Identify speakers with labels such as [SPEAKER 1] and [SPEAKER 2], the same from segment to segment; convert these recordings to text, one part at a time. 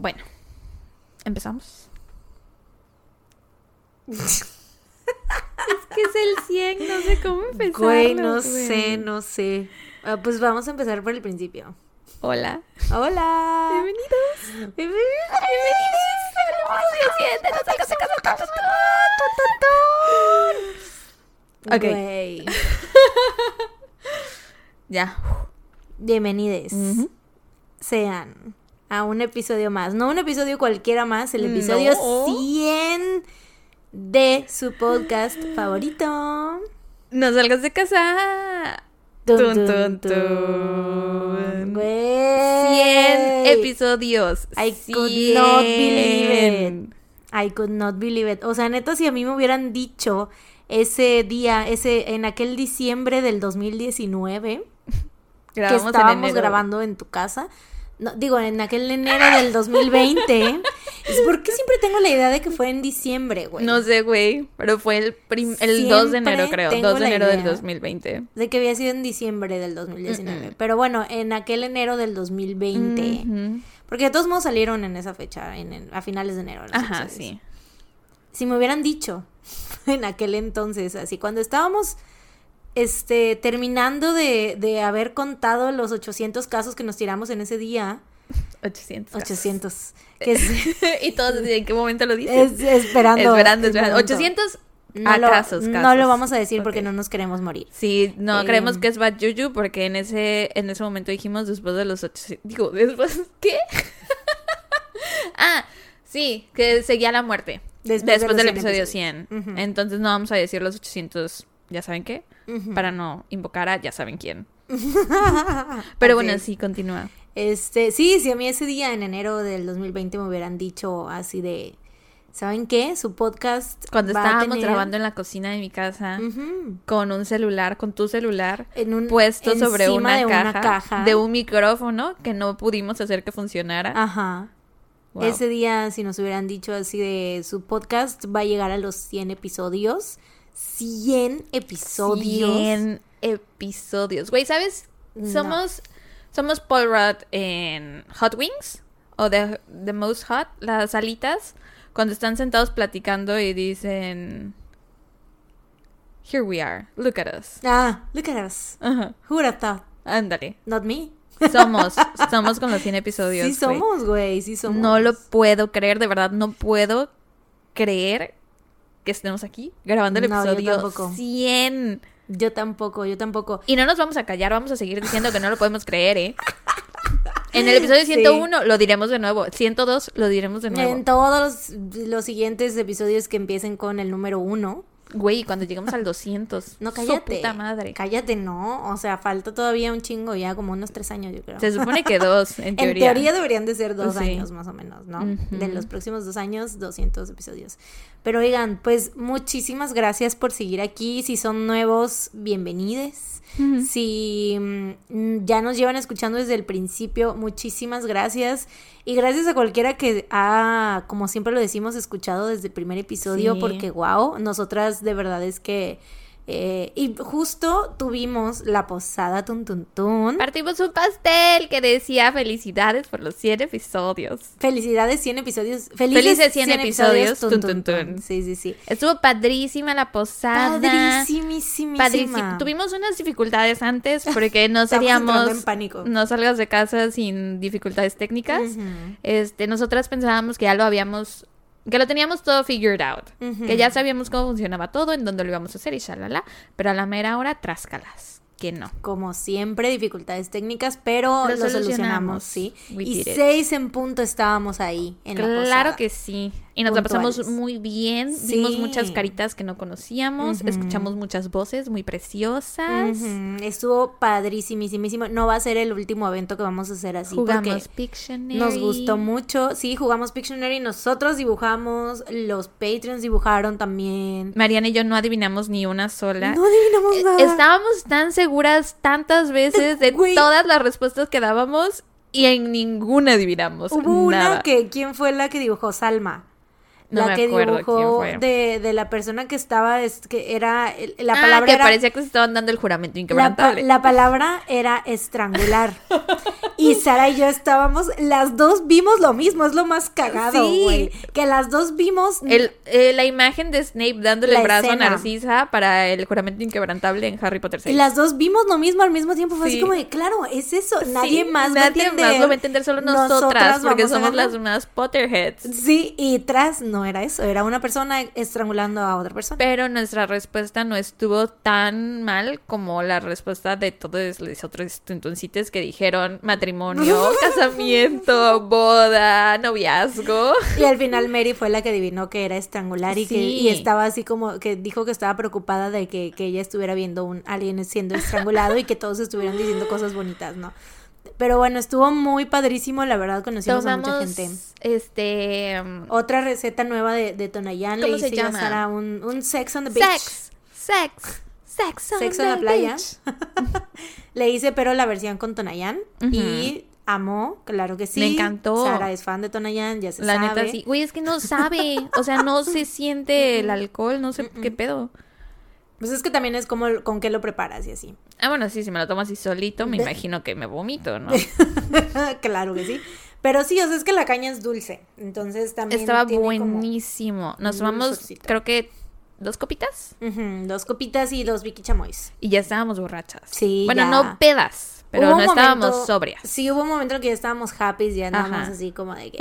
[SPEAKER 1] Bueno, empezamos. es que es el 100, no sé cómo empezar.
[SPEAKER 2] Güey, no sé, no sé. Ah, pues vamos a empezar por el principio.
[SPEAKER 1] Hola.
[SPEAKER 2] Hola.
[SPEAKER 1] Bienvenidos.
[SPEAKER 2] Bienvenidos.
[SPEAKER 1] Ok.
[SPEAKER 2] Güey.
[SPEAKER 1] Ya.
[SPEAKER 2] Bienvenidos
[SPEAKER 1] Ujú.
[SPEAKER 2] sean a un episodio más. No un episodio cualquiera más, el episodio
[SPEAKER 1] No.
[SPEAKER 2] 100 de su podcast favorito.
[SPEAKER 1] No salgas de casa.
[SPEAKER 2] Tun,
[SPEAKER 1] Tun,
[SPEAKER 2] tun,
[SPEAKER 1] tun,
[SPEAKER 2] tun.
[SPEAKER 1] tun.
[SPEAKER 2] Güey.
[SPEAKER 1] 100 episodios.
[SPEAKER 2] I could not
[SPEAKER 1] 100.
[SPEAKER 2] believe it. I could not believe it. O sea, neta, si a mí me hubieran dicho ese día, ese, en aquel diciembre del 2019, que
[SPEAKER 1] Grabamos en
[SPEAKER 2] estábamos grabando en tu casa. No, digo, en aquel enero del 2020. es porque siempre tengo la idea de que fue en diciembre, güey.
[SPEAKER 1] No sé, güey, pero fue el, prim- el 2 de enero, creo.
[SPEAKER 2] tengo
[SPEAKER 1] 2 de enero del
[SPEAKER 2] idea.
[SPEAKER 1] 2020.
[SPEAKER 2] De que había sido en diciembre del 2019.
[SPEAKER 1] Mm-mm.
[SPEAKER 2] Pero bueno, en aquel enero del 2020.
[SPEAKER 1] Ujú.
[SPEAKER 2] Porque de todos modos salieron en esa fecha, en, en- a finales de enero.
[SPEAKER 1] Ajá,
[SPEAKER 2] episodios.
[SPEAKER 1] sí.
[SPEAKER 2] Si me hubieran dicho en aquel entonces, así, cuando estábamos este, terminando de, de haber contado los 800 casos que nos tiramos en ese día.
[SPEAKER 1] 800. casos.
[SPEAKER 2] 800. Que es,
[SPEAKER 1] y todos ¿en qué momento lo dices?
[SPEAKER 2] es- esperando.
[SPEAKER 1] esperando, esperando.
[SPEAKER 2] momento.
[SPEAKER 1] 800
[SPEAKER 2] No
[SPEAKER 1] a
[SPEAKER 2] lo,
[SPEAKER 1] casos,
[SPEAKER 2] no lo vamos a decir porque no nos queremos morir.
[SPEAKER 1] Sí, no,
[SPEAKER 2] Eh,
[SPEAKER 1] creemos que es Bad Juju porque en ese, en ese momento dijimos después de los 800. Digo, después. ¿Qué? ah, sí, que seguía la muerte.
[SPEAKER 2] Después
[SPEAKER 1] Después,
[SPEAKER 2] de los
[SPEAKER 1] del
[SPEAKER 2] 100
[SPEAKER 1] episodio
[SPEAKER 2] episodios.
[SPEAKER 1] 100.
[SPEAKER 2] Ujú.
[SPEAKER 1] Entonces no vamos a decir los 800, ¿ya saben qué? Para no invocar a ya saben quién. Pero bueno, sí, continúa.
[SPEAKER 2] Este, sí, si a mí ese día en enero del 2020 me hubieran dicho así de, ¿saben qué? Su podcast
[SPEAKER 1] Cuando
[SPEAKER 2] va a
[SPEAKER 1] estábamos
[SPEAKER 2] tener-
[SPEAKER 1] grabando en la cocina de mi casa con un celular, con tu celular,
[SPEAKER 2] en un
[SPEAKER 1] puesto sobre una
[SPEAKER 2] de
[SPEAKER 1] caja,
[SPEAKER 2] una caja.
[SPEAKER 1] de un micrófono que no pudimos hacer que funcionara.
[SPEAKER 2] Ajá.
[SPEAKER 1] Wow.
[SPEAKER 2] Ese día, si nos hubieran dicho así de su podcast va a llegar a los 100 episodios. 100 episodios.
[SPEAKER 1] 100 episodios. Güey, ¿sabes?
[SPEAKER 2] No.
[SPEAKER 1] Somos, somos Paul Rudd en Hot Wings o The, The Most Hot, las alitas, cuando están sentados platicando y dicen, Here we are, look at us.
[SPEAKER 2] Ah, look at us.
[SPEAKER 1] Ajá,
[SPEAKER 2] Who would have thought?
[SPEAKER 1] Ándale.
[SPEAKER 2] Not me.
[SPEAKER 1] Somos, somos con los 100 episodios.
[SPEAKER 2] sí somos, güey, sí somos.
[SPEAKER 1] No lo puedo creer, de verdad, no puedo creer que estemos aquí grabando el
[SPEAKER 2] No, yo
[SPEAKER 1] episodio
[SPEAKER 2] tampoco.
[SPEAKER 1] 100.
[SPEAKER 2] Yo tampoco, yo tampoco.
[SPEAKER 1] Y no nos vamos a callar, vamos a seguir diciendo que no lo podemos creer, ¿eh? En el episodio 101 lo diremos de nuevo, 102 lo diremos de nuevo.
[SPEAKER 2] En todos los, los siguientes episodios que empiecen con el número uno.
[SPEAKER 1] Güey, cuando lleguemos al 200.
[SPEAKER 2] No,
[SPEAKER 1] su
[SPEAKER 2] cállate.
[SPEAKER 1] puta madre.
[SPEAKER 2] Cállate, no. O sea, falta todavía un chingo, ya como unos tres años, yo creo.
[SPEAKER 1] Se supone que dos, en
[SPEAKER 2] En
[SPEAKER 1] teoría.
[SPEAKER 2] teoría deberían de ser dos
[SPEAKER 1] Sí.
[SPEAKER 2] años más o menos, ¿no? De los próximos dos años, 200 episodios. Pero oigan, pues muchísimas gracias por seguir aquí. Si son nuevos, Si mm, ya nos llevan escuchando desde el principio, muchísimas gracias. Y gracias a cualquiera que ha, como siempre lo decimos, escuchado desde el primer episodio,
[SPEAKER 1] Sí.
[SPEAKER 2] porque wow, nosotras de verdad es que... eh, y justo tuvimos la posada tun tun tun.
[SPEAKER 1] Partimos un pastel que decía felicidades por los 100 episodios.
[SPEAKER 2] Felicidades, 100 episodios. Felices,
[SPEAKER 1] Felices 100 episodios,
[SPEAKER 2] tun,
[SPEAKER 1] tun,
[SPEAKER 2] tun,
[SPEAKER 1] tun,
[SPEAKER 2] tun.
[SPEAKER 1] tun.
[SPEAKER 2] Sí, sí, sí.
[SPEAKER 1] Estuvo padrísima la posada.
[SPEAKER 2] Padrísimísima.
[SPEAKER 1] Tuvimos unas dificultades antes porque no seríamos.
[SPEAKER 2] en pánico.
[SPEAKER 1] No salgas de casa sin dificultades técnicas. Este, nosotras pensábamos que ya lo habíamos. Que lo teníamos todo figured out.
[SPEAKER 2] Ujú.
[SPEAKER 1] Que ya sabíamos cómo funcionaba todo, en dónde lo íbamos a hacer y shalala. Pero a la mera hora, tráscalas. Que no.
[SPEAKER 2] Como siempre, dificultades técnicas, pero
[SPEAKER 1] Lo
[SPEAKER 2] lo, solucionamos,
[SPEAKER 1] solucionamos.
[SPEAKER 2] sí.
[SPEAKER 1] We
[SPEAKER 2] Y seis en punto estábamos ahí en la
[SPEAKER 1] Claro
[SPEAKER 2] posada.
[SPEAKER 1] que sí. Y nos la pasamos
[SPEAKER 2] Puntuales.
[SPEAKER 1] muy bien.
[SPEAKER 2] Sí.
[SPEAKER 1] Vimos muchas caritas que no conocíamos. Escuchamos muchas voces muy preciosas.
[SPEAKER 2] Ujú, Estuvo padrísimísimo. No va a ser el último evento que vamos a hacer así.
[SPEAKER 1] Jugamos Pictionary.
[SPEAKER 2] Nos gustó mucho. Sí, jugamos Pictionary. Nosotros dibujamos. Los Patreons dibujaron también.
[SPEAKER 1] Mariana y yo no adivinamos ni una sola.
[SPEAKER 2] No adivinamos
[SPEAKER 1] Eh,
[SPEAKER 2] nada.
[SPEAKER 1] Estábamos tan seguras tantas veces de todas las respuestas que dábamos y en ninguna adivinamos.
[SPEAKER 2] Hubo
[SPEAKER 1] nada.
[SPEAKER 2] una que, ¿quién fue la que dibujó? Salma.
[SPEAKER 1] No
[SPEAKER 2] la que dibujó de, de la persona que estaba, es, que era, la
[SPEAKER 1] Ah,
[SPEAKER 2] palabra
[SPEAKER 1] que
[SPEAKER 2] era...
[SPEAKER 1] parecía que se estaban dando el juramento
[SPEAKER 2] La,
[SPEAKER 1] inquebrantable.
[SPEAKER 2] la palabra era estrangular. y Sara y yo estábamos, las dos vimos lo mismo, es lo más cagado,
[SPEAKER 1] Sí.
[SPEAKER 2] güey. Que las dos vimos
[SPEAKER 1] El, eh, la imagen de Snape dándole
[SPEAKER 2] La
[SPEAKER 1] el brazo
[SPEAKER 2] escena.
[SPEAKER 1] a Narcisa para el juramento inquebrantable en Harry Potter 6.
[SPEAKER 2] Y las dos vimos lo mismo al mismo tiempo. Fue así
[SPEAKER 1] Sí.
[SPEAKER 2] como de, claro, es eso. Nadie
[SPEAKER 1] Sí,
[SPEAKER 2] más va a
[SPEAKER 1] nadie más lo va a entender, solo nosotras, porque
[SPEAKER 2] vamos a
[SPEAKER 1] somos las más Potterheads.
[SPEAKER 2] Sí, y tras no era eso, era una persona estrangulando a otra persona.
[SPEAKER 1] Pero nuestra respuesta no estuvo tan mal como la respuesta de todos los otros tuntuncitos que dijeron matrimonio, casamiento, boda, noviazgo.
[SPEAKER 2] Y al final Mary fue la que adivinó que era estrangular y que y estaba así como que dijo que estaba preocupada de que, que ella estuviera viendo un alien siendo estrangulado y que todos estuvieran diciendo cosas bonitas, ¿no? Pero bueno, estuvo muy padrísimo, la verdad, conocimos a mucha gente.
[SPEAKER 1] este... um,
[SPEAKER 2] Otra receta nueva de, de Tonayán le
[SPEAKER 1] ¿Cómo se
[SPEAKER 2] hice yo a
[SPEAKER 1] llama?
[SPEAKER 2] Sara un, un sex on the beach.
[SPEAKER 1] sex, sex, sex on
[SPEAKER 2] Sexo en la
[SPEAKER 1] the
[SPEAKER 2] playa.
[SPEAKER 1] beach.
[SPEAKER 2] Le hice pero la versión con Tonayán y amó, claro que sí.
[SPEAKER 1] Me encantó.
[SPEAKER 2] Sara es fan de Tonayán, ya se
[SPEAKER 1] La
[SPEAKER 2] sabe.
[SPEAKER 1] neta sí. Güey, es que no sabe. O sea, no se siente el alcohol, no sé qué pedo.
[SPEAKER 2] Pues es que también es como con qué lo preparas y así.
[SPEAKER 1] Ah, bueno, sí, si me lo tomo así solito, me imagino que me vomito, ¿no?
[SPEAKER 2] claro que sí. Pero sí, o sea, es que la caña es dulce. Entonces también.
[SPEAKER 1] Estaba
[SPEAKER 2] tiene
[SPEAKER 1] buenísimo. Nos tomamos, creo que dos copitas
[SPEAKER 2] dos copitas y dos Vicky Chamois.
[SPEAKER 1] y ya estábamos borrachas.
[SPEAKER 2] Sí,
[SPEAKER 1] Bueno,
[SPEAKER 2] ya.
[SPEAKER 1] no pedas, pero
[SPEAKER 2] Hubo
[SPEAKER 1] no estábamos
[SPEAKER 2] momento-
[SPEAKER 1] sobrias.
[SPEAKER 2] Sí, hubo un momento en que ya estábamos happy, ya andábamos
[SPEAKER 1] Ajá.
[SPEAKER 2] así como de que.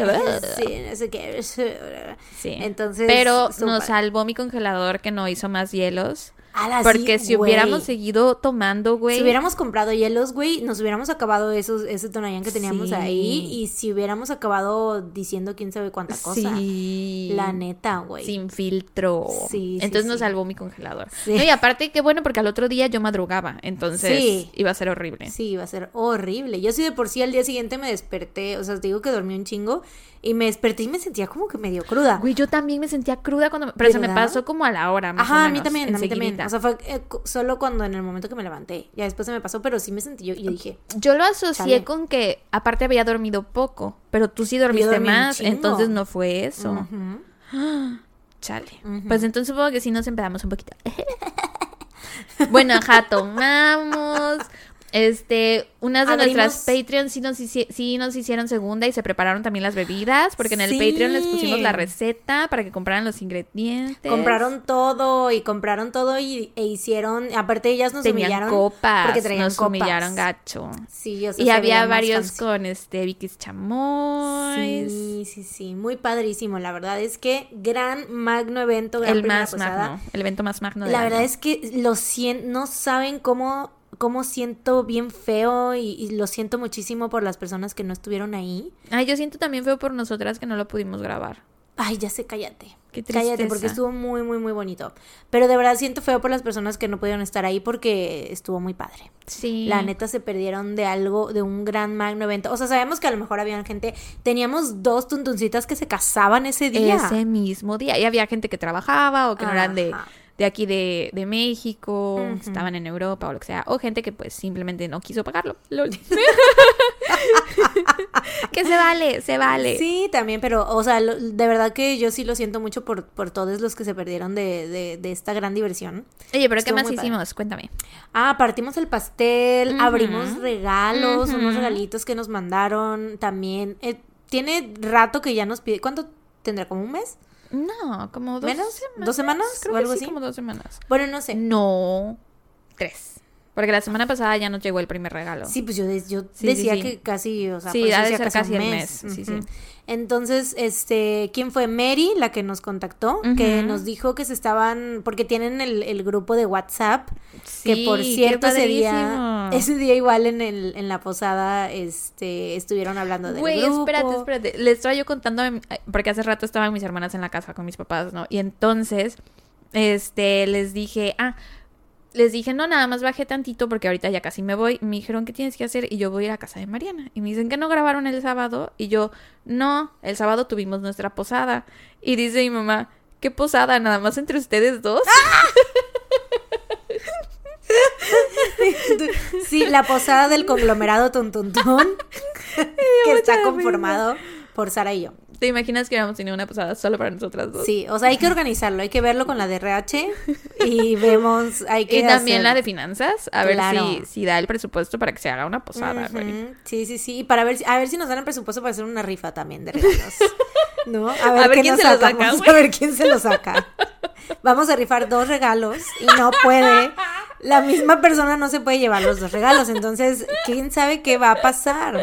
[SPEAKER 2] Sí, no sé qué.
[SPEAKER 1] Sí.
[SPEAKER 2] Entonces.
[SPEAKER 1] Pero nos salvó mi congelador que no hizo más hielos.
[SPEAKER 2] Ala, sí,
[SPEAKER 1] Porque si
[SPEAKER 2] güey.
[SPEAKER 1] hubiéramos seguido tomando, güey.
[SPEAKER 2] Si hubiéramos comprado hielos, güey, nos hubiéramos acabado esos, ese tonayán que teníamos
[SPEAKER 1] Sí.
[SPEAKER 2] ahí. Y si hubiéramos acabado diciendo quién sabe cuánta cosa.
[SPEAKER 1] Sí.
[SPEAKER 2] La neta, güey.
[SPEAKER 1] Sin filtro.
[SPEAKER 2] Sí, sí,
[SPEAKER 1] Entonces nos salvó mi congelador.
[SPEAKER 2] Sí.
[SPEAKER 1] No, y aparte, qué bueno, porque al otro día yo madrugaba. Entonces iba a ser horrible.
[SPEAKER 2] Sí, iba a ser horrible. Yo sí de por sí al día siguiente me desperté, o sea, te digo que dormí un chingo y me desperté y me sentía como que medio cruda.
[SPEAKER 1] Güey, yo también me sentía cruda cuando. Pero se me
[SPEAKER 2] ¿Verdad?
[SPEAKER 1] pasó como a la hora, más o
[SPEAKER 2] Ajá, a mí también, a mí también. O sea, fue eh, solo cuando en el momento que me levanté. Ya después se me pasó, pero sí me sentí yo y yo dije,
[SPEAKER 1] Yo lo asocié
[SPEAKER 2] Chale.
[SPEAKER 1] con que, aparte, había dormido poco. Pero tú sí dormiste más. Entonces no fue eso. Chale. Pues entonces supongo que sí nos empedamos un poquito. bueno, ajá, tomamos. Este, unas de
[SPEAKER 2] Abrimos-
[SPEAKER 1] nuestras Patreons sí nos, sí nos hicieron segunda y se prepararon también las bebidas, porque en el
[SPEAKER 2] Sí.
[SPEAKER 1] Patreon les pusimos la receta para que compraran los ingredientes.
[SPEAKER 2] Compraron todo y compraron todo y, e hicieron, aparte ellas nos
[SPEAKER 1] Tenían
[SPEAKER 2] humillaron
[SPEAKER 1] copas,
[SPEAKER 2] porque traían
[SPEAKER 1] nos
[SPEAKER 2] copas.
[SPEAKER 1] humillaron gacho.
[SPEAKER 2] Sí, o sea,
[SPEAKER 1] Y había varios con este Vicky's Chamois.
[SPEAKER 2] Sí, sí, sí, muy padrísimo. La verdad es que gran magno evento, gran
[SPEAKER 1] el más
[SPEAKER 2] posada.
[SPEAKER 1] magno, el evento más magno del
[SPEAKER 2] La verdad
[SPEAKER 1] año.
[SPEAKER 2] es que lo siento, no saben cómo, cómo siento bien feo y, y lo siento muchísimo por las personas que no estuvieron ahí.
[SPEAKER 1] Ay, yo siento también feo por nosotras que no lo pudimos grabar.
[SPEAKER 2] Ay, ya sé, cállate.
[SPEAKER 1] Qué
[SPEAKER 2] Cállate, porque
[SPEAKER 1] tristeza.
[SPEAKER 2] estuvo muy, muy, muy bonito. Pero de verdad siento feo por las personas que no pudieron estar ahí porque estuvo muy padre.
[SPEAKER 1] Sí.
[SPEAKER 2] La neta se perdieron de algo, de un gran magno evento. O sea, sabemos que a lo mejor había gente. Teníamos dos tuntuncitas que se casaban ese día.
[SPEAKER 1] Ese mismo día. Y había gente que trabajaba o que no eran de. De aquí de, de México, estaban en Europa o lo que sea. O gente que pues simplemente no quiso pagarlo. Que se vale, se vale.
[SPEAKER 2] Sí, también, pero, o sea, lo- de verdad que yo sí lo siento mucho por, por todos los que se perdieron de, de, de esta gran diversión.
[SPEAKER 1] Oye, pero ¿qué más
[SPEAKER 2] padre.
[SPEAKER 1] hicimos? Cuéntame.
[SPEAKER 2] Ah, partimos el pastel, abrimos regalos, unos regalitos que nos mandaron también. Eh, tiene rato que ya nos pide. ¿Cuánto tendrá? ¿Como un mes?
[SPEAKER 1] No, como dos
[SPEAKER 2] ¿Menos?
[SPEAKER 1] semanas.
[SPEAKER 2] ¿Dos semanas
[SPEAKER 1] Creo
[SPEAKER 2] o
[SPEAKER 1] que sí,
[SPEAKER 2] así?
[SPEAKER 1] como dos semanas.
[SPEAKER 2] Bueno, no sé.
[SPEAKER 1] No, tres. Porque la semana pasada ya nos llegó el primer regalo.
[SPEAKER 2] Sí, pues yo, de- yo
[SPEAKER 1] Sí,
[SPEAKER 2] decía
[SPEAKER 1] sí, sí.
[SPEAKER 2] que casi, o sea,
[SPEAKER 1] Sí,
[SPEAKER 2] por eso
[SPEAKER 1] ha de ser casi
[SPEAKER 2] un
[SPEAKER 1] el mes, sí, sí.
[SPEAKER 2] Ujú. Entonces, este, ¿quién fue? Mary, la que nos contactó, que nos dijo que se estaban, porque tienen el, el grupo de WhatsApp, que por cierto ese día, ese día igual en el, en la posada, este, estuvieron hablando del
[SPEAKER 1] Güey,
[SPEAKER 2] grupo.
[SPEAKER 1] espérate, espérate. Le estaba yo contando, mi- porque hace rato estaban mis hermanas en la casa con mis papás, ¿no? Y entonces, este, les dije, ah, les dije, no, nada más bajé tantito porque ahorita ya casi me voy. Me dijeron, ¿qué tienes que hacer? Y yo voy a ir a casa de Mariana. Y me dicen que no grabaron el sábado. Y yo, no, el sábado tuvimos nuestra posada. Y dice mi mamá, ¿qué posada? ¿Nada más entre ustedes dos?
[SPEAKER 2] Sí, la posada del conglomerado Tuntuntún, que está conformado por Sara y yo.
[SPEAKER 1] ¿Te imaginas que hubiéramos tenido una posada solo para nosotras dos?
[SPEAKER 2] Sí, o sea, hay que organizarlo, hay que verlo con la de RH y vemos, hay que
[SPEAKER 1] Y también
[SPEAKER 2] hacer-
[SPEAKER 1] la de finanzas, a
[SPEAKER 2] Claro.
[SPEAKER 1] ver si, si da el presupuesto para que se haga una posada,
[SPEAKER 2] Sí, sí, sí, y para ver, si- a ver si nos dan el presupuesto para hacer una rifa también de regalos, ¿no? A ver,
[SPEAKER 1] A ver
[SPEAKER 2] qué
[SPEAKER 1] quién se lo saca,
[SPEAKER 2] a ver quién se lo saca. Vamos a rifar dos regalos y no puede, la misma persona no se puede llevar los dos regalos, entonces, ¿quién sabe qué va a pasar?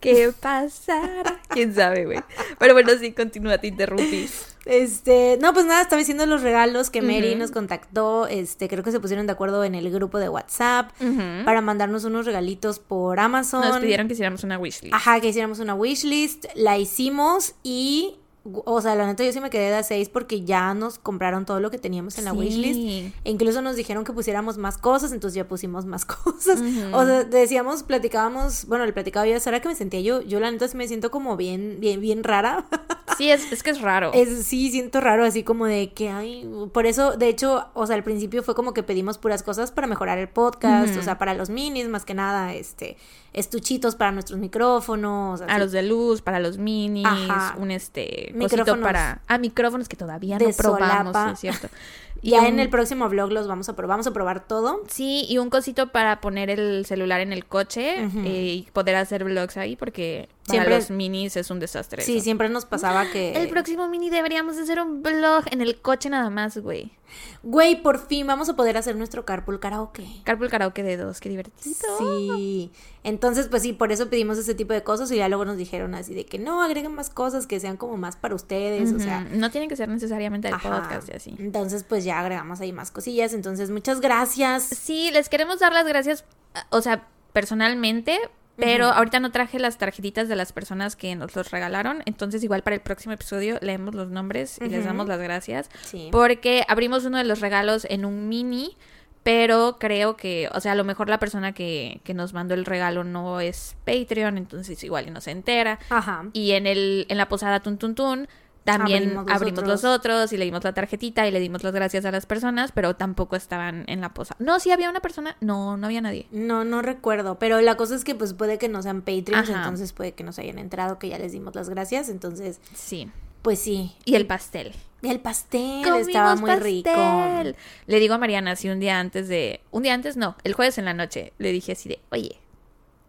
[SPEAKER 1] ¿Qué pasará? ¿Quién sabe, güey? Pero bueno, sí, continúa, te interrumpí.
[SPEAKER 2] Este, no, pues nada, estaba diciendo los regalos que Mary nos contactó, este, creo que se pusieron de acuerdo en el grupo de WhatsApp para mandarnos unos regalitos por Amazon.
[SPEAKER 1] Nos pidieron que hiciéramos una wishlist.
[SPEAKER 2] Ajá, que hiciéramos una wishlist, la hicimos y, o sea, la neta yo sí me quedé de a seis porque ya nos compraron todo lo que teníamos en la
[SPEAKER 1] Sí.
[SPEAKER 2] wishlist. E incluso nos dijeron que pusiéramos más cosas, entonces ya pusimos más cosas. O sea, decíamos, platicábamos, bueno, le platicaba yo a Sara que me sentía yo, yo la neta sí me siento como bien, bien, bien rara.
[SPEAKER 1] Sí, es, es que es raro.
[SPEAKER 2] Es, sí, siento raro, así como de que, ay, por eso, de hecho, o sea, al principio fue como que pedimos puras cosas para mejorar el podcast, o sea, para los minis, más que nada, este, estuchitos para nuestros micrófonos.
[SPEAKER 1] a los de luz, para los minis,
[SPEAKER 2] Ajá.
[SPEAKER 1] un este cosito
[SPEAKER 2] Micrófonos
[SPEAKER 1] para ah micrófonos que todavía
[SPEAKER 2] de
[SPEAKER 1] no probamos, sí, es cierto. Y
[SPEAKER 2] Ya
[SPEAKER 1] un-
[SPEAKER 2] en el próximo vlog los vamos a probar, vamos a probar todo.
[SPEAKER 1] Sí, y un cosito para poner el celular en el coche eh, y poder hacer vlogs ahí porque
[SPEAKER 2] Siempre-
[SPEAKER 1] para los minis es un desastre.
[SPEAKER 2] Sí,
[SPEAKER 1] eso.
[SPEAKER 2] siempre nos pasaba que...
[SPEAKER 1] El próximo mini deberíamos hacer un vlog en el coche nada más, güey.
[SPEAKER 2] Güey, por fin vamos a poder hacer nuestro carpool karaoke.
[SPEAKER 1] Carpool karaoke de dos, qué divertido.
[SPEAKER 2] Sí, entonces pues sí, por eso pedimos ese tipo de cosas y ya luego nos dijeron así de que no, agreguen más cosas que sean como más para ustedes, o sea,
[SPEAKER 1] no tienen que ser necesariamente el podcast y así.
[SPEAKER 2] Entonces, pues ya agregamos ahí más cosillas. Entonces, muchas gracias.
[SPEAKER 1] Sí, les queremos dar las gracias, o sea, personalmente, pero ahorita no traje las tarjetitas de las personas que nos los regalaron, entonces igual para el próximo episodio leemos los nombres y les damos las gracias,
[SPEAKER 2] Sí.
[SPEAKER 1] porque abrimos uno de los regalos en un mini, pero creo que, o sea, a lo mejor la persona que, que nos mandó el regalo no es Patreon, entonces igual y no se entera.
[SPEAKER 2] Ajá.
[SPEAKER 1] Y en el en la posada Tun Tun Tun también
[SPEAKER 2] Abrimos
[SPEAKER 1] abrimos,
[SPEAKER 2] los
[SPEAKER 1] los otros y le dimos la tarjetita y le dimos las gracias a las personas, pero tampoco estaban en la posada. No, sí había una persona, no, no había nadie.
[SPEAKER 2] No, no recuerdo, pero la cosa es que pues puede que no sean Patreons,
[SPEAKER 1] Ajá.
[SPEAKER 2] entonces puede que nos hayan entrado, que ya les dimos las gracias, entonces,
[SPEAKER 1] Sí.
[SPEAKER 2] pues sí.
[SPEAKER 1] Y el pastel.
[SPEAKER 2] Y el pastel
[SPEAKER 1] Comimos
[SPEAKER 2] estaba muy
[SPEAKER 1] pastel.
[SPEAKER 2] rico.
[SPEAKER 1] Le digo a Mariana así un día antes de, un día antes no, el jueves en la noche, le dije así de, "Oye,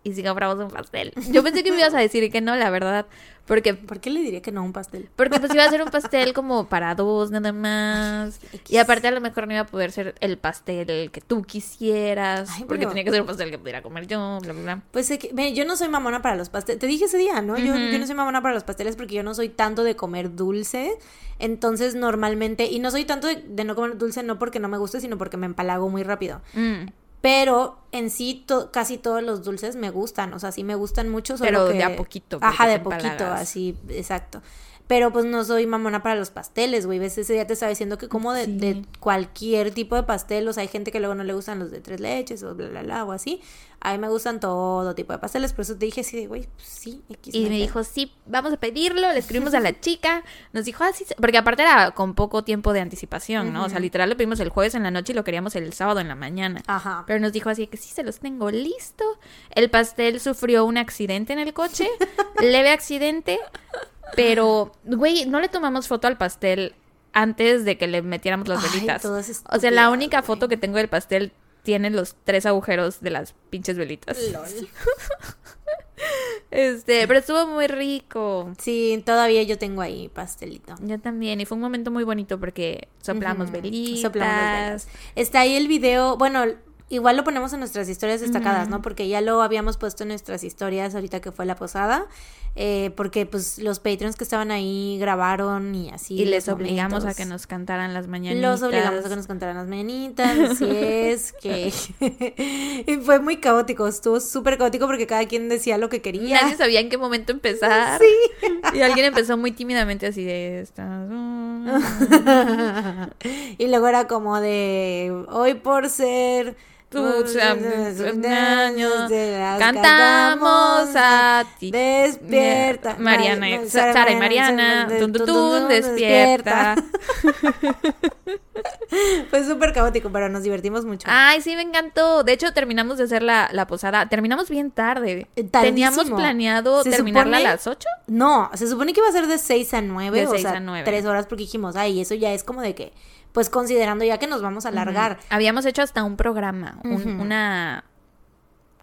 [SPEAKER 1] ¿y si compramos un pastel?" Yo pensé que me ibas a decir que no, la verdad, porque
[SPEAKER 2] ¿Por qué le diría que no a un pastel?
[SPEAKER 1] Porque pues iba a ser un pastel como para dos nada más. Y aparte a lo mejor no iba a poder ser el pastel que tú quisieras.
[SPEAKER 2] Ay,
[SPEAKER 1] porque
[SPEAKER 2] pero-
[SPEAKER 1] tenía que ser un pastel que pudiera comer yo, bla, bla, bla.
[SPEAKER 2] Pues sé que, ve, yo no soy mamona para los pasteles. Te dije ese día, ¿no? yo, yo no soy mamona para los pasteles porque yo no soy tanto de comer dulce. Entonces, normalmente, y no soy tanto de, de no comer dulce no porque no me guste, sino porque me empalago muy rápido.
[SPEAKER 1] Mm,
[SPEAKER 2] Pero en sí, to- casi todos los dulces me gustan. O sea, sí me gustan mucho. Solo
[SPEAKER 1] Pero
[SPEAKER 2] que-
[SPEAKER 1] de a poquito,
[SPEAKER 2] Ajá, de poquito,
[SPEAKER 1] empalagas.
[SPEAKER 2] así, exacto. Pero pues no soy mamona para los pasteles, güey. Ves, ese día te estaba diciendo que como de,
[SPEAKER 1] Sí.
[SPEAKER 2] de cualquier tipo de pastel, o sea, hay gente que luego no le gustan los de tres leches o bla, bla, bla, o así. A mí me gustan todo tipo de pasteles, por eso te dije así de, güey, pues sí, X.
[SPEAKER 1] Y me
[SPEAKER 2] pedo.
[SPEAKER 1] dijo, sí, vamos a pedirlo. Le escribimos a la chica. Nos dijo, así. porque aparte era con poco tiempo de anticipación, ¿no? O sea, literal lo pedimos el jueves en la noche y lo queríamos el sábado en la mañana.
[SPEAKER 2] Ajá.
[SPEAKER 1] Pero nos dijo así que sí, se los tengo listo. El pastel sufrió un accidente en el coche, leve accidente, pero, güey, no le tomamos foto al pastel antes de que le metiéramos las
[SPEAKER 2] Ay,
[SPEAKER 1] velitas.
[SPEAKER 2] todas
[SPEAKER 1] o sea, la única foto que tengo del pastel tiene los tres agujeros de las pinches velitas.
[SPEAKER 2] Lol.
[SPEAKER 1] Este, pero estuvo muy rico.
[SPEAKER 2] Sí, todavía yo tengo ahí pastelito.
[SPEAKER 1] Yo también, y fue un momento muy bonito porque soplamos
[SPEAKER 2] Ujú,
[SPEAKER 1] velitas.
[SPEAKER 2] soplamos las velas. Está ahí el video, bueno, igual lo ponemos en nuestras historias destacadas, ¿no? Porque ya lo habíamos puesto en nuestras historias ahorita que fue la posada, eh, porque pues los Patreons que estaban ahí grabaron y así.
[SPEAKER 1] Y les obligamos a que nos cantaran las mañanitas.
[SPEAKER 2] Los obligamos a que nos cantaran las mañanitas, así es, que y fue muy caótico, estuvo súper caótico porque cada quien decía lo que quería.
[SPEAKER 1] Nadie sabía en qué momento empezar.
[SPEAKER 2] Sí.
[SPEAKER 1] Y alguien empezó muy tímidamente así de estas.
[SPEAKER 2] y luego era como de hoy por ser
[SPEAKER 1] Tus
[SPEAKER 2] tus
[SPEAKER 1] años
[SPEAKER 2] de las
[SPEAKER 1] cantamos a ti.
[SPEAKER 2] Despierta.
[SPEAKER 1] Mariana,
[SPEAKER 2] Ma-
[SPEAKER 1] Sa- Sara y Mariana, tun, tun,
[SPEAKER 2] tun,
[SPEAKER 1] despierta.
[SPEAKER 2] Fue súper caótico, pero nos divertimos mucho.
[SPEAKER 1] Ay, sí, me encantó. De hecho, terminamos de hacer la, la posada. Terminamos bien tarde.
[SPEAKER 2] Tardísimo.
[SPEAKER 1] Teníamos planeado terminarla
[SPEAKER 2] supone-
[SPEAKER 1] a las 8.
[SPEAKER 2] No, se supone que iba a ser de 6 a 9,
[SPEAKER 1] De
[SPEAKER 2] o
[SPEAKER 1] seis
[SPEAKER 2] sea,
[SPEAKER 1] a nueve.
[SPEAKER 2] 3 horas porque dijimos, ay, eso ya es como de que, pues considerando ya que nos vamos a alargar
[SPEAKER 1] Habíamos hecho hasta un programa, un- una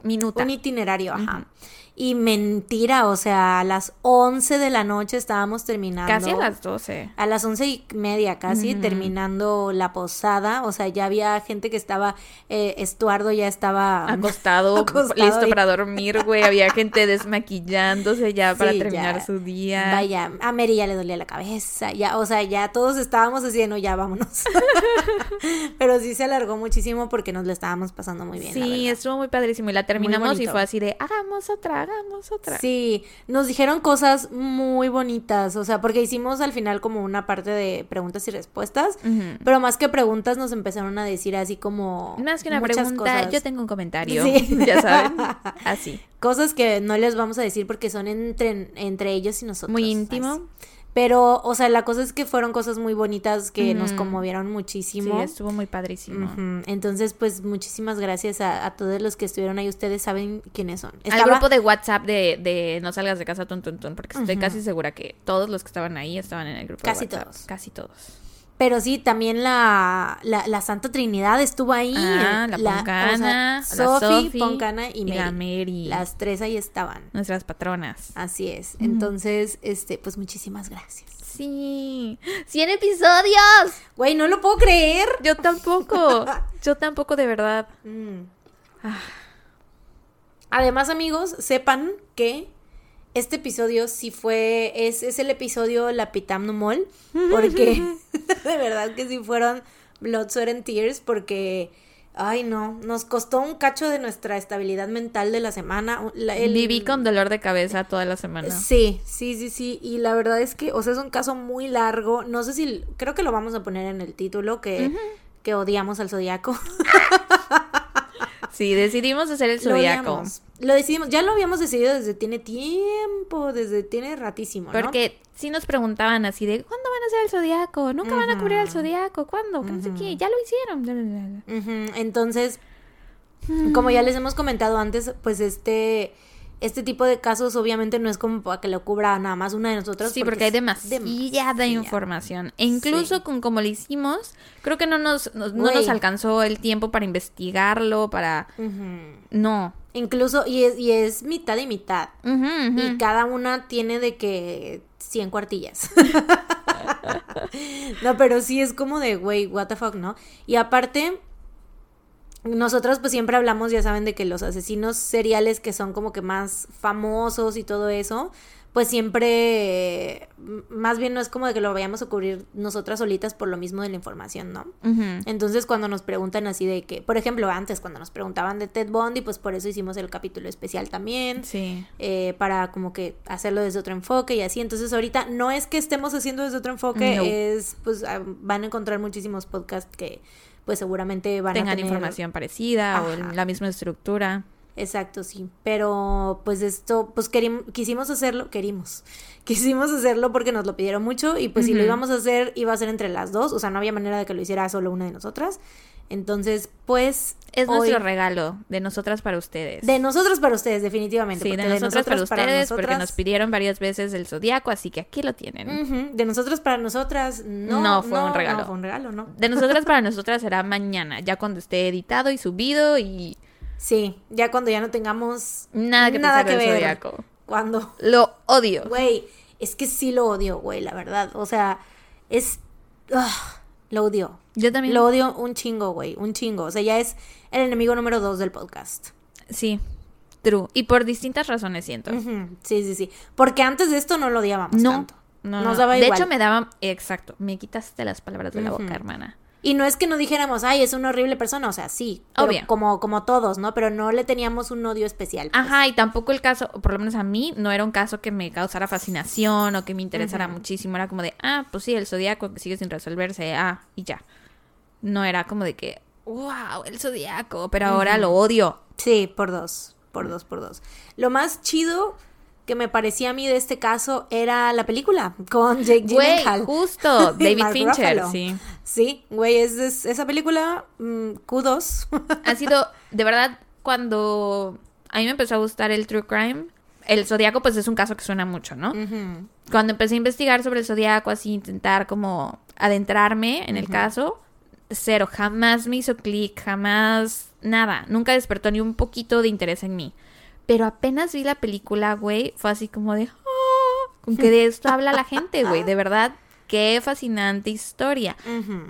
[SPEAKER 1] minuta.
[SPEAKER 2] un itinerario, ajá. Y mentira, o sea, a las 11 de la noche estábamos terminando.
[SPEAKER 1] Casi a las 12.
[SPEAKER 2] A las once y media casi, terminando la posada. O sea, ya había gente que estaba, eh, Estuardo ya estaba
[SPEAKER 1] Acostado,
[SPEAKER 2] Acostado
[SPEAKER 1] listo
[SPEAKER 2] y-
[SPEAKER 1] para dormir, güey. Había gente desmaquillándose ya para
[SPEAKER 2] Sí,
[SPEAKER 1] terminar
[SPEAKER 2] ya.
[SPEAKER 1] su día.
[SPEAKER 2] Vaya, a Mary ya le dolía la cabeza, ya, o sea, ya todos estábamos diciendo, ya vámonos. Pero sí se alargó muchísimo porque nos lo estábamos pasando muy bien.
[SPEAKER 1] sí, estuvo muy padrísimo. Y la terminamos y fue así de, hagamos otra, hagamos otra.
[SPEAKER 2] Sí, nos dijeron cosas muy bonitas, o sea, porque hicimos al final como una parte de preguntas y respuestas, pero más que preguntas nos empezaron a decir así como
[SPEAKER 1] Más que una pregunta,
[SPEAKER 2] cosas.
[SPEAKER 1] yo tengo un comentario.
[SPEAKER 2] Sí.
[SPEAKER 1] Ya saben. Así.
[SPEAKER 2] cosas que no les vamos a decir porque son entre, entre ellos y nosotros.
[SPEAKER 1] Muy íntimo.
[SPEAKER 2] Pero, o sea, la cosa es que fueron cosas muy bonitas que nos conmovieron
[SPEAKER 1] Sí,
[SPEAKER 2] muchísimo.
[SPEAKER 1] estuvo muy padrísimo.
[SPEAKER 2] Entonces, pues muchísimas gracias a, a todos los que estuvieron ahí. Ustedes saben quiénes son.
[SPEAKER 1] Al
[SPEAKER 2] Estaba-
[SPEAKER 1] grupo de WhatsApp de, de No salgas de casa, tun, tun, tun, porque estoy casi segura que todos los que estaban ahí estaban en el grupo
[SPEAKER 2] Casi
[SPEAKER 1] de WhatsApp.
[SPEAKER 2] todos.
[SPEAKER 1] Casi todos.
[SPEAKER 2] Pero sí, también la, la, la Santa Trinidad estuvo ahí.
[SPEAKER 1] Ah, la,
[SPEAKER 2] o sea,
[SPEAKER 1] Poncana, la
[SPEAKER 2] Sofi,
[SPEAKER 1] Sofi
[SPEAKER 2] Poncana y Mary.
[SPEAKER 1] la Mary.
[SPEAKER 2] Las tres ahí estaban.
[SPEAKER 1] Nuestras patronas.
[SPEAKER 2] Así es. Entonces, este, pues muchísimas gracias.
[SPEAKER 1] Sí. ¡100 episodios!
[SPEAKER 2] Güey, no lo puedo creer.
[SPEAKER 1] Yo tampoco. Yo tampoco, de verdad.
[SPEAKER 2] Mm.
[SPEAKER 1] Ah.
[SPEAKER 2] Además, amigos, sepan que este episodio sí fue, es, es el episodio La Pitam No Mol, porque de verdad que sí fueron Blood, Sweat and Tears, porque, ay no, nos costó un cacho de nuestra estabilidad mental de la semana. La- el-
[SPEAKER 1] Viví con dolor de cabeza toda la semana.
[SPEAKER 2] Sí, sí, sí, sí, y la verdad es que, o sea, es un caso muy largo, no sé si, creo que lo vamos a poner en el título, que, que odiamos al zodiaco.
[SPEAKER 1] Sí, decidimos hacer el zodiaco.
[SPEAKER 2] Lo decidimos, ya lo habíamos decidido desde tiene tiempo, desde tiene ratísimo, ¿no?
[SPEAKER 1] Porque si nos preguntaban así de ¿cuándo van a hacer el zodiaco? ¿Nunca van a cubrir el zodiaco? ¿Cuándo? Que no sé qué. Ya lo hicieron. Bla, bla, bla, bla.
[SPEAKER 2] Ujú, Entonces, como ya les hemos comentado antes, pues este este tipo de casos obviamente no es como para que lo cubra nada más una de nosotras.
[SPEAKER 1] Sí, porque hay
[SPEAKER 2] es
[SPEAKER 1] demasiada
[SPEAKER 2] demasiada.
[SPEAKER 1] información. E incluso
[SPEAKER 2] Sí.
[SPEAKER 1] con como lo hicimos, creo que no nos, no nos alcanzó el tiempo para investigarlo, para... No.
[SPEAKER 2] Incluso, y es, y es mitad y mitad. Y cada una tiene de que 100 cuartillas. no, pero sí es como de, güey, what the fuck, ¿no? Y aparte, nosotros pues siempre hablamos, ya saben, de que los asesinos seriales que son como que más famosos y todo eso, pues siempre, más bien no es como de que lo vayamos a cubrir nosotras solitas por lo mismo de la información, ¿no? Entonces cuando nos preguntan así de que, por ejemplo, antes cuando nos preguntaban de Ted Bundy, pues por eso hicimos el capítulo especial también
[SPEAKER 1] Sí.
[SPEAKER 2] eh, para como que hacerlo desde otro enfoque y así. Entonces ahorita no es que estemos haciendo desde otro enfoque,
[SPEAKER 1] No.
[SPEAKER 2] es pues ah, van a encontrar muchísimos podcasts que pues seguramente van a
[SPEAKER 1] Tengan
[SPEAKER 2] tener
[SPEAKER 1] información parecida o la misma estructura.
[SPEAKER 2] Exacto, sí. Pero pues esto, pues quisimos hacerlo, querimos. Quisimos hacerlo porque nos lo pidieron mucho y pues si lo íbamos a hacer iba a ser entre las dos, o sea, no había manera de que lo hiciera solo una de nosotras. Entonces, pues
[SPEAKER 1] Es
[SPEAKER 2] hoy-
[SPEAKER 1] nuestro regalo de nosotras para ustedes.
[SPEAKER 2] de nosotros para ustedes, definitivamente.
[SPEAKER 1] sí, de
[SPEAKER 2] porque
[SPEAKER 1] nosotras para ustedes, porque
[SPEAKER 2] nosotras-
[SPEAKER 1] nos pidieron varias veces el zodiaco, así que aquí lo tienen.
[SPEAKER 2] De nosotros para nosotras, no.
[SPEAKER 1] No, fue un regalo.
[SPEAKER 2] No, fue un regalo, ¿no?
[SPEAKER 1] De nosotras para nosotras será mañana, ya cuando esté editado y subido y
[SPEAKER 2] Sí, ya cuando ya no tengamos
[SPEAKER 1] nada que
[SPEAKER 2] Nada
[SPEAKER 1] pensar
[SPEAKER 2] que ver.
[SPEAKER 1] zodiaco.
[SPEAKER 2] Cuando,
[SPEAKER 1] Lo odio.
[SPEAKER 2] güey, es que sí lo odio, güey, la verdad. O sea, es. ah, lo odio.
[SPEAKER 1] Yo también.
[SPEAKER 2] Lo odio un chingo, güey, un chingo. O sea, ya es el enemigo número dos del podcast.
[SPEAKER 1] Sí, true. Y por distintas razones siento.
[SPEAKER 2] Sí, sí, sí. Porque antes de esto no lo odiábamos
[SPEAKER 1] No,
[SPEAKER 2] tanto.
[SPEAKER 1] no,
[SPEAKER 2] Nos
[SPEAKER 1] no.
[SPEAKER 2] daba
[SPEAKER 1] De
[SPEAKER 2] igual.
[SPEAKER 1] hecho, me daba. Exacto, me quitaste las palabras de la boca, hermana.
[SPEAKER 2] Y no es que no dijéramos, ay, es una horrible persona, o sea, sí,
[SPEAKER 1] Obvio.
[SPEAKER 2] como como todos, ¿no? Pero no le teníamos un odio especial. pues.
[SPEAKER 1] Ajá, y tampoco el caso, por lo menos a mí, no era un caso que me causara fascinación o que me interesara muchísimo. Era como de, ah, pues sí, el zodiaco que sigue sin resolverse, ah, y ya. No era como de que, wow, el zodiaco, pero ahora lo odio.
[SPEAKER 2] Sí, por dos, por dos, por dos. Lo más chido que me parecía a mí de este caso era la película con Jake
[SPEAKER 1] Güey,
[SPEAKER 2] Gyllenhaal.
[SPEAKER 1] justo,
[SPEAKER 2] Y
[SPEAKER 1] David Fincher,
[SPEAKER 2] Ruffalo.
[SPEAKER 1] sí.
[SPEAKER 2] Sí, güey, es, es- esa película, mm, kudos.
[SPEAKER 1] Ha sido, de verdad, cuando a mí me empezó a gustar el true crime, el zodiaco pues es un caso que suena mucho, ¿no? Cuando empecé a investigar sobre el zodiaco, así intentar como adentrarme en el caso, cero, jamás me hizo clic, jamás nada, nunca despertó ni un poquito de interés en mí. Pero apenas vi la película, güey, fue así como de, "Ah", con que de esto habla la gente, güey, de verdad, qué fascinante historia.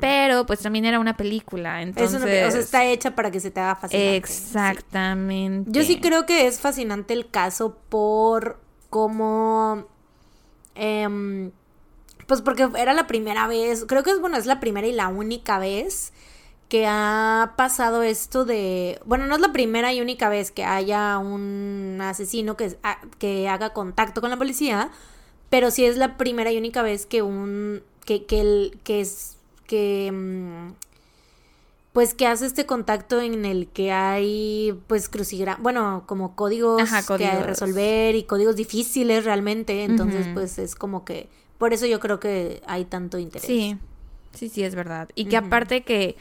[SPEAKER 1] Pero pues también era una película,
[SPEAKER 2] Es
[SPEAKER 1] entonces...
[SPEAKER 2] una o sea, está hecha para que se te haga fascinante.
[SPEAKER 1] Exactamente.
[SPEAKER 2] Sí. Yo sí creo que es fascinante el caso por cómo... em, pues porque era la primera vez, creo que es bueno, es la primera y la única vez que ha pasado esto de, bueno, no es la primera y única vez que haya un asesino que, que haga contacto con la policía, pero sí es la primera y única vez que un, que, que, el, que es, que, mm, pues que hace este contacto en el que hay, pues, crucigra, bueno, como códigos,
[SPEAKER 1] Ajá,
[SPEAKER 2] que hay que
[SPEAKER 1] códigos.
[SPEAKER 2] resolver y códigos difíciles realmente, entonces, pues, es como que, por eso yo creo que hay tanto interés.
[SPEAKER 1] Sí, sí, sí, es verdad. Y que aparte que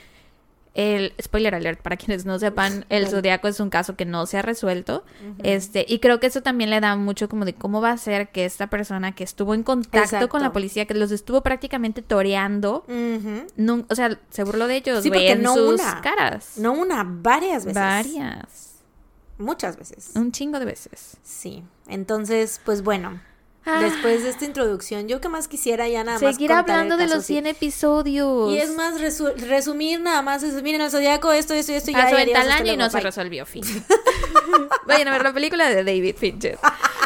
[SPEAKER 1] el spoiler alert, para quienes no sepan, el zodiaco es un caso que no se ha resuelto. Este, y creo que eso también le da mucho como de cómo va a ser que esta persona que estuvo en contacto
[SPEAKER 2] Exacto.
[SPEAKER 1] con la policía, que los estuvo prácticamente toreando, nun- o sea, se burló de ellos,
[SPEAKER 2] Sí,
[SPEAKER 1] en
[SPEAKER 2] no
[SPEAKER 1] sus
[SPEAKER 2] una,
[SPEAKER 1] caras.
[SPEAKER 2] No una, varias veces.
[SPEAKER 1] Varias.
[SPEAKER 2] Muchas veces.
[SPEAKER 1] Un chingo de veces.
[SPEAKER 2] Sí. Entonces, pues bueno.
[SPEAKER 1] Ah.
[SPEAKER 2] Después de esta introducción, yo que más quisiera ya nada más.
[SPEAKER 1] Seguir
[SPEAKER 2] el
[SPEAKER 1] hablando de los
[SPEAKER 2] sí.
[SPEAKER 1] 100 episodios.
[SPEAKER 2] Y es más, resu- resumir nada más. Es, miren, el zodiaco, esto, esto, esto. ya,
[SPEAKER 1] Pasó
[SPEAKER 2] y
[SPEAKER 1] en
[SPEAKER 2] adiós,
[SPEAKER 1] tal
[SPEAKER 2] hasta
[SPEAKER 1] año y no se resolvió, fin. Vayan a ver la película de David Fincher.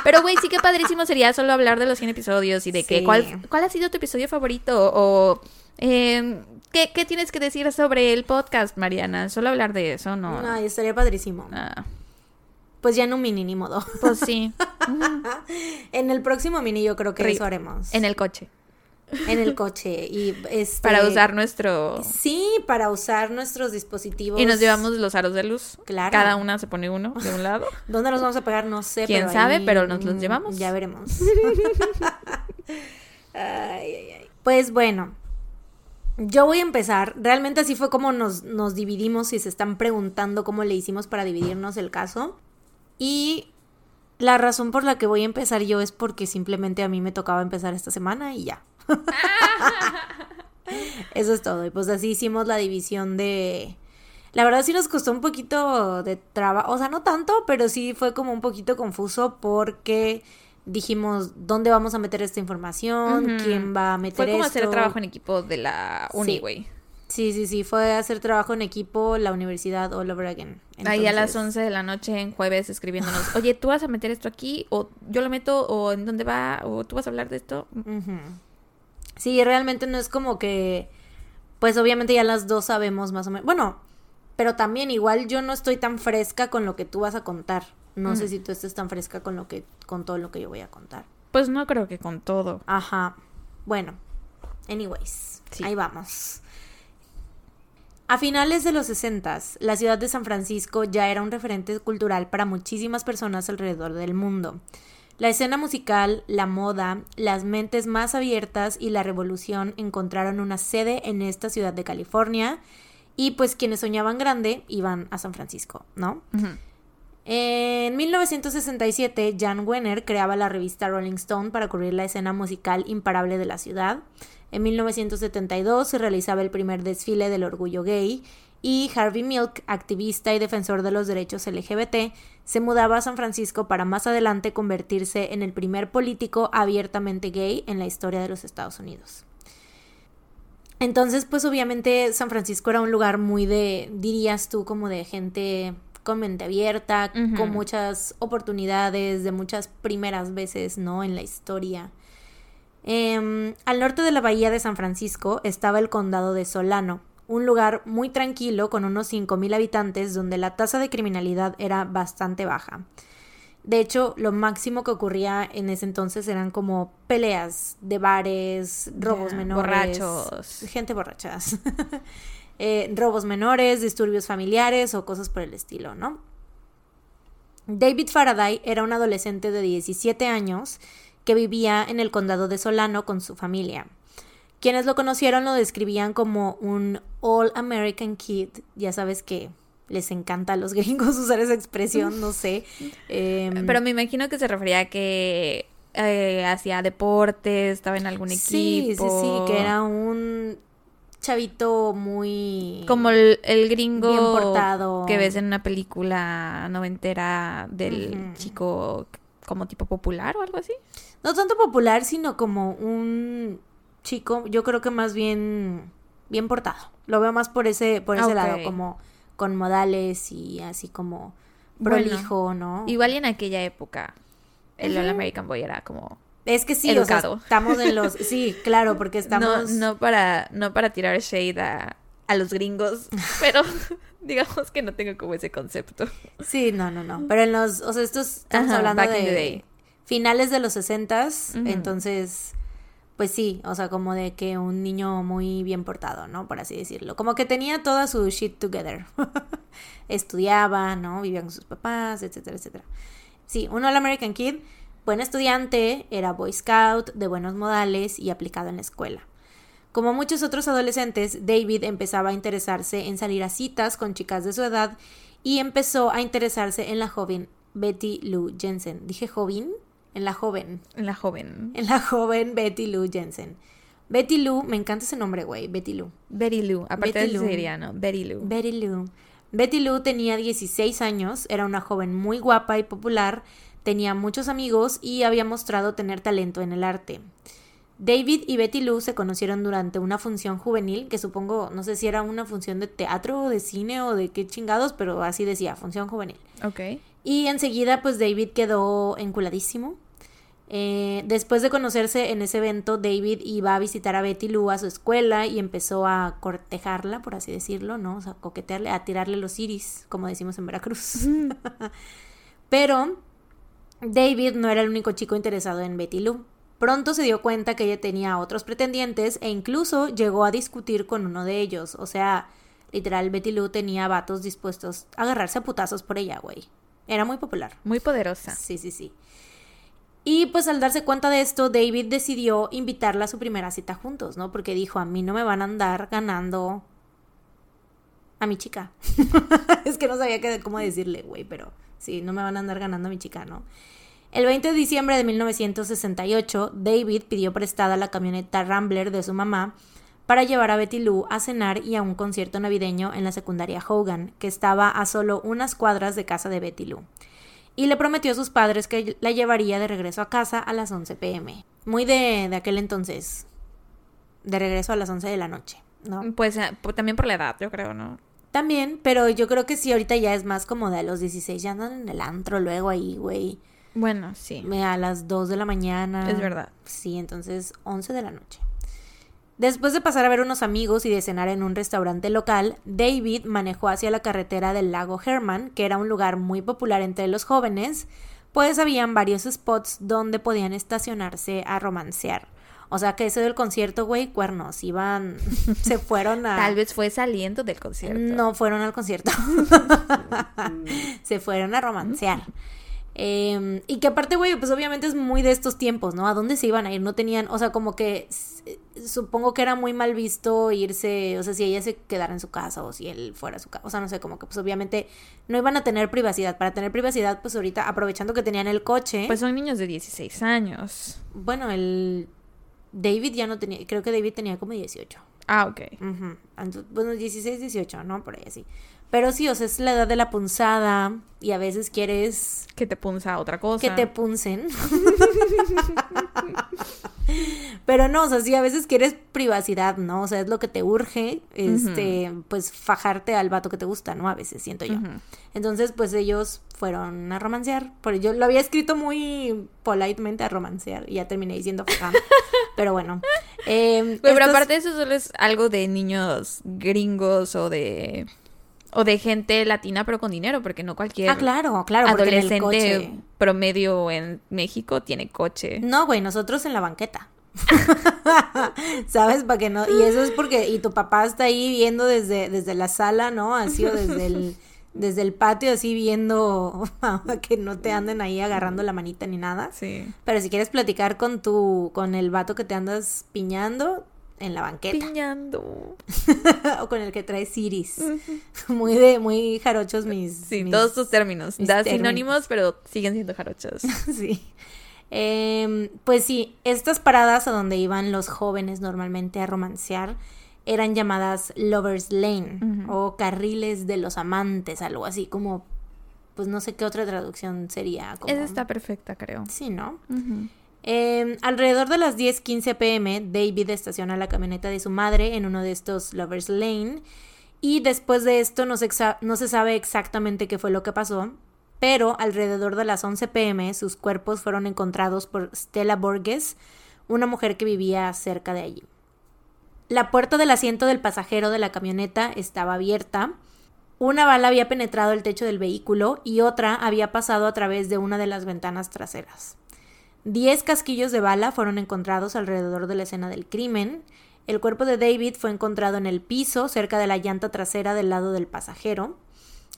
[SPEAKER 1] Pero, güey, sí que padrísimo sería solo hablar de los 100 episodios y de que
[SPEAKER 2] Sí.
[SPEAKER 1] cuál, cuál ha sido tu episodio favorito o eh, ¿qué, qué tienes que decir sobre el podcast, Mariana. Solo hablar de eso, ¿no?
[SPEAKER 2] Ay, estaría padrísimo.
[SPEAKER 1] Ah,
[SPEAKER 2] Pues ya en un mini, ni modo.
[SPEAKER 1] pues sí,
[SPEAKER 2] en el próximo mini yo creo que
[SPEAKER 1] Ri-
[SPEAKER 2] eso haremos.
[SPEAKER 1] en el coche.
[SPEAKER 2] En el coche. Y este...
[SPEAKER 1] Para usar nuestro...
[SPEAKER 2] Sí, para usar nuestros dispositivos.
[SPEAKER 1] Y nos llevamos los aros de luz.
[SPEAKER 2] Claro.
[SPEAKER 1] Cada una se pone uno de un lado.
[SPEAKER 2] ¿Dónde nos vamos a pegar? No sé.
[SPEAKER 1] ¿Quién
[SPEAKER 2] pero
[SPEAKER 1] sabe?
[SPEAKER 2] ahí,
[SPEAKER 1] Pero nos los llevamos.
[SPEAKER 2] Ya veremos. ay, ay, ay. Pues bueno, yo voy a empezar. Realmente así fue como nos, nos dividimos, si se están preguntando cómo le hicimos para dividirnos el caso. Y la razón por la que voy a empezar yo es porque simplemente a mí me tocaba empezar esta semana y ya. Eso es todo. Y pues así hicimos la división de... La verdad sí nos costó un poquito de trabajo, o sea, no tanto, pero sí fue como un poquito confuso porque dijimos, ¿dónde vamos a meter esta información? ¿Quién va a meter
[SPEAKER 1] Fue como
[SPEAKER 2] esto?
[SPEAKER 1] hacer trabajo en equipo de la uni, güey.
[SPEAKER 2] Sí, sí, sí, fue hacer trabajo en equipo, la universidad all over again.
[SPEAKER 1] Ahí a las
[SPEAKER 2] Entonces,
[SPEAKER 1] 11 de la noche en jueves escribiéndonos, oye, ¿tú vas a meter esto aquí? ¿O yo lo meto? ¿O en dónde va? ¿O tú vas a hablar de esto?
[SPEAKER 2] Sí, realmente no es como que, pues obviamente ya las dos sabemos más o menos. Bueno, pero también igual yo no estoy tan fresca con lo que tú vas a contar. No sé
[SPEAKER 1] Mm.
[SPEAKER 2] si tú estés tan fresca con lo que, con todo lo que yo voy a contar.
[SPEAKER 1] Pues no creo que con todo.
[SPEAKER 2] Ajá. Bueno, anyways,
[SPEAKER 1] Sí.
[SPEAKER 2] ahí vamos. A finales de los 60, la ciudad de San Francisco ya era un referente cultural para muchísimas personas alrededor del mundo. La escena musical, la moda, las mentes más abiertas y la revolución encontraron una sede en esta ciudad de California y pues quienes soñaban grande iban a San Francisco, ¿no? En 1967, Jan Wenner creaba la revista Rolling Stone para cubrir la escena musical imparable de la ciudad. En 1972 se realizaba el primer desfile del orgullo gay y Harvey Milk, activista y defensor de los derechos LGBT, se mudaba a San Francisco para más adelante convertirse en el primer político abiertamente gay en la historia de los Estados Unidos. Entonces, pues obviamente San Francisco era un lugar muy de, dirías tú, como de gente con mente abierta, con muchas oportunidades, de muchas primeras veces, ¿no? En la historia. Em, al norte de la bahía de San Francisco estaba el condado de Solano, un lugar muy tranquilo con unos 5.000 habitantes donde la tasa de criminalidad era bastante baja. De hecho, lo máximo que ocurría en ese entonces eran como peleas de bares, robos menores,
[SPEAKER 1] borrachos.
[SPEAKER 2] gente borrachas, eh, robos menores, disturbios familiares o cosas por el estilo, ¿no? David Faraday era un adolescente de 17 años que vivía en el condado de Solano con su familia. Quienes lo conocieron lo describían como un All American Kid. Ya sabes que les encanta a los gringos usar esa expresión, no sé. Em,
[SPEAKER 1] Pero me imagino que se refería a que eh, hacía deportes, estaba en algún equipo.
[SPEAKER 2] Sí, sí, sí, que era un chavito muy...
[SPEAKER 1] Como el, el gringo
[SPEAKER 2] Bien portado.
[SPEAKER 1] que ves en una película noventera del chico como tipo popular o algo así.
[SPEAKER 2] No tanto popular, sino como un chico, yo creo que más bien bien portado. Lo veo más por ese por ese lado, como con modales y así como
[SPEAKER 1] Bueno,
[SPEAKER 2] prolijo, ¿no?
[SPEAKER 1] Igual y en aquella época el. All American Boy era como
[SPEAKER 2] Es que sí, o sea,
[SPEAKER 1] Educado.
[SPEAKER 2] estamos en los sí, claro, porque estamos
[SPEAKER 1] no, no para no para tirar shade a, a los gringos, pero digamos que no tengo como ese concepto.
[SPEAKER 2] Sí, no, no, no, pero en los, o sea, estos estamos
[SPEAKER 1] Ajá,
[SPEAKER 2] hablando
[SPEAKER 1] back in the
[SPEAKER 2] de
[SPEAKER 1] day.
[SPEAKER 2] Finales de los sesentas,
[SPEAKER 1] Ujú.
[SPEAKER 2] entonces pues sí, o sea, como de que un niño muy bien portado, ¿no? Por así decirlo. Como que tenía toda su shit together. Estudiaba, ¿no? Vivía con sus papás, etcétera, etcétera. Sí, un All American Kid, buen estudiante, era Boy Scout, de buenos modales y aplicado en la escuela. Como muchos otros adolescentes, David empezaba a interesarse en salir a citas con chicas de su edad y empezó a interesarse en la joven Betty Lou Jensen. ¿Dije joven? En la joven.
[SPEAKER 1] En la joven.
[SPEAKER 2] En la joven Betty Lou Jensen. Betty Lou, me encanta ese nombre, güey, Betty Lou.
[SPEAKER 1] Betty Lou, aparte
[SPEAKER 2] Betty
[SPEAKER 1] de
[SPEAKER 2] Lou.
[SPEAKER 1] siriano, Betty Lou.
[SPEAKER 2] Betty Lou. Betty Lou tenía 16 años, era una joven muy guapa y popular, tenía muchos amigos y había mostrado tener talento en el arte. David y Betty Lou se conocieron durante una función juvenil, que supongo, no sé si era una función de teatro o de cine o de qué chingados, pero así decía, función juvenil.
[SPEAKER 1] Ok.
[SPEAKER 2] Y enseguida, pues David quedó enculadísimo. Eh, después de conocerse en ese evento, David iba a visitar a Betty Lou a su escuela y empezó a cortejarla, por así decirlo, ¿no? O sea, coquetearle, a tirarle los iris, como decimos en Veracruz. Pero David no era el único chico interesado en Betty Lou. Pronto se dio cuenta que ella tenía otros pretendientes e incluso llegó a discutir con uno de ellos. O sea, literal, Betty Lou tenía vatos dispuestos a agarrarse a putazos por ella, güey. Era muy popular.
[SPEAKER 1] Muy poderosa.
[SPEAKER 2] Sí, sí, sí. Y pues al darse cuenta de esto, David decidió invitarla a su primera cita juntos, ¿no? Porque dijo, a mí no me van a andar ganando a mi chica. es que no sabía cómo decirle, güey, pero sí, no me van a andar ganando a mi chica, ¿no? El 20 de diciembre de 1968, David pidió prestada la camioneta Rambler de su mamá para llevar a Betty Lou a cenar y a un concierto navideño en la secundaria Hogan, que estaba a solo unas cuadras de casa de Betty Lou. Y le prometió a sus padres que la llevaría de regreso a casa a las 11 pm. Muy de, de aquel entonces. De regreso a las 11 de la noche, ¿no?
[SPEAKER 1] Pues eh, por- también por la edad, yo creo, ¿no?
[SPEAKER 2] También, pero yo creo que sí, ahorita ya es más como de a los 16, ya andan en el antro luego ahí, güey.
[SPEAKER 1] Bueno, sí.
[SPEAKER 2] A las 2 de la mañana.
[SPEAKER 1] Es verdad.
[SPEAKER 2] Sí, entonces 11 de la noche. Después de pasar a ver unos amigos y de cenar en un restaurante local, David manejó hacia la carretera del lago Herman, que era un lugar muy popular entre los jóvenes, pues habían varios spots donde podían estacionarse a romancear. O sea que ese del concierto, güey, cuernos, iban, se fueron a...
[SPEAKER 1] Tal vez fue saliendo del concierto.
[SPEAKER 2] No fueron al concierto. Se fueron a romancear. Eh, y que aparte, güey, pues obviamente es muy de estos tiempos, ¿no? ¿A dónde se iban a ir? No tenían, o sea, como que s- supongo que era muy mal visto irse, o sea, si ella se quedara en su casa o si él fuera a su casa, o sea, no sé, como que pues obviamente no iban a tener privacidad. Para tener privacidad, pues ahorita aprovechando que tenían el coche,
[SPEAKER 1] Pues son niños de 16 años.
[SPEAKER 2] bueno, el David ya no tenía, creo que David tenía como 18.
[SPEAKER 1] Ah, ok.
[SPEAKER 2] Bueno, 16, 18, ¿no? Por ahí así. Pero sí, o sea, es la edad de la punzada y a veces quieres
[SPEAKER 1] Que te punza otra cosa.
[SPEAKER 2] que te puncen. Pero no, o sea, sí, a veces quieres privacidad, ¿no? O sea, es lo que te urge, este, pues fajarte al vato que te gusta, ¿no? A veces, siento yo. Entonces, pues ellos fueron a romancear. Pero yo lo había escrito muy politemente a romancear y ya terminé diciendo fajar. Pero bueno. Eh,
[SPEAKER 1] Pero
[SPEAKER 2] estos-
[SPEAKER 1] aparte eso solo es algo de niños gringos o de o de gente latina pero con dinero, porque no cualquier
[SPEAKER 2] Ah, claro, claro, porque en el
[SPEAKER 1] adolescente
[SPEAKER 2] coche.
[SPEAKER 1] promedio en México tiene coche.
[SPEAKER 2] No, güey, nosotros en la banqueta. ¿Sabes? Para que no. Y eso es porque. Y tu papá está ahí viendo desde, desde la sala, ¿no? Así o desde el, desde el patio, así viendo que no te anden ahí agarrando la manita ni nada.
[SPEAKER 1] Sí.
[SPEAKER 2] Pero si quieres platicar con tu. con el vato que te andas piñando, en la banqueta.
[SPEAKER 1] Piñando.
[SPEAKER 2] o con el que trae Ciris. muy de, muy jarochos mis.
[SPEAKER 1] Sí,
[SPEAKER 2] mis-
[SPEAKER 1] todos tus términos. Da
[SPEAKER 2] términos.
[SPEAKER 1] sinónimos, pero siguen siendo jarochos.
[SPEAKER 2] sí. Em, pues sí, estas paradas a donde iban los jóvenes normalmente a romancear eran llamadas Lovers Lane o carriles de los amantes, algo así como, pues no sé qué otra traducción sería. Como...
[SPEAKER 1] Esa está perfecta, creo.
[SPEAKER 2] Sí, ¿no?
[SPEAKER 1] Ujú.
[SPEAKER 2] Eh, alrededor de las 10:15 pm, David estaciona la camioneta de su madre en uno de estos Lovers Lane. Y después de esto no se, no se sabe exactamente qué fue lo que pasó. Pero alrededor de las 11 pm, sus cuerpos fueron encontrados por Stella Borges, una mujer que vivía cerca de allí. La puerta del asiento del pasajero de la camioneta estaba abierta. Una bala había penetrado el techo del vehículo y otra había pasado a través de una de las ventanas traseras. Diez casquillos de bala fueron encontrados alrededor de la escena del crimen. El cuerpo de David fue encontrado en el piso, cerca de la llanta trasera del lado del pasajero.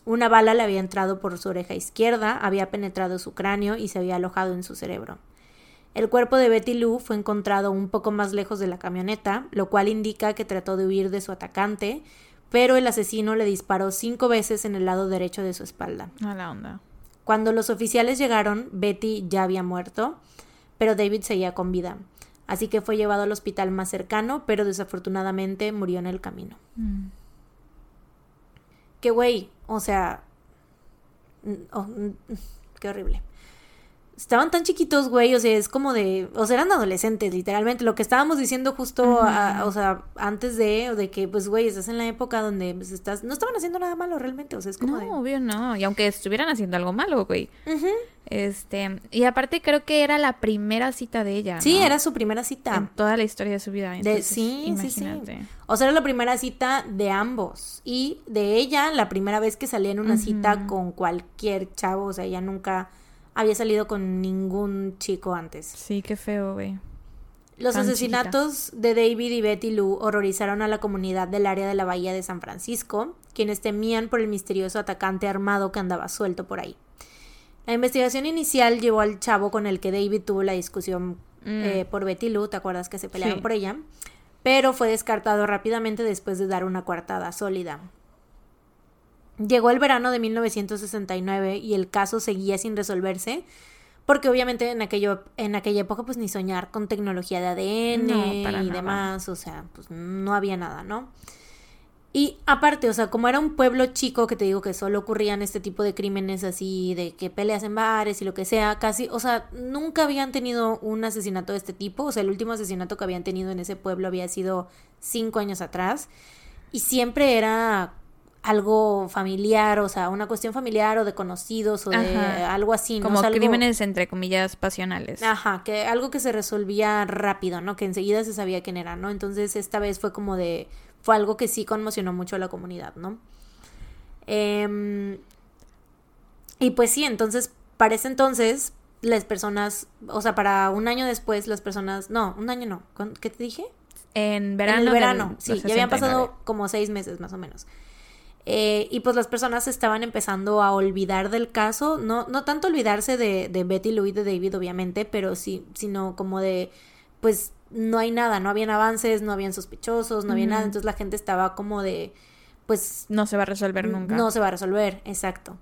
[SPEAKER 2] Una bala le había entrado por su oreja izquierda, había penetrado su cráneo y se había alojado en su cerebro. El cuerpo de Betty Lou fue encontrado un poco más lejos de la camioneta, lo cual indica que trató de huir de su atacante, pero el asesino le disparó cinco veces en el lado derecho de su espalda.
[SPEAKER 1] A la onda.
[SPEAKER 2] Cuando los oficiales llegaron, Betty ya había muerto, pero David seguía con vida. Así que fue llevado al hospital más cercano, pero desafortunadamente murió en el camino.
[SPEAKER 1] Mm.
[SPEAKER 2] Que güey, o sea... oh, qué horrible. Estaban tan chiquitos, güey, o sea, es como de... O sea, eran adolescentes, literalmente. Lo que estábamos diciendo justo, a- o sea, antes de, o de que, pues, güey, estás en la época donde pues, estás... No estaban haciendo nada malo realmente, o sea, es como
[SPEAKER 1] No,
[SPEAKER 2] de...
[SPEAKER 1] obvio no. Y aunque estuvieran haciendo algo malo, güey. Este. Y aparte creo que era la primera cita de ella.
[SPEAKER 2] Sí,
[SPEAKER 1] ¿no?
[SPEAKER 2] era su primera cita.
[SPEAKER 1] En toda la historia de su vida.
[SPEAKER 2] De,
[SPEAKER 1] entonces,
[SPEAKER 2] sí, sí, sí.
[SPEAKER 1] imagínate.
[SPEAKER 2] O sea, era la primera cita de ambos. Y de ella, la primera vez que salía en una cita con cualquier chavo. O sea, ella nunca había salido con ningún chico antes.
[SPEAKER 1] Sí, qué feo, güey.
[SPEAKER 2] Los
[SPEAKER 1] Tan
[SPEAKER 2] asesinatos de David y Betty Lou horrorizaron a la comunidad del área de la bahía de San Francisco, quienes temían por el misterioso atacante armado que andaba suelto por ahí. La investigación inicial llevó al chavo con el que David tuvo la discusión
[SPEAKER 1] Mm.
[SPEAKER 2] eh, por Betty Lou, ¿te acuerdas que se pelearon
[SPEAKER 1] Sí.
[SPEAKER 2] por ella? Pero fue descartado rápidamente después de dar una coartada sólida. Llegó el verano de 1969 y el caso seguía sin resolverse, porque obviamente en, aquello, en aquella época pues ni soñar con tecnología de ADN
[SPEAKER 1] No,
[SPEAKER 2] y
[SPEAKER 1] nada.
[SPEAKER 2] demás, o sea, pues no había nada, ¿no? Y aparte, o sea, como era un pueblo chico que te digo que solo ocurrían este tipo de crímenes así, de que peleas en bares y lo que sea, casi, o sea, nunca habían tenido un asesinato de este tipo, o sea, el último asesinato que habían tenido en ese pueblo había sido cinco años atrás, y siempre era algo familiar, o sea, una cuestión familiar o de conocidos o de
[SPEAKER 1] Ajá.
[SPEAKER 2] algo así, ¿no?
[SPEAKER 1] Como
[SPEAKER 2] O sea, algo-
[SPEAKER 1] crímenes, entre comillas, pasionales.
[SPEAKER 2] Ajá, que algo que se resolvía rápido, ¿no? Que enseguida se sabía quién era, ¿no? Entonces esta vez fue como de, fue algo que sí conmocionó mucho a la comunidad, ¿no? Em, y pues sí, entonces, para ese entonces, las personas, o sea, para un año después, las personas, no, un año no, ¿cuán- ¿qué te dije?
[SPEAKER 1] En verano.
[SPEAKER 2] en el verano,
[SPEAKER 1] del
[SPEAKER 2] sí, ya habían
[SPEAKER 1] 69.
[SPEAKER 2] pasado como seis meses más o menos. Eh, y pues las personas estaban empezando a olvidar del caso, no, no tanto olvidarse de, de Betty Lou y de David, obviamente, pero sí, sino como de, pues no hay nada, no habían avances, no habían sospechosos, no había nada, entonces la gente estaba como de, pues
[SPEAKER 1] No se va a resolver nunca.
[SPEAKER 2] no se va a resolver, exacto.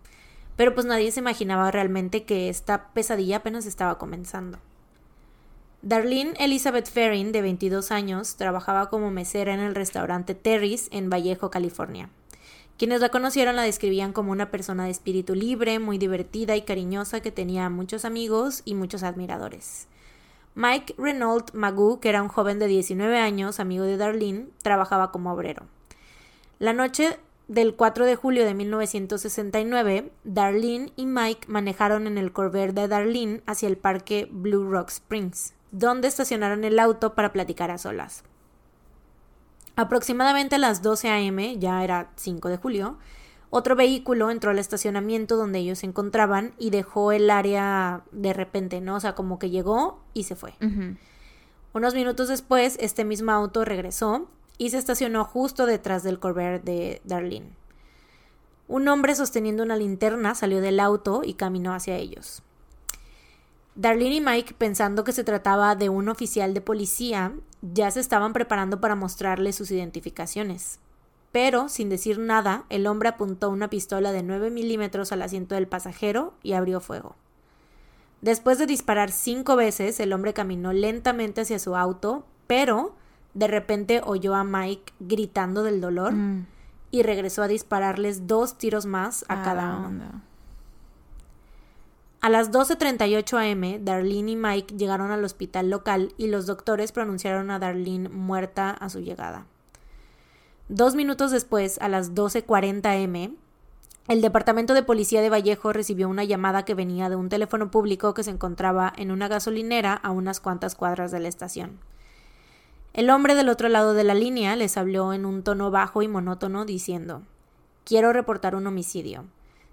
[SPEAKER 2] Pero pues nadie se imaginaba realmente que esta pesadilla apenas estaba comenzando. Darlene Elizabeth Ferrin, de 22 años, trabajaba como mesera en el restaurante Terry's en Vallejo, California. Quienes la conocieron la describían como una persona de espíritu libre, muy divertida y cariñosa que tenía muchos amigos y muchos admiradores. Mike Renault Magoo, que era un joven de 19 años, amigo de Darlene, trabajaba como obrero. La noche del 4 de julio de 1969, Darlene y Mike manejaron en el Corvair de Darlene hacia el parque Blue Rock Springs, donde estacionaron el auto para platicar a solas. Aproximadamente a las 12 a.m., ya era 5 de julio, otro vehículo entró al estacionamiento donde ellos se encontraban y dejó el área de repente, ¿no? O sea, como que llegó y se fue. Unos minutos después, este mismo auto regresó y se estacionó justo detrás del Corvair de Darlene. Un hombre sosteniendo una linterna salió del auto y caminó hacia ellos. Darlene y Mike, pensando que se trataba de un oficial de policía, ya se estaban preparando para mostrarle sus identificaciones. Pero, sin decir nada, el hombre apuntó una pistola de 9 milímetros al asiento del pasajero y abrió fuego. Después de disparar cinco veces, el hombre caminó lentamente hacia su auto, pero de repente oyó a Mike gritando del dolor
[SPEAKER 1] Mm.
[SPEAKER 2] y regresó a dispararles dos tiros más a
[SPEAKER 1] Ah,
[SPEAKER 2] cada uno. A las 12.38 am, Darlene y Mike llegaron al hospital local y los doctores pronunciaron a Darlene muerta a su llegada. Dos minutos después, a las 12.40 am, el Departamento de Policía de Vallejo recibió una llamada que venía de un teléfono público que se encontraba en una gasolinera a unas cuantas cuadras de la estación. El hombre del otro lado de la línea les habló en un tono bajo y monótono diciendo Quiero reportar un homicidio.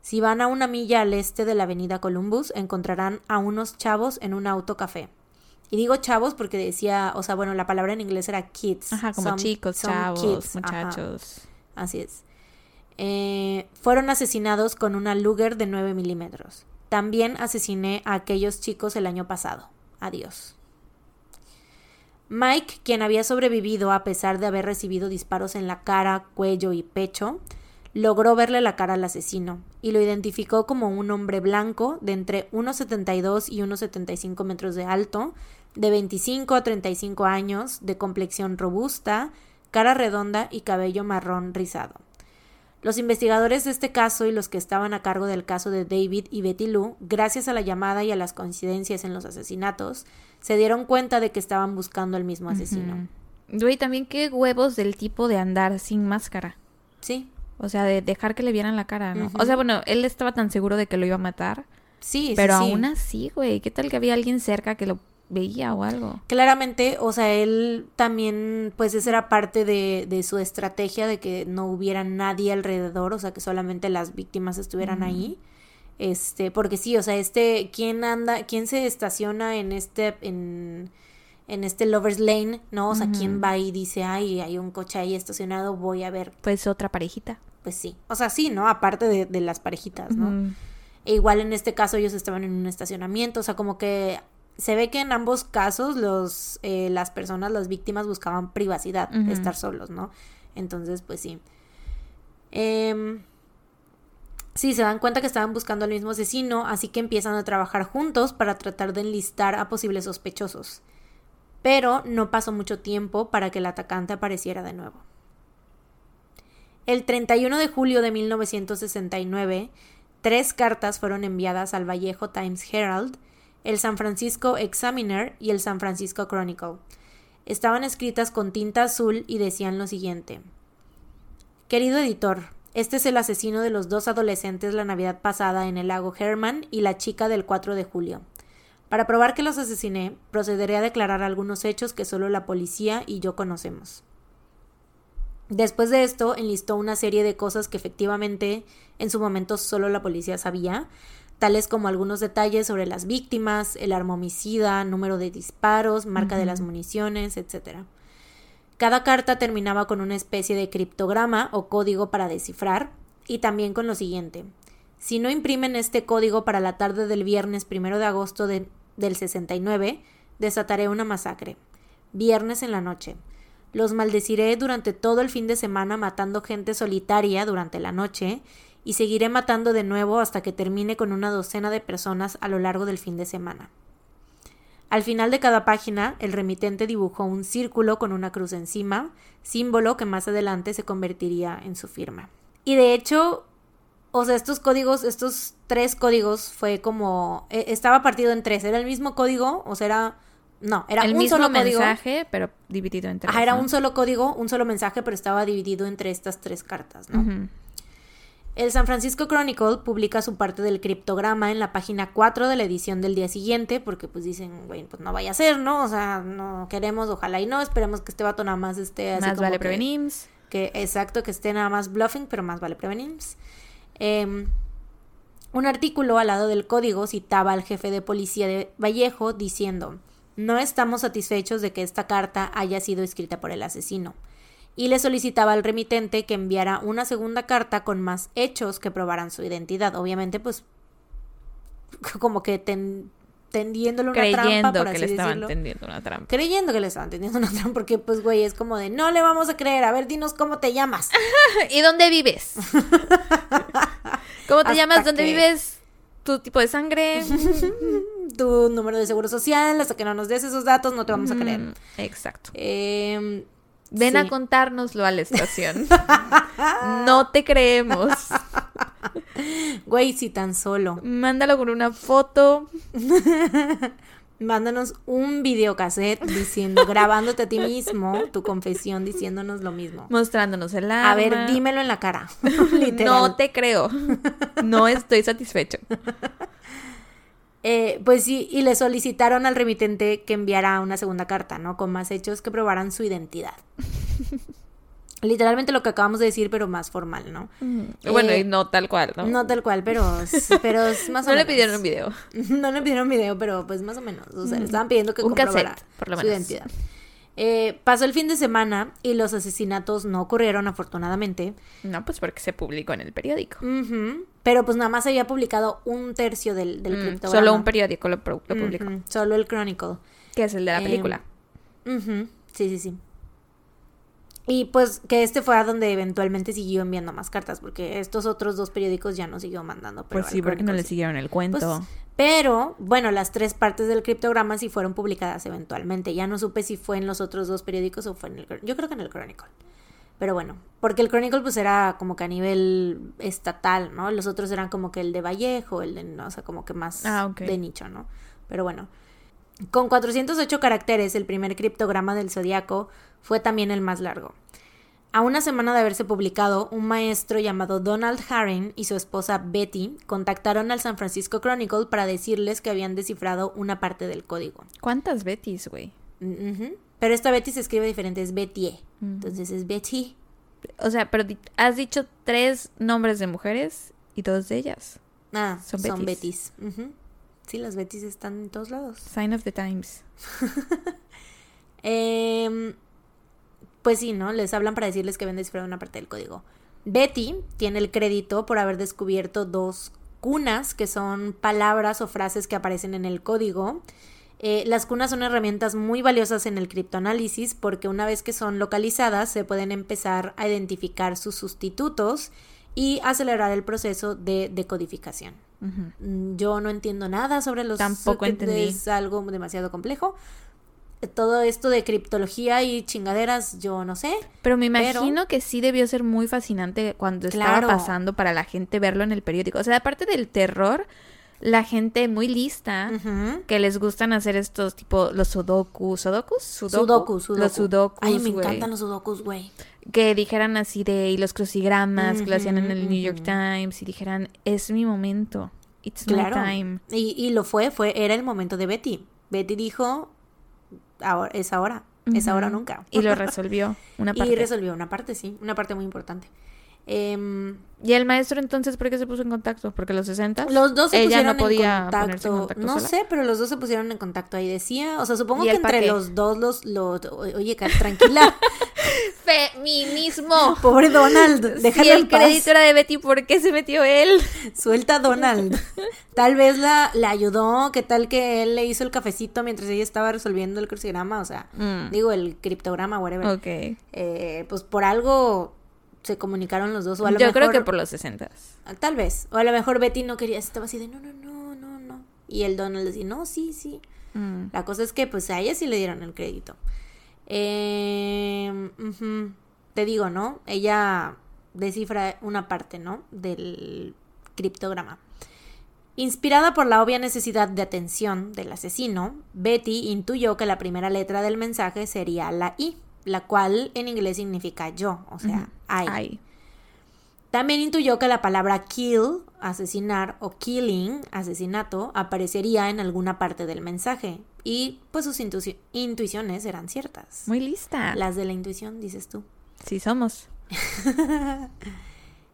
[SPEAKER 2] Si van a una milla al este de la avenida Columbus, encontrarán a unos chavos en un auto café. Y digo chavos porque decía, o sea, bueno, la palabra en inglés era kids.
[SPEAKER 1] Ajá, como
[SPEAKER 2] Some-
[SPEAKER 1] chicos,
[SPEAKER 2] some
[SPEAKER 1] chavos,
[SPEAKER 2] kids, ajá.
[SPEAKER 1] muchachos.
[SPEAKER 2] Así es. Eh, fueron asesinados con una Luger de 9 milímetros. También asesiné a aquellos chicos el año pasado. Adiós. Mike, quien había sobrevivido a pesar de haber recibido disparos en la cara, cuello y pecho, logró verle la cara al asesino y lo identificó como un hombre blanco de entre 1,72 y 1,75 metros de alto, de 25 a 35 años, de complexión robusta, cara redonda y cabello marrón rizado. Los investigadores de este caso y los que estaban a cargo del caso de David y Betty Lou, gracias a la llamada y a las coincidencias en los asesinatos, se dieron cuenta de que estaban buscando al mismo asesino.
[SPEAKER 1] Güey, también qué huevos del tipo de andar sin máscara.
[SPEAKER 2] Sí,
[SPEAKER 1] O sea, de dejar que le vieran la cara, ¿no? O sea, bueno, él estaba tan seguro de que lo iba a matar.
[SPEAKER 2] sí, sí,
[SPEAKER 1] pero
[SPEAKER 2] sí.
[SPEAKER 1] aún así, güey, ¿qué tal que había alguien cerca que lo veía o algo?
[SPEAKER 2] Claramente, o sea, él también, pues esa era parte de, de su estrategia de que no hubiera nadie alrededor, o sea, que solamente las víctimas estuvieran ahí. Este, porque sí, o sea, este, ¿quién anda, quién se estaciona en este, en, en este Lover's Lane, ¿no? O sea, ¿quién va y dice, ay, hay un coche ahí estacionado, voy a ver?
[SPEAKER 1] Pues otra parejita.
[SPEAKER 2] Pues sí. O sea, sí, ¿no? Aparte de, de las parejitas, ¿no? E igual en este caso ellos estaban en un estacionamiento, o sea, como que se ve que en ambos casos los, eh, las personas, las víctimas buscaban privacidad, estar solos, ¿no? Entonces, pues sí. Em, sí, se dan cuenta que estaban buscando al mismo asesino, así que empiezan a trabajar juntos para tratar de enlistar a posibles sospechosos. Pero no pasó mucho tiempo para que el atacante apareciera de nuevo. El 31 de julio de 1969, tres cartas fueron enviadas al Vallejo Times Herald, el San Francisco Examiner y el San Francisco Chronicle. Estaban escritas con tinta azul y decían lo siguiente. Querido editor, este es el asesino de los dos adolescentes la Navidad pasada en el lago Herman y la chica del 4 de julio. Para probar que los asesiné, procederé a declarar algunos hechos que solo la policía y yo conocemos. Después de esto, enlistó una serie de cosas que efectivamente en su momento solo la policía sabía, tales como algunos detalles sobre las víctimas, el arma homicida, número de disparos, marca de las municiones, etc. Cada carta terminaba con una especie de criptograma o código para descifrar, y también con lo siguiente. Si no imprimen este código para la tarde del viernes primero de agosto de- del 69, desataré una masacre. Viernes en la noche. Los maldeciré durante todo el fin de semana matando gente solitaria durante la noche y seguiré matando de nuevo hasta que termine con una docena de personas a lo largo del fin de semana. Al final de cada página, el remitente dibujó un círculo con una cruz encima, símbolo que más adelante se convertiría en su firma. Y de hecho, o sea, estos códigos, estos tres códigos fue como, eh, estaba partido en tres, era el mismo código, o sea, era, no, era
[SPEAKER 1] el
[SPEAKER 2] un
[SPEAKER 1] mismo
[SPEAKER 2] solo código.
[SPEAKER 1] mensaje, pero dividido en tres.
[SPEAKER 2] Ajá, era
[SPEAKER 1] ¿no?
[SPEAKER 2] un solo código, un solo mensaje, pero estaba dividido entre estas tres cartas, ¿no? El San Francisco Chronicle publica su parte del criptograma en la página 4 de la edición del día siguiente, porque pues dicen, güey, pues no vaya a ser, ¿no? O sea, no queremos, ojalá y no, esperemos que este vato nada más esté así
[SPEAKER 1] Más
[SPEAKER 2] como
[SPEAKER 1] vale
[SPEAKER 2] que-
[SPEAKER 1] prevenir.
[SPEAKER 2] que exacto, que esté nada más bluffing, pero más vale prevenir. Em, un artículo al lado del código citaba al jefe de policía de Vallejo diciendo, no estamos satisfechos de que esta carta haya sido escrita por el asesino. Y le solicitaba al remitente que enviara una segunda carta con más hechos que probaran su identidad. Obviamente, pues, como que ten- tendiéndole una
[SPEAKER 1] Creyendo
[SPEAKER 2] trampa, por
[SPEAKER 1] que
[SPEAKER 2] así
[SPEAKER 1] le estaban
[SPEAKER 2] decirlo.
[SPEAKER 1] tendiendo una trampa.
[SPEAKER 2] Creyendo que le estaban tendiendo una trampa, porque pues, güey, es como de, no le vamos a creer, a ver, dinos cómo te llamas.
[SPEAKER 1] ¿Y dónde vives? ¿Cómo te
[SPEAKER 2] Hasta
[SPEAKER 1] llamas? ¿Dónde
[SPEAKER 2] que-
[SPEAKER 1] vives? ¿Tu tipo de sangre?
[SPEAKER 2] tu número de seguro social, hasta que no nos des esos datos, no te vamos a creer.
[SPEAKER 1] Mm, Exacto.
[SPEAKER 2] Eh,
[SPEAKER 1] Ven
[SPEAKER 2] sí.
[SPEAKER 1] a contárnoslo a la estación. no te creemos.
[SPEAKER 2] Güey, si tan solo.
[SPEAKER 1] Mándalo con una foto.
[SPEAKER 2] Mándanos un videocassette diciendo, grabándote a ti mismo, tu confesión diciéndonos lo mismo.
[SPEAKER 1] Mostrándonos el arma.
[SPEAKER 2] A ver, dímelo en la cara. Literal.
[SPEAKER 1] No te creo. No estoy satisfecho.
[SPEAKER 2] Eh, pues sí, y le solicitaron al remitente que enviara una segunda carta, ¿no? Con más hechos que probaran su identidad. Literalmente lo que acabamos de decir, pero más formal, ¿no?
[SPEAKER 1] Bueno,
[SPEAKER 2] Eh,
[SPEAKER 1] y no tal cual, ¿no?
[SPEAKER 2] No tal cual, pero, pero es más o
[SPEAKER 1] No le
[SPEAKER 2] menos.
[SPEAKER 1] pidieron un video.
[SPEAKER 2] No le pidieron video, pero pues más o menos. O sea, le estaban pidiendo que
[SPEAKER 1] Un
[SPEAKER 2] comprobara
[SPEAKER 1] cassette, por lo
[SPEAKER 2] su identidad. Eh, pasó el fin de semana y los asesinatos no ocurrieron, afortunadamente.
[SPEAKER 1] No, pues porque se publicó en el periódico.
[SPEAKER 2] Pero pues nada más había publicado un tercio del, del
[SPEAKER 1] Mm,
[SPEAKER 2] criptograma.
[SPEAKER 1] solo un periódico lo, publicó.
[SPEAKER 2] Solo el Chronicle.
[SPEAKER 1] Que es el de la
[SPEAKER 2] Em,
[SPEAKER 1] película.
[SPEAKER 2] Sí, sí, sí. Y pues que este fue a donde eventualmente siguió enviando más cartas, porque estos otros dos periódicos ya no siguió mandando. pero
[SPEAKER 1] pues sí, porque no
[SPEAKER 2] Chronicle
[SPEAKER 1] le siguieron el cuento.
[SPEAKER 2] Pues, pero, bueno, las tres partes del criptograma sí fueron publicadas eventualmente. Ya no supe si fue en los otros dos periódicos o fue en el... Yo creo que en el Chronicle. Pero bueno, porque el Chronicle pues era como que a nivel estatal, ¿no? Los otros eran como que el de Vallejo, el de, no, o sea, como que más
[SPEAKER 1] Ah,
[SPEAKER 2] de nicho, ¿no? Pero bueno. Con 408 caracteres, el primer criptograma del zodiaco fue también el más largo. A una semana de haberse publicado, un maestro llamado Donald Haring y su esposa Betty contactaron al San Francisco Chronicle para decirles que habían descifrado una parte del código.
[SPEAKER 1] ¿Cuántas Bettys, güey?
[SPEAKER 2] Pero esta Betty se escribe diferente, es Betty.
[SPEAKER 1] Mm.
[SPEAKER 2] Entonces es Betty.
[SPEAKER 1] O sea, pero has dicho tres nombres de mujeres y dos de ellas.
[SPEAKER 2] Ah,
[SPEAKER 1] Son
[SPEAKER 2] son,
[SPEAKER 1] Bettys.
[SPEAKER 2] Sí, las Bettys están en todos lados.
[SPEAKER 1] Sign of the Times.
[SPEAKER 2] Em, pues sí, ¿no? Les hablan para decirles que habían descifrado una parte del código. Betty tiene el crédito por haber descubierto dos cunas, que son palabras o frases que aparecen en el código. Eh, las cunas son herramientas muy valiosas en el criptoanálisis porque una vez que son localizadas se pueden empezar a identificar sus sustitutos y acelerar el proceso de decodificación. Mm, Yo no entiendo nada sobre los
[SPEAKER 1] Tampoco entendí.
[SPEAKER 2] Es algo demasiado complejo. Todo esto de criptología y chingaderas, yo no sé.
[SPEAKER 1] Pero me
[SPEAKER 2] Pero-
[SPEAKER 1] imagino que sí debió ser muy fascinante cuando
[SPEAKER 2] Claro.
[SPEAKER 1] estaba pasando para la gente verlo en el periódico. O sea, aparte del terror, la gente muy lista que les gustan hacer estos tipo los sudokus, sudokus, Sudoku?
[SPEAKER 2] Sudoku, sudoku.
[SPEAKER 1] los sudokus,
[SPEAKER 2] Ay, me encantan los sudokus, güey.
[SPEAKER 1] Que dijeran así de y los crucigramas que lo hacían en el New York. Times y dijeran es mi momento, it's
[SPEAKER 2] Claro.
[SPEAKER 1] my time.
[SPEAKER 2] Y, y lo fue, fue, era el momento de Betty. Betty dijo, ahora, es ahora, es ahora o nunca.
[SPEAKER 1] Y lo resolvió una parte.
[SPEAKER 2] Y resolvió una parte, sí, una parte muy importante. Em,
[SPEAKER 1] ¿Y el maestro entonces por qué se puso en contacto? ¿Porque los 60?
[SPEAKER 2] Los dos se
[SPEAKER 1] Ella
[SPEAKER 2] pusieron
[SPEAKER 1] no podía
[SPEAKER 2] en contacto.
[SPEAKER 1] ponerse en contacto
[SPEAKER 2] no
[SPEAKER 1] sola.
[SPEAKER 2] sé, pero los dos se pusieron en contacto ahí. Decía, o sea, supongo
[SPEAKER 1] ¿Y
[SPEAKER 2] que entre
[SPEAKER 1] qué?
[SPEAKER 2] los dos los, los oye, tranquila,
[SPEAKER 1] Feminismo.
[SPEAKER 2] pobre Donald,
[SPEAKER 1] si
[SPEAKER 2] déjalo
[SPEAKER 1] el
[SPEAKER 2] en paz.
[SPEAKER 1] crédito era de Betty, ¿por qué se metió él?
[SPEAKER 2] Suelta a Donald. Tal vez la, la ayudó, qué tal que él le hizo el cafecito mientras ella estaba resolviendo el crucigrama, o sea,
[SPEAKER 1] Mm.
[SPEAKER 2] digo el criptograma, whatever.
[SPEAKER 1] Ok.
[SPEAKER 2] Eh, pues por algo se comunicaron los dos o a lo
[SPEAKER 1] Yo
[SPEAKER 2] mejor
[SPEAKER 1] creo que por los 60.
[SPEAKER 2] tal vez, o a lo mejor Betty no quería, estaba así de no, no, no, no, no. Y el Donald decía, "No, sí, sí."
[SPEAKER 1] Mm.
[SPEAKER 2] La cosa es que pues a ella sí le dieron el crédito. Eh. Te digo, ¿no? Ella descifra una parte, ¿no? Del criptograma. Inspirada por la obvia necesidad de atención del asesino, Betty intuyó que la primera letra del mensaje sería la I, la cual en inglés significa yo, o sea, I.
[SPEAKER 1] Ay.
[SPEAKER 2] También intuyó que la palabra kill, asesinar, o killing, asesinato, aparecería en alguna parte del mensaje. Y pues sus intuici- intuiciones eran ciertas.
[SPEAKER 1] Muy lista.
[SPEAKER 2] Las de la intuición, dices tú.
[SPEAKER 1] Sí somos.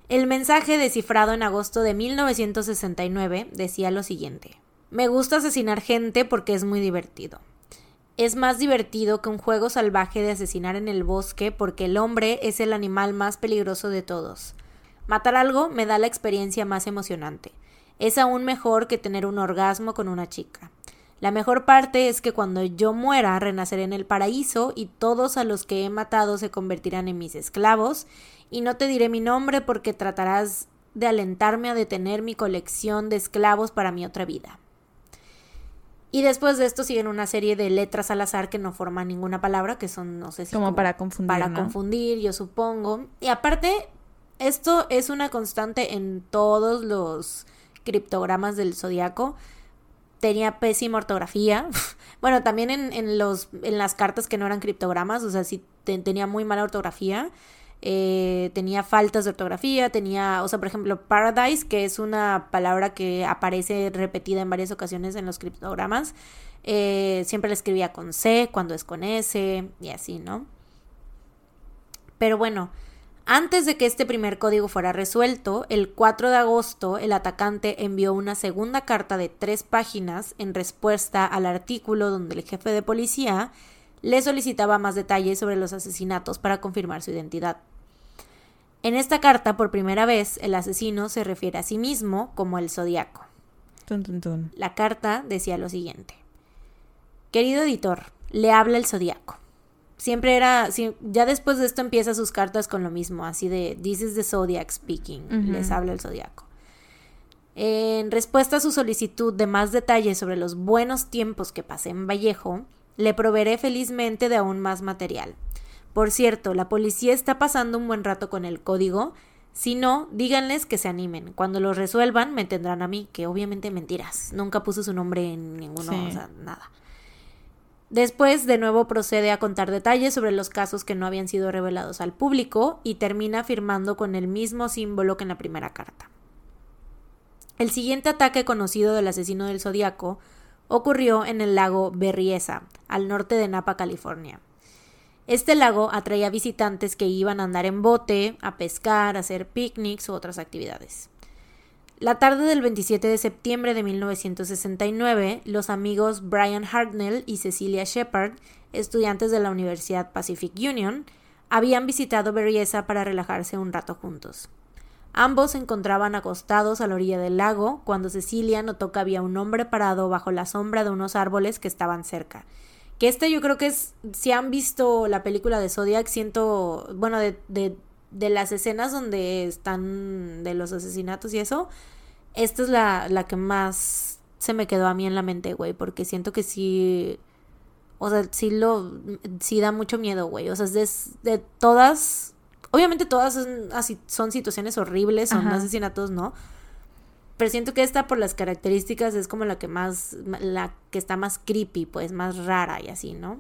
[SPEAKER 2] El mensaje descifrado en agosto de 1969 decía lo siguiente. Me gusta asesinar gente porque es muy divertido. Es más divertido que un juego salvaje de asesinar en el bosque porque el hombre es el animal más peligroso de todos. Matar algo me da la experiencia más emocionante. Es aún mejor que tener un orgasmo con una chica. La mejor parte es que cuando yo muera renaceré en el paraíso y todos a los que he matado se convertirán en mis esclavos y no te diré mi nombre porque tratarás de alentarme a detener mi colección de esclavos para mi otra vida. Y después de esto siguen una serie de letras al azar que no forman ninguna palabra, que son, no sé si...
[SPEAKER 1] Como, para confundir.
[SPEAKER 2] Para confundir, yo supongo. Y aparte, esto es una constante en todos los criptogramas del zodiaco. Tenía pésima ortografía. bueno, también en, en, los, en las cartas que no eran criptogramas, o sea, sí tenía muy mala ortografía. Eh, tenía faltas de ortografía, tenía, o sea, por ejemplo, paradise, que es una palabra que aparece repetida en varias ocasiones en los criptogramas, eh, siempre la escribía con C cuando es con S y así, ¿no? Pero bueno, antes de que este primer código fuera resuelto, el 4 de agosto el atacante envió una segunda carta de tres páginas en respuesta al artículo donde el jefe de policía le solicitaba más detalles sobre los asesinatos para confirmar su identidad. En esta carta, por primera vez, el asesino se refiere a sí mismo como el zodiaco. La carta decía lo siguiente. Querido editor, le habla el zodiaco. Siempre era, ya después de esto empieza sus cartas con lo mismo, así de, this is the zodiac speaking, les habla el zodiaco. En respuesta a su solicitud de más detalles sobre los buenos tiempos que pasé en Vallejo, le proveeré felizmente de aún más material. Por cierto, la policía está pasando un buen rato con el código. Si no, díganles que se animen. Cuando lo resuelvan, me tendrán a mí, que obviamente mentiras. Nunca puso su nombre en ninguno, o sea, nada. Después, de nuevo, procede a contar detalles sobre los casos que no habían sido revelados al público y termina firmando con el mismo símbolo que en la primera carta. El siguiente ataque conocido del asesino del zodiaco ocurrió en el lago Berryessa, al norte de Napa, California. Este lago atraía visitantes que iban a andar en bote, a pescar, a hacer picnics u otras actividades. La tarde del 27 de septiembre de 1969, los amigos Brian Hartnell y Cecilia Shepard, estudiantes de la Universidad Pacific Union, habían visitado Berryessa para relajarse un rato juntos. Ambos se encontraban acostados a la orilla del lago cuando Cecilia notó que había un hombre parado bajo la sombra de unos árboles que estaban cerca. Que este yo creo que es, si han visto la película de Zodiac, siento, bueno, de, de, de las escenas donde están de los asesinatos y eso, esta es la, la que más se me quedó a mí en la mente, güey, porque siento que sí, o sea, sí lo, sí da mucho miedo, güey, o sea, es de, de todas Obviamente todas son, así, son situaciones horribles, son asesinatos, ¿no? Pero siento que esta por las características es como la que más, la que está más creepy, pues más rara y así, ¿no?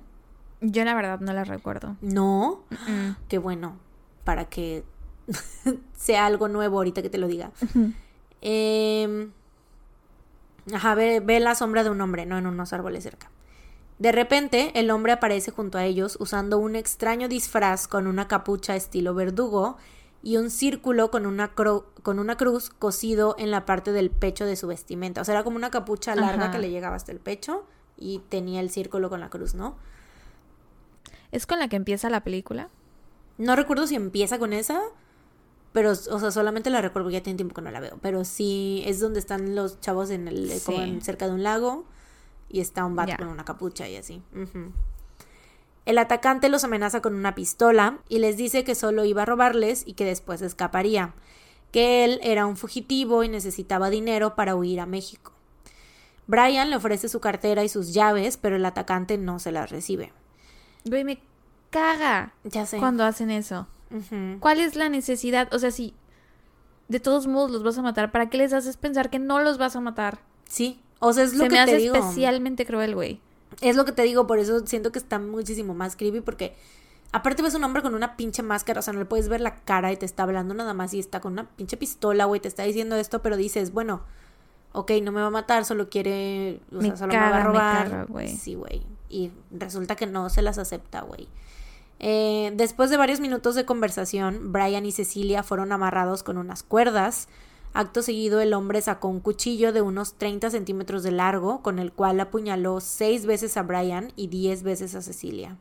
[SPEAKER 1] Yo la verdad no la recuerdo.
[SPEAKER 2] No, qué bueno, para que sea algo nuevo ahorita que te lo diga. eh, ajá, ve, ve la sombra de un hombre, no en unos árboles cerca. De repente, el hombre aparece junto a ellos usando un extraño disfraz con una capucha estilo verdugo y un círculo con una, con una cruz cosido en la parte del pecho de su vestimenta. O sea, era como una capucha larga que le llegaba hasta el pecho y tenía el círculo con la cruz, ¿no?
[SPEAKER 1] ¿Es con la que empieza la película?
[SPEAKER 2] No recuerdo si empieza con esa, pero, o sea, solamente la recuerdo, ya tiene tiempo que no la veo. Pero sí, es donde están los chavos en el, como cerca de un lago y está un vato con una capucha y así. El atacante los amenaza con una pistola y les dice que solo iba a robarles y que después escaparía, que él era un fugitivo y necesitaba dinero para huir a México. Brian le ofrece su cartera y sus llaves, pero el atacante no se las recibe.
[SPEAKER 1] Güey, me caga.
[SPEAKER 2] Ya sé.
[SPEAKER 1] Cuando hacen eso. ¿Cuál es la necesidad? O sea, si de todos modos los vas a matar, ¿para qué les haces pensar que no los vas a matar?
[SPEAKER 2] Sí, o sea, es lo
[SPEAKER 1] Se
[SPEAKER 2] que
[SPEAKER 1] me
[SPEAKER 2] te
[SPEAKER 1] hace
[SPEAKER 2] digo.
[SPEAKER 1] especialmente cruel, güey.
[SPEAKER 2] Es lo que te digo, por eso siento que está muchísimo más creepy porque aparte ves un hombre con una pinche máscara, o sea, no le puedes ver la cara y te está hablando nada más y está con una pinche pistola, güey, te está diciendo esto, pero dices, bueno, ok, no me va a matar, solo quiere, o sea, solo me va a robar. Sí, güey. Y resulta que no se las acepta, güey. Eh, después de varios minutos de conversación, Brian y Cecilia fueron amarrados con unas cuerdas. Acto seguido, el hombre sacó un cuchillo de unos 30 centímetros de largo, con el cual apuñaló seis veces a Brian y diez veces a Cecilia.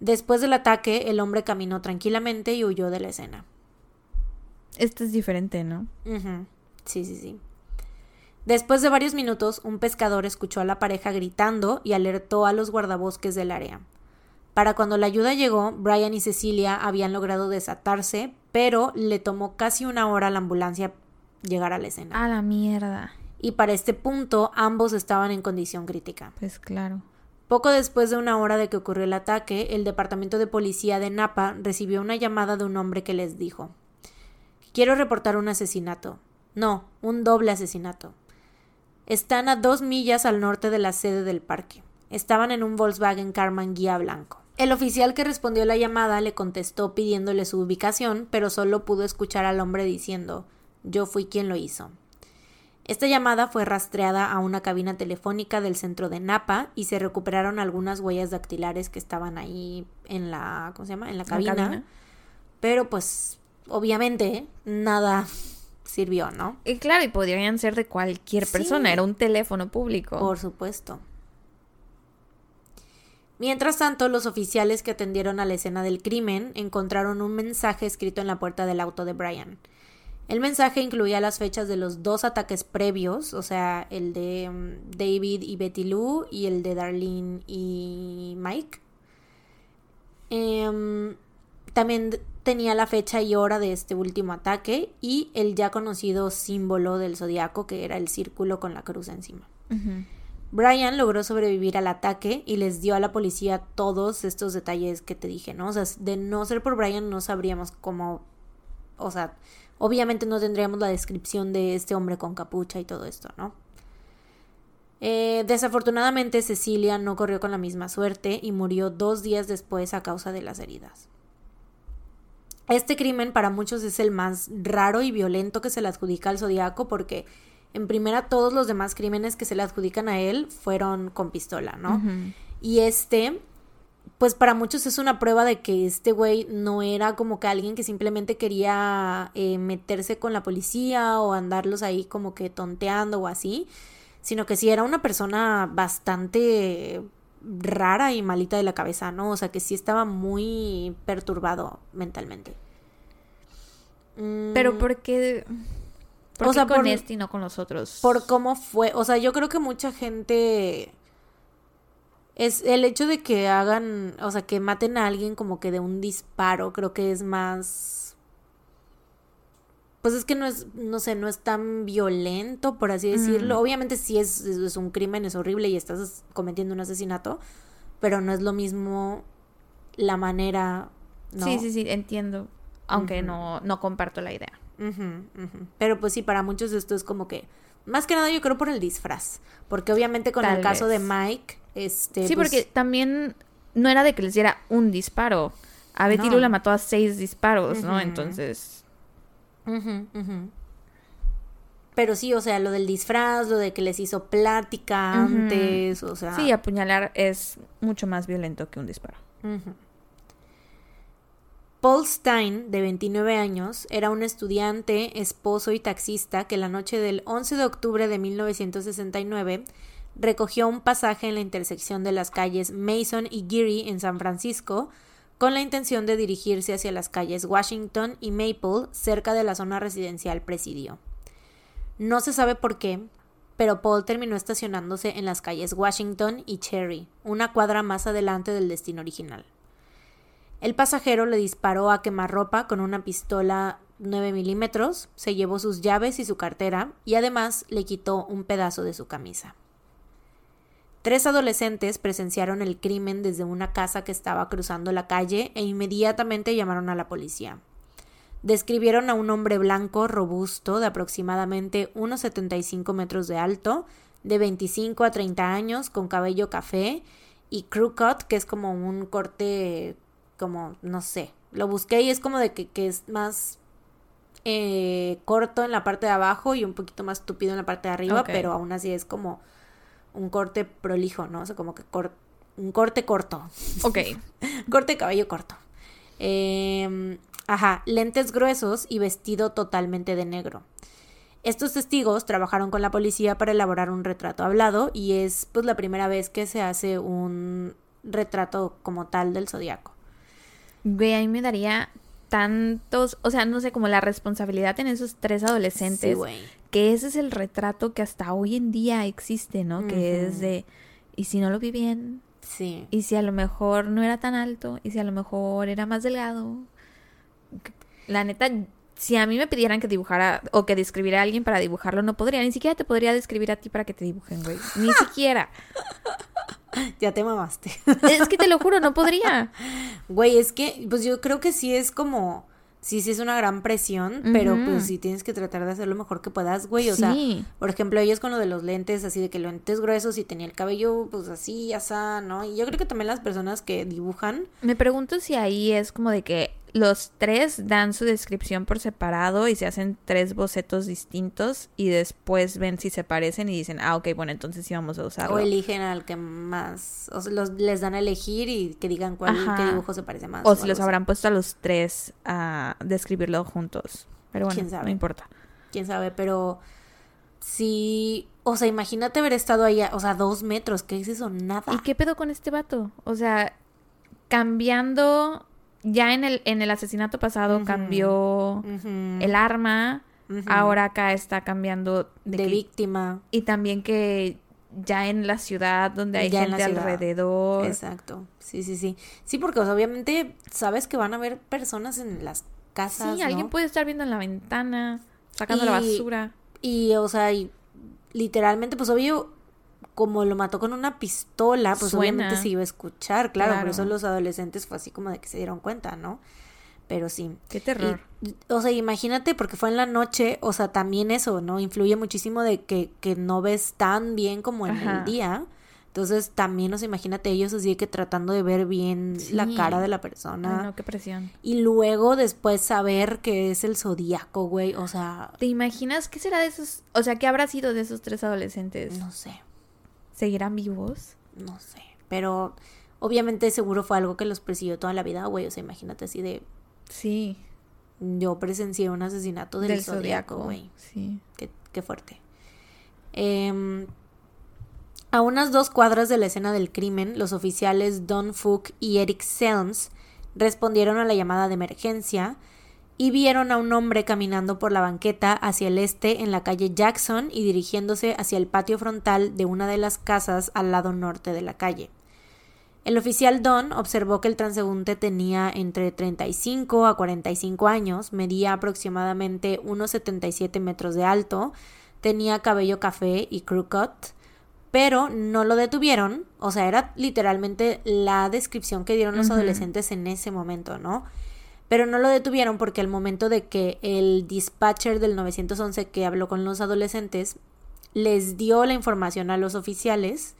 [SPEAKER 2] Después del ataque, el hombre caminó tranquilamente y huyó de la escena.
[SPEAKER 1] Esto es diferente, ¿no?
[SPEAKER 2] Sí, sí, sí. Después de varios minutos, un pescador escuchó a la pareja gritando y alertó a los guardabosques del área. Para cuando la ayuda llegó, Brian y Cecilia habían logrado desatarse, pero le tomó casi una hora a la ambulancia llegar a la escena.
[SPEAKER 1] A la mierda.
[SPEAKER 2] Y para este punto, ambos estaban en condición crítica.
[SPEAKER 1] Pues claro.
[SPEAKER 2] Poco después de una hora de que ocurrió el ataque, el departamento de policía de Napa recibió una llamada de un hombre que les dijo: Quiero reportar un asesinato. No, un doble asesinato. Están a dos millas al norte de la sede del parque. Estaban en un Volkswagen Carman guía blanco. El oficial que respondió la llamada le contestó pidiéndole su ubicación, pero solo pudo escuchar al hombre diciendo Yo fui quien lo hizo. Esta llamada fue rastreada a una cabina telefónica del centro de Napa y se recuperaron algunas huellas dactilares que estaban ahí en la, ¿cómo se llama? En la cabina.
[SPEAKER 1] La cabina.
[SPEAKER 2] Pero pues obviamente nada sirvió, ¿no?
[SPEAKER 1] Y claro, y podrían ser de cualquier persona,
[SPEAKER 2] Sí.
[SPEAKER 1] era un teléfono público.
[SPEAKER 2] Por supuesto. Mientras tanto, los oficiales que atendieron a la escena del crimen encontraron un mensaje escrito en la puerta del auto de Brian. El mensaje incluía las fechas de los dos ataques previos, o sea, el de mm, David y Betty Lou y el de Darlene y Mike. Em, también tenía la fecha y hora de este último ataque y el ya conocido símbolo del zodiaco, que era el círculo con la cruz encima. Brian logró sobrevivir al ataque y les dio a la policía todos estos detalles que te dije, ¿no? O sea, de no ser por Brian no sabríamos cómo, o sea, obviamente no tendríamos la descripción de este hombre con capucha y todo esto, ¿no? Eh, desafortunadamente Cecilia no corrió con la misma suerte y murió dos días después a causa de las heridas. Este crimen para muchos es el más raro y violento que se le adjudica al zodiaco porque en primera todos los demás crímenes que se le adjudican a él fueron con pistola, ¿no? Y este, pues para muchos es una prueba de que este güey no era como que alguien que simplemente quería eh, meterse con la policía o andarlos ahí como que tonteando o así, sino que sí era una persona bastante rara y malita de la cabeza, ¿no? O sea que sí estaba muy perturbado mentalmente. Mm,
[SPEAKER 1] Pero ¿por qué, por
[SPEAKER 2] O
[SPEAKER 1] qué
[SPEAKER 2] sea,
[SPEAKER 1] con
[SPEAKER 2] por-
[SPEAKER 1] este y no con los otros?
[SPEAKER 2] por cómo fue, o sea, yo creo que mucha gente es el hecho de que hagan, o sea, que maten a alguien como que de un disparo, creo que es más pues es que no es, no sé, no es tan violento, por así decirlo.
[SPEAKER 1] Mm.
[SPEAKER 2] Obviamente sí es, es, un crimen, es horrible y estás cometiendo un asesinato, pero no es lo mismo la manera, ¿no?
[SPEAKER 1] Sí, sí, sí, entiendo. Aunque no, no comparto la idea.
[SPEAKER 2] Pero pues sí, para muchos esto es como que, más que nada yo creo por el disfraz, porque obviamente con
[SPEAKER 1] Tal
[SPEAKER 2] el caso
[SPEAKER 1] vez.
[SPEAKER 2] de Mike, este...
[SPEAKER 1] Sí,
[SPEAKER 2] pues,
[SPEAKER 1] porque también no era de que les diera un disparo. A Betty
[SPEAKER 2] No.
[SPEAKER 1] Lou la mató a seis disparos, ¿no? Entonces.
[SPEAKER 2] Pero sí, o sea, lo del disfraz, lo de que les hizo plática antes, o sea...
[SPEAKER 1] sí, apuñalar es mucho más violento que un disparo.
[SPEAKER 2] Paul Stein, de 29 años, era un estudiante, esposo y taxista que la noche del 11 de octubre de 1969 recogió un pasaje en la intersección de las calles Mason y Geary en San Francisco con la intención de dirigirse hacia las calles Washington y Maple cerca de la zona residencial Presidio. No se sabe por qué, pero Paul terminó estacionándose en las calles Washington y Cherry, una cuadra más adelante del destino original. El pasajero le disparó a quemarropa con una pistola 9 milímetros, se llevó sus llaves y su cartera y además le quitó un pedazo de su camisa. Tres adolescentes presenciaron el crimen desde una casa que estaba cruzando la calle e inmediatamente llamaron a la policía. Describieron a un hombre blanco robusto de aproximadamente unos 75 metros de alto, de 25 a 30 años, con cabello café y crew cut, que es como un corte como, no sé, lo busqué y es como de que, que es más eh, corto en la parte de abajo y un poquito más tupido en la parte de arriba, pero aún así es como un corte prolijo, ¿no? O sea, como que cor- un corte corto.
[SPEAKER 1] Ok.
[SPEAKER 2] Corte de cabello corto. Eh, ajá, lentes gruesos y vestido totalmente de negro. Estos testigos trabajaron con la policía para elaborar un retrato hablado y es pues la primera vez que se hace un retrato como tal del zodiaco.
[SPEAKER 1] Güey, a mí me daría tantos, o sea, no sé, como la responsabilidad en esos tres
[SPEAKER 2] Sí,
[SPEAKER 1] adolescentes
[SPEAKER 2] güey.
[SPEAKER 1] Que ese es el retrato que hasta hoy en día existe, ¿no? Que es de, ¿y si no lo vi bien?
[SPEAKER 2] Sí.
[SPEAKER 1] ¿Y si a lo mejor no era tan alto? ¿Y si a lo mejor era más delgado? La neta, si a mí me pidieran que dibujara o que describiera a alguien para dibujarlo, no podría. Ni siquiera te podría describir a ti para que te dibujen, güey. Ni siquiera.
[SPEAKER 2] Ya te mamaste.
[SPEAKER 1] Es que te lo juro, no podría.
[SPEAKER 2] Güey, es que, pues yo creo que sí es como, sí, sí es una gran presión, pero pues sí tienes que tratar de hacer lo mejor que puedas, güey. O sea, por ejemplo, ellos con lo de los lentes, así de que lentes gruesos y tenía el cabello, pues así, ya está, ¿no? Y yo creo que también las personas que dibujan,
[SPEAKER 1] Me pregunto si ahí es como de que los tres dan su descripción por separado y se hacen tres bocetos distintos y después ven si se parecen y dicen, ah, ok, bueno, entonces sí vamos a usarlo.
[SPEAKER 2] o eligen al que más, o sea, los, les dan a elegir y que digan cuál, qué dibujo se parece más.
[SPEAKER 1] O si los
[SPEAKER 2] así.
[SPEAKER 1] habrán puesto a los tres a describirlo juntos. Pero bueno,
[SPEAKER 2] ¿Quién sabe?
[SPEAKER 1] no importa.
[SPEAKER 2] quién sabe, pero sí, o sea, imagínate haber estado ahí, a- o sea, dos metros, ¿qué es eso? Nada.
[SPEAKER 1] ¿Y qué pedo con este vato? O sea, cambiando, ya en el, en el asesinato pasado cambió el arma, ahora acá está cambiando
[SPEAKER 2] de,
[SPEAKER 1] que-
[SPEAKER 2] víctima.
[SPEAKER 1] Y también que ya en la ciudad donde hay
[SPEAKER 2] Ya
[SPEAKER 1] gente alrededor.
[SPEAKER 2] Exacto. Sí, sí, sí. Sí, porque o sea, obviamente sabes que van a haber personas en las casas.
[SPEAKER 1] Sí, alguien puede estar viendo en la ventana, sacando la basura.
[SPEAKER 2] Y, o sea, y literalmente, pues obvio, como lo mató con una pistola, pues
[SPEAKER 1] Suena.
[SPEAKER 2] obviamente se iba a escuchar, claro,
[SPEAKER 1] Claro.
[SPEAKER 2] por eso los adolescentes fue así como de que se dieron cuenta, ¿no? Pero sí.
[SPEAKER 1] Qué terror.
[SPEAKER 2] Y, o sea, imagínate, porque fue en la noche, o sea, también eso, ¿no? Influye muchísimo de que, que no ves tan bien como en
[SPEAKER 1] Ajá.
[SPEAKER 2] el día. Entonces, también, o sea, imagínate ellos así que tratando de ver bien la cara de la
[SPEAKER 1] Ay,
[SPEAKER 2] persona.
[SPEAKER 1] no, qué presión.
[SPEAKER 2] Y luego después saber que es el zodíaco, güey. O sea,
[SPEAKER 1] ¿Te imaginas qué será de esos? O sea, ¿qué habrá sido de esos tres adolescentes?
[SPEAKER 2] no sé,
[SPEAKER 1] ¿Seguirán vivos?
[SPEAKER 2] no sé. Pero obviamente seguro fue algo que los persiguió toda la vida, güey. O sea, imagínate así de.
[SPEAKER 1] Sí.
[SPEAKER 2] Yo presencié un asesinato del,
[SPEAKER 1] zodiaco.
[SPEAKER 2] güey.
[SPEAKER 1] Sí.
[SPEAKER 2] Qué, qué fuerte. Em, a unas dos cuadras de la escena del crimen, los oficiales Don Fook y Eric Selms respondieron a la llamada de emergencia y vieron a un hombre caminando por la banqueta hacia el este en la calle Jackson y dirigiéndose hacia el patio frontal de una de las casas al lado norte de la calle. El oficial Don observó que el transeúnte tenía entre 35 a 45 años, medía aproximadamente unos 77 metros de alto, tenía cabello café y crew cut, pero no lo detuvieron, o sea, era literalmente la descripción que dieron los adolescentes en ese momento, ¿no? Pero no lo detuvieron porque al momento de que el dispatcher del 911 que habló con los adolescentes les dio la información a los oficiales,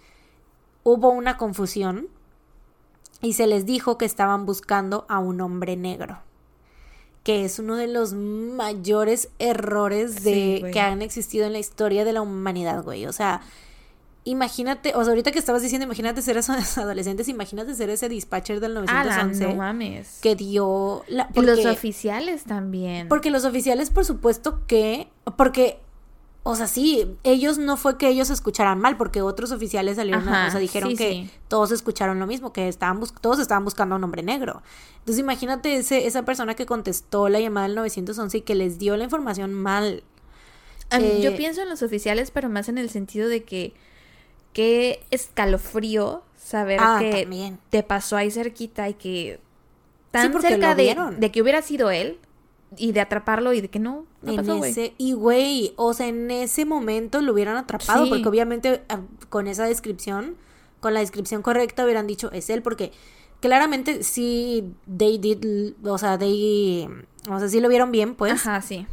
[SPEAKER 2] hubo una confusión y se les dijo que estaban buscando a un hombre negro. Que es uno de los mayores errores de
[SPEAKER 1] Sí, güey.
[SPEAKER 2] que han existido en la historia de la humanidad, güey. O sea, imagínate, o sea, ahorita que estabas diciendo, imagínate ser esos adolescentes, imagínate ser ese dispatcher del
[SPEAKER 1] Ala,
[SPEAKER 2] 911
[SPEAKER 1] no mames.
[SPEAKER 2] que dio la
[SPEAKER 1] Y los
[SPEAKER 2] porque-
[SPEAKER 1] oficiales también.
[SPEAKER 2] porque los oficiales, por supuesto que. Porque. O sea, sí, ellos no fue que ellos escucharan mal, porque otros oficiales salieron, a-
[SPEAKER 1] Ajá,
[SPEAKER 2] o sea, dijeron
[SPEAKER 1] sí,
[SPEAKER 2] que
[SPEAKER 1] sí.
[SPEAKER 2] todos escucharon lo mismo, que estaban bus- todos estaban buscando a un hombre negro. Entonces, imagínate ese, esa persona que contestó la llamada del 911 y que les dio la información mal.
[SPEAKER 1] A mí- Yo
[SPEAKER 2] eh,
[SPEAKER 1] pienso en los oficiales, pero más en el sentido de que qué escalofrío saber
[SPEAKER 2] Ah,
[SPEAKER 1] que
[SPEAKER 2] también.
[SPEAKER 1] te pasó ahí cerquita y que tan cerca de, que hubiera sido él y de atraparlo y de que no, no
[SPEAKER 2] en
[SPEAKER 1] pasó,
[SPEAKER 2] ese y güey, o sea, en ese momento lo hubieran atrapado
[SPEAKER 1] Sí.
[SPEAKER 2] porque obviamente ah, con esa descripción, con la descripción correcta hubieran dicho es él porque claramente sí they did, o sea, they o sea, sí lo vieron bien, pues,
[SPEAKER 1] Ajá, sí.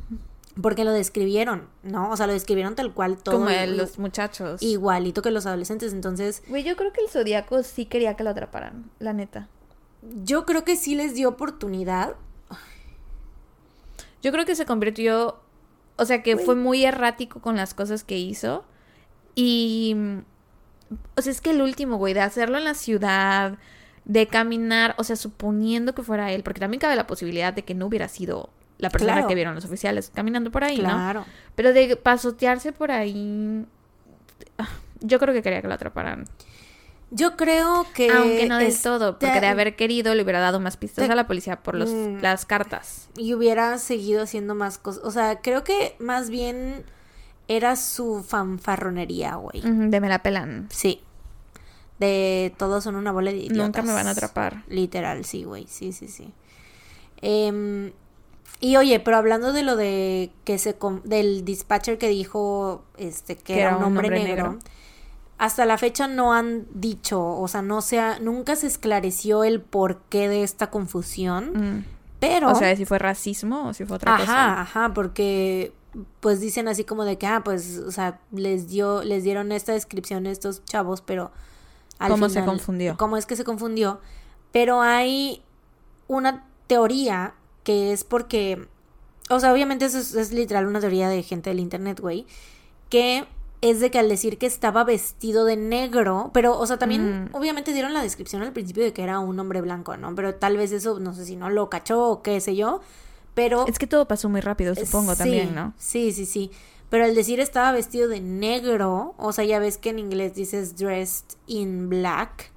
[SPEAKER 2] Porque lo describieron, ¿no? O sea, lo describieron tal cual todo
[SPEAKER 1] Como el- los muchachos.
[SPEAKER 2] igualito que los adolescentes, entonces
[SPEAKER 1] Güey, yo creo que el Zodíaco sí quería que lo atraparan, la neta.
[SPEAKER 2] yo creo que sí les dio oportunidad.
[SPEAKER 1] Yo creo que se convirtió, o sea, que fue muy errático con las cosas que hizo. Y, o sea, es que el último, güey, de hacerlo en la ciudad, de caminar, o sea, suponiendo que fuera él, porque también cabe la posibilidad de que no hubiera sido la persona
[SPEAKER 2] Claro.
[SPEAKER 1] que vieron los oficiales caminando por ahí, ¿no?
[SPEAKER 2] Claro.
[SPEAKER 1] Pero de pasotearse por ahí, ah, yo creo que quería que lo atraparan.
[SPEAKER 2] Yo creo que
[SPEAKER 1] Aunque no del
[SPEAKER 2] este-
[SPEAKER 1] todo, porque de haber querido le hubiera dado más pistas
[SPEAKER 2] Te-
[SPEAKER 1] a la policía por los,
[SPEAKER 2] Mm.
[SPEAKER 1] las cartas.
[SPEAKER 2] y hubiera seguido haciendo más cosas. O sea, creo que más bien era su fanfarronería, güey.
[SPEAKER 1] De me la pelan.
[SPEAKER 2] Sí. De todos son una bola de idiotas.
[SPEAKER 1] Nunca me van a atrapar.
[SPEAKER 2] Literal, sí, güey. Sí, sí, sí. Em, y oye, pero hablando de lo de que se del dispatcher que dijo este que, era, un hombre, negro, hasta la fecha no han dicho, o sea, no se ha- nunca se esclareció el porqué de esta confusión,
[SPEAKER 1] Mm.
[SPEAKER 2] pero
[SPEAKER 1] O sea, si fue racismo o si fue otra
[SPEAKER 2] ajá,
[SPEAKER 1] cosa.
[SPEAKER 2] ajá, porque pues dicen así como de que ah, pues, o sea, les dio les dieron esta descripción a estos chavos, pero al
[SPEAKER 1] ¿Cómo se confundió?
[SPEAKER 2] ¿Cómo es que se confundió? Pero hay una teoría que es porque, o sea, obviamente eso es, es literal una teoría de gente del internet, güey, que es de que al decir que estaba vestido de negro, pero, o sea, también
[SPEAKER 1] Mm.
[SPEAKER 2] obviamente dieron la descripción al principio de que era un hombre blanco, ¿no? Pero tal vez eso, no sé si no lo cachó o qué sé yo, pero...
[SPEAKER 1] Es que todo pasó muy rápido, supongo
[SPEAKER 2] Sí,
[SPEAKER 1] también, ¿no?
[SPEAKER 2] Sí, sí, sí. Pero al decir estaba vestido de negro, o sea, ya ves que en inglés dices dressed in black,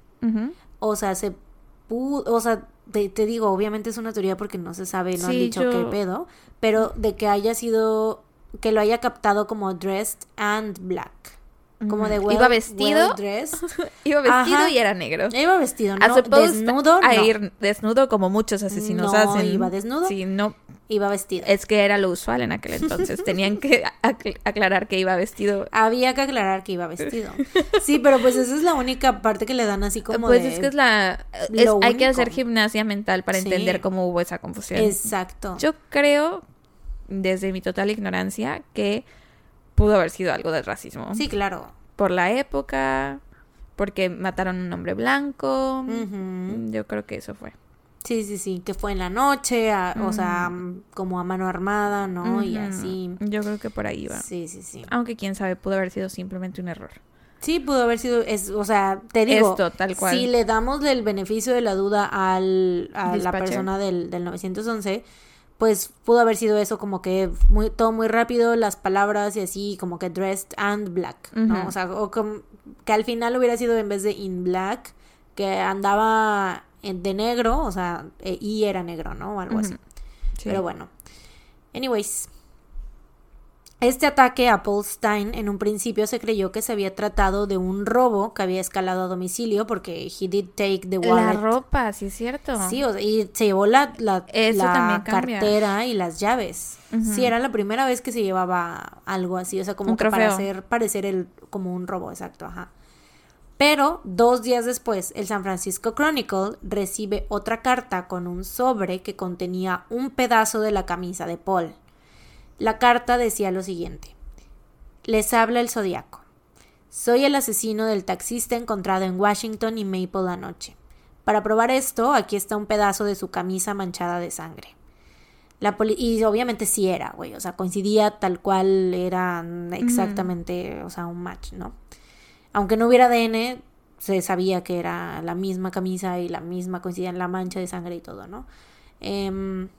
[SPEAKER 2] o sea, se pudo, o sea, te, te digo, obviamente es una teoría porque no se sabe, no han
[SPEAKER 1] Sí,
[SPEAKER 2] dicho
[SPEAKER 1] yo-
[SPEAKER 2] qué pedo, pero de que haya sido, que lo haya captado como dressed and black. Como de well,
[SPEAKER 1] Iba vestido.
[SPEAKER 2] well.
[SPEAKER 1] Iba vestido
[SPEAKER 2] Ajá.
[SPEAKER 1] y era negro.
[SPEAKER 2] Iba vestido, no desnudo,
[SPEAKER 1] a
[SPEAKER 2] no.
[SPEAKER 1] ir desnudo como muchos asesinos
[SPEAKER 2] No,
[SPEAKER 1] hacen.
[SPEAKER 2] iba desnudo.
[SPEAKER 1] Sí, no.
[SPEAKER 2] Iba vestido.
[SPEAKER 1] Es que era lo usual en aquel entonces. Tenían que acl- aclarar que iba vestido.
[SPEAKER 2] Había que aclarar que iba vestido. Sí, pero pues esa es la única parte que le dan así como
[SPEAKER 1] pues
[SPEAKER 2] de...
[SPEAKER 1] es que es la. es- hay que hacer gimnasia mental para
[SPEAKER 2] Sí.
[SPEAKER 1] entender cómo hubo esa confusión.
[SPEAKER 2] Exacto.
[SPEAKER 1] Yo creo, desde mi total ignorancia, que pudo haber sido algo de racismo.
[SPEAKER 2] Sí, claro.
[SPEAKER 1] Por la época, porque mataron a un hombre blanco.
[SPEAKER 2] Ujú.
[SPEAKER 1] Yo creo que eso fue.
[SPEAKER 2] Sí, sí, sí, que fue en la noche, a- o sea, como a mano armada, ¿no? Y así.
[SPEAKER 1] Yo creo que por ahí va.
[SPEAKER 2] Sí, sí, sí.
[SPEAKER 1] Aunque quién sabe, pudo haber sido simplemente un error.
[SPEAKER 2] Sí, pudo haber sido, es, o sea, te digo,
[SPEAKER 1] Esto, tal cual.
[SPEAKER 2] si le damos el beneficio de la duda al, a la persona del, del 911, pues pudo haber sido eso como que muy, todo muy rápido, las palabras y así, como que dressed and black, ¿no? O sea, o como- que al final hubiera sido en vez de in black, que andaba en- de negro, o sea, eh, y era negro, ¿no? O algo así.
[SPEAKER 1] Sí.
[SPEAKER 2] Pero bueno. Anyways. Este ataque a Paul Stein en un principio se creyó que se había tratado de un robo que había escalado a domicilio porque he did take the
[SPEAKER 1] La
[SPEAKER 2] wallet.
[SPEAKER 1] ropa, sí es cierto.
[SPEAKER 2] Sí, o sea, y se llevó la, la, la cartera y las llaves. Sí, era la primera vez que se llevaba algo así, o sea, como
[SPEAKER 1] Un
[SPEAKER 2] que para hacer parecer el, como un robo, exacto, ajá. Pero dos días después, el San Francisco Chronicle recibe otra carta con un sobre que contenía un pedazo de la camisa de Paul. La carta decía lo siguiente. Les habla el zodiaco. Soy el asesino del taxista encontrado en Washington y Maple anoche. Para probar esto, aquí está un pedazo de su camisa manchada de sangre. La poli- y obviamente sí era, güey, o sea, coincidía tal cual era exactamente, o sea, un match, ¿no? Aunque no hubiera ADN, se sabía que era la misma camisa y la misma coincidía en la mancha de sangre y todo, ¿no? Em,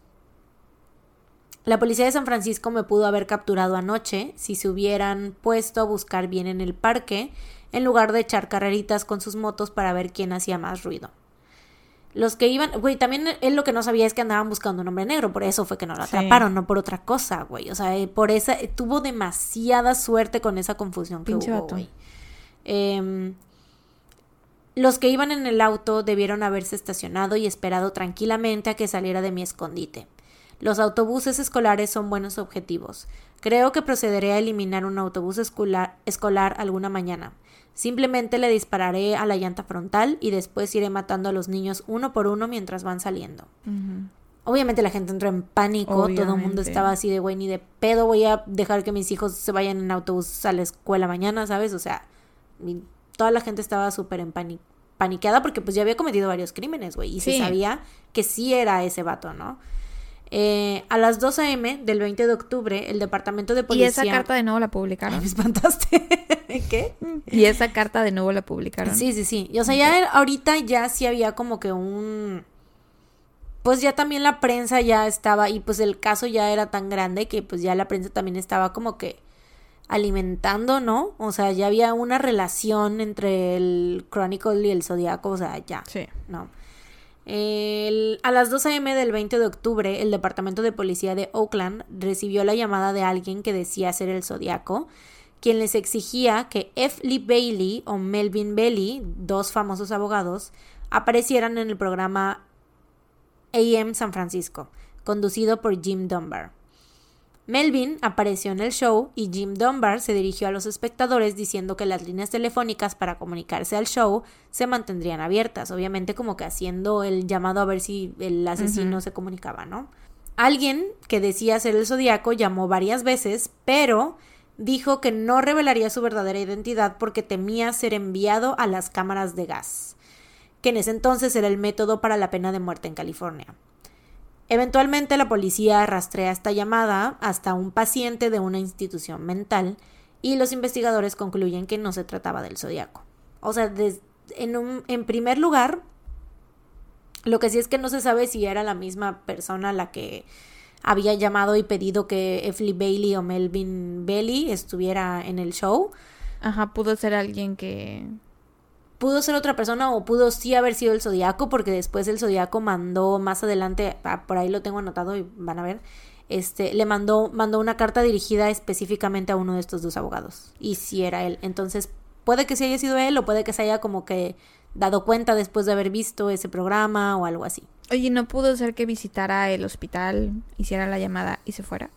[SPEAKER 2] la policía de San Francisco me pudo haber capturado anoche si se hubieran puesto a buscar bien en el parque en lugar de echar carreritas con sus motos para ver quién hacía más ruido. Los que iban, güey, también él lo que no sabía es que andaban buscando un hombre negro, por eso fue que no lo
[SPEAKER 1] Sí.
[SPEAKER 2] atraparon, no por otra cosa, güey. O sea, eh, por esa, eh, tuvo demasiada suerte con esa confusión que
[SPEAKER 1] Pinche
[SPEAKER 2] hubo, güey. Em, los que iban en el auto debieron haberse estacionado y esperado tranquilamente a que saliera de mi escondite. Los autobuses escolares son buenos objetivos. Creo que procederé a eliminar un autobús escolar, escolar alguna mañana. Simplemente le dispararé a la llanta frontal y después iré matando a los niños uno por uno mientras van saliendo. Obviamente la gente entró en pánico, todo el mundo estaba así de güey, ni de pedo voy a dejar que mis hijos se vayan en autobús a la escuela mañana, ¿sabes? O sea, toda la gente estaba súper en pani- paniqueada porque pues ya había cometido varios crímenes, güey, y se sabía que sí era ese vato, ¿no? Eh, a las 2 a.m. del 20 de octubre, el departamento de
[SPEAKER 1] Y
[SPEAKER 2] policía...
[SPEAKER 1] esa carta de nuevo la
[SPEAKER 2] Ay,
[SPEAKER 1] publicaron.
[SPEAKER 2] me espantaste. ¿Qué?
[SPEAKER 1] Y esa carta de nuevo la publicaron.
[SPEAKER 2] Sí, sí, sí. Y, o sea, ya ahorita ya sí había como que un... Pues ya también la prensa ya estaba, y pues el caso ya era tan grande que pues ya la prensa también estaba como que alimentando, ¿no? O sea, ya había una relación entre el Chronicle y el Zodíaco, o sea, ya,
[SPEAKER 1] Sí.
[SPEAKER 2] ¿no? A las 2 a.m. del 20 de octubre, el Departamento de Policía de Oakland recibió la llamada de alguien que decía ser el Zodiaco, quien les exigía que F. Lee Bailey o Melvin Bailey, dos famosos abogados, aparecieran en el programa AM San Francisco, conducido por Jim Dunbar. Melvin apareció en el show y Jim Dunbar se dirigió a los espectadores diciendo que las líneas telefónicas para comunicarse al show se mantendrían abiertas, obviamente como que haciendo el llamado a ver si el asesino se comunicaba, ¿no? Alguien que decía ser el zodiaco llamó varias veces, pero dijo que no revelaría su verdadera identidad porque temía ser enviado a las cámaras de gas, que en ese entonces era el método para la pena de muerte en California. Eventualmente la policía rastrea esta llamada hasta un paciente de una institución mental y los investigadores concluyen que no se trataba del zodiaco. O sea, en, un- en primer lugar, lo que sí es que no se sabe si era la misma persona la que había llamado y pedido que. Lee Bailey o Melvin Bailey estuviera en el show.
[SPEAKER 1] Ajá, pudo ser alguien que...
[SPEAKER 2] pudo ser otra persona o pudo sí haber sido el zodiaco porque después el zodiaco mandó más adelante ah, por ahí lo tengo anotado y van a ver este le mandó mandó una carta dirigida específicamente a uno de estos dos abogados. Y si era él. Entonces puede que sí haya sido él o puede que se haya como que dado cuenta después de haber visto ese programa o algo así.
[SPEAKER 1] Oye, ¿no pudo ser que visitara el hospital, hiciera la llamada y se fuera?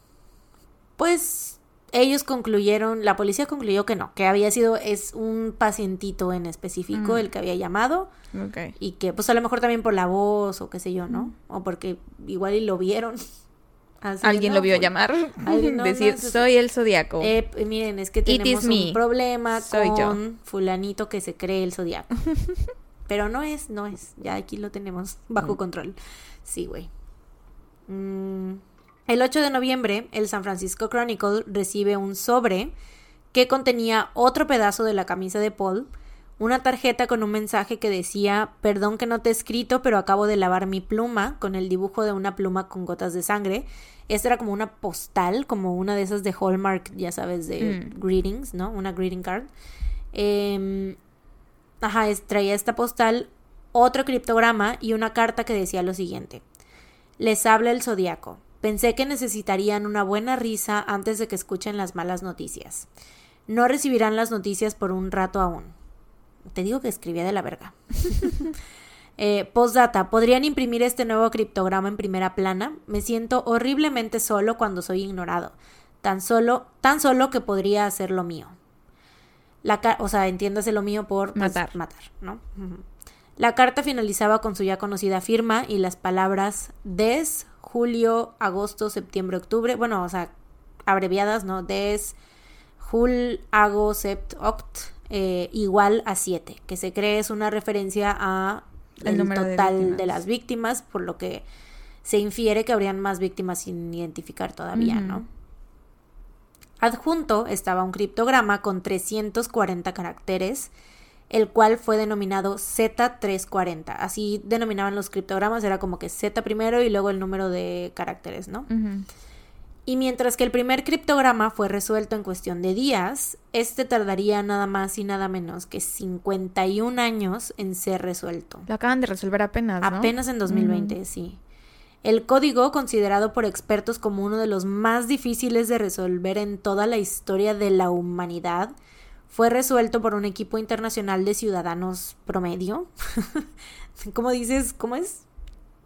[SPEAKER 2] pues ellos concluyeron la policía concluyó que no que había sido es un pacientito en específico
[SPEAKER 1] Mm.
[SPEAKER 2] el que había llamado
[SPEAKER 1] Ok.
[SPEAKER 2] y que pues a lo mejor también por la voz o qué sé yo, ¿no? O porque igual y lo vieron. Así
[SPEAKER 1] Alguien
[SPEAKER 2] no,
[SPEAKER 1] lo vio llamar.
[SPEAKER 2] Alguien, no,
[SPEAKER 1] Decir,
[SPEAKER 2] no,
[SPEAKER 1] soy el zodiaco.
[SPEAKER 2] eh, miren, es que tenemos un problema
[SPEAKER 1] Soy yo.
[SPEAKER 2] con fulanito que se cree el zodiaco. Pero no es, no es. Ya aquí lo tenemos bajo
[SPEAKER 1] Mm.
[SPEAKER 2] control. Sí, güey. Mm, El 8 de noviembre, el San Francisco Chronicle recibe un sobre que contenía otro pedazo de la camisa de Paul, una tarjeta con un mensaje que decía, perdón que no te he escrito, pero acabo de lavar mi pluma, con el dibujo de una pluma con gotas de sangre. Esta era como una postal, como una de esas de Hallmark, ya sabes, de
[SPEAKER 1] Mm.
[SPEAKER 2] greetings, ¿no? Una greeting card. Em, ajá, traía esta postal, otro criptograma y una carta que decía lo siguiente. Les habla el zodiaco. Pensé que necesitarían una buena risa antes de que escuchen las malas noticias. No recibirán las noticias por un rato aún. Te digo que escribía de la verga. Eh, postdata, ¿podrían imprimir este nuevo criptograma en primera plana? Me siento horriblemente solo cuando soy ignorado. Tan solo, tan solo que podría hacer lo mío. La o sea, entiéndase lo mío por pues,
[SPEAKER 1] Matar.
[SPEAKER 2] matar, ¿no? La carta finalizaba con su ya conocida firma y las palabras des, julio, agosto, septiembre, octubre. Bueno, o sea, abreviadas, ¿no? Des, jul, ago, sept, oct, eh, igual a 7, que se cree es una referencia a
[SPEAKER 1] El
[SPEAKER 2] el,
[SPEAKER 1] número de
[SPEAKER 2] total de, las víctimas, por lo que se infiere que habrían más víctimas sin identificar todavía. ¿no? Adjunto estaba un criptograma con 340 caracteres, el cual fue denominado Z340. Así denominaban los criptogramas, era como que Z primero y luego el número de caracteres, ¿no? Y mientras que el primer criptograma fue resuelto en cuestión de días, este tardaría nada más y nada menos que 51 años en ser resuelto.
[SPEAKER 1] Lo acaban de resolver apenas, ¿no?
[SPEAKER 2] Apenas en 2020, sí. El código, considerado por expertos como uno de los más difíciles de resolver en toda la historia de la humanidad, fue resuelto por un equipo internacional de ciudadanos promedio. ¿Cómo dices? ¿Cómo es?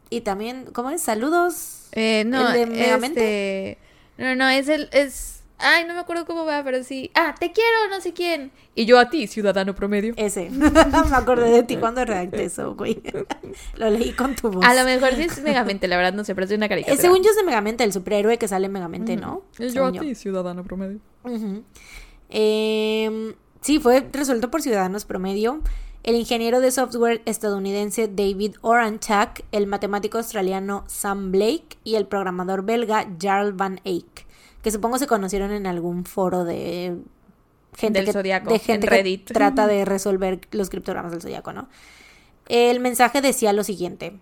[SPEAKER 2] Y también, ¿cómo es? Saludos.
[SPEAKER 1] Eh, no,
[SPEAKER 2] ¿El de
[SPEAKER 1] este... No, no, es el... Es... Ay, no me acuerdo cómo va, pero sí. Ah, te quiero, no sé quién. Y yo a ti, ciudadano promedio.
[SPEAKER 2] Ese. Me acordé de ti cuando redacté eso, güey. Lo leí con tu voz.
[SPEAKER 1] A lo mejor sí es Megamente, la verdad no sé, pero es una
[SPEAKER 2] Eh,
[SPEAKER 1] caricatura.
[SPEAKER 2] según yo es de Megamente, el superhéroe que sale en Megamente, ¿no?
[SPEAKER 1] Y yo a ti, ciudadano promedio.
[SPEAKER 2] Ujú. Em, sí, fue resuelto por ciudadanos promedio. El ingeniero de software estadounidense David Oranchak, el matemático australiano Sam Blake y el programador belga Jarl Van Eyck, que supongo se conocieron en algún foro de gente
[SPEAKER 1] Del
[SPEAKER 2] que,
[SPEAKER 1] Zodiaco,
[SPEAKER 2] de
[SPEAKER 1] en
[SPEAKER 2] que trata de resolver los criptogramas del zodiaco, ¿no? El mensaje decía lo siguiente,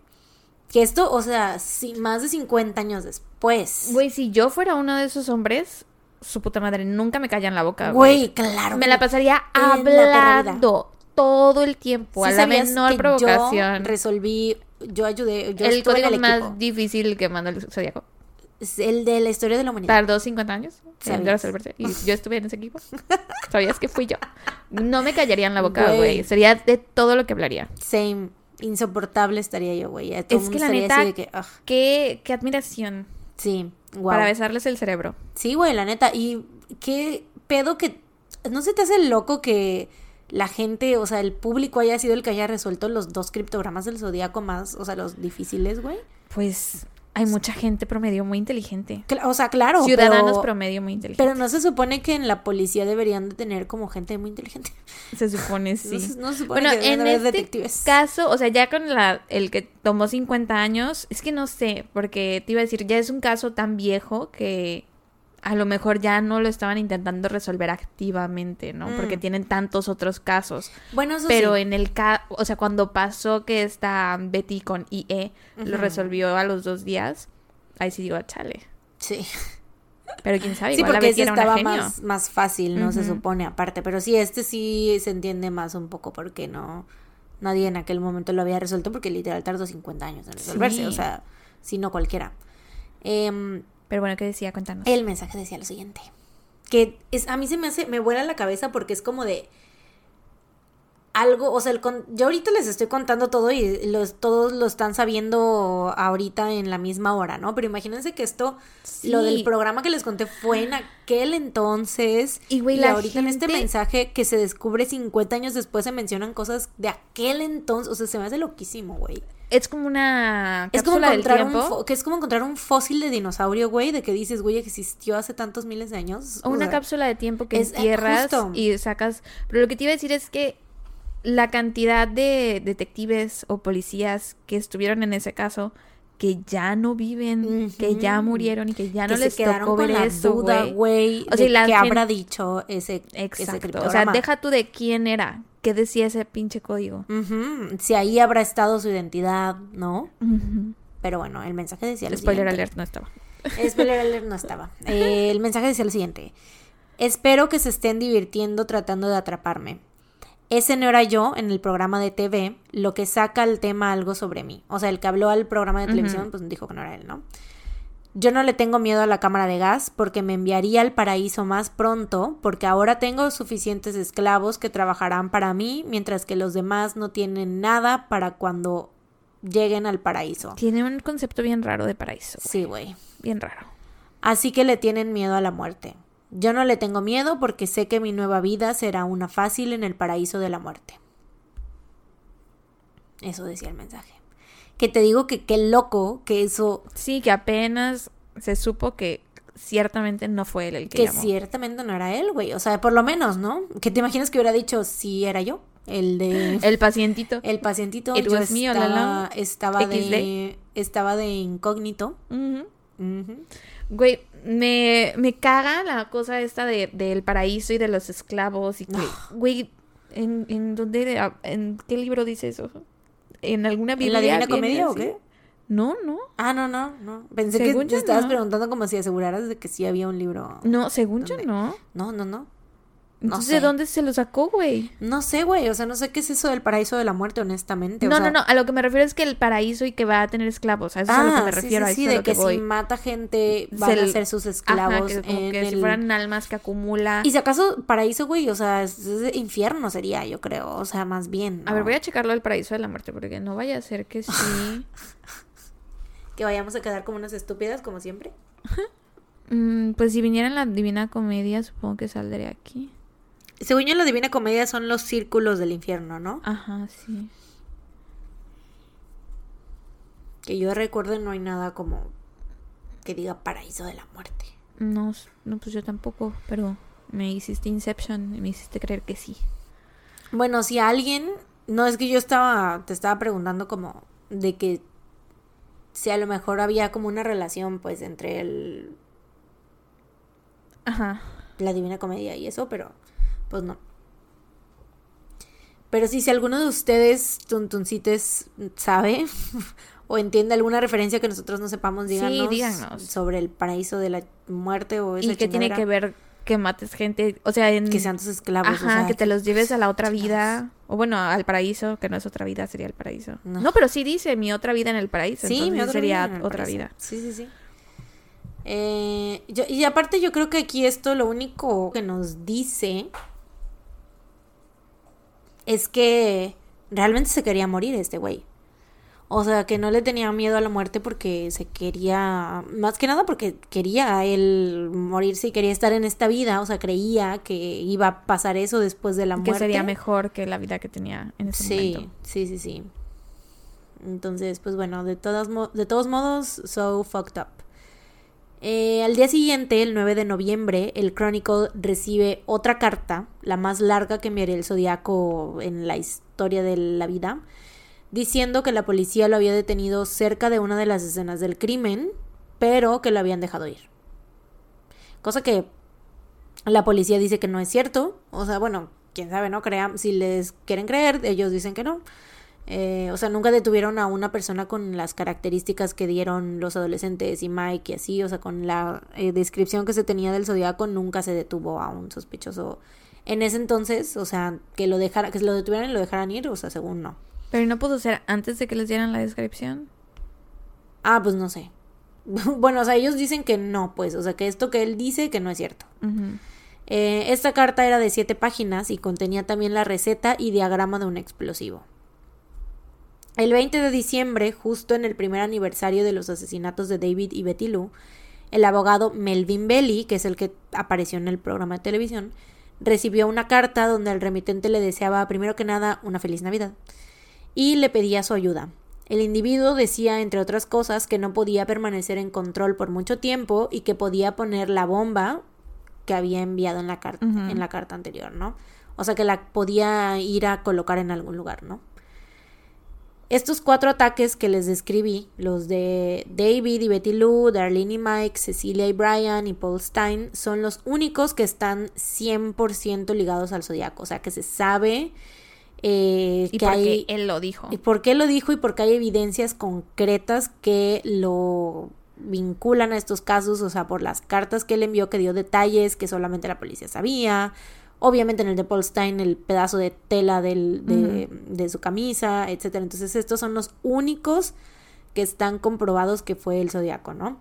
[SPEAKER 2] que esto, o sea, si, más de 50 años después,
[SPEAKER 1] Güey, si yo fuera uno de esos hombres, su puta madre, nunca me callan la boca,
[SPEAKER 2] güey,
[SPEAKER 1] güey.
[SPEAKER 2] claro,
[SPEAKER 1] Me la pasaría
[SPEAKER 2] la
[SPEAKER 1] hablando todo el tiempo,
[SPEAKER 2] ¿Sí
[SPEAKER 1] a la menor provocación.
[SPEAKER 2] Yo resolví yo ayudé, yo
[SPEAKER 1] el
[SPEAKER 2] en
[SPEAKER 1] código
[SPEAKER 2] el
[SPEAKER 1] más
[SPEAKER 2] equipo.
[SPEAKER 1] difícil que mandó el Zodíaco.
[SPEAKER 2] Es el de la historia de la humanidad.
[SPEAKER 1] Tardó 50 años en resolverse. Y yo estuve en ese equipo. ¿Sabías que fui yo? No me callaría en la boca,
[SPEAKER 2] Güey.
[SPEAKER 1] Sería de todo lo que hablaría.
[SPEAKER 2] Same. Insoportable estaría yo, güey.
[SPEAKER 1] Es que la neta-
[SPEAKER 2] que.
[SPEAKER 1] Qué, qué admiración
[SPEAKER 2] Sí, wow.
[SPEAKER 1] para besarles el cerebro.
[SPEAKER 2] Sí, güey, la neta. Y qué pedo que. ¿No se te hace loco que la gente, o sea, el público haya sido el que haya resuelto los dos criptogramas del zodiaco más, o sea, los difíciles, güey?
[SPEAKER 1] Pues hay mucha gente promedio muy inteligente.
[SPEAKER 2] O sea, claro.
[SPEAKER 1] Ciudadanos
[SPEAKER 2] pero,
[SPEAKER 1] promedio muy inteligentes.
[SPEAKER 2] pero no se supone que en la policía deberían de tener como gente muy inteligente.
[SPEAKER 1] Se supone, sí.
[SPEAKER 2] No, se, no se supone
[SPEAKER 1] Bueno,
[SPEAKER 2] que
[SPEAKER 1] en este
[SPEAKER 2] detectives.
[SPEAKER 1] caso, o sea, ya con la, el que tomó 50 años, es que no sé, porque te iba a decir, ya es un caso tan viejo que a lo mejor ya no lo estaban intentando resolver activamente, ¿no? Porque
[SPEAKER 2] Mm.
[SPEAKER 1] tienen tantos otros casos.
[SPEAKER 2] Bueno, eso
[SPEAKER 1] Pero
[SPEAKER 2] sí.
[SPEAKER 1] en el caso, o sea, cuando pasó que esta Betty con IE lo resolvió a los dos días, ahí sí digo, chale.
[SPEAKER 2] Sí.
[SPEAKER 1] Pero quién sabe,
[SPEAKER 2] Sí,
[SPEAKER 1] igual
[SPEAKER 2] porque ese
[SPEAKER 1] era
[SPEAKER 2] estaba más, más fácil, ¿no? Se supone, aparte. Pero sí, este sí se entiende más un poco porque no... Nadie en aquel momento lo había resuelto porque literal tardó 50 años en resolverse.
[SPEAKER 1] Sí.
[SPEAKER 2] O sea, si no cualquiera. Em,
[SPEAKER 1] Pero bueno, ¿qué decía? Cuéntanos.
[SPEAKER 2] el mensaje decía lo siguiente. Que es, a mí se me hace, me vuela la cabeza porque es como de algo, o sea, el con- yo ahorita les estoy contando todo y los, todos lo están sabiendo ahorita en la misma hora, ¿no? Pero imagínense que esto, lo del programa que les conté fue en aquel entonces.
[SPEAKER 1] Y, güey,
[SPEAKER 2] y
[SPEAKER 1] la
[SPEAKER 2] ahorita en este mensaje que se descubre 50 años después se mencionan cosas de aquel entonces, o sea, se me hace loquísimo, güey.
[SPEAKER 1] Es como una
[SPEAKER 2] Es como encontrar un que es como encontrar un fósil de dinosaurio, güey, de que dices, güey, existió hace tantos miles de años.
[SPEAKER 1] O una
[SPEAKER 2] sea,
[SPEAKER 1] cápsula de tiempo que
[SPEAKER 2] es- eh,
[SPEAKER 1] entierras
[SPEAKER 2] justo.
[SPEAKER 1] y sacas. Pero lo que te iba a decir es que la cantidad de detectives o policías que estuvieron en ese caso que ya no viven, que ya murieron y que ya
[SPEAKER 2] que
[SPEAKER 1] no
[SPEAKER 2] se
[SPEAKER 1] les
[SPEAKER 2] quedaron
[SPEAKER 1] tocó
[SPEAKER 2] con
[SPEAKER 1] ver
[SPEAKER 2] la
[SPEAKER 1] eso,
[SPEAKER 2] duda,
[SPEAKER 1] güey. O sea,
[SPEAKER 2] de qué habrá dicho ese, ese
[SPEAKER 1] Exacto. O sea, deja tú de quién era, qué decía ese pinche código.
[SPEAKER 2] Si ahí habrá estado su identidad, ¿no? Pero bueno, el mensaje decía lo
[SPEAKER 1] Spoiler
[SPEAKER 2] siguiente.
[SPEAKER 1] alert no estaba.
[SPEAKER 2] Spoiler alert no estaba. Eh, el mensaje decía lo siguiente. Espero que se estén divirtiendo tratando de atraparme. Ese no era yo en el programa de TV, lo que saca al tema algo sobre mí. O sea, el que habló al programa de televisión, pues dijo que no era él, ¿no? Yo no le tengo miedo a la cámara de gas porque me enviaría al paraíso más pronto, porque ahora tengo suficientes esclavos que trabajarán para mí, mientras que los demás no tienen nada para cuando lleguen al paraíso.
[SPEAKER 1] Tiene un concepto bien raro de paraíso.
[SPEAKER 2] Sí, güey.
[SPEAKER 1] Bien raro.
[SPEAKER 2] Así que le tienen miedo a la muerte. Yo no le tengo miedo porque sé que mi nueva vida será una fácil en el paraíso de la muerte. Eso decía el mensaje. Que te digo que qué loco que eso,
[SPEAKER 1] Sí, que apenas se supo que ciertamente no fue él el que,
[SPEAKER 2] que
[SPEAKER 1] llamó.
[SPEAKER 2] ciertamente no era él, güey. O sea, por lo menos, ¿no? Que te imaginas que hubiera dicho si era yo, el de
[SPEAKER 1] El pacientito.
[SPEAKER 2] el pacientito.
[SPEAKER 1] It
[SPEAKER 2] yo
[SPEAKER 1] was me all
[SPEAKER 2] estaba, estaba de estaba de incógnito.
[SPEAKER 1] Ujú.
[SPEAKER 2] Ujú.
[SPEAKER 1] Güey, me, me caga la cosa esta de, del paraíso y de los esclavos y que, güey, ¿en, en dónde, en qué libro dice eso? ¿En alguna
[SPEAKER 2] ¿En
[SPEAKER 1] Biblia?
[SPEAKER 2] la Divina Comedia o
[SPEAKER 1] así?
[SPEAKER 2] qué?
[SPEAKER 1] No, no.
[SPEAKER 2] Ah, no, no, no. Pensé
[SPEAKER 1] Según
[SPEAKER 2] que te estabas
[SPEAKER 1] no.
[SPEAKER 2] preguntando como si aseguraras de que sí había un libro.
[SPEAKER 1] No, según yo
[SPEAKER 2] ¿Dónde?
[SPEAKER 1] no.
[SPEAKER 2] No, no, No
[SPEAKER 1] Entonces,
[SPEAKER 2] sé.
[SPEAKER 1] ¿de dónde se lo sacó, güey?
[SPEAKER 2] No sé, güey. O sea, no sé qué es eso del paraíso de la muerte, honestamente. o
[SPEAKER 1] No,
[SPEAKER 2] sea-
[SPEAKER 1] no, no. A lo que me refiero es que el paraíso y que va a tener esclavos. A eso es a lo que me
[SPEAKER 2] Ah, sí,
[SPEAKER 1] refiero.
[SPEAKER 2] sí, sí,
[SPEAKER 1] a
[SPEAKER 2] de
[SPEAKER 1] que,
[SPEAKER 2] si mata gente van
[SPEAKER 1] Se
[SPEAKER 2] a ser sus
[SPEAKER 1] Ajá,
[SPEAKER 2] esclavos
[SPEAKER 1] que como
[SPEAKER 2] en
[SPEAKER 1] que si fueran almas que acumula.
[SPEAKER 2] Y si acaso paraíso, güey, o sea, es, es infierno sería, yo creo. O sea, más bien.
[SPEAKER 1] A ver, voy a checarlo del paraíso de la muerte porque no vaya a ser que sí.
[SPEAKER 2] Que vayamos a quedar como unas estúpidas, como siempre.
[SPEAKER 1] Mm, pues si viniera en la Divina Comedia, supongo que saldría aquí.
[SPEAKER 2] Según yo, en la Divina Comedia son los círculos del infierno, ¿no?
[SPEAKER 1] Ajá, sí.
[SPEAKER 2] Que yo recuerdo no hay nada como que diga paraíso de la muerte.
[SPEAKER 1] No, no, pues yo tampoco, pero me hiciste Inception y me hiciste creer que sí.
[SPEAKER 2] Bueno, si alguien, no es que yo estaba, te estaba preguntando como de que si a lo mejor había como una relación pues entre el,
[SPEAKER 1] Ajá.
[SPEAKER 2] la Divina Comedia y eso, pero pues no. Pero sí, si alguno de ustedes, tuntuncites, sabe o entiende alguna referencia que nosotros no sepamos,
[SPEAKER 1] Sí,
[SPEAKER 2] díganos, sobre el paraíso de la muerte o esa
[SPEAKER 1] Y que tiene que ver que mates gente, o sea, en...
[SPEAKER 2] Que sean tus esclavos.
[SPEAKER 1] Ajá,
[SPEAKER 2] o sea,
[SPEAKER 1] que te los lleves a la otra vida. O bueno, al paraíso, que no es otra vida, sería el paraíso. No, pero sí dice mi otra vida en el paraíso.
[SPEAKER 2] Sí, mi otra
[SPEAKER 1] sería
[SPEAKER 2] vida
[SPEAKER 1] otra
[SPEAKER 2] paraíso.
[SPEAKER 1] vida.
[SPEAKER 2] Sí, sí, sí. Eh, yo- y aparte yo creo que aquí esto lo único que nos dice es que realmente se quería morir este güey. O sea, que no le tenía miedo a la muerte porque se quería, más que nada porque quería él morirse y quería estar en esta vida, o sea, creía que iba a pasar eso después de la
[SPEAKER 1] Que
[SPEAKER 2] muerte.
[SPEAKER 1] sería mejor que la vida que tenía en ese
[SPEAKER 2] Sí,
[SPEAKER 1] momento.
[SPEAKER 2] sí, sí, sí. Entonces, pues bueno, de, todas mo- de todos modos, so fucked up. Eh, al día siguiente, el 9 de noviembre, el Chronicle recibe otra carta, la más larga que enviaría el Zodíaco en la historia de la vida, diciendo que la policía lo había detenido cerca de una de las escenas del crimen, pero que lo habían dejado ir. Cosa que la policía dice que no es cierto. O sea, bueno, quién sabe, ¿no? Crean, si les quieren creer, ellos dicen que no. Eh, o sea, nunca detuvieron a una persona con las características que dieron los adolescentes y Mike y así. O sea, con la eh, descripción que se tenía del zodiaco, nunca se detuvo a un sospechoso en ese entonces. O sea, que lo dejara, que lo detuvieran y lo dejaran ir, o sea, según no.
[SPEAKER 1] Pero no pudo ser antes de que les dieran la descripción.
[SPEAKER 2] Ah, pues no sé. bueno, o sea, ellos dicen que no, pues, o sea, que esto que él dice que no es cierto. Eh, esta carta era de siete páginas y contenía también la receta y diagrama de un explosivo. El 20 de diciembre, justo en el primer aniversario de los asesinatos de David y Betty Lou, el abogado Melvin Belly, que es el que apareció en el programa de televisión, recibió una carta donde el remitente le deseaba primero que nada una feliz Navidad y le pedía su ayuda. El individuo decía, entre otras cosas, que no podía permanecer en control por mucho tiempo y que podía poner la bomba que había enviado en la carta, en la carta anterior, ¿no? O sea que la podía ir a colocar en algún lugar, ¿no? Estos cuatro ataques que les describí, los de David y Betty Lou, Darlene y Mike, Cecilia y Brian y Paul Stein, son los únicos que están 100% ligados al zodiaco. O sea, que se sabe eh,
[SPEAKER 1] Y
[SPEAKER 2] que
[SPEAKER 1] porque
[SPEAKER 2] hay...
[SPEAKER 1] él lo dijo.
[SPEAKER 2] ¿Y por qué lo dijo? Y porque hay evidencias concretas que lo vinculan a estos casos, o sea, por las cartas que él envió que dio detalles que solamente la policía sabía. Obviamente en el de Paul Stein el pedazo de tela del, de, de su camisa, etcétera. Entonces estos son los únicos que están comprobados que fue el zodiaco, ¿no?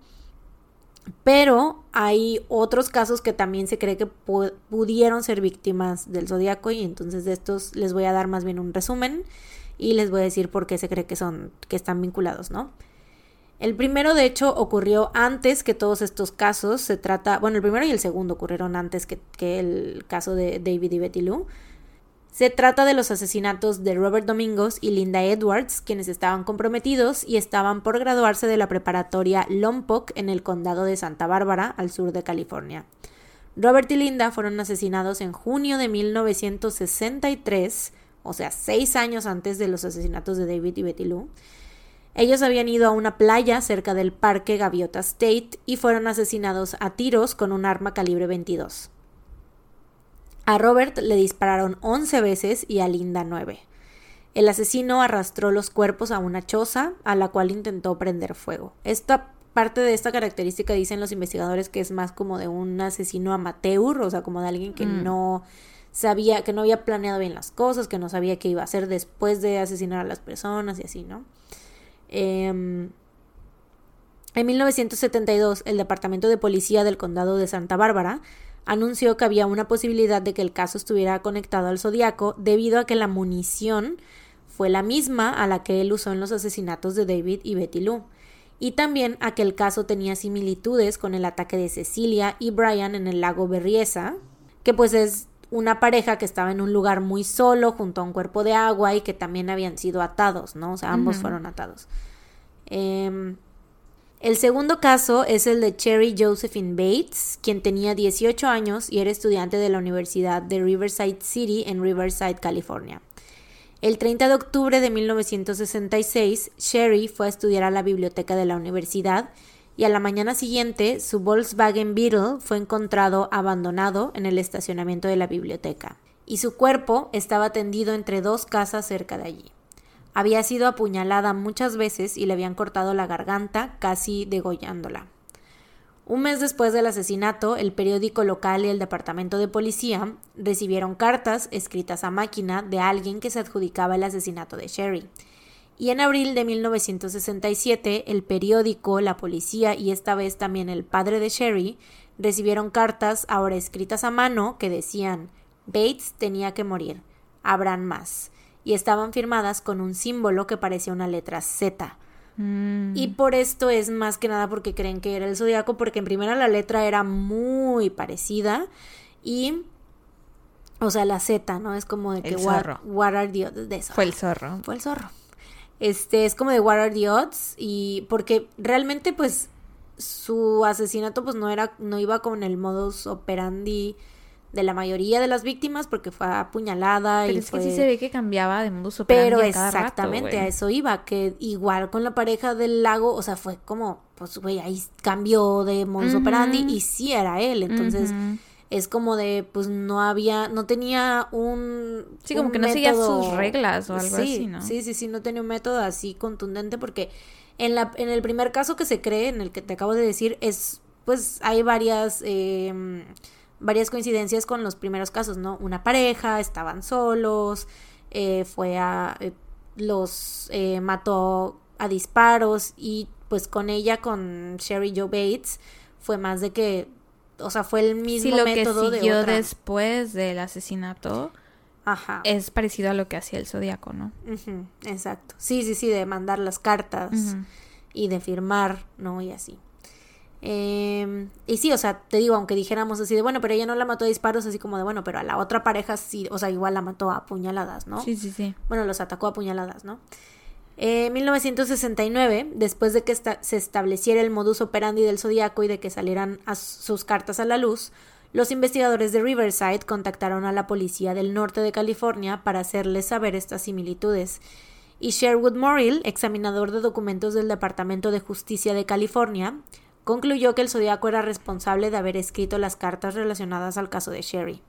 [SPEAKER 2] Pero hay otros casos que también se cree que pu- pudieron ser víctimas del zodiaco y entonces de estos les voy a dar más bien un resumen y les voy a decir por qué se cree que son que están vinculados, ¿no? El primero, de hecho, ocurrió antes que todos estos casos. Se trata, bueno, el primero y el segundo ocurrieron antes que, el caso de David y Betty Lou. Se trata de los asesinatos de Robert Domingos y Linda Edwards, quienes estaban comprometidos y estaban por graduarse de la preparatoria Lompoc en el condado de Santa Bárbara, al sur de California. Robert y Linda fueron asesinados en junio de 1963, o sea, seis años antes de los asesinatos de David y Betty Lou. Ellos habían ido a una playa cerca del parque Gaviota State y fueron asesinados a tiros con un arma calibre 22. A Robert le dispararon 11 veces y a Linda 9. El asesino arrastró los cuerpos a una choza a la cual intentó prender fuego. Esta parte de esta característica dicen los investigadores que es más como de un asesino amateur, o sea, como de alguien que
[SPEAKER 1] Mm.
[SPEAKER 2] no sabía, que no había planeado bien las cosas, que no sabía qué iba a hacer después de asesinar a las personas y así, ¿no? Em, en 1972, el Departamento de Policía del Condado de Santa Bárbara anunció que había una posibilidad de que el caso estuviera conectado al Zodíaco debido a que la munición fue la misma a la que él usó en los asesinatos de David y Betty Lou, y también a que el caso tenía similitudes con el ataque de Cecilia y Brian en el lago Berriesa, que pues es una pareja que estaba en un lugar muy solo junto a un cuerpo de agua y que también habían sido atados, ¿no? O sea, ambos fueron atados. Em, el segundo caso es el de Cherry Josephine Bates, quien tenía 18 años y era estudiante de la Universidad de Riverside City en Riverside, California. El 30 de octubre de 1966, Sherry fue a estudiar a la biblioteca de la universidad y a la mañana siguiente su Volkswagen Beetle fue encontrado abandonado en el estacionamiento de la biblioteca y su cuerpo estaba tendido entre dos casas cerca de allí. Había sido apuñalada muchas veces y le habían cortado la garganta, casi degollándola. Un mes después del asesinato, el periódico local y el departamento de policía recibieron cartas escritas a máquina de alguien que se adjudicaba el asesinato de Sherry. Y en abril de 1967, el periódico, la policía y esta vez también el padre de Sherry recibieron cartas ahora escritas a mano que decían Bates tenía que morir, habrán más, y estaban firmadas con un símbolo que parecía una letra Z Mm. Y por esto es más que nada porque creen que era el zodiaco, porque en primera la letra era muy parecida y. O sea, la Z, ¿no? Es como de que.
[SPEAKER 1] Zorro.
[SPEAKER 2] What, are the odds? De
[SPEAKER 1] Fue el zorro.
[SPEAKER 2] Fue el zorro. Este, es como de What are the odds? Y porque realmente, pues, su asesinato, pues no era, no iba con el modus operandi de la mayoría de las víctimas porque fue apuñalada
[SPEAKER 1] pero
[SPEAKER 2] y
[SPEAKER 1] es que sí se ve que cambiaba de modo Pero exactamente
[SPEAKER 2] a eso iba, que igual con la pareja del lago, o sea, fue como, pues güey, ahí cambió de modus operandi y sí era él, entonces es como de, pues no había, no tenía un
[SPEAKER 1] Sí, como que no seguía sus reglas o algo
[SPEAKER 2] así,
[SPEAKER 1] ¿no?
[SPEAKER 2] Sí, sí, sí, no tenía un método así contundente porque en la en el primer caso que se cree, en el que te acabo de decir, es, pues hay varias eh, varias coincidencias con los primeros casos, ¿no? Una pareja, estaban solos, eh, fue a... Eh, los eh, mató a disparos y pues con ella, con Sherry Joe Bates, fue más de que, o sea, fue el mismo
[SPEAKER 1] sí, lo
[SPEAKER 2] método
[SPEAKER 1] que siguió después del asesinato.
[SPEAKER 2] Ajá.
[SPEAKER 1] Es parecido a lo que hacía el Zodíaco, ¿no?
[SPEAKER 2] exacto. Sí, sí, sí, de mandar las cartas y de firmar, ¿no? Y así. Eh, y sí, o sea, te digo, aunque dijéramos así de, bueno, pero ella no la mató a disparos, así como de, bueno, pero a la otra pareja sí, o sea, igual la mató a puñaladas, ¿no?
[SPEAKER 1] Sí, sí, sí.
[SPEAKER 2] Bueno, los atacó a puñaladas, ¿no? En 1969, después de que se estableciera el modus operandi del zodiaco y de que salieran sus cartas a la luz, los investigadores de Riverside contactaron a la policía del norte de California para hacerles saber estas similitudes. Y Sherwood Morrill, examinador de documentos del Departamento de Justicia de California, concluyó que el zodiaco era responsable de haber escrito las cartas relacionadas al caso de Sherry.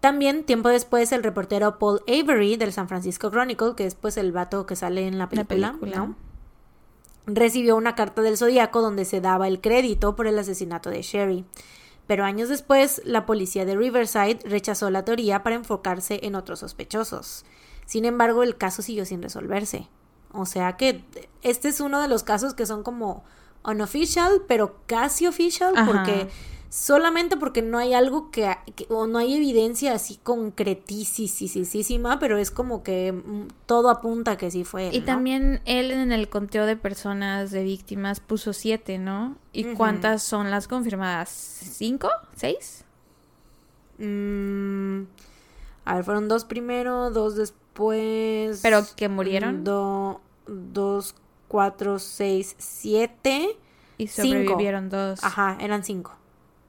[SPEAKER 2] También, tiempo después, el reportero Paul Avery del San Francisco Chronicle, que es pues el vato que sale en la película, recibió una carta del zodiaco donde se daba el crédito por el asesinato de Sherry. Pero años después, la policía de Riverside rechazó la teoría para enfocarse en otros sospechosos. Sin embargo, el caso siguió sin resolverse. O sea que este es uno de los casos que son como unofficial, pero casi official, porque solamente porque no hay algo que, o no hay evidencia así concretísima, pero es como que mm, todo apunta que sí fue.
[SPEAKER 1] y también él en el conteo de personas de víctimas puso siete, ¿no? ¿Y cuántas son las confirmadas? ¿Cinco? ¿Seis?
[SPEAKER 2] Mm, a ver, fueron dos primero, dos después.
[SPEAKER 1] ¿Pero que murieron?
[SPEAKER 2] dos, cuatro, seis, siete.
[SPEAKER 1] Y sobrevivieron dos.
[SPEAKER 2] Ajá, eran cinco.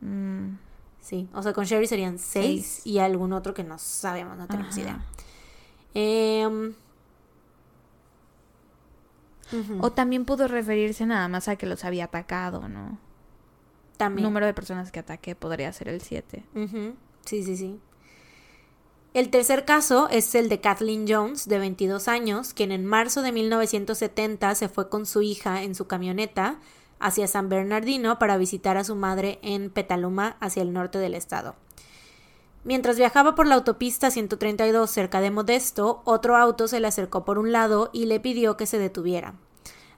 [SPEAKER 2] Mm. Sí, o sea, con Sherry serían seis, y algún otro que no sabemos, no tenemos idea. Em,
[SPEAKER 1] o también pudo referirse nada más a que los había atacado, ¿no?
[SPEAKER 2] También.
[SPEAKER 1] El número de personas que ataque podría ser el siete.
[SPEAKER 2] Sí, sí, sí. El tercer caso es el de Kathleen Jones, de 22 años, quien en marzo de 1970 se fue con su hija en su camioneta hacia San Bernardino para visitar a su madre en Petaluma, hacia el norte del estado. Mientras viajaba por la autopista 132 cerca de Modesto, otro auto se le acercó por un lado y le pidió que se detuviera.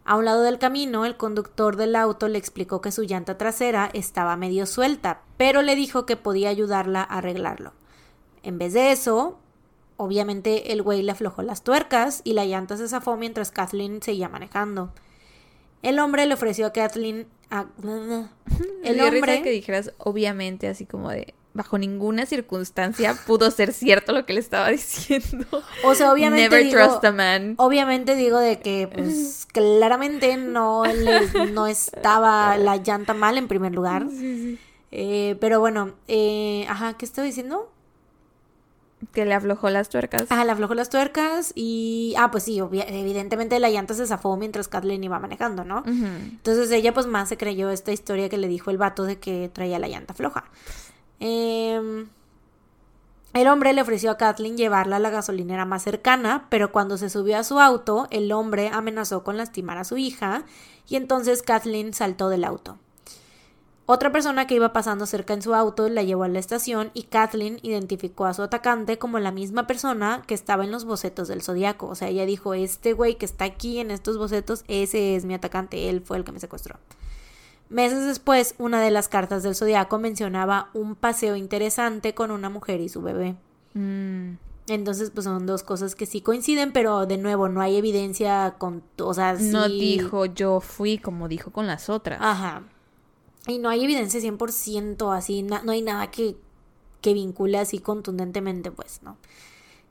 [SPEAKER 2] A un lado del camino, el conductor del auto le explicó que su llanta trasera estaba medio suelta, pero le dijo que podía ayudarla a arreglarlo. En vez de eso, obviamente el güey le aflojó las tuercas y la llanta se zafó mientras Kathleen seguía manejando. El hombre le ofreció a Kathleen...
[SPEAKER 1] el hombre... que dijeras obviamente así como de... Bajo ninguna circunstancia pudo ser cierto lo que le estaba diciendo.
[SPEAKER 2] O sea, obviamente Never trust a man. Obviamente digo de que, pues, claramente no, no estaba la llanta mal en primer lugar. Eh, pero bueno, eh, ajá, ¿qué estaba diciendo?
[SPEAKER 1] Que le aflojó las tuercas.
[SPEAKER 2] Ah, le aflojó las tuercas y... Ah, pues sí, evidentemente la llanta se zafó mientras Kathleen iba manejando, ¿no? Entonces ella pues más se creyó esta historia que le dijo el vato de que traía la llanta floja. Em, el hombre le ofreció a Kathleen llevarla a la gasolinera más cercana, pero cuando se subió a su auto, el hombre amenazó con lastimar a su hija y entonces Kathleen saltó del auto. Otra persona que iba pasando cerca en su auto la llevó a la estación y Kathleen identificó a su atacante como la misma persona que estaba en los bocetos del zodiaco. O sea, ella dijo, este güey que está aquí en estos bocetos, ese es mi atacante, él fue el que me secuestró. Meses después, una de las cartas del zodiaco mencionaba un paseo interesante con una mujer y su bebé.
[SPEAKER 1] Mm.
[SPEAKER 2] Entonces, pues son dos cosas que sí coinciden, pero de nuevo, no hay evidencia con, o sea,
[SPEAKER 1] No
[SPEAKER 2] sí-
[SPEAKER 1] dijo yo fui como dijo con las otras.
[SPEAKER 2] Ajá. Y no hay evidencia 100% así, na- no hay nada que, que vincule así contundentemente, pues, ¿no?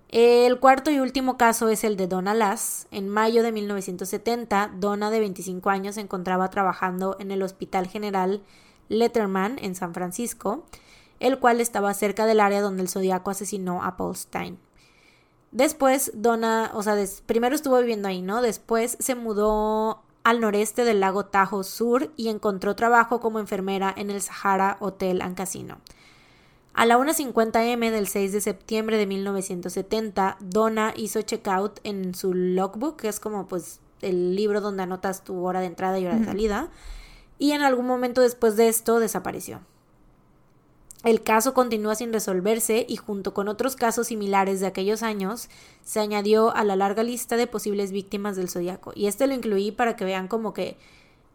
[SPEAKER 2] El cuarto y último caso es el de Donna Lass. En mayo de 1970, Donna, de 25 años, se encontraba trabajando en el Hospital General Letterman en San Francisco, el cual estaba cerca del área donde el Zodíaco asesinó a Paul Stein. Después, Donna, o sea, primero estuvo viviendo ahí, ¿no? Después se mudó al noreste del lago Tahoe Sur y encontró trabajo como enfermera en el Sahara Hotel and Casino. A la 1.50 m del 6 de septiembre de 1970, Donna hizo checkout en su logbook, que es como pues el libro donde anotas tu hora de entrada y hora de salida, y en algún momento después de esto desapareció. El caso continúa sin resolverse y junto con otros casos similares de aquellos años, se añadió a la larga lista de posibles víctimas del zodiaco. Y este lo incluí para que vean como que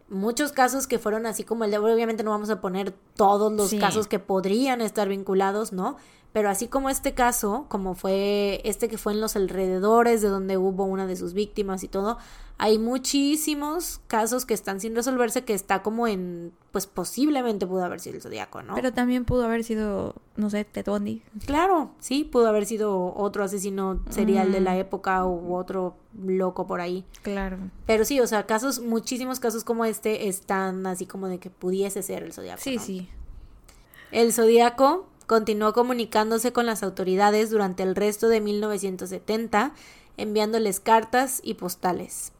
[SPEAKER 2] muchos casos que fueron así como el de obviamente no vamos a poner todos los
[SPEAKER 1] Sí.
[SPEAKER 2] casos que podrían estar vinculados, ¿no? Pero así como este caso, como fue este que fue en los alrededores de donde hubo una de sus víctimas y todo, hay muchísimos casos que están sin resolverse que está como en, pues posiblemente pudo haber sido el zodiaco, ¿no?
[SPEAKER 1] Pero también pudo haber sido, no sé, Ted Bundy.
[SPEAKER 2] Claro, sí, pudo haber sido otro asesino serial de
[SPEAKER 1] Mm.
[SPEAKER 2] la época u otro loco por ahí.
[SPEAKER 1] Claro.
[SPEAKER 2] Pero sí, o sea, casos, muchísimos casos como este están así como de que pudiese ser el zodiaco.
[SPEAKER 1] Sí,
[SPEAKER 2] ¿no?
[SPEAKER 1] sí.
[SPEAKER 2] El zodiaco continuó comunicándose con las autoridades durante el resto de 1970, enviándoles cartas y postales.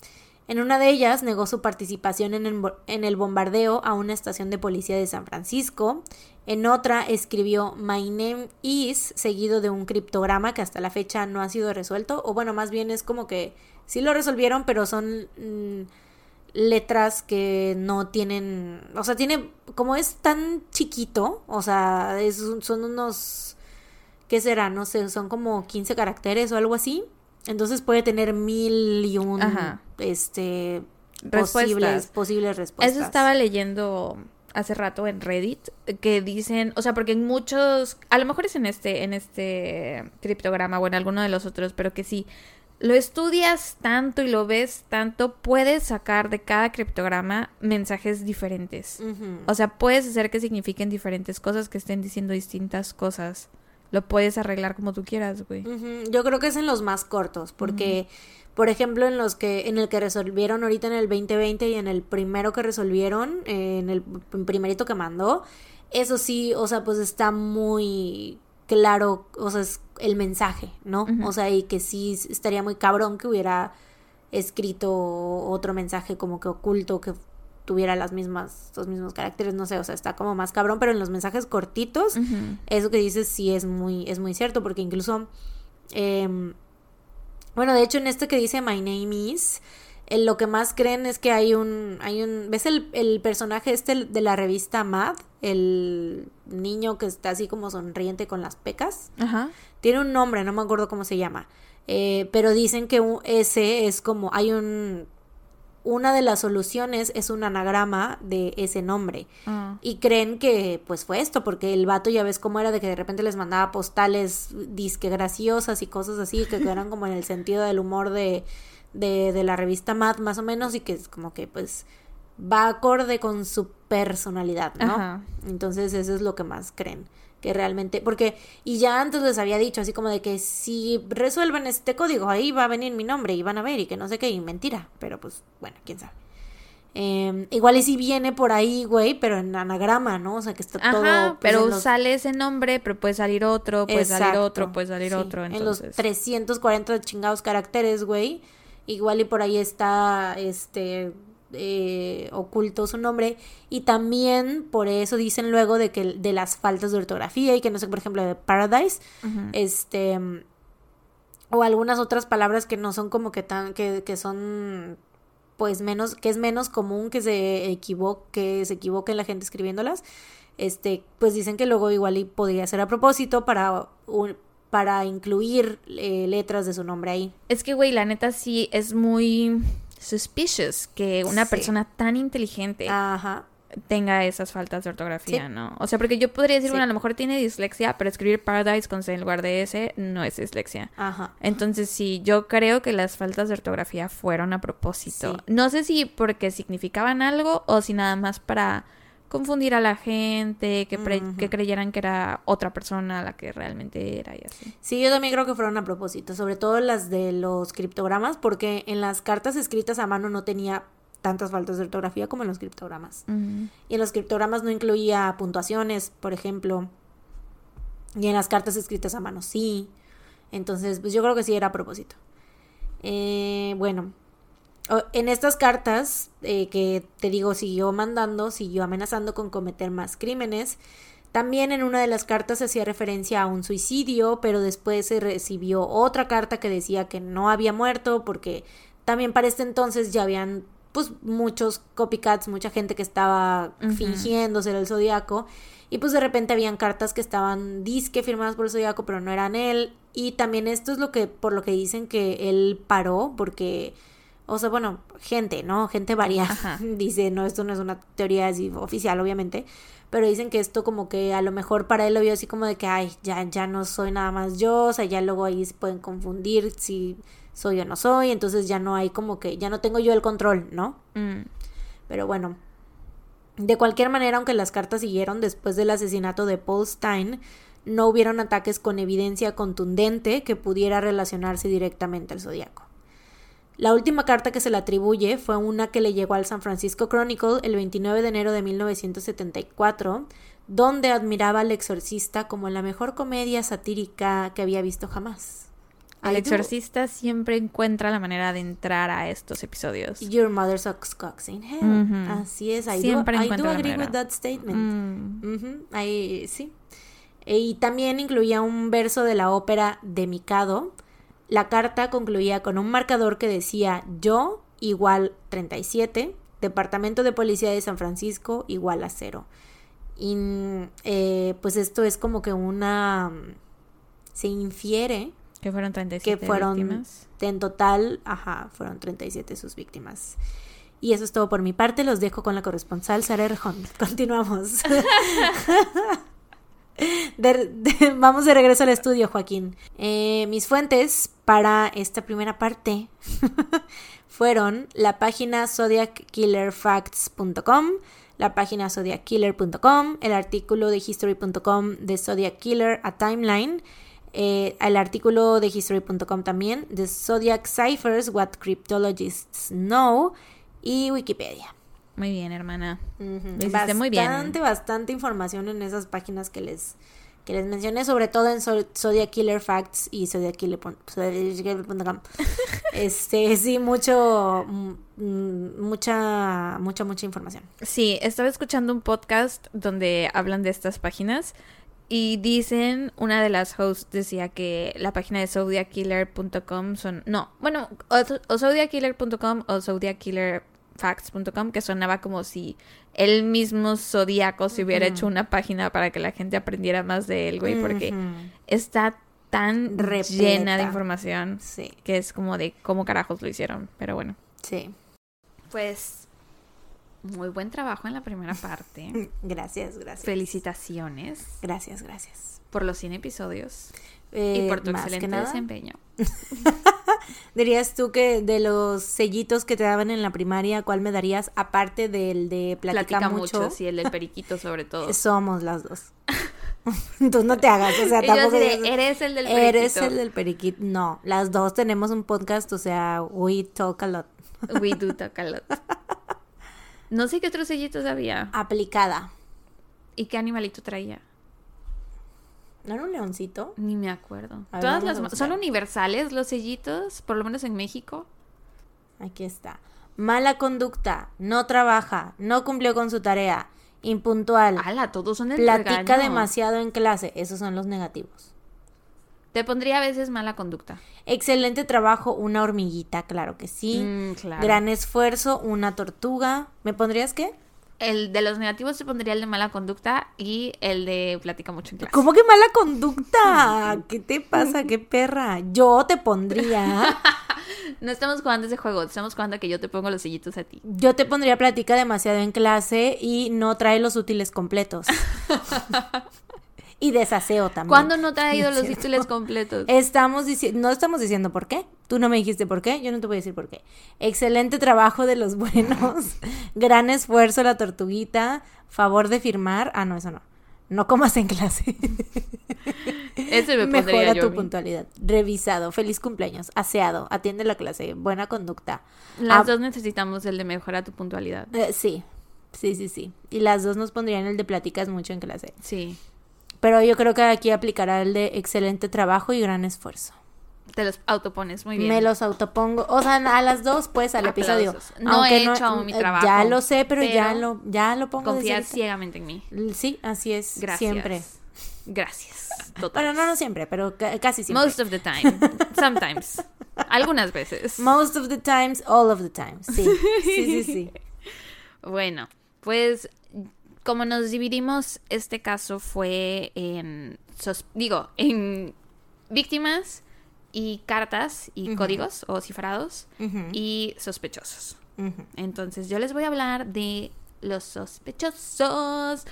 [SPEAKER 2] En una de ellas negó su participación en el, bombardeo a una estación de policía de San Francisco. En otra escribió My name is, seguido de un criptograma que hasta la fecha no ha sido resuelto. O bueno, más bien es como que sí lo resolvieron, pero son mm, letras que no tienen, o sea, tiene, como es tan chiquito, o sea, es son unos, ¿qué será? No sé, son como 15 caracteres o algo así. Entonces puede tener mil y un,
[SPEAKER 1] Ajá.
[SPEAKER 2] este,
[SPEAKER 1] Respuestas.
[SPEAKER 2] posibles, posibles respuestas.
[SPEAKER 1] Eso estaba leyendo hace rato en Reddit que dicen, o sea, porque en muchos, a lo mejor es en este, en este criptograma o en alguno de los otros, pero que sí, lo estudias tanto y lo ves tanto, puedes sacar de cada criptograma mensajes diferentes. O sea, puedes hacer que signifiquen diferentes cosas, que estén diciendo distintas cosas. Lo puedes arreglar como tú quieras, güey.
[SPEAKER 2] Yo creo que es en los más cortos, porque, por ejemplo, en los que, en el que resolvieron ahorita en el 2020 y en el primero que resolvieron, eh, en el primerito que mandó, eso sí, o sea, pues está muy claro, o sea, es el mensaje, ¿no? O sea, y que sí estaría muy cabrón que hubiera escrito otro mensaje como que oculto que tuviera las mismas, los mismos caracteres, no sé, o sea, está como más cabrón, pero en los mensajes cortitos, eso que dices sí es muy, es muy cierto, porque incluso, em, bueno, de hecho en este que dice My Name Is, eh, lo que más creen es que hay un, hay un, ¿ves el, el personaje este de la revista Mad? El niño que está así como sonriente con las pecas.
[SPEAKER 1] Ajá.
[SPEAKER 2] Tiene un nombre, no me acuerdo cómo se llama. Eh, pero dicen que un- ese es como, hay un, una de las soluciones es un anagrama de ese nombre.
[SPEAKER 1] Ah.
[SPEAKER 2] Y creen que pues fue esto, porque el vato ya ves cómo era de que de repente les mandaba postales disque graciosas y cosas así, que eran como en el sentido del humor de, de, de la revista Mad más o menos, y que es como que pues va acorde con su personalidad, ¿no?
[SPEAKER 1] Ajá.
[SPEAKER 2] Entonces eso es lo que más creen. Que realmente, porque, y ya antes les había dicho así como de que si resuelven este código, ahí va a venir mi nombre y van a ver y que no sé qué, y mentira, pero pues bueno, quién sabe. Eh, igual y si viene por ahí, güey, pero en anagrama, ¿no? O sea, que está todo... Pues,
[SPEAKER 1] pero
[SPEAKER 2] los-
[SPEAKER 1] sale ese nombre, pero puede salir otro, puede salir otro, puede salir
[SPEAKER 2] sí,
[SPEAKER 1] otro.
[SPEAKER 2] En los
[SPEAKER 1] Entonces,
[SPEAKER 2] 340 chingados caracteres, güey. Igual y por ahí está, este, eh, oculto su nombre. Y también por eso dicen luego de que de las faltas de ortografía y que no sé, por ejemplo, de Paradise, este, o algunas otras palabras que no son como que tan, que, que son pues menos, que es menos común que se equivoque, que se equivoque la gente escribiéndolas, este, pues dicen que luego igual y podría ser a propósito para para incluir eh, letras de su nombre ahí.
[SPEAKER 1] Es que, güey, la neta sí es muy suspicious que una persona tan inteligente
[SPEAKER 2] Ajá
[SPEAKER 1] tenga esas faltas de ortografía, ¿no? O sea, porque yo podría decir, bueno, a lo mejor tiene dislexia, pero escribir Paradise con C en lugar de S no es dislexia.
[SPEAKER 2] Ajá.
[SPEAKER 1] Entonces, sí, yo creo que las faltas de ortografía fueron a propósito. No sé si porque significaban algo o si nada más para confundir a la gente, que, que creyeran que era otra persona la que realmente era y así.
[SPEAKER 2] Sí, yo también creo que fueron a propósito, sobre todo las de los criptogramas, porque en las cartas escritas a mano no tenía tantas faltas de ortografía como en los criptogramas. Y en los criptogramas no incluía puntuaciones, por ejemplo. Y en las cartas escritas a mano sí. Entonces, pues yo creo que sí era a propósito. Eh, bueno, en estas cartas eh, que te digo siguió mandando, siguió amenazando con cometer más crímenes. También en una de las cartas se hacía referencia a un suicidio, pero después se recibió otra carta que decía que no había muerto porque también para este entonces ya habían pues muchos copycats, mucha gente que estaba fingiendo ser el zodiaco. Y pues de repente habían cartas que estaban disque firmadas por el zodiaco, pero no eran él. Y también esto es lo que, por lo que dicen que él paró, porque, o sea, bueno, gente, ¿no? Gente variada. Dice, no, esto no es una teoría así oficial, obviamente. Pero dicen que esto como que a lo mejor para él lo vio así como de que, ay, ya, ya no soy nada más yo. O sea, ya luego ahí se pueden confundir si soy o no soy, entonces ya no hay como que, ya no tengo yo el control, ¿no?
[SPEAKER 1] Mm.
[SPEAKER 2] Pero bueno, de cualquier manera, aunque las cartas siguieron después del asesinato de Paul Stein, no hubieron ataques con evidencia contundente que pudiera relacionarse directamente al zodiaco. La última carta que se le atribuye fue una que le llegó al San Francisco Chronicle el 29 de enero de 1974, donde admiraba al exorcista como la mejor comedia satírica que había visto jamás.
[SPEAKER 1] El exorcista siempre encuentra la manera de entrar a estos episodios.
[SPEAKER 2] Your mother sucks cocks in hell. Así es. I siempre do, I do agree with that statement.
[SPEAKER 1] Mm.
[SPEAKER 2] Sí. Y también incluía un verso de la ópera de Mikado. La carta concluía con un marcador que decía yo igual 37, Departamento de Policía de San Francisco igual a cero. Y eh, pues esto es como que una... Se infiere
[SPEAKER 1] que fueron 37
[SPEAKER 2] que fueron En total, ajá, fueron 37 sus víctimas. Y eso es todo por mi parte. Los dejo con la corresponsal Sara Erjón. Continuamos. vamos de regreso al estudio, Joaquín. Eh, mis fuentes para esta primera parte fueron la página zodiackillerfacts.com, la página zodiackiller.com, el artículo de history.com de Zodiac Killer a Timeline eh, el artículo de history.com también, The Zodiac Ciphers, What Cryptologists Know y Wikipedia.
[SPEAKER 1] Muy bien, hermana.
[SPEAKER 2] bastante, muy bien. Bastante, información en esas páginas que les, que les mencioné, sobre todo en Zodiac Killer Facts y zodiackiller.com. este, sí, mucho, mm, mucha, mucha, mucha información.
[SPEAKER 1] Sí, estaba escuchando un podcast donde hablan de estas páginas y dicen, una de las hosts decía que la página de zodiackiller.com son, no, bueno, o, zodiackiller.com o zodiackillerfacts.com, que sonaba como si el mismo Zodíaco se hubiera hecho una página para que la gente aprendiera más de él, güey, porque está tan llena de información que es como de cómo carajos lo hicieron, pero bueno.
[SPEAKER 2] Sí.
[SPEAKER 1] Pues muy buen trabajo en la primera parte.
[SPEAKER 2] gracias, gracias.
[SPEAKER 1] Felicitaciones.
[SPEAKER 2] Gracias, gracias.
[SPEAKER 1] Por los 100 episodios. y por tu excelente desempeño.
[SPEAKER 2] ¿Dirías tú que de los sellitos que te daban en la primaria, cuál me darías? Aparte del de Platica, mucho.
[SPEAKER 1] Sí, el del periquito sobre todo.
[SPEAKER 2] Somos las dos. Entonces no te hagas, o sea, tampoco...
[SPEAKER 1] eres el del periquito.
[SPEAKER 2] Eres el del periquito. No, las dos tenemos un podcast, o sea, we talk a lot.
[SPEAKER 1] We do talk a lot. No sé qué otros sellitos había.
[SPEAKER 2] Aplicada.
[SPEAKER 1] ¿Y qué animalito traía?
[SPEAKER 2] ¿No era un leoncito?
[SPEAKER 1] Ni me acuerdo. Todas las son universales los sellitos, por lo menos en México.
[SPEAKER 2] Aquí está. Mala conducta, no trabaja, no cumplió con su tarea, impuntual.
[SPEAKER 1] Ala, todos son el
[SPEAKER 2] Platica demasiado en clase, esos son los negativos.
[SPEAKER 1] Te pondría a veces mala conducta.
[SPEAKER 2] Excelente trabajo, una hormiguita, claro que sí.
[SPEAKER 1] Mm, claro.
[SPEAKER 2] Gran esfuerzo, una tortuga. ¿Me pondrías qué?
[SPEAKER 1] El de los negativos te pondría el de mala conducta y el de platica mucho en clase.
[SPEAKER 2] ¿Cómo que mala conducta? ¿Qué te pasa? ¿Qué perra? Yo te pondría.
[SPEAKER 1] No estamos jugando ese juego, estamos jugando a que yo te pongo los sellitos a ti.
[SPEAKER 2] Yo te pondría platica demasiado en clase y no trae los útiles completos. y desaseo también.
[SPEAKER 1] ¿Cuándo no te ha ido
[SPEAKER 2] No
[SPEAKER 1] los títulos completos?
[SPEAKER 2] Estamos diciendo, no estamos diciendo por qué. Tú no me dijiste por qué, yo no te voy a decir por qué. Excelente trabajo de los buenos. Gran esfuerzo la tortuguita. Favor de firmar. Ah, no, eso no. No comas en clase.
[SPEAKER 1] Ese me
[SPEAKER 2] Mejora
[SPEAKER 1] yo.
[SPEAKER 2] tu puntualidad. Revisado. Feliz cumpleaños. Aseado. Atiende la clase. Buena conducta.
[SPEAKER 1] Las
[SPEAKER 2] Ah,
[SPEAKER 1] dos necesitamos el de mejora tu puntualidad.
[SPEAKER 2] eh, sí. Sí, sí, sí. Y las dos nos pondrían el de platicas mucho en clase.
[SPEAKER 1] Sí.
[SPEAKER 2] Pero yo creo que aquí aplicará el de excelente trabajo y gran esfuerzo.
[SPEAKER 1] Te los autopones muy bien.
[SPEAKER 2] Me los autopongo. O sea, a las dos, pues, al episodio.
[SPEAKER 1] Aplausos. No he hecho mi
[SPEAKER 2] eh,
[SPEAKER 1] trabajo,
[SPEAKER 2] Ya lo sé, pero, ya lo, ya lo pongo
[SPEAKER 1] Confías ciegamente en mí.
[SPEAKER 2] Sí, así es.
[SPEAKER 1] Gracias.
[SPEAKER 2] Siempre.
[SPEAKER 1] Gracias. Total.
[SPEAKER 2] Bueno, no, no siempre, pero ca- casi siempre.
[SPEAKER 1] Most of the time. Sometimes. Algunas veces.
[SPEAKER 2] Most of the times, all of the times. Sí, sí, sí, sí.
[SPEAKER 1] Bueno, pues como nos dividimos, este caso fue en, digo, en víctimas y cartas y códigos o cifrados y sospechosos. Entonces yo les voy a hablar de los sospechosos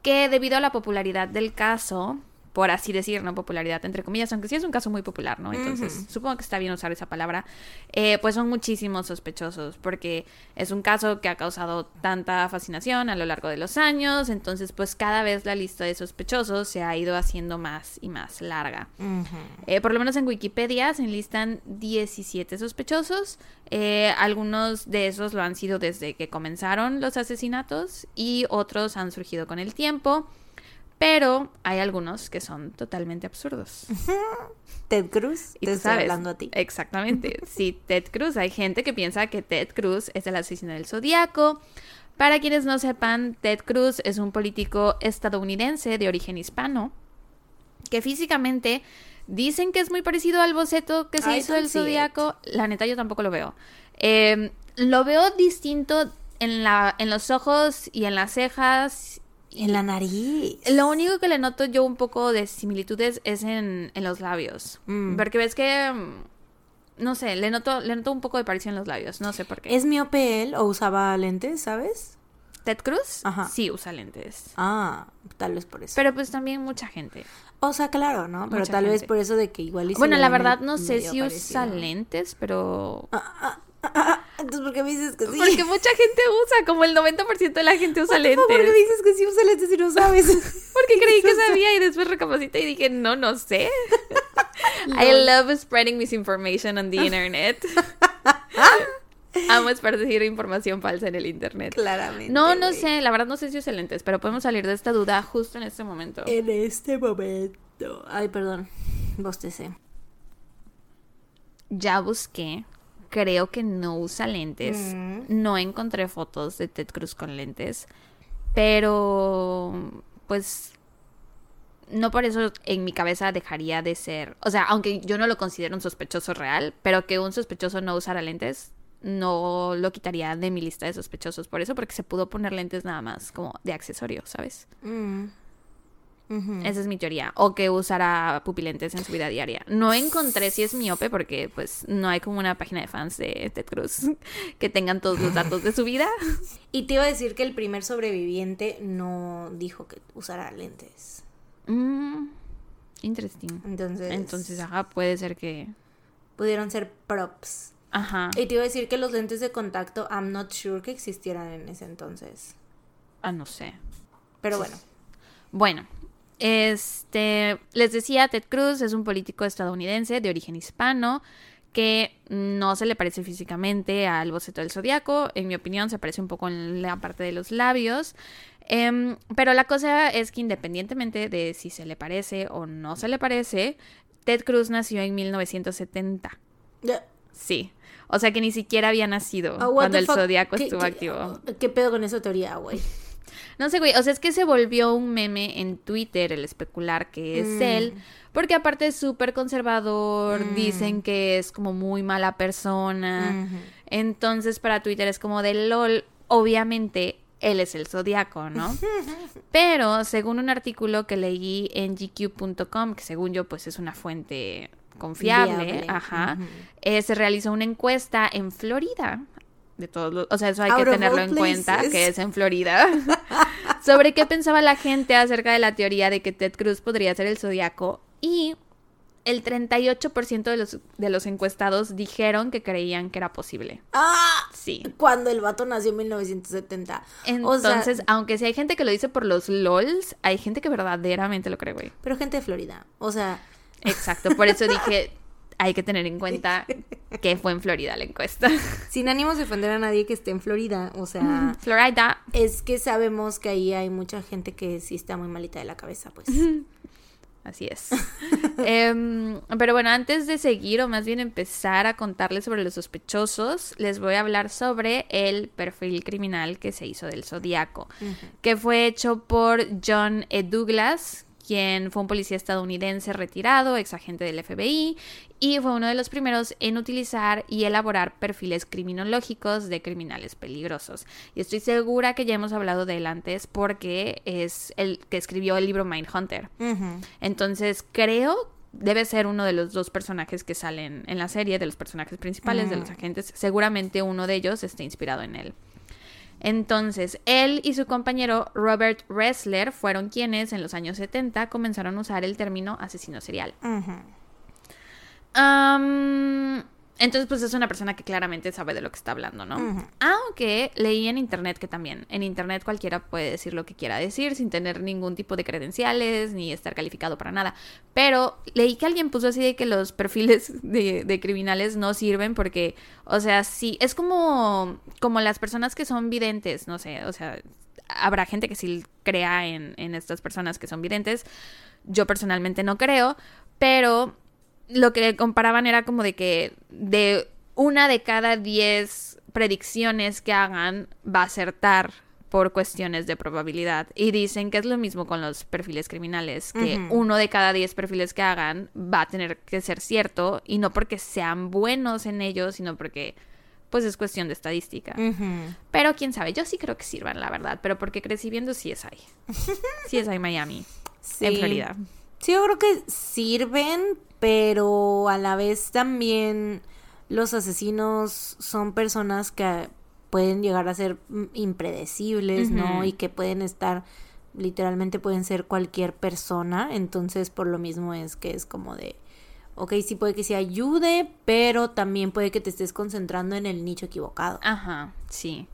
[SPEAKER 1] que debido a la popularidad del caso, por así decir, no popularidad entre comillas, aunque sí es un caso muy popular, ¿no? Entonces
[SPEAKER 2] Ujú.
[SPEAKER 1] supongo que está bien usar esa palabra, eh, pues son muchísimos sospechosos porque es un caso que ha causado tanta fascinación a lo largo de los años, entonces pues cada vez la lista de sospechosos se ha ido haciendo más y más larga.
[SPEAKER 2] Ujú.
[SPEAKER 1] Eh, por lo menos en Wikipedia se enlistan 17 sospechosos. Eh, algunos de esos lo han sido desde que comenzaron los asesinatos y otros han surgido con el tiempo. Pero hay algunos que son totalmente absurdos.
[SPEAKER 2] Ted Cruz,
[SPEAKER 1] Y
[SPEAKER 2] te estoy
[SPEAKER 1] sabes,
[SPEAKER 2] hablando a ti.
[SPEAKER 1] Exactamente. Sí, Ted Cruz. Hay gente que piensa que Ted Cruz es el asesino del zodiaco. Para quienes no sepan, Ted Cruz es un político estadounidense de origen hispano que físicamente dicen que es muy parecido al boceto que se
[SPEAKER 2] I
[SPEAKER 1] hizo del zodiaco. La neta, yo tampoco lo veo. Eh, lo veo distinto en, la, en los ojos y en las cejas.
[SPEAKER 2] En la nariz.
[SPEAKER 1] Lo único que le noto yo un poco de similitudes es en, en los labios.
[SPEAKER 2] Mm.
[SPEAKER 1] Porque ves que. mm, No sé, le noto, le noto un poco de parecido en los labios. No sé por qué.
[SPEAKER 2] ¿Es miope él o usaba lentes, sabes?
[SPEAKER 1] ¿Ted Cruz?
[SPEAKER 2] Ajá.
[SPEAKER 1] Sí, usa lentes.
[SPEAKER 2] Ah, tal vez por eso.
[SPEAKER 1] Pero pues también mucha gente.
[SPEAKER 2] o sea, claro, ¿no? Pero
[SPEAKER 1] Mucha
[SPEAKER 2] tal vez por eso de que igual
[SPEAKER 1] Bueno, la
[SPEAKER 2] ve
[SPEAKER 1] verdad no sé si usa lentes, pero.
[SPEAKER 2] Ah, ah, ah, ah, entonces, ¿por qué me dices que sí?
[SPEAKER 1] Porque mucha gente usa, como el 90% de la gente usa lentes.
[SPEAKER 2] ¿Por qué dices que sí usa lentes y no sabes?
[SPEAKER 1] Porque creí que sabía y después recapacité y dije, no, no sé. I love spreading misinformation on the internet. Amo esparcir información falsa en el internet.
[SPEAKER 2] Claramente.
[SPEAKER 1] No, no sé, la verdad no sé si usa lentes, pero podemos salir de esta duda justo en este momento.
[SPEAKER 2] En este momento. Ay, perdón. Bostecé.
[SPEAKER 1] Ya busqué, creo que no usa lentes.
[SPEAKER 2] Mm.
[SPEAKER 1] No encontré fotos de Ted Cruz con lentes, pero pues no por eso en mi cabeza dejaría de ser, o sea, aunque yo no lo considero un sospechoso real, pero que un sospechoso no usara lentes no lo quitaría de mi lista de sospechosos por eso, porque se pudo poner lentes nada más como de accesorio, ¿sabes?
[SPEAKER 2] Mm.
[SPEAKER 1] Esa es mi teoría. O que usara pupilentes en su vida diaria. No encontré si es miope porque pues no hay como una página de fans de Ted Cruz que tengan todos los datos de su vida.
[SPEAKER 2] Y te iba a decir que el primer sobreviviente no dijo que usara lentes.
[SPEAKER 1] Mm, interesting.
[SPEAKER 2] Entonces,
[SPEAKER 1] Entonces, ajá, puede ser que...
[SPEAKER 2] pudieron ser props.
[SPEAKER 1] Ajá.
[SPEAKER 2] Y te iba a decir que los lentes de contacto, I'm not sure que existieran en ese entonces.
[SPEAKER 1] Ah, no sé.
[SPEAKER 2] Pero bueno.
[SPEAKER 1] Bueno, este, les decía, Ted Cruz es un político estadounidense de origen hispano que no se le parece físicamente al boceto del zodiaco. En mi opinión, se parece un poco en la parte de los labios. Em, pero la cosa es que independientemente de si se le parece o no se le parece, Ted Cruz nació en 1970.
[SPEAKER 2] Ya.
[SPEAKER 1] Sí. O sea que ni siquiera había nacido
[SPEAKER 2] Oh, what
[SPEAKER 1] cuando el zodiaco
[SPEAKER 2] ¿Qué-
[SPEAKER 1] estuvo
[SPEAKER 2] qué-
[SPEAKER 1] activo.
[SPEAKER 2] ¿Qué pedo con esa teoría, güey?
[SPEAKER 1] No sé, güey, o sea, es que se volvió un meme en Twitter el especular que es
[SPEAKER 2] Mm.
[SPEAKER 1] él, porque aparte es súper conservador,
[SPEAKER 2] Mm.
[SPEAKER 1] dicen que es como muy mala persona. Entonces para Twitter es como de LOL, obviamente él es el zodiaco, ¿no? Pero según un artículo que leí en gq.com, que según yo pues es una fuente confiable,
[SPEAKER 2] Viable.
[SPEAKER 1] ajá, eh, se realizó una encuesta en Florida. De todos los, o sea, eso hay
[SPEAKER 2] Out
[SPEAKER 1] que tenerlo en cuenta, que es en Florida. sobre qué pensaba la gente acerca de la teoría de que Ted Cruz podría ser el zodiaco. Y el 38% de los, de los encuestados dijeron que creían que era posible.
[SPEAKER 2] ¡Ah!
[SPEAKER 1] Sí.
[SPEAKER 2] Cuando el vato nació en 1970. O sea,
[SPEAKER 1] Entonces, aunque sí hay gente que lo dice por los LOLs, hay gente que verdaderamente lo cree, güey.
[SPEAKER 2] pero gente de Florida. O sea,
[SPEAKER 1] Exacto, por eso dije, hay que tener en cuenta que fue en Florida la encuesta.
[SPEAKER 2] sin ánimos de ofender a nadie que esté en Florida. O sea,
[SPEAKER 1] Florida.
[SPEAKER 2] es que sabemos que ahí hay mucha gente que sí está muy malita de la cabeza, pues.
[SPEAKER 1] Así es. Em, pero bueno, antes de seguir o más bien empezar a contarles sobre los sospechosos, les voy a hablar sobre el perfil criminal que se hizo del Zodíaco, que fue hecho por John E. Douglas, quien fue un policía estadounidense retirado, ex agente del FBI, y fue uno de los primeros en utilizar y elaborar perfiles criminológicos de criminales peligrosos. Y estoy segura que ya hemos hablado de él antes porque es el que escribió el libro Mindhunter.
[SPEAKER 2] Ujú.
[SPEAKER 1] Entonces creo debe ser uno de los dos personajes que salen en la serie, de los personajes principales, de los agentes. Seguramente uno de ellos esté inspirado en él. Entonces, él y su compañero Robert Ressler fueron quienes en los años 70 comenzaron a usar el término asesino serial. Entonces, pues es una persona que claramente sabe de lo que está hablando, ¿no? Aunque leí en internet que también, en internet cualquiera puede decir lo que quiera decir sin tener ningún tipo de credenciales ni estar calificado para nada. Pero leí que alguien puso así de que los perfiles de, de criminales no sirven porque, o sea, sí, es como, como las personas que son videntes, no sé, o sea, habrá gente que sí crea en, en estas personas que son videntes. Yo personalmente no creo, pero lo que comparaban era como de que de una de cada diez predicciones que hagan va a acertar por cuestiones de probabilidad. Y dicen que es lo mismo con los perfiles criminales, que uno de cada diez perfiles que hagan va a tener que ser cierto, y no porque sean buenos en ellos, sino porque pues es cuestión de estadística. Pero quién sabe, yo sí creo que sirvan, la verdad, pero porque crecí viendo CSI. CSI Miami, en
[SPEAKER 2] Sí.
[SPEAKER 1] Florida.
[SPEAKER 2] Sí, yo creo que sirven, pero a la vez también los asesinos son personas que pueden llegar a ser impredecibles, ¿no? Y que pueden estar, literalmente pueden ser cualquier persona, entonces por lo mismo es que es como de, ok, sí puede que se ayude, pero también puede que te estés concentrando en el nicho equivocado.
[SPEAKER 1] Ajá, sí.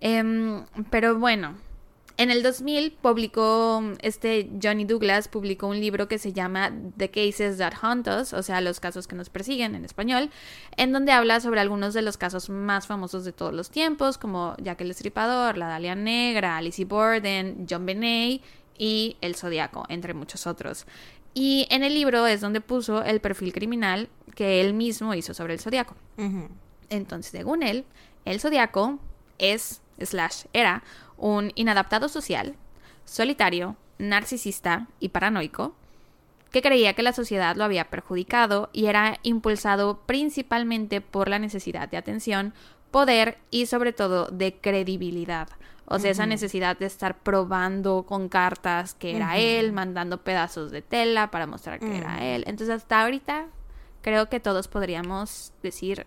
[SPEAKER 1] Em, pero bueno, en el 2000 publicó, este Johnny Douglas publicó un libro que se llama The Cases That Haunt Us, o sea, los casos que nos persiguen en español, en donde habla sobre algunos de los casos más famosos de todos los tiempos, como Jack el Estripador, la Dalia Negra, Lizzie Borden, John Benet y El Zodiaco, entre muchos otros. Y en el libro es donde puso el perfil criminal que él mismo hizo sobre el Zodiaco.
[SPEAKER 2] Ujú.
[SPEAKER 1] Entonces, según él, el zodiaco es, slash, era un inadaptado social, solitario, narcisista y paranoico, que creía que la sociedad lo había perjudicado y era impulsado principalmente por la necesidad de atención, poder y sobre todo de credibilidad. O sea, esa necesidad de estar probando con cartas que era él, mandando pedazos de tela para mostrar que era
[SPEAKER 2] Ujú.
[SPEAKER 1] él. Entonces, hasta ahorita creo que todos podríamos decir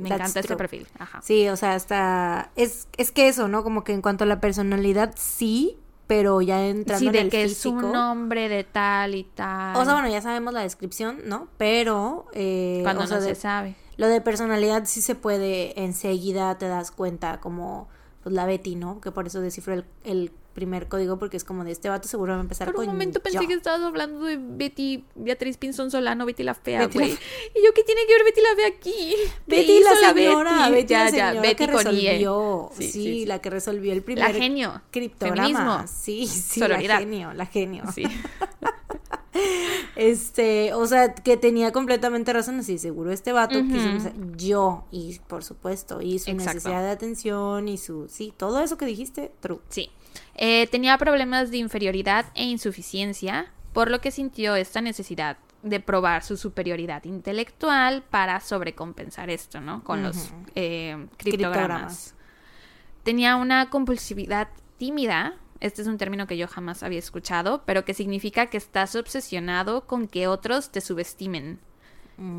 [SPEAKER 1] me encanta este perfil. Ajá.
[SPEAKER 2] Sí, o sea, hasta es, es que eso, ¿no? Como que en cuanto a la personalidad, sí, pero ya entrando
[SPEAKER 1] Sí,
[SPEAKER 2] en
[SPEAKER 1] de
[SPEAKER 2] el
[SPEAKER 1] que
[SPEAKER 2] físico.
[SPEAKER 1] es un nombre de tal y tal.
[SPEAKER 2] O sea, bueno, ya sabemos la descripción, ¿no? Pero eh,
[SPEAKER 1] cuando
[SPEAKER 2] o sea,
[SPEAKER 1] no
[SPEAKER 2] de-
[SPEAKER 1] se sabe.
[SPEAKER 2] lo de personalidad sí se puede, enseguida te das cuenta, como pues la Betty, ¿no? Que por eso descifró el, el primer código, porque es como de este vato seguro va a empezar
[SPEAKER 1] Por
[SPEAKER 2] con
[SPEAKER 1] un momento pensé
[SPEAKER 2] yo.
[SPEAKER 1] que estabas hablando de Betty, Beatriz Pinzón Solano, Betty la fea,
[SPEAKER 2] la.
[SPEAKER 1] Y yo, ¿qué tiene que ver Betty la fea aquí? ¿Qué
[SPEAKER 2] Betty la señora,
[SPEAKER 1] Betty?
[SPEAKER 2] Betty
[SPEAKER 1] ya,
[SPEAKER 2] la
[SPEAKER 1] ya,
[SPEAKER 2] señora
[SPEAKER 1] Betty
[SPEAKER 2] que
[SPEAKER 1] con IE.
[SPEAKER 2] resolvió,
[SPEAKER 1] Sí,
[SPEAKER 2] sí,
[SPEAKER 1] sí, sí.
[SPEAKER 2] la que resolvió el primer
[SPEAKER 1] La genio.
[SPEAKER 2] criptograma.
[SPEAKER 1] Feminismo.
[SPEAKER 2] Sí, sí,
[SPEAKER 1] Sororidad.
[SPEAKER 2] la genio, la genio.
[SPEAKER 1] Sí.
[SPEAKER 2] Este, o sea, que tenía completamente razón, así seguro este vato quiso yo, y por supuesto, y su necesidad de atención y su, sí, todo eso que dijiste, true.
[SPEAKER 1] Sí. Eh, tenía problemas de inferioridad e insuficiencia, por lo que sintió esta necesidad de probar su superioridad intelectual para sobrecompensar esto, ¿no? Con los eh, criptogramas. Tenía una compulsividad tímida, este es un término que yo jamás había escuchado, pero que significa que estás obsesionado con que otros te subestimen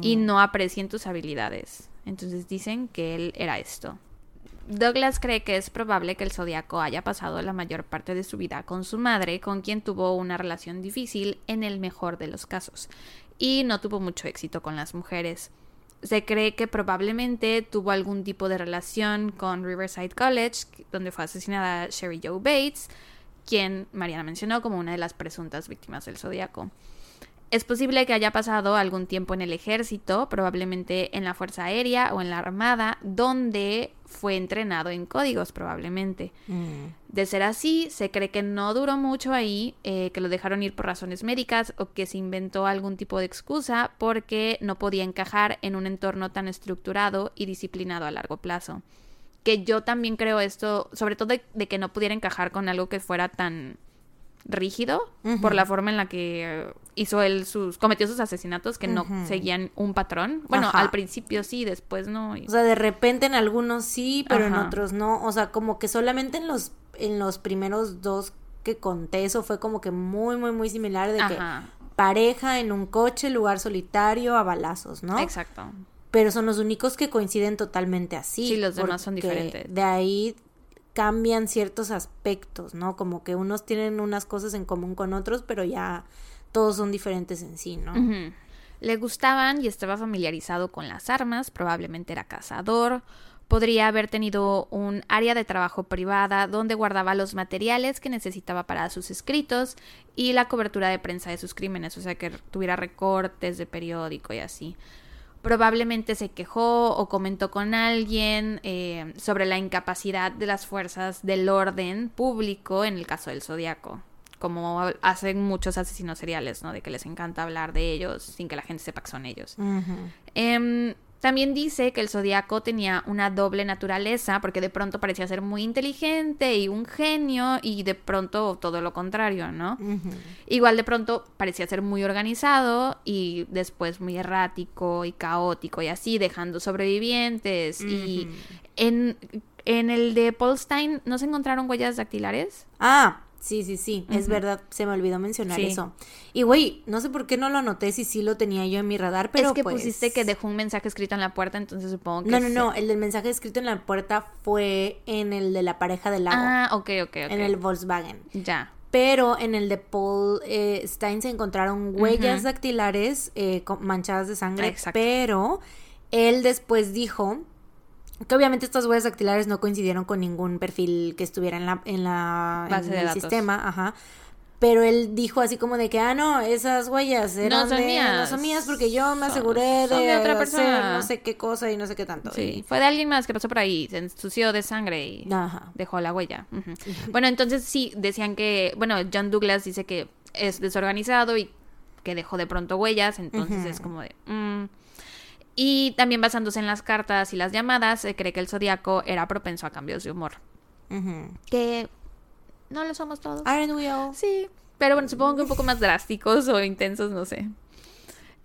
[SPEAKER 1] y mm. no aprecien tus habilidades. Entonces dicen que él era esto. Douglas cree que es probable que el zodiaco haya pasado la mayor parte de su vida con su madre, con quien tuvo una relación difícil en el mejor de los casos, y no tuvo mucho éxito con las mujeres. Se cree que probablemente tuvo algún tipo de relación con Riverside College, donde fue asesinada Sherry Joe Bates, quien Mariana mencionó como una de las presuntas víctimas del zodiaco. Es posible que haya pasado algún tiempo en el ejército, probablemente en la Fuerza Aérea o en la Armada, donde fue entrenado en códigos, probablemente. Mm. De ser así, se cree que no duró mucho ahí, eh, que lo dejaron ir por razones médicas o que se inventó algún tipo de excusa porque no podía encajar en un entorno tan estructurado y disciplinado a largo plazo. Que yo también creo esto, sobre todo de que no pudiera encajar con algo que fuera tan rígido por la forma en la que hizo él sus cometió sus asesinatos que no seguían un patrón. Bueno, al principio sí, después no.
[SPEAKER 2] O sea, de repente en algunos sí, pero en otros no, o sea, como que solamente en los en los primeros dos que conté eso fue como que muy muy muy similar de que pareja en un coche, lugar solitario a balazos, ¿no?
[SPEAKER 1] Exacto.
[SPEAKER 2] Pero son los únicos que coinciden totalmente así.
[SPEAKER 1] Sí, los demás son diferentes.
[SPEAKER 2] De ahí cambian ciertos aspectos, ¿no? Como que unos tienen unas cosas en común con otros, pero ya todos son diferentes en sí, ¿no?
[SPEAKER 1] Le gustaban y estaba familiarizado con las armas, probablemente era cazador, podría haber tenido un área de trabajo privada donde guardaba los materiales que necesitaba para sus escritos y la cobertura de prensa de sus crímenes, o sea que tuviera recortes de periódico y así probablemente se quejó o comentó con alguien eh, sobre la incapacidad de las fuerzas del orden público en el caso del zodiaco como hacen muchos asesinos seriales, ¿no? De que les encanta hablar de ellos sin que la gente sepa que son ellos. También dice que el zodiaco tenía una doble naturaleza porque de pronto parecía ser muy inteligente y un genio y de pronto todo lo contrario, ¿no? Igual de pronto parecía ser muy organizado y después muy errático y caótico y así, dejando sobrevivientes. Y en, en el de Paul Stein no se encontraron huellas dactilares.
[SPEAKER 2] Ah, Sí, sí, sí, es verdad, se me olvidó mencionar eso. Y güey, no sé por qué no lo anoté si sí lo tenía yo en mi radar, pero
[SPEAKER 1] Es que
[SPEAKER 2] pues
[SPEAKER 1] pusiste que dejó un mensaje escrito en la puerta, entonces supongo que
[SPEAKER 2] No, no, no, el del mensaje escrito en la puerta fue en el de la pareja del lago.
[SPEAKER 1] Ah, ok, ok, ok.
[SPEAKER 2] En el Volkswagen.
[SPEAKER 1] Ya.
[SPEAKER 2] Pero en el de Paul eh, Stein se encontraron huellas dactilares eh, manchadas de sangre, pero él después dijo que obviamente estas huellas dactilares no coincidieron con ningún perfil que estuviera en la, en la
[SPEAKER 1] Base
[SPEAKER 2] el sistema, ajá. Pero él dijo así como de que, ah, no, esas huellas eran
[SPEAKER 1] no son
[SPEAKER 2] de,
[SPEAKER 1] mías.
[SPEAKER 2] no son mías porque yo me aseguré de, otra persona. no sé qué cosa y no sé qué tanto.
[SPEAKER 1] Sí, fue de alguien más que pasó por ahí, se ensució de sangre y dejó la huella. bueno, entonces sí, decían que, bueno, John Douglas dice que es desorganizado y que dejó de pronto huellas, entonces es como de... Mm, y también basándose en las cartas y las llamadas, se cree que el zodiaco era propenso a cambios de humor. Que no lo somos todos. Sí, pero bueno, supongo que un poco más drásticos o intensos, no sé.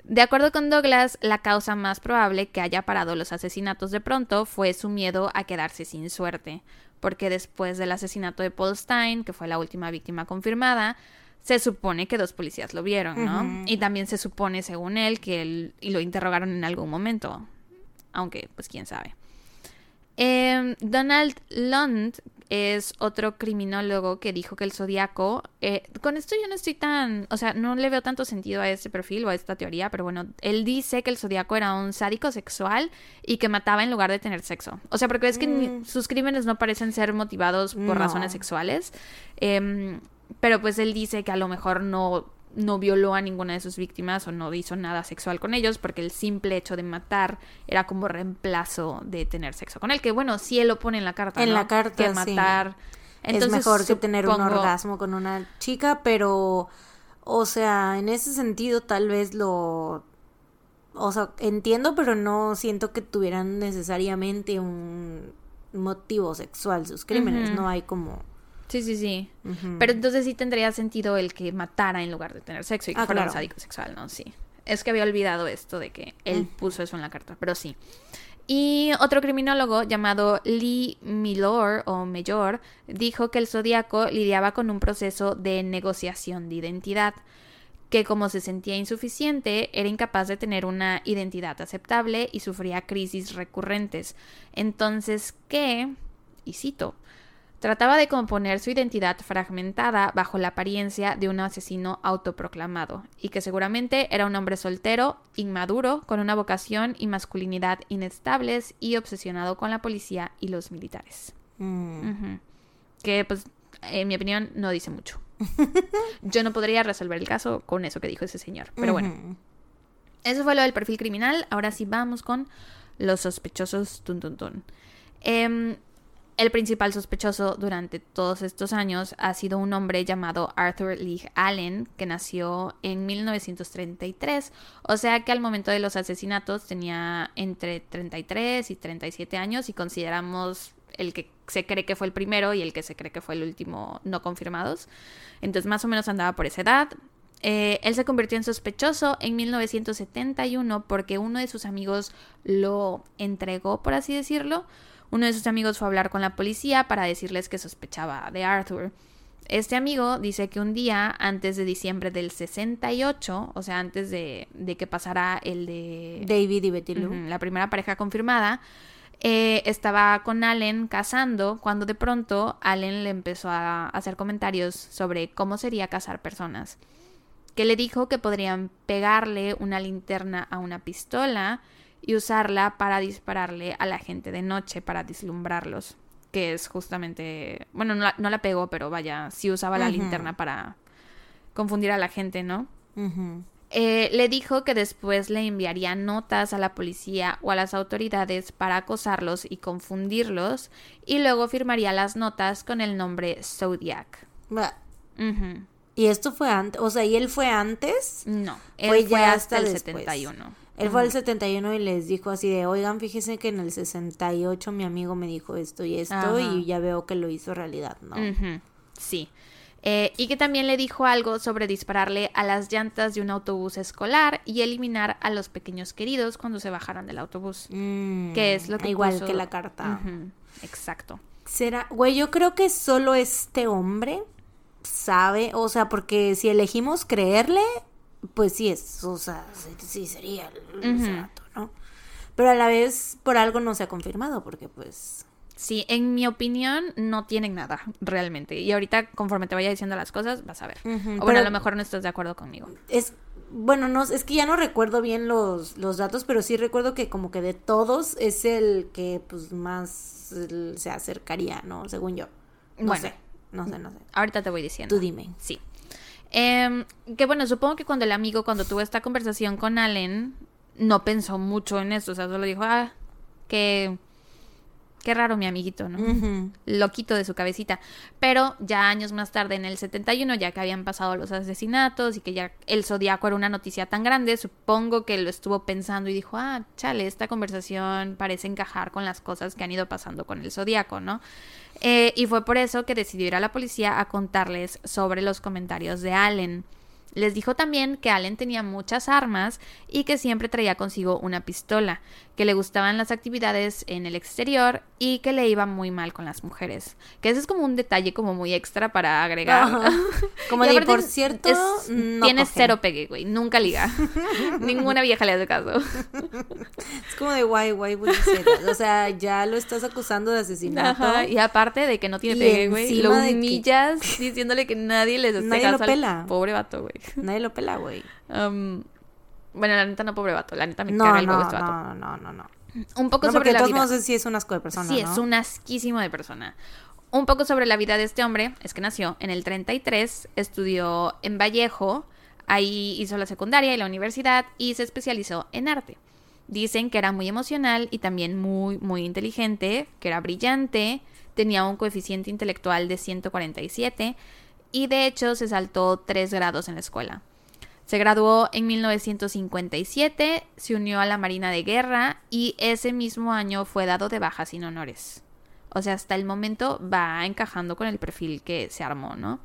[SPEAKER 1] De acuerdo con Douglas, la causa más probable que haya parado los asesinatos de pronto fue su miedo a quedarse sin suerte, porque después del asesinato de Paul Stein, que fue la última víctima confirmada, se supone que dos policías lo vieron, ¿no? Y también se supone, según él, que él y lo interrogaron en algún momento. Aunque, pues quién sabe. Em, Donald Lund es otro criminólogo que dijo que el zodiaco. Eh, con esto yo no estoy tan. O sea, no le veo tanto sentido a este perfil o a esta teoría, pero bueno, él dice que el zodiaco era un sádico sexual y que mataba en lugar de tener sexo. O sea, porque es que mm. sus crímenes no parecen ser motivados por razones sexuales. Eh, pero pues él dice que a lo mejor no, no violó a ninguna de sus víctimas o no hizo nada sexual con ellos porque el simple hecho de matar era como reemplazo de tener sexo con él. Que bueno, sí él lo pone en la carta.
[SPEAKER 2] En la carta.
[SPEAKER 1] Que matar.
[SPEAKER 2] es mejor que tener un orgasmo con una chica, pero O sea, en ese sentido tal vez lo... O sea, entiendo, pero no siento que tuvieran necesariamente un motivo sexual sus crímenes. No hay como...
[SPEAKER 1] Sí, sí, sí. Pero entonces sí tendría sentido el que matara en lugar de tener sexo y que ah, fuera un sádico sexual, ¿no? Sí. Es que había olvidado esto de que él puso eso en la carta, pero sí. Y otro criminólogo llamado Lee Milor o Mayor dijo que el zodiaco lidiaba con un proceso de negociación de identidad, que como se sentía insuficiente, era incapaz de tener una identidad aceptable y sufría crisis recurrentes. Entonces, ¿qué? Y cito, Trataba de componer su identidad fragmentada bajo la apariencia de un asesino autoproclamado, y que seguramente era un hombre soltero, inmaduro, con una vocación y masculinidad inestables y obsesionado con la policía y los militares. Mm. Que, pues, en mi opinión, no dice mucho. Yo no podría resolver el caso con eso que dijo ese señor, pero bueno. Eso fue lo del perfil criminal. Ahora sí vamos con los sospechosos. Tun, tun, tun. Em, el principal sospechoso durante todos estos años ha sido un hombre llamado Arthur Lee Allen, que nació en 1933, o sea que al momento de los asesinatos tenía entre 33 y 37 años y consideramos el que se cree que fue el primero y el que se cree que fue el último no confirmados. Entonces más o menos andaba por esa edad. Eh, él se convirtió en sospechoso en 1971 porque uno de sus amigos lo entregó, por así decirlo, uno de sus amigos fue a hablar con la policía para decirles que sospechaba de Arthur. Este amigo dice que un día antes de diciembre del 68, o sea, antes de, que pasara el de...
[SPEAKER 2] David y Betty Lou.
[SPEAKER 1] la primera pareja confirmada, eh, estaba con Allen casando cuando de pronto Allen le empezó a hacer comentarios sobre cómo sería casar personas. Que le dijo que podrían pegarle una linterna a una pistola y usarla para dispararle a la gente de noche para deslumbrarlos. Que es justamente. Bueno, no la, pegó, pero vaya, sí usaba la linterna para confundir a la gente, ¿no? Eh, le dijo que después le enviaría notas a la policía o a las autoridades para acosarlos y confundirlos, y luego firmaría las notas con el nombre Zodiac.
[SPEAKER 2] ¿Y esto fue antes? O sea, ¿y él fue antes?
[SPEAKER 1] No, él fue, hasta, el 71.
[SPEAKER 2] Él fue al 71 y les dijo así de, oigan, fíjense que en el 68 mi amigo me dijo esto y esto y ya veo que lo hizo realidad, ¿no?
[SPEAKER 1] Sí. Eh, y que también le dijo algo sobre dispararle a las llantas de un autobús escolar y eliminar a los pequeños queridos cuando se bajaran del autobús. Mm, que es lo que
[SPEAKER 2] Igual que la carta.
[SPEAKER 1] Exacto.
[SPEAKER 2] Será, güey, yo creo que solo este hombre sabe, o sea, porque si elegimos creerle, pues sí es, o sea, sí, sería el ¿no? Pero a la vez por algo no se ha confirmado, porque pues...
[SPEAKER 1] Sí, en mi opinión no tienen nada realmente. Y ahorita conforme te vaya diciendo las cosas, vas a ver. o bueno, a lo mejor no estás de acuerdo conmigo.
[SPEAKER 2] Es, bueno, no, es que ya no recuerdo bien los, los datos, pero sí recuerdo que como que de todos es el que pues más se acercaría, ¿no? Según yo. No sé, no sé, no sé.
[SPEAKER 1] Ahorita te voy diciendo.
[SPEAKER 2] Tú dime.
[SPEAKER 1] Sí. Eh, que bueno, supongo que cuando el amigo, cuando tuvo esta conversación con Allen, no pensó mucho en eso. O sea, solo dijo, ah, que Qué raro mi amiguito, ¿no? Loquito de su cabecita. Pero ya años más tarde, en el 71, ya que habían pasado los asesinatos y que ya el zodiaco era una noticia tan grande, supongo que lo estuvo pensando y dijo, ah, chale, esta conversación parece encajar con las cosas que han ido pasando con el zodiaco, ¿no? Eh, y fue por eso que decidió ir a la policía a contarles sobre los comentarios de Allen. Les dijo también que Allen tenía muchas armas y que siempre traía consigo una pistola, que le gustaban las actividades en el exterior y que le iba muy mal con las mujeres. Que ese es como un detalle como muy extra para agregar.
[SPEAKER 2] Como de, por cierto,
[SPEAKER 1] tiene cero pegue, güey. Nunca liga. Ninguna vieja le hace caso.
[SPEAKER 2] es como de guay, guay, O sea, ya lo estás acusando de asesinato.
[SPEAKER 1] Y aparte de que no tiene pegue, güey. Lo humillas diciéndole que nadie les hace
[SPEAKER 2] nadie lo pela.
[SPEAKER 1] pobre vato, güey.
[SPEAKER 2] Nadie lo pela, güey.
[SPEAKER 1] Um, bueno, la neta no, pobre vato. La neta me no, caga el
[SPEAKER 2] no,
[SPEAKER 1] este vato.
[SPEAKER 2] No, no, no, no.
[SPEAKER 1] Un poco sobre la vida.
[SPEAKER 2] sí es un asco de persona,
[SPEAKER 1] Sí, es un asquísimo de persona. Un poco sobre la vida de este hombre. Es que nació en el 33, estudió en Vallejo, ahí hizo la secundaria y la universidad y se especializó en arte. Dicen que era muy emocional y también muy, muy inteligente, que era brillante, tenía un coeficiente intelectual de 147 y de hecho se saltó tres grados en la escuela. Se graduó en 1957, se unió a la Marina de Guerra y ese mismo año fue dado de baja sin honores. O sea, hasta el momento va encajando con el perfil que se armó, ¿no?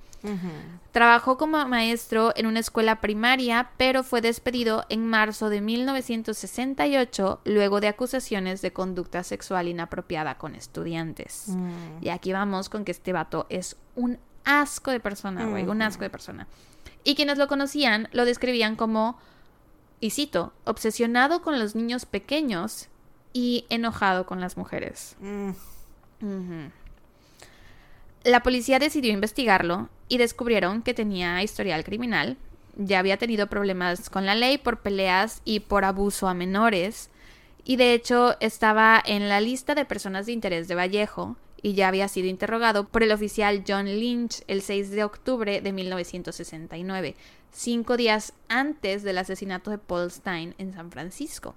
[SPEAKER 1] Trabajó como maestro en una escuela primaria, pero fue despedido en marzo de 1968 luego de acusaciones de conducta sexual inapropiada con estudiantes.
[SPEAKER 2] Mm.
[SPEAKER 1] Y aquí vamos con que este vato es un asco de persona, güey, un asco de persona. Y quienes lo conocían lo describían como, y cito, obsesionado con los niños pequeños y enojado con las mujeres.
[SPEAKER 2] Mm.
[SPEAKER 1] La policía decidió investigarlo y descubrieron que tenía historial criminal. Ya había tenido problemas con la ley por peleas y por abuso a menores. Y de hecho estaba en la lista de personas de interés de Vallejo y ya había sido interrogado por el oficial John Lynch el 6 de octubre de 1969, cinco días antes del asesinato de Paul Stein en San Francisco.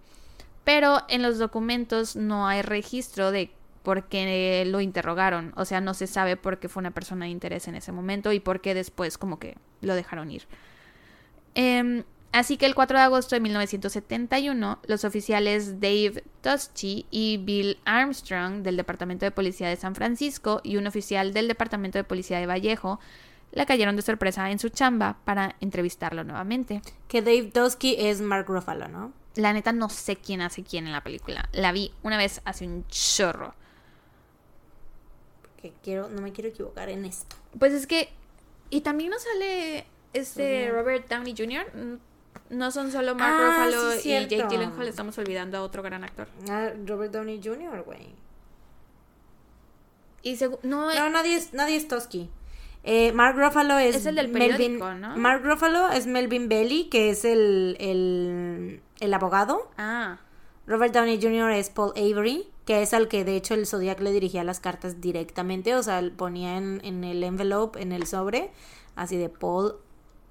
[SPEAKER 1] Pero en los documentos no hay registro de por qué lo interrogaron. O sea, no se sabe por qué fue una persona de interés en ese momento y por qué después como que lo dejaron ir. Em, así que el 4 de agosto de 1971, los oficiales Dave Tuschi y Bill Armstrong del Departamento de Policía de San Francisco y un oficial del Departamento de Policía de Vallejo la cayeron de sorpresa en su chamba para entrevistarlo nuevamente.
[SPEAKER 2] Que Dave Dosky es Mark Ruffalo, ¿no?
[SPEAKER 1] La neta no sé quién hace quién en la película. La vi una vez hace un chorro.
[SPEAKER 2] Que quiero, no me quiero equivocar en esto.
[SPEAKER 1] Pues es que. Y también nos sale este. Robert Downey Jr. No son solo Mark
[SPEAKER 2] Ah,
[SPEAKER 1] Ruffalo
[SPEAKER 2] sí,
[SPEAKER 1] y Jake. Gyllenhaal, estamos olvidando a otro gran actor.
[SPEAKER 2] Ah, Robert Downey Jr., güey.
[SPEAKER 1] Y no,
[SPEAKER 2] No, nadie es, nadie es Tosky. Eh, Mark Ruffalo es,
[SPEAKER 1] Es el del
[SPEAKER 2] Melvin.
[SPEAKER 1] ¿no?
[SPEAKER 2] Mark Ruffalo es Melvin Belly, que es el, el, el abogado.
[SPEAKER 1] Ah,
[SPEAKER 2] Robert Downey Jr. es Paul Avery, que es al que de hecho el Zodiac le dirigía las cartas directamente, o sea, él ponía en, en el envelope, en el sobre, así de Paul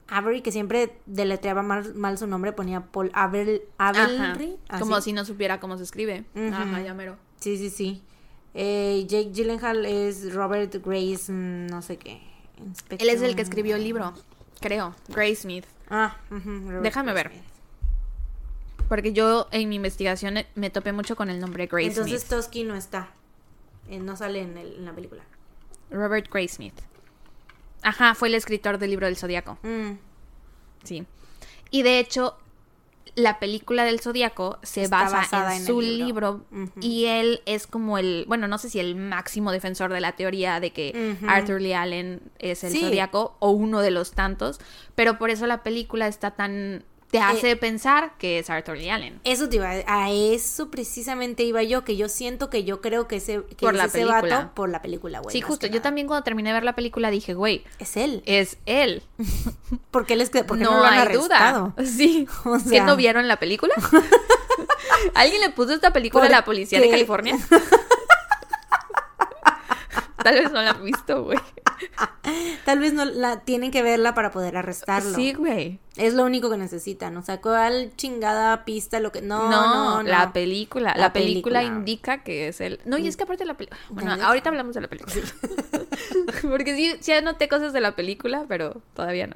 [SPEAKER 2] Avery, que siempre deletreaba mal, mal su nombre, ponía Paul Avery.
[SPEAKER 1] ajá.
[SPEAKER 2] Avery.
[SPEAKER 1] Como si no supiera cómo se escribe.
[SPEAKER 2] Ujú.
[SPEAKER 1] Ajá, ya mero.
[SPEAKER 2] Sí, sí, sí. Eh, Jake Gyllenhaal es Robert Grace, mm, no sé qué.
[SPEAKER 1] Él es el que
[SPEAKER 2] Inspector-
[SPEAKER 1] escribió el libro, creo. Gray Smith.
[SPEAKER 2] Ah, ujú, Robert
[SPEAKER 1] Déjame
[SPEAKER 2] Grace
[SPEAKER 1] ver.
[SPEAKER 2] Smith.
[SPEAKER 1] Porque yo en mi investigación eh, me topé mucho con el nombre Gray
[SPEAKER 2] Entonces
[SPEAKER 1] Smith.
[SPEAKER 2] Tosky no está. Eh, no sale en, el- en la película.
[SPEAKER 1] Robert Gray Smith. Ajá, fue el escritor del libro del Zodíaco.
[SPEAKER 2] Mm,
[SPEAKER 1] Sí. Y de hecho, la película del Zodíaco se
[SPEAKER 2] Está
[SPEAKER 1] basa en,
[SPEAKER 2] en
[SPEAKER 1] su
[SPEAKER 2] libro.
[SPEAKER 1] Y él es como el, bueno, no sé si el máximo defensor de la teoría de que. Arthur Lee Allen es el
[SPEAKER 2] Sí.
[SPEAKER 1] Zodíaco o uno de los tantos. Pero por eso la película está tan... Te hace pensar que es Arthur Lee Allen.
[SPEAKER 2] Eso te iba a, eso precisamente iba yo, que yo siento que yo creo que ese, que
[SPEAKER 1] Por
[SPEAKER 2] es
[SPEAKER 1] la
[SPEAKER 2] ese
[SPEAKER 1] película.
[SPEAKER 2] vato por la película, güey.
[SPEAKER 1] sí, justo.
[SPEAKER 2] que
[SPEAKER 1] Yo
[SPEAKER 2] nada.
[SPEAKER 1] también cuando terminé de ver la película dije, güey,
[SPEAKER 2] Es él.
[SPEAKER 1] es él.
[SPEAKER 2] ¿Por qué, les, por qué
[SPEAKER 1] no,
[SPEAKER 2] no, lo han
[SPEAKER 1] hay
[SPEAKER 2] arrestado?
[SPEAKER 1] duda. Sí.
[SPEAKER 2] O
[SPEAKER 1] ¿Qué
[SPEAKER 2] sea-
[SPEAKER 1] no vieron la película? ¿Alguien le puso esta película a la policía de
[SPEAKER 2] Porque-
[SPEAKER 1] California? Tal vez no la han visto, güey.
[SPEAKER 2] Tal vez no la tienen que verla para poder arrestarlo.
[SPEAKER 1] Sí, güey.
[SPEAKER 2] Es lo único que necesitan. O sea, ¿cuál chingada pista lo que. No,
[SPEAKER 1] No,
[SPEAKER 2] no, no.
[SPEAKER 1] la película. La,
[SPEAKER 2] La
[SPEAKER 1] película,
[SPEAKER 2] película.
[SPEAKER 1] indica que es él. No, y es que aparte la película. Bueno,
[SPEAKER 2] Ya, ya.
[SPEAKER 1] ahorita hablamos de la película. Porque sí, sí anoté cosas de la película, pero todavía no.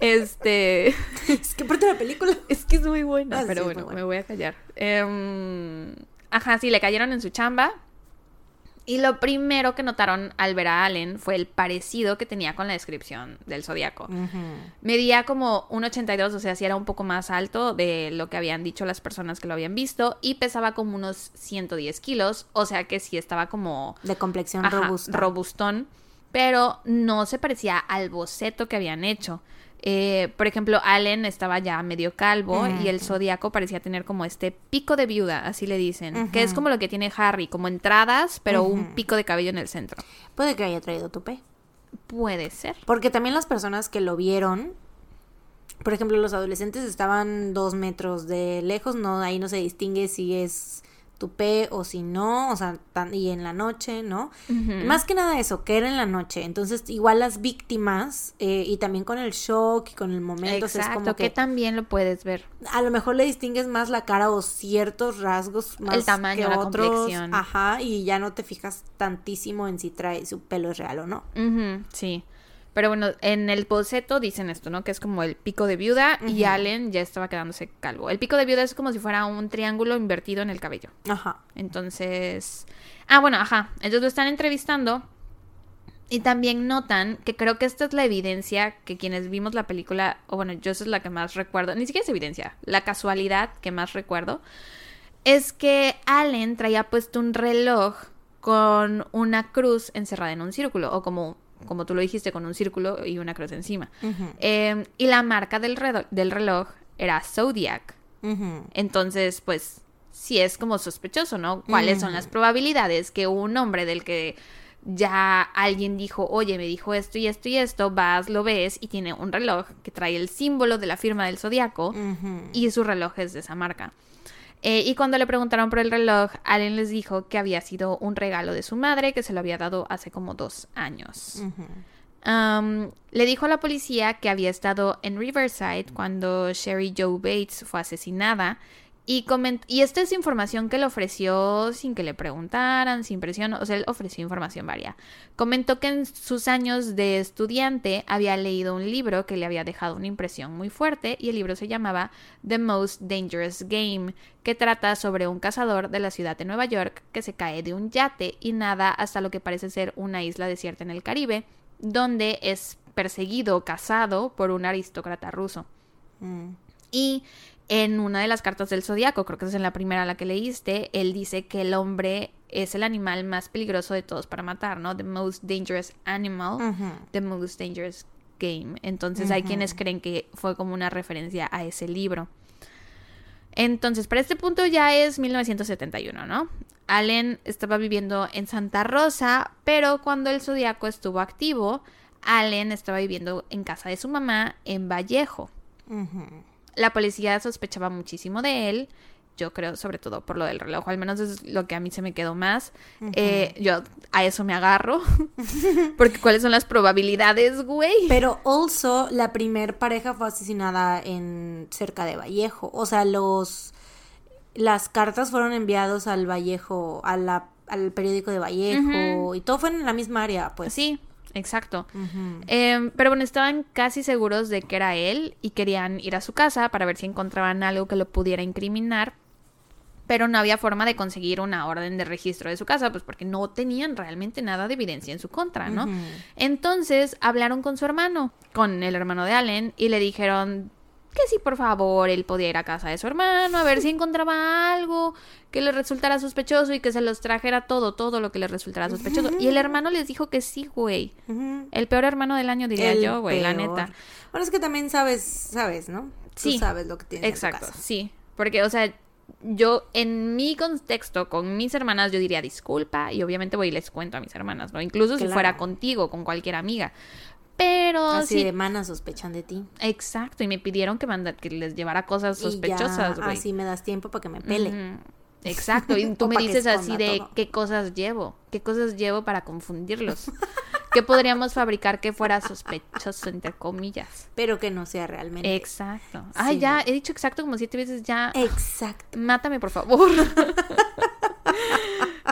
[SPEAKER 1] Este.
[SPEAKER 2] Es que aparte de la película.
[SPEAKER 1] Es que es muy buena,
[SPEAKER 2] Ah,
[SPEAKER 1] pero
[SPEAKER 2] sí,
[SPEAKER 1] bueno, me voy a callar. Em, ajá, sí, le cayeron en su chamba. Y lo primero que notaron al ver a Allen fue el parecido que tenía con la descripción del zodiaco. Medía como 1,82, o sea, sí era un poco más alto de lo que habían dicho las personas que lo habían visto. Y pesaba como unos 110 kilos, o sea que sí estaba como
[SPEAKER 2] De complexión
[SPEAKER 1] Ajá,
[SPEAKER 2] robusta.
[SPEAKER 1] robustón, pero no se parecía al boceto que habían hecho. Eh, por ejemplo, Allen estaba ya medio calvo y el zodiaco parecía tener como este pico de viuda, así le dicen, que es como lo que tiene Harry, como entradas, pero un pico de cabello en el centro.
[SPEAKER 2] Puede que haya traído tupe.
[SPEAKER 1] Puede ser.
[SPEAKER 2] Porque también las personas que lo vieron, por ejemplo, los adolescentes estaban dos metros de lejos, no, ahí no se distingue si es tupé o si no, o sea, tan- y en la noche, ¿no? Más que nada eso, que era en la noche. Entonces, igual las víctimas, eh, y también con el shock y con el momento, o sea, es
[SPEAKER 1] Exacto,
[SPEAKER 2] como
[SPEAKER 1] que
[SPEAKER 2] que
[SPEAKER 1] también lo puedes ver.
[SPEAKER 2] a lo mejor le distingues más la cara o ciertos rasgos más
[SPEAKER 1] El tamaño,
[SPEAKER 2] que
[SPEAKER 1] la
[SPEAKER 2] otros.
[SPEAKER 1] complexión.
[SPEAKER 2] Ajá, y ya no te fijas tantísimo en si trae su pelo es real o no.
[SPEAKER 1] Sí. Pero bueno, en el boceto dicen esto, ¿no? Que es como el pico de viuda y. Allen ya estaba quedándose calvo. El pico de viuda es como si fuera un triángulo invertido en el cabello.
[SPEAKER 2] Ajá.
[SPEAKER 1] Entonces. Ah, bueno, ajá. Entonces lo están entrevistando. Y también notan que creo que esta es la evidencia que quienes vimos la película, o bueno, yo esa es la que más recuerdo, ni siquiera es evidencia, la casualidad que más recuerdo, es que Allen traía puesto un reloj con una cruz encerrada en un círculo, o como, como tú lo dijiste, con un círculo y una cruz encima. Eh, y la marca del, redo- del reloj era Zodiac. Entonces, pues, sí es como sospechoso, ¿no? ¿Cuáles son las probabilidades que un hombre del que ya alguien dijo, oye, me dijo esto y esto y esto, vas, lo ves y tiene un reloj que trae el símbolo de la firma del zodiaco y su reloj es de esa marca? Eh, y cuando le preguntaron por el reloj, Allen les dijo que había sido un regalo de su madre que se lo había dado hace como dos años. Um, le dijo a la policía que había estado en Riverside cuando Sherry Joe Bates fue asesinada y, esta es información que le ofreció sin que le preguntaran, sin presión, o sea, él ofreció información varia. Comentó que en sus años de estudiante había leído un libro que le había dejado una impresión muy fuerte y el libro se llamaba The Most Dangerous Game, que trata sobre un cazador de la ciudad de Nueva York que se cae de un yate y nada hasta lo que parece ser una isla desierta en el Caribe donde es perseguido, cazado por un aristócrata ruso.
[SPEAKER 2] Mm.
[SPEAKER 1] Y en una de las cartas del zodiaco, creo que es en la primera la que leíste, él dice que el hombre es el animal más peligroso de todos para matar, ¿no? The most dangerous animal, the most dangerous game. Entonces hay quienes creen que fue como una referencia a ese libro. Entonces, para este punto ya es 1971, ¿no? Allen estaba viviendo en Santa Rosa, pero cuando el zodiaco estuvo activo, Allen estaba viviendo en casa de su mamá en Vallejo.
[SPEAKER 2] Ujú.
[SPEAKER 1] La policía sospechaba muchísimo de él, yo creo sobre todo por lo del reloj, al menos es lo que a mí se me quedó más. Eh, yo a eso me agarro, porque cuáles son las probabilidades, güey.
[SPEAKER 2] Pero also la primer pareja fue asesinada en cerca de Vallejo. O sea, los las cartas fueron enviados al Vallejo, a la- al periódico de Vallejo y todo fue en la misma área, pues.
[SPEAKER 1] Sí, exacto. Em, pero bueno, estaban casi seguros de que era él y querían ir a su casa para ver si encontraban algo que lo pudiera incriminar. Pero no había forma de conseguir una orden de registro de su casa, pues porque no tenían realmente nada de evidencia en su contra, ¿no? Entonces hablaron con su hermano, con el hermano de Allen, y le dijeron que sí, por favor, él podía ir a casa de su hermano, a ver si encontraba algo que le resultara sospechoso y que se los trajera todo, todo lo que le resultara sospechoso. Y el hermano les dijo que sí, güey. El peor hermano del año, diría
[SPEAKER 2] El
[SPEAKER 1] yo, güey, la neta.
[SPEAKER 2] Bueno, es que también sabes, sabes, ¿no?
[SPEAKER 1] Sí.
[SPEAKER 2] Tú sabes lo que tienes en
[SPEAKER 1] Exacto,
[SPEAKER 2] tu casa.
[SPEAKER 1] sí. Porque, o sea, yo en mi contexto con mis hermanas, yo diría disculpa y obviamente voy y les cuento a mis hermanas, ¿no? Incluso si fuera contigo, con cualquier amiga. Pero
[SPEAKER 2] Así
[SPEAKER 1] sí,
[SPEAKER 2] de manas sospechan de ti.
[SPEAKER 1] exacto, y me pidieron que manda, que les llevara cosas sospechosas, güey.
[SPEAKER 2] así me das tiempo para que me pele.
[SPEAKER 1] Exacto, y tú me dices así de
[SPEAKER 2] todo.
[SPEAKER 1] qué cosas llevo, qué cosas llevo para confundirlos. ¿Qué podríamos fabricar que fuera sospechoso, entre comillas?
[SPEAKER 2] Pero que no sea realmente.
[SPEAKER 1] Exacto. Ay,
[SPEAKER 2] Sí.
[SPEAKER 1] ya, he dicho exacto como siete veces ya.
[SPEAKER 2] Exacto.
[SPEAKER 1] Mátame, por favor.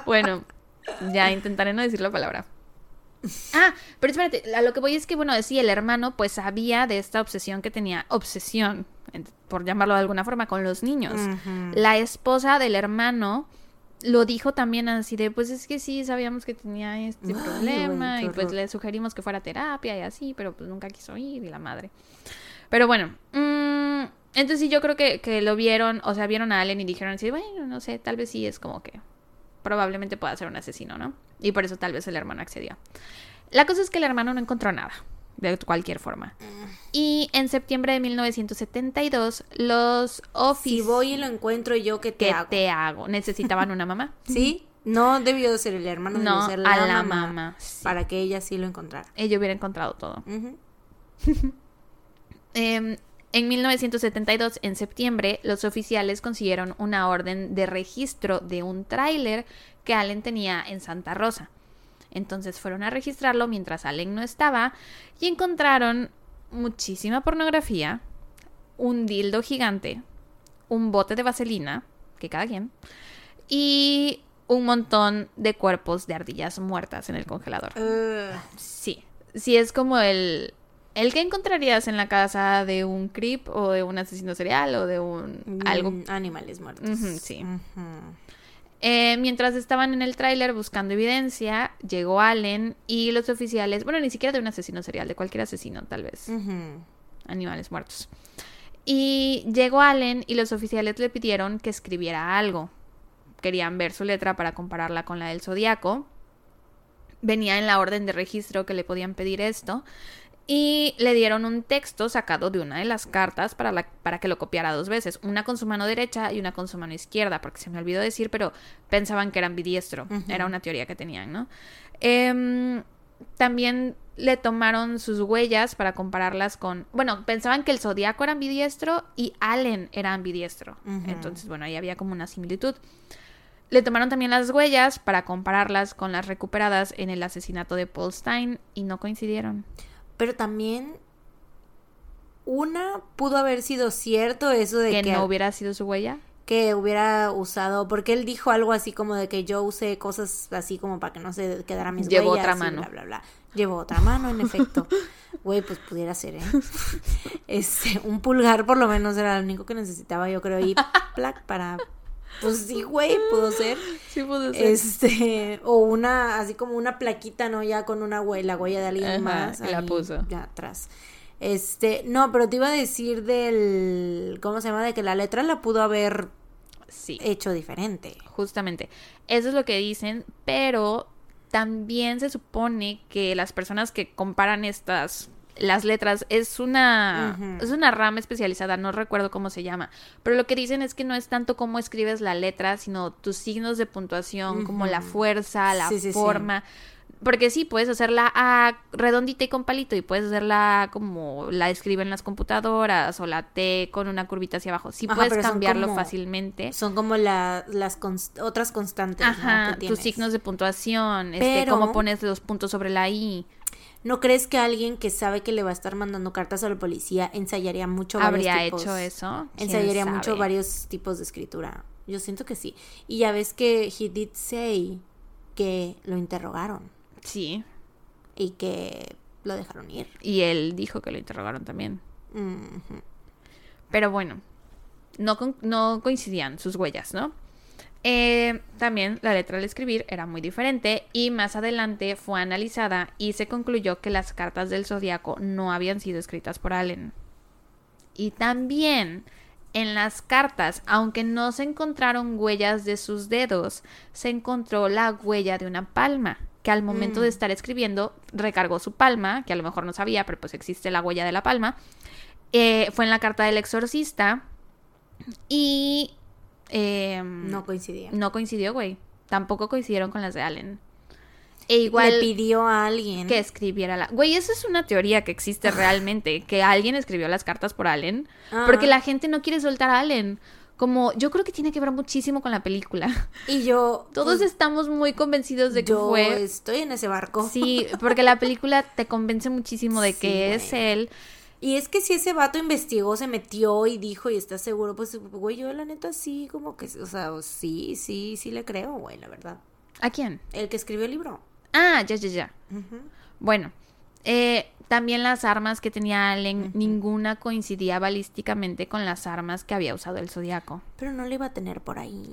[SPEAKER 1] bueno, ya intentaré no decir la palabra. Ah, pero espérate, a lo que voy es que, bueno, sí, el hermano pues sabía de esta obsesión que tenía, obsesión, por llamarlo de alguna forma, con los niños. La esposa del hermano lo dijo también así de, pues es que sí, sabíamos que tenía este
[SPEAKER 2] Ay,
[SPEAKER 1] problema y pues le sugerimos que fuera a terapia y así, pero pues nunca quiso ir y la madre. Pero bueno, mm, entonces sí, yo creo que, que lo vieron, o sea, vieron a Allen y dijeron así, bueno, no sé, tal vez sí es como que probablemente pueda ser un asesino, ¿no? Y por eso tal vez el hermano accedió. La cosa es que el hermano no encontró nada, de cualquier forma. Y en septiembre de 1972, los
[SPEAKER 2] Si
[SPEAKER 1] oficiales...
[SPEAKER 2] voy y lo encuentro yo, ¿qué te
[SPEAKER 1] ¿Qué
[SPEAKER 2] hago?
[SPEAKER 1] te hago? Necesitaban una mamá.
[SPEAKER 2] ¿Sí? No debió de ser el hermano, debió
[SPEAKER 1] No,
[SPEAKER 2] ser
[SPEAKER 1] a
[SPEAKER 2] la,
[SPEAKER 1] la
[SPEAKER 2] mamá,
[SPEAKER 1] mamá. sí.
[SPEAKER 2] Para que ella sí lo encontrara.
[SPEAKER 1] Ella hubiera encontrado todo. en 1972, en septiembre, los oficiales consiguieron una orden de registro de un tráiler que Allen tenía en Santa Rosa. Entonces fueron a registrarlo mientras Allen no estaba y encontraron muchísima pornografía, un dildo gigante, un bote de vaselina, que cada quien, y un montón de cuerpos de ardillas muertas en el congelador. Sí. si es como el, el que encontrarías en la casa de un creep o de un asesino serial o de un algo.
[SPEAKER 2] Mm, Animales muertos.
[SPEAKER 1] Sí. Eh, mientras estaban en el tráiler buscando evidencia, llegó Allen y los oficiales, bueno, ni siquiera de un asesino serial, de cualquier asesino tal vez, animales muertos. Y llegó Allen y los oficiales le pidieron que escribiera algo. Querían ver su letra para compararla con la del zodiaco. Venía en la orden de registro que le podían pedir esto. Y le dieron un texto sacado de una de las cartas para, la- para que lo copiara dos veces. Una con su mano derecha y una con su mano izquierda, porque se me olvidó decir, pero pensaban que era ambidiestro.
[SPEAKER 2] Ujú.
[SPEAKER 1] Era una teoría que tenían, ¿no? Em, también le tomaron sus huellas para compararlas con... Bueno, pensaban que el zodiaco era ambidiestro y Allen era ambidiestro. Entonces, bueno, ahí había como una similitud. Le tomaron también las huellas para compararlas con las recuperadas en el asesinato de Paul Stein y no coincidieron.
[SPEAKER 2] Pero también una pudo haber sido cierto eso de
[SPEAKER 1] Que
[SPEAKER 2] que,
[SPEAKER 1] no hubiera sido su huella.
[SPEAKER 2] que hubiera usado, porque él dijo algo así como de que yo usé cosas así como para que no se quedaran mis
[SPEAKER 1] Llevó
[SPEAKER 2] huellas
[SPEAKER 1] otra mano.
[SPEAKER 2] bla bla bla. Llevó otra mano, en efecto. Güey, pues pudiera ser, ¿eh? Este, un pulgar por lo menos era lo único que necesitaba, yo creo, y plac para pues sí, güey, pudo ser.
[SPEAKER 1] Sí pudo
[SPEAKER 2] Este, o una, así como una plaquita, ¿no? Ya con una huella, la huella de alguien
[SPEAKER 1] Ajá,
[SPEAKER 2] más.
[SPEAKER 1] la puso.
[SPEAKER 2] Ya atrás. Este, no, pero te iba a decir del, ¿cómo se llama? De que la letra la pudo haber
[SPEAKER 1] Sí.
[SPEAKER 2] hecho diferente.
[SPEAKER 1] Justamente. Eso es lo que dicen, pero también se supone que las personas que comparan estas las letras es una es una rama especializada, no recuerdo cómo se llama, pero lo que dicen es que no es tanto cómo escribes la letra, sino tus signos de puntuación, como la fuerza, la
[SPEAKER 2] Sí, sí, sí.
[SPEAKER 1] forma. Porque sí, puedes hacerla A redondita y con palito y puedes hacerla como la escriben las computadoras o la T con una curvita hacia abajo. Sí
[SPEAKER 2] Ajá,
[SPEAKER 1] puedes cambiarlo
[SPEAKER 2] como-
[SPEAKER 1] fácilmente.
[SPEAKER 2] Son como la, las const- otras constantes, que
[SPEAKER 1] tus signos de puntuación, este, cómo pones los puntos sobre la I.
[SPEAKER 2] ¿No crees que alguien que sabe que le va a estar mandando cartas a la policía ensayaría mucho varios
[SPEAKER 1] ¿Habría
[SPEAKER 2] tipos?
[SPEAKER 1] hecho eso? ¿Quién
[SPEAKER 2] Ensayaría mucho varios tipos de escritura. Yo siento que sí. Y ya ves que he did say que lo interrogaron
[SPEAKER 1] Sí,
[SPEAKER 2] y que lo dejaron ir.
[SPEAKER 1] y él dijo que lo interrogaron también. Pero bueno, no, no coincidían sus huellas, ¿no? Eh, también la letra al escribir era muy diferente y más adelante fue analizada y se concluyó que las cartas del zodiaco no habían sido escritas por Allen. Y también en las cartas, aunque no se encontraron huellas de sus dedos, se encontró la huella de una palma, que al momento
[SPEAKER 2] Mm.
[SPEAKER 1] de estar escribiendo recargó su palma, que a lo mejor no sabía, pero pues existe la huella de la palma. Eh, fue en la carta del exorcista y em,
[SPEAKER 2] No coincidía.
[SPEAKER 1] no coincidió, güey. Tampoco coincidieron con las de Allen. E igual
[SPEAKER 2] Le pidió a alguien.
[SPEAKER 1] que escribiera la... Güey, eso es una teoría que existe realmente, que alguien escribió las cartas por Allen,
[SPEAKER 2] Ah.
[SPEAKER 1] porque la gente no quiere soltar a Allen. Como, yo creo que tiene que ver muchísimo con la película.
[SPEAKER 2] Y yo.
[SPEAKER 1] Todos
[SPEAKER 2] pues,
[SPEAKER 1] estamos muy convencidos de que
[SPEAKER 2] yo
[SPEAKER 1] fue...
[SPEAKER 2] estoy en ese barco.
[SPEAKER 1] Sí, porque la película te convence muchísimo de
[SPEAKER 2] Sí,
[SPEAKER 1] que es él.
[SPEAKER 2] Y es que si ese vato investigó, se metió y dijo y está seguro, pues, güey, yo la neta sí, como que, o sea, sí, sí, sí le creo, güey, la verdad.
[SPEAKER 1] ¿A quién?
[SPEAKER 2] El que escribió el libro.
[SPEAKER 1] Ah, ya, ya, ya. Bueno, eh, también las armas que tenía Allen, ninguna coincidía balísticamente con las armas que había usado el Zodíaco.
[SPEAKER 2] Pero no le iba a tener por ahí.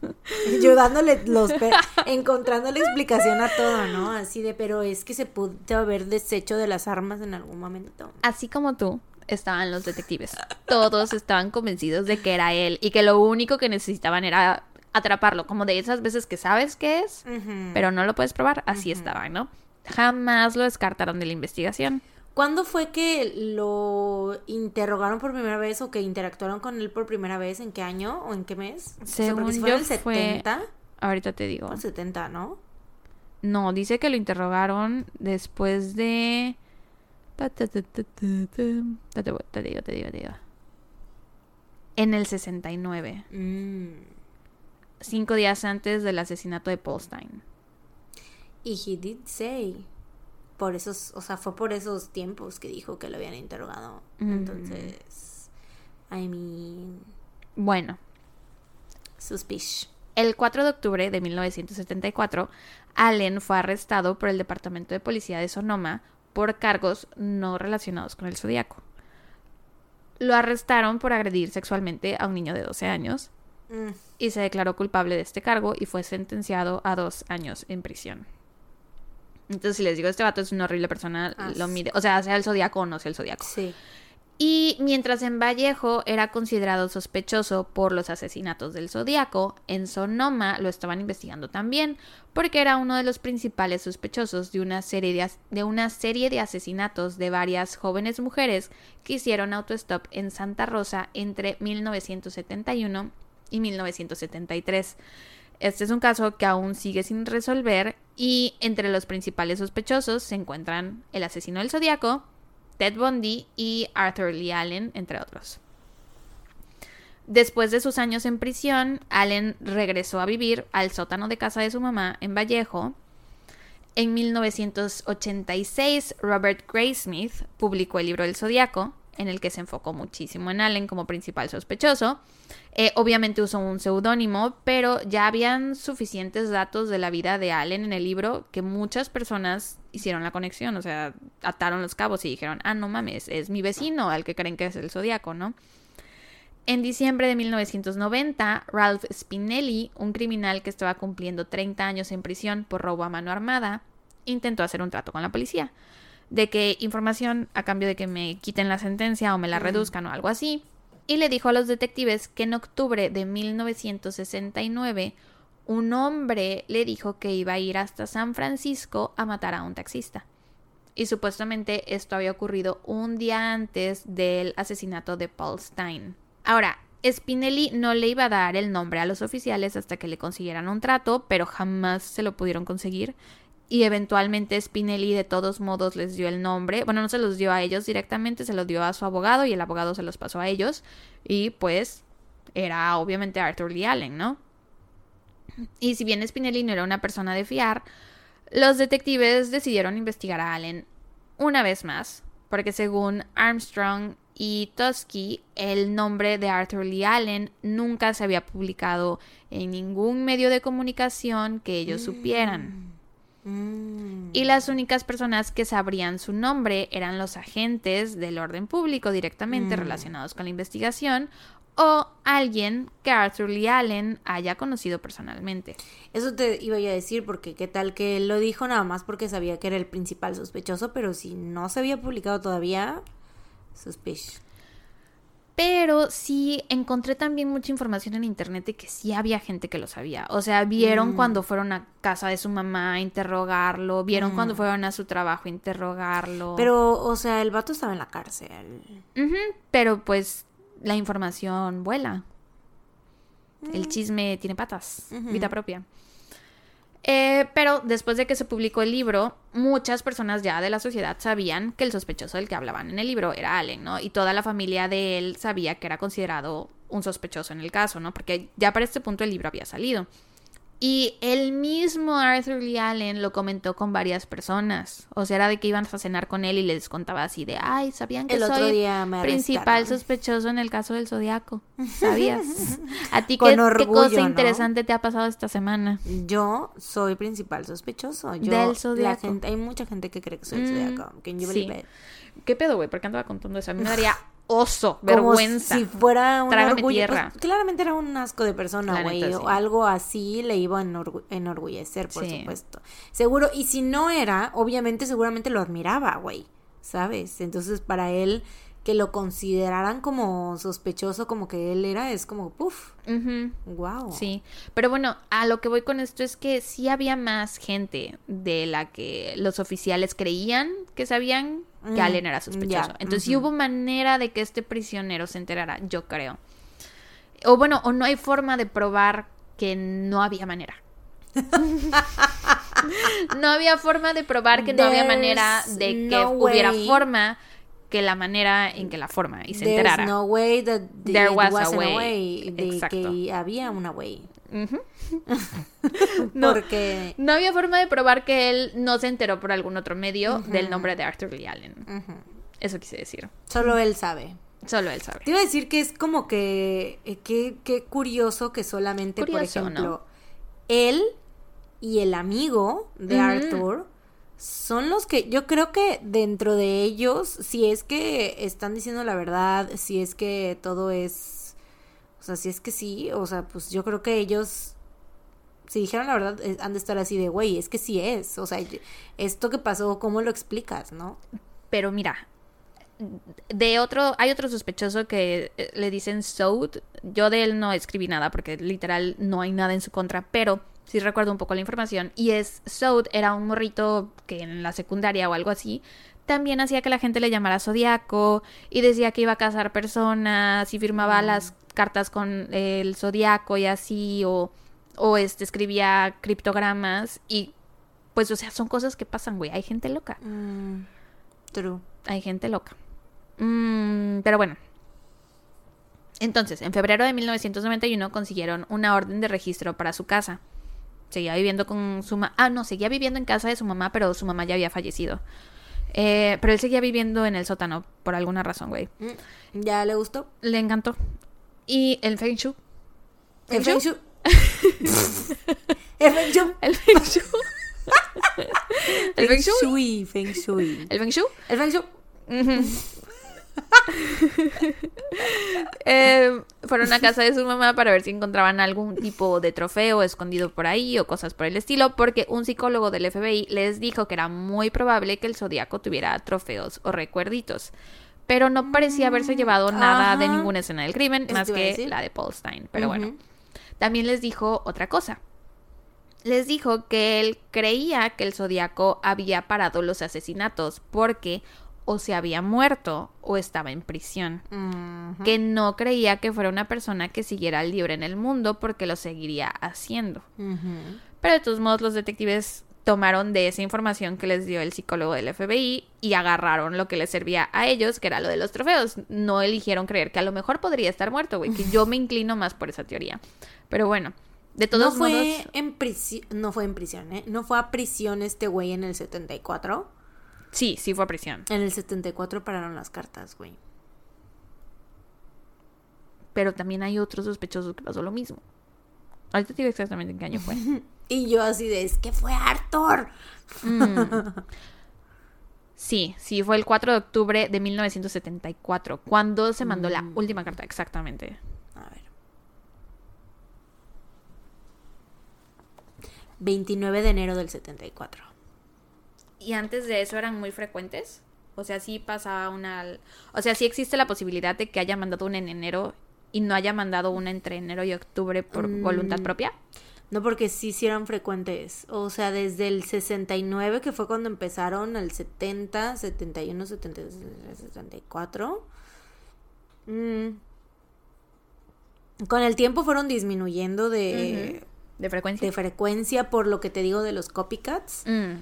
[SPEAKER 2] Yo dándole los pe- encontrándole explicación a todo, ¿no? Así de, pero es que se pudo haber deshecho de las armas en algún momento.
[SPEAKER 1] Así como tú, estaban los detectives. Todos estaban convencidos de que era él y que lo único que necesitaban era atraparlo, como de esas veces que sabes que es, pero no lo puedes probar. Así estaban, ¿no? Jamás lo descartaron de la investigación.
[SPEAKER 2] ¿Cuándo fue que lo interrogaron por primera vez o que interactuaron con él por primera vez? ¿En qué año o en qué mes? O sea,
[SPEAKER 1] Según
[SPEAKER 2] si fue en
[SPEAKER 1] yo
[SPEAKER 2] el
[SPEAKER 1] fue-
[SPEAKER 2] 70,
[SPEAKER 1] Ahorita te digo.
[SPEAKER 2] el 70, ¿no?
[SPEAKER 1] No, dice que lo interrogaron después de... Ta, ta, ta. Te, digo, te digo, te digo. En el 69,
[SPEAKER 2] Mm.
[SPEAKER 1] cinco días antes del asesinato de Paul Stein.
[SPEAKER 2] Y he did say. Por esos, o sea, fue por esos tiempos que dijo que lo habían interrogado.
[SPEAKER 1] Mm.
[SPEAKER 2] Entonces, I mean,
[SPEAKER 1] Bueno,
[SPEAKER 2] suspicious.
[SPEAKER 1] el 4 de octubre de 1974, Allen fue arrestado por el Departamento de Policía de Sonoma por cargos no relacionados con el zodiaco. Lo arrestaron por agredir sexualmente a un niño de 12 años
[SPEAKER 2] Mm.
[SPEAKER 1] y se declaró culpable de este cargo y fue sentenciado a dos años en prisión. Entonces, si les digo, este vato es una horrible persona,
[SPEAKER 2] Ah,
[SPEAKER 1] lo mide, o sea, sea el zodiaco o no sea el zodiaco.
[SPEAKER 2] Sí.
[SPEAKER 1] Y mientras en Vallejo era considerado sospechoso por los asesinatos del Zodíaco, en Sonoma lo estaban investigando también, porque era uno de los principales sospechosos de una serie de una serie de asesinatos de varias jóvenes mujeres que hicieron autostop en Santa Rosa entre 1971 y 1973. Este es un caso que aún sigue sin resolver y entre los principales sospechosos se encuentran el asesino del Zodíaco, Ted Bundy y Arthur Lee Allen, entre otros. Después de sus años en prisión, Allen regresó a vivir al sótano de casa de su mamá en Vallejo. En 1986, Robert Graysmith publicó el libro El Zodíaco, en el que se enfocó muchísimo en Allen como principal sospechoso. Eh, obviamente usó un seudónimo, pero ya habían suficientes datos de la vida de Allen en el libro que muchas personas hicieron la conexión, o sea, ataron los cabos y dijeron, ah, no mames, es mi vecino al que creen que es el Zodíaco, ¿no? En diciembre de 1990, Ralph Spinelli, un criminal que estaba cumpliendo 30 años en prisión por robo a mano armada, intentó hacer un trato con la policía. De que información a cambio de que me quiten la sentencia o me la reduzcan o algo así. Y le dijo a los detectives que en octubre de 1969 un hombre le dijo que iba a ir hasta San Francisco a matar a un taxista. Y supuestamente esto había ocurrido un día antes del asesinato de Paul Stein. Ahora, Spinelli no le iba a dar el nombre a los oficiales hasta que le consiguieran un trato, pero jamás se lo pudieron conseguir. Y eventualmente Spinelli de todos modos les dio el nombre. Bueno, no se los dio a ellos directamente, se los dio a su abogado y el abogado se los pasó a ellos. Y pues era obviamente Arthur Lee Allen, ¿no? Y si bien Spinelli no era una persona de fiar, los detectives decidieron investigar a Allen una vez más, porque según Armstrong y Tusky, el nombre de Arthur Lee Allen nunca se había publicado en ningún medio de comunicación que ellos supieran.
[SPEAKER 2] Mm.
[SPEAKER 1] Y las únicas personas que sabrían su nombre eran los agentes del orden público directamente
[SPEAKER 2] Mm.
[SPEAKER 1] relacionados con la investigación o alguien que Arthur Lee Allen haya conocido personalmente.
[SPEAKER 2] Eso te iba yo a decir porque qué tal que él lo dijo nada más porque sabía que era el principal sospechoso, pero si no se había publicado todavía, suspicious.
[SPEAKER 1] Pero sí encontré también mucha información en internet de que sí había gente que lo sabía. O sea, vieron
[SPEAKER 2] Mm.
[SPEAKER 1] cuando fueron a casa de su mamá a interrogarlo, vieron
[SPEAKER 2] Mm.
[SPEAKER 1] cuando fueron a su trabajo a interrogarlo.
[SPEAKER 2] Pero, o sea, el vato estaba en la cárcel.
[SPEAKER 1] Pero pues la información vuela. El chisme tiene patas, vida propia. Eh, pero después de que se publicó el libro, muchas personas ya de la sociedad sabían que el sospechoso del que hablaban en el libro era Allen, ¿no? Y toda la familia de él sabía que era considerado un sospechoso en el caso, ¿no? Porque ya para este punto el libro había salido. Y el mismo Arthur Lee Allen lo comentó con varias personas. O sea, era de que iban a cenar con él y les contaba así de, ay, ¿sabían que
[SPEAKER 2] El otro
[SPEAKER 1] soy
[SPEAKER 2] día me
[SPEAKER 1] principal sospechoso en el caso del Zodiaco? ¿Sabías? ¿A ti qué, cosa
[SPEAKER 2] ¿no?
[SPEAKER 1] interesante te ha pasado esta semana?
[SPEAKER 2] Yo soy principal sospechoso. Yo,
[SPEAKER 1] Del
[SPEAKER 2] la
[SPEAKER 1] zodiaco.
[SPEAKER 2] gente, hay mucha gente que cree que soy el
[SPEAKER 1] Mm,
[SPEAKER 2] zodiaco. Can you
[SPEAKER 1] sí. ¿Qué pedo, güey? ¿Por qué andaba contando eso? A mí me daría oso,
[SPEAKER 2] Como
[SPEAKER 1] vergüenza.
[SPEAKER 2] si fuera un
[SPEAKER 1] Trágame
[SPEAKER 2] orgullo.
[SPEAKER 1] tierra.
[SPEAKER 2] Pues, claramente era un asco de persona, güey.
[SPEAKER 1] sí.
[SPEAKER 2] Algo así le iba a enorgu- enorgullecer, por
[SPEAKER 1] Sí.
[SPEAKER 2] supuesto. Seguro. Y si no era, obviamente, seguramente lo admiraba, güey. ¿Sabes? Entonces, para él, que lo consideraran como sospechoso, como que él era, es como, puff, wow.
[SPEAKER 1] Sí, pero bueno, a lo que voy con esto es que sí había más gente de la que los oficiales creían que sabían que
[SPEAKER 2] Mm,
[SPEAKER 1] Allen era sospechoso. Entonces sí hubo manera de que este prisionero se enterara, yo creo. O bueno, o no hay forma de probar que no había manera. no había forma de probar que no había manera de que
[SPEAKER 2] no
[SPEAKER 1] hubiera
[SPEAKER 2] way.
[SPEAKER 1] forma que la manera en que la forma y se
[SPEAKER 2] There's
[SPEAKER 1] enterara.
[SPEAKER 2] no way that the-
[SPEAKER 1] There
[SPEAKER 2] it
[SPEAKER 1] was a way.
[SPEAKER 2] de
[SPEAKER 1] Exacto.
[SPEAKER 2] que había una way.
[SPEAKER 1] No.
[SPEAKER 2] Porque...
[SPEAKER 1] No había forma de probar que él no se enteró por algún otro medio del nombre de Arthur Lee Allen. Eso quise decir.
[SPEAKER 2] Solo él sabe.
[SPEAKER 1] Solo él sabe.
[SPEAKER 2] Te iba a decir que es como que, eh, que curioso que solamente,
[SPEAKER 1] Curioso,
[SPEAKER 2] por ejemplo,
[SPEAKER 1] ¿no?
[SPEAKER 2] él y el amigo de. Arthur son los que yo creo que dentro de ellos, si es que están diciendo la verdad, si es que todo es, o sea, si es que sí, o sea, pues yo creo que ellos, si dijeron la verdad, eh, han de estar así de, güey, es que sí es, o sea, esto que pasó, ¿cómo lo explicas, no?
[SPEAKER 1] Pero mira, de otro, hay otro sospechoso que eh, le dicen Soud. Yo de él no escribí nada porque literal no hay nada en su contra, pero sí recuerdo un poco la información. Y es Soud, era un morrito que en la secundaria o algo así, también hacía que la gente le llamara Zodiaco y decía que iba a casar personas y firmaba
[SPEAKER 2] Mm.
[SPEAKER 1] las cartas con el Zodiaco y así, o, o este, escribía criptogramas y pues, o sea, son cosas que pasan, güey. Hay gente loca.
[SPEAKER 2] Mm, true.
[SPEAKER 1] Hay gente loca. Mm, pero bueno. Entonces, en febrero de 1991 consiguieron una orden de registro para su casa. Seguía viviendo con su mamá. Ah, no, seguía viviendo en casa de su mamá, pero su mamá ya había fallecido. Eh, pero él seguía viviendo en el sótano por alguna razón, güey.
[SPEAKER 2] Mm, ¿Ya le gustó?
[SPEAKER 1] Le encantó. Y el Feng Shui.
[SPEAKER 2] El
[SPEAKER 1] Feng
[SPEAKER 2] Shui. El Feng Shui.
[SPEAKER 1] El Feng Shui. el Feng Shui.
[SPEAKER 2] Shui. Feng Shui.
[SPEAKER 1] El Feng Shui.
[SPEAKER 2] El Feng Shui.
[SPEAKER 1] Eh, fueron a casa de su mamá para ver si encontraban algún tipo de trofeo escondido por ahí o cosas por el estilo, porque un psicólogo del FBI les dijo que era muy probable que el zodiaco tuviera trofeos o recuerditos. Pero no parecía haberse llevado nada de ninguna escena del crimen, más que la de Paul Stein. Pero bueno, también les dijo otra cosa. Les dijo que él creía que el zodiaco había parado los asesinatos porque o se había muerto o estaba en prisión. Que no creía que fuera una persona que siguiera libre en el mundo porque lo seguiría haciendo. Pero de todos modos los detectives tomaron de esa información que les dio el psicólogo del FBI y agarraron lo que les servía a ellos, que era lo de los trofeos. No eligieron creer que a lo mejor podría estar muerto, güey, que yo me inclino más por esa teoría. Pero bueno, de
[SPEAKER 2] No
[SPEAKER 1] todos
[SPEAKER 2] fue
[SPEAKER 1] modos...
[SPEAKER 2] en prisión, no fue en prisión, ¿eh? No fue a prisión este güey en el 74.
[SPEAKER 1] Sí, sí fue a prisión.
[SPEAKER 2] En el 74 pararon las cartas, güey.
[SPEAKER 1] Pero también hay otros sospechosos que pasó lo mismo. Ahorita te digo exactamente en qué año fue.
[SPEAKER 2] Y yo así de, es que fue Arthur.
[SPEAKER 1] Mm. Sí, sí, fue el 4 de octubre de 1974, cuando se mandó la última carta, exactamente.
[SPEAKER 2] A ver. 29 de enero del 74.
[SPEAKER 1] ¿Y antes de eso eran muy frecuentes? O sea, sí pasaba una... O sea, sí existe la posibilidad de que haya mandado una en enero y no haya mandado una entre enero y octubre por
[SPEAKER 2] Mm.
[SPEAKER 1] voluntad propia.
[SPEAKER 2] No, porque sí, sí eran frecuentes. O sea, desde el 69, que fue cuando empezaron, al 70, 71, 73, 74. Mm. Con el tiempo fueron disminuyendo de,
[SPEAKER 1] ¿De frecuencia?
[SPEAKER 2] de frecuencia por lo que te digo de los copycats.
[SPEAKER 1] Mm,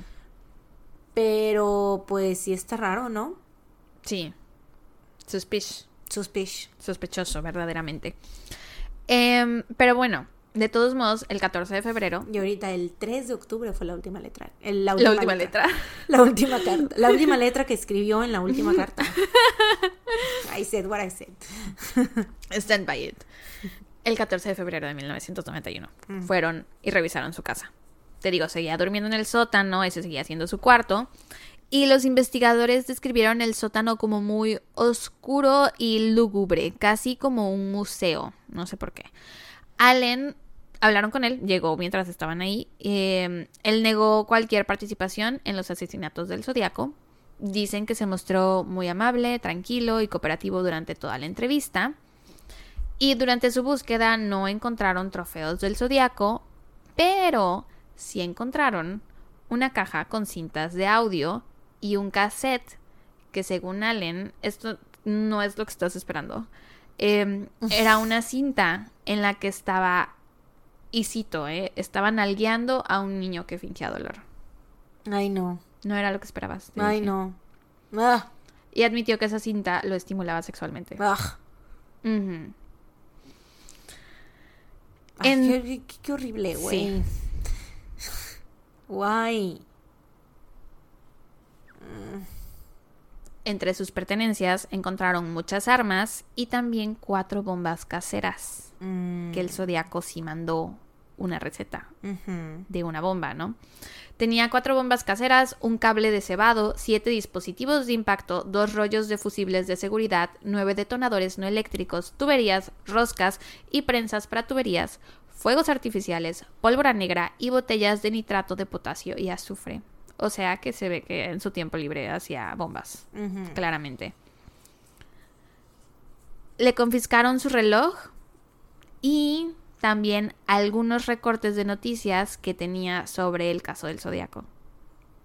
[SPEAKER 2] Pero pues sí está raro, ¿no?
[SPEAKER 1] sí. Suspicious.
[SPEAKER 2] Suspish.
[SPEAKER 1] sospechoso, verdaderamente. Em, pero bueno, de todos modos, el 14 de febrero,
[SPEAKER 2] Y ahorita el 3 de octubre fue la última letra. el-
[SPEAKER 1] la última letra.
[SPEAKER 2] La última carta. La última letra que escribió en la última carta. I said what I said.
[SPEAKER 1] Stand by it. El 14 de febrero de 1991. Fueron y revisaron su casa. Te digo, seguía durmiendo en el sótano, ese seguía siendo su cuarto. Y los investigadores describieron el sótano como muy oscuro y lúgubre, casi como un museo. No sé por qué. Allen, hablaron con él, llegó mientras estaban ahí. eh, él negó cualquier participación en los asesinatos del Zodíaco. Dicen que se mostró muy amable, tranquilo y cooperativo durante toda la entrevista. Y durante su búsqueda no encontraron trofeos del Zodíaco, pero sí encontraron una caja con cintas de audio y un cassette que según Allen, esto no es lo que estás esperando, eh, era una cinta en la que estaba, y cito, eh, estaban nalgueando a un niño que fingía dolor.
[SPEAKER 2] Ay, no.
[SPEAKER 1] No era lo que esperabas.
[SPEAKER 2] Ay,
[SPEAKER 1] dije.
[SPEAKER 2] no. Ah,
[SPEAKER 1] Y admitió que esa cinta lo estimulaba sexualmente.
[SPEAKER 2] ah. Ay,
[SPEAKER 1] En-
[SPEAKER 2] qué, qué- qué horrible, güey. Guay.
[SPEAKER 1] Entre sus pertenencias encontraron muchas armas y también cuatro bombas caseras,
[SPEAKER 2] Mm,
[SPEAKER 1] que el Zodíaco sí mandó una receta de una bomba, ¿no? Tenía cuatro bombas caseras, un cable de cebado, siete dispositivos de impacto, dos rollos de fusibles de seguridad, nueve detonadores no eléctricos, tuberías, roscas y prensas para tuberías, fuegos artificiales, pólvora negra y botellas de nitrato de potasio y azufre. O sea que se ve que en su tiempo libre hacía bombas, claramente. Le confiscaron su reloj y también algunos recortes de noticias que tenía sobre el caso del Zodíaco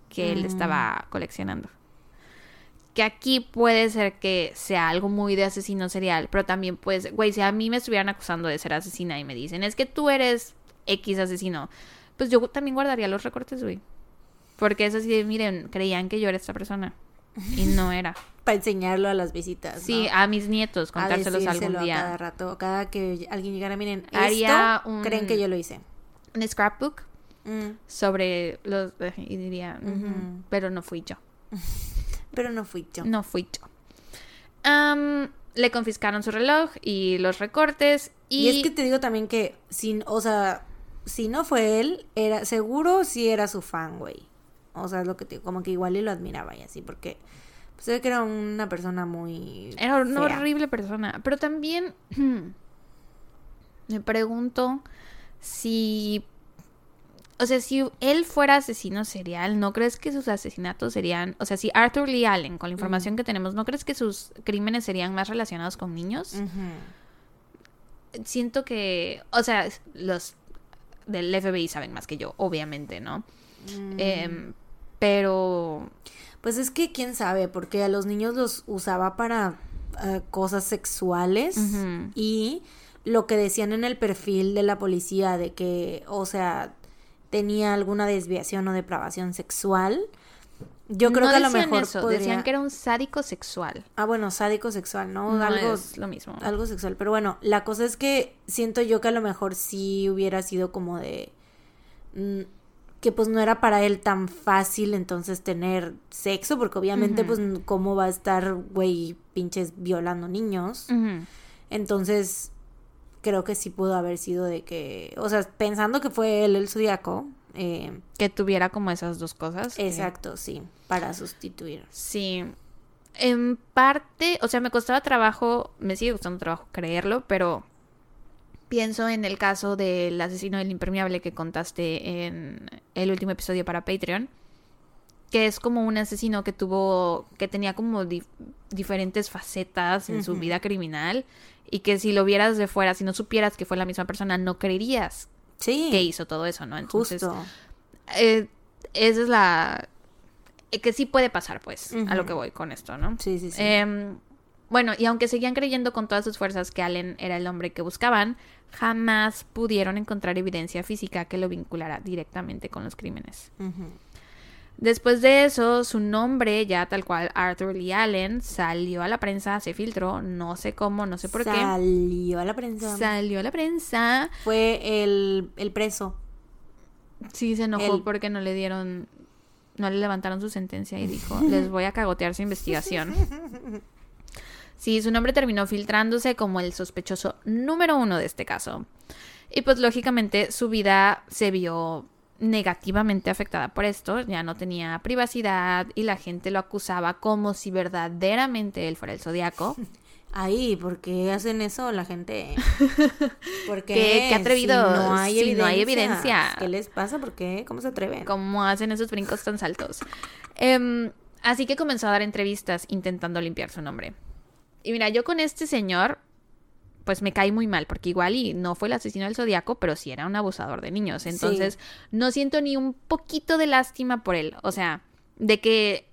[SPEAKER 1] que él
[SPEAKER 2] Mm.
[SPEAKER 1] estaba coleccionando. Que aquí puede ser que sea algo muy de asesino serial, pero también pues, güey, si a mí me estuvieran acusando de ser asesina y me dicen, es que tú eres X asesino, pues yo también guardaría los recortes, güey. Porque es así de, miren, creían que yo era esta persona y no era.
[SPEAKER 2] Para enseñarlo a las visitas.
[SPEAKER 1] Sí,
[SPEAKER 2] ¿no?
[SPEAKER 1] a mis nietos,
[SPEAKER 2] A
[SPEAKER 1] contárselos algún
[SPEAKER 2] a
[SPEAKER 1] día.
[SPEAKER 2] cada rato, cada que alguien llegara, miren,
[SPEAKER 1] Haría
[SPEAKER 2] esto
[SPEAKER 1] un-
[SPEAKER 2] creen que yo lo hice.
[SPEAKER 1] Un scrapbook
[SPEAKER 2] Mm,
[SPEAKER 1] sobre los... Y diría, "Ujú,
[SPEAKER 2] Ujú.
[SPEAKER 1] pero no fui yo.
[SPEAKER 2] Pero no fui yo.
[SPEAKER 1] No fui yo. Le confiscaron su reloj y los recortes. Y,
[SPEAKER 2] Y... es que te digo también que, sin, o sea, si no fue él, era seguro sí era su fan, güey. O sea, es lo que te digo, como que igual y lo admiraba y así, porque pues, se ve que era una persona muy.
[SPEAKER 1] era una
[SPEAKER 2] fea.
[SPEAKER 1] horrible persona. Pero también me pregunto si... O sea, si él fuera asesino serial, ¿no crees que sus asesinatos serían... O sea, si Arthur Lee Allen, con la información que tenemos, ¿no crees que sus crímenes serían más relacionados con niños? Siento que, o sea, los del FBI saben más que yo, obviamente, ¿no?
[SPEAKER 2] Mm.
[SPEAKER 1] Em, pero
[SPEAKER 2] Pues es que quién sabe, porque a los niños los usaba para eh, cosas sexuales y lo que decían en el perfil de la policía de que, o sea, tenía alguna desviación o depravación sexual. Yo creo
[SPEAKER 1] no
[SPEAKER 2] que a lo mejor
[SPEAKER 1] eso,
[SPEAKER 2] podría-
[SPEAKER 1] decían que era un sádico sexual.
[SPEAKER 2] Ah, bueno, sádico sexual, ¿no?
[SPEAKER 1] No
[SPEAKER 2] algo
[SPEAKER 1] es lo mismo.
[SPEAKER 2] algo sexual, pero bueno, la cosa es que siento yo que a lo mejor sí hubiera sido como de mm, que pues no era para él tan fácil entonces tener sexo, porque obviamente pues cómo va a estar güey pinches violando niños. Entonces creo que sí pudo haber sido de que, o sea, pensando que fue él el zodiaco, eh,
[SPEAKER 1] Que tuviera como esas dos cosas. que-
[SPEAKER 2] exacto, sí, para sustituir.
[SPEAKER 1] Sí. En parte, o sea, me costaba trabajo, me sigue costando trabajo creerlo, pero pienso en el caso del asesino del impermeable que contaste en el último episodio para Patreon, que es como un asesino que tuvo, que tenía como dif- diferentes facetas en su vida criminal y que si lo vieras de fuera, si no supieras que fue la misma persona, no creerías
[SPEAKER 2] Sí,
[SPEAKER 1] que hizo todo eso, ¿no? Entonces,
[SPEAKER 2] justo.
[SPEAKER 1] eh, esa es la... eh, que sí puede pasar, pues, a lo que voy con esto, ¿no?
[SPEAKER 2] Sí, sí, sí.
[SPEAKER 1] Em, bueno, y aunque seguían creyendo con todas sus fuerzas que Allen era el hombre que buscaban, jamás pudieron encontrar evidencia física que lo vinculara directamente con los crímenes. Después de eso, su nombre, ya tal cual Arthur Lee Allen, salió a la prensa, se filtró, no sé cómo, no sé por
[SPEAKER 2] Salió a la prensa.
[SPEAKER 1] qué. Salió a la prensa.
[SPEAKER 2] Fue el, el preso.
[SPEAKER 1] Sí, se enojó porque no le dieron, no le levantaron su sentencia y dijo, les voy a cagotear su investigación. Sí, su nombre terminó filtrándose como el sospechoso número uno de este caso. Y pues lógicamente su vida se vio negativamente afectada por esto, ya no tenía privacidad y la gente lo acusaba como si verdaderamente él fuera el zodiaco.
[SPEAKER 2] Ahí, ¿por qué hacen eso la gente? ¿Por qué?
[SPEAKER 1] Qué- atrevidos,
[SPEAKER 2] Si no hay
[SPEAKER 1] si
[SPEAKER 2] evidencia.
[SPEAKER 1] no hay evidencia.
[SPEAKER 2] ¿Qué les pasa? ¿Por qué? ¿Cómo se atreven?
[SPEAKER 1] cómo hacen esos brincos tan altos. Em, así que comenzó a dar entrevistas intentando limpiar su nombre. Y mira, yo con este señor, pues me caí muy mal, porque igual y no fue el asesino del zodiaco, pero sí era un abusador de niños. Entonces, no siento ni un poquito de lástima por él. O sea, de que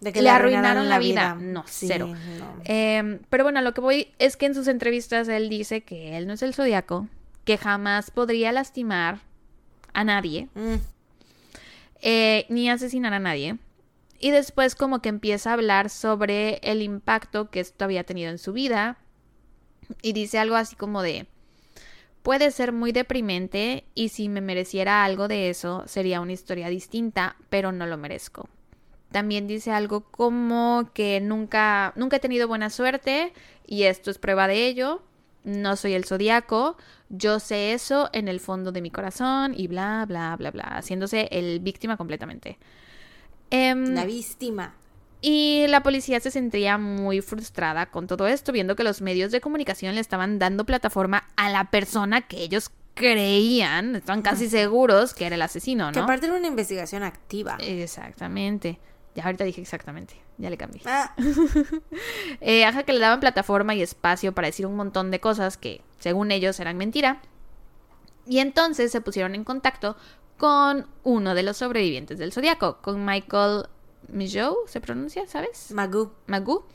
[SPEAKER 2] De
[SPEAKER 1] le arruinaron la vida. No, cero.
[SPEAKER 2] no.
[SPEAKER 1] Em, pero bueno, lo que voy es que en sus entrevistas él dice que él no es el zodiaco, que jamás podría lastimar a nadie,
[SPEAKER 2] Mm,
[SPEAKER 1] eh, ni asesinar a nadie. Y después como que empieza a hablar sobre el impacto que esto había tenido en su vida. Y dice algo así como de, puede ser muy deprimente y si me mereciera algo de eso sería una historia distinta, pero no lo merezco. También dice algo como que nunca, nunca he tenido buena suerte y esto es prueba de ello. No soy el zodiaco, yo sé eso en el fondo de mi corazón y bla, bla, bla, bla, haciéndose el víctima completamente. Em,
[SPEAKER 2] La víctima.
[SPEAKER 1] Y la policía se sentía muy frustrada con todo esto, viendo que los medios de comunicación le estaban dando plataforma a la persona que ellos creían, estaban casi seguros que era el asesino, ¿no?
[SPEAKER 2] Que aparte era una investigación activa.
[SPEAKER 1] Exactamente. Ya ahorita dije exactamente, ya le cambié.
[SPEAKER 2] Ah,
[SPEAKER 1] Eh, ajá, que le daban plataforma y espacio para decir un montón de cosas que, según ellos, eran mentira. Y entonces se pusieron en contacto con uno de los sobrevivientes del Zodíaco, con Michael Mijo, ¿se pronuncia? ¿Sabes?
[SPEAKER 2] Magoo.
[SPEAKER 1] Magoo.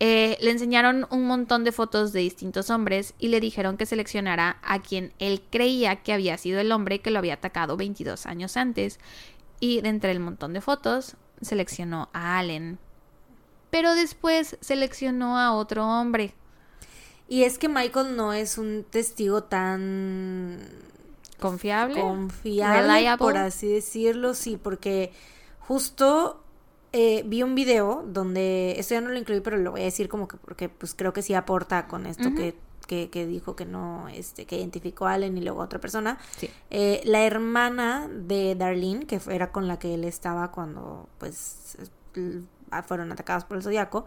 [SPEAKER 1] Eh, le enseñaron un montón de fotos de distintos hombres y le dijeron que seleccionara a quien él creía que había sido el hombre que lo había atacado 22 años antes. Y de entre el montón de fotos, seleccionó a Allen. Pero después seleccionó a otro hombre.
[SPEAKER 2] Y es que Michael no es un testigo tan
[SPEAKER 1] Confiable.
[SPEAKER 2] confiable,
[SPEAKER 1] Reliable.
[SPEAKER 2] por así decirlo, sí, porque justo eh, vi un video donde, esto ya no lo incluí, pero lo voy a decir como que porque pues creo que sí aporta con esto que, que, que dijo que no, este, que identificó a Allen y luego a otra persona.
[SPEAKER 1] Sí.
[SPEAKER 2] Eh, la hermana de Darlene, que era con la que él estaba cuando pues fueron atacados por el zodiaco,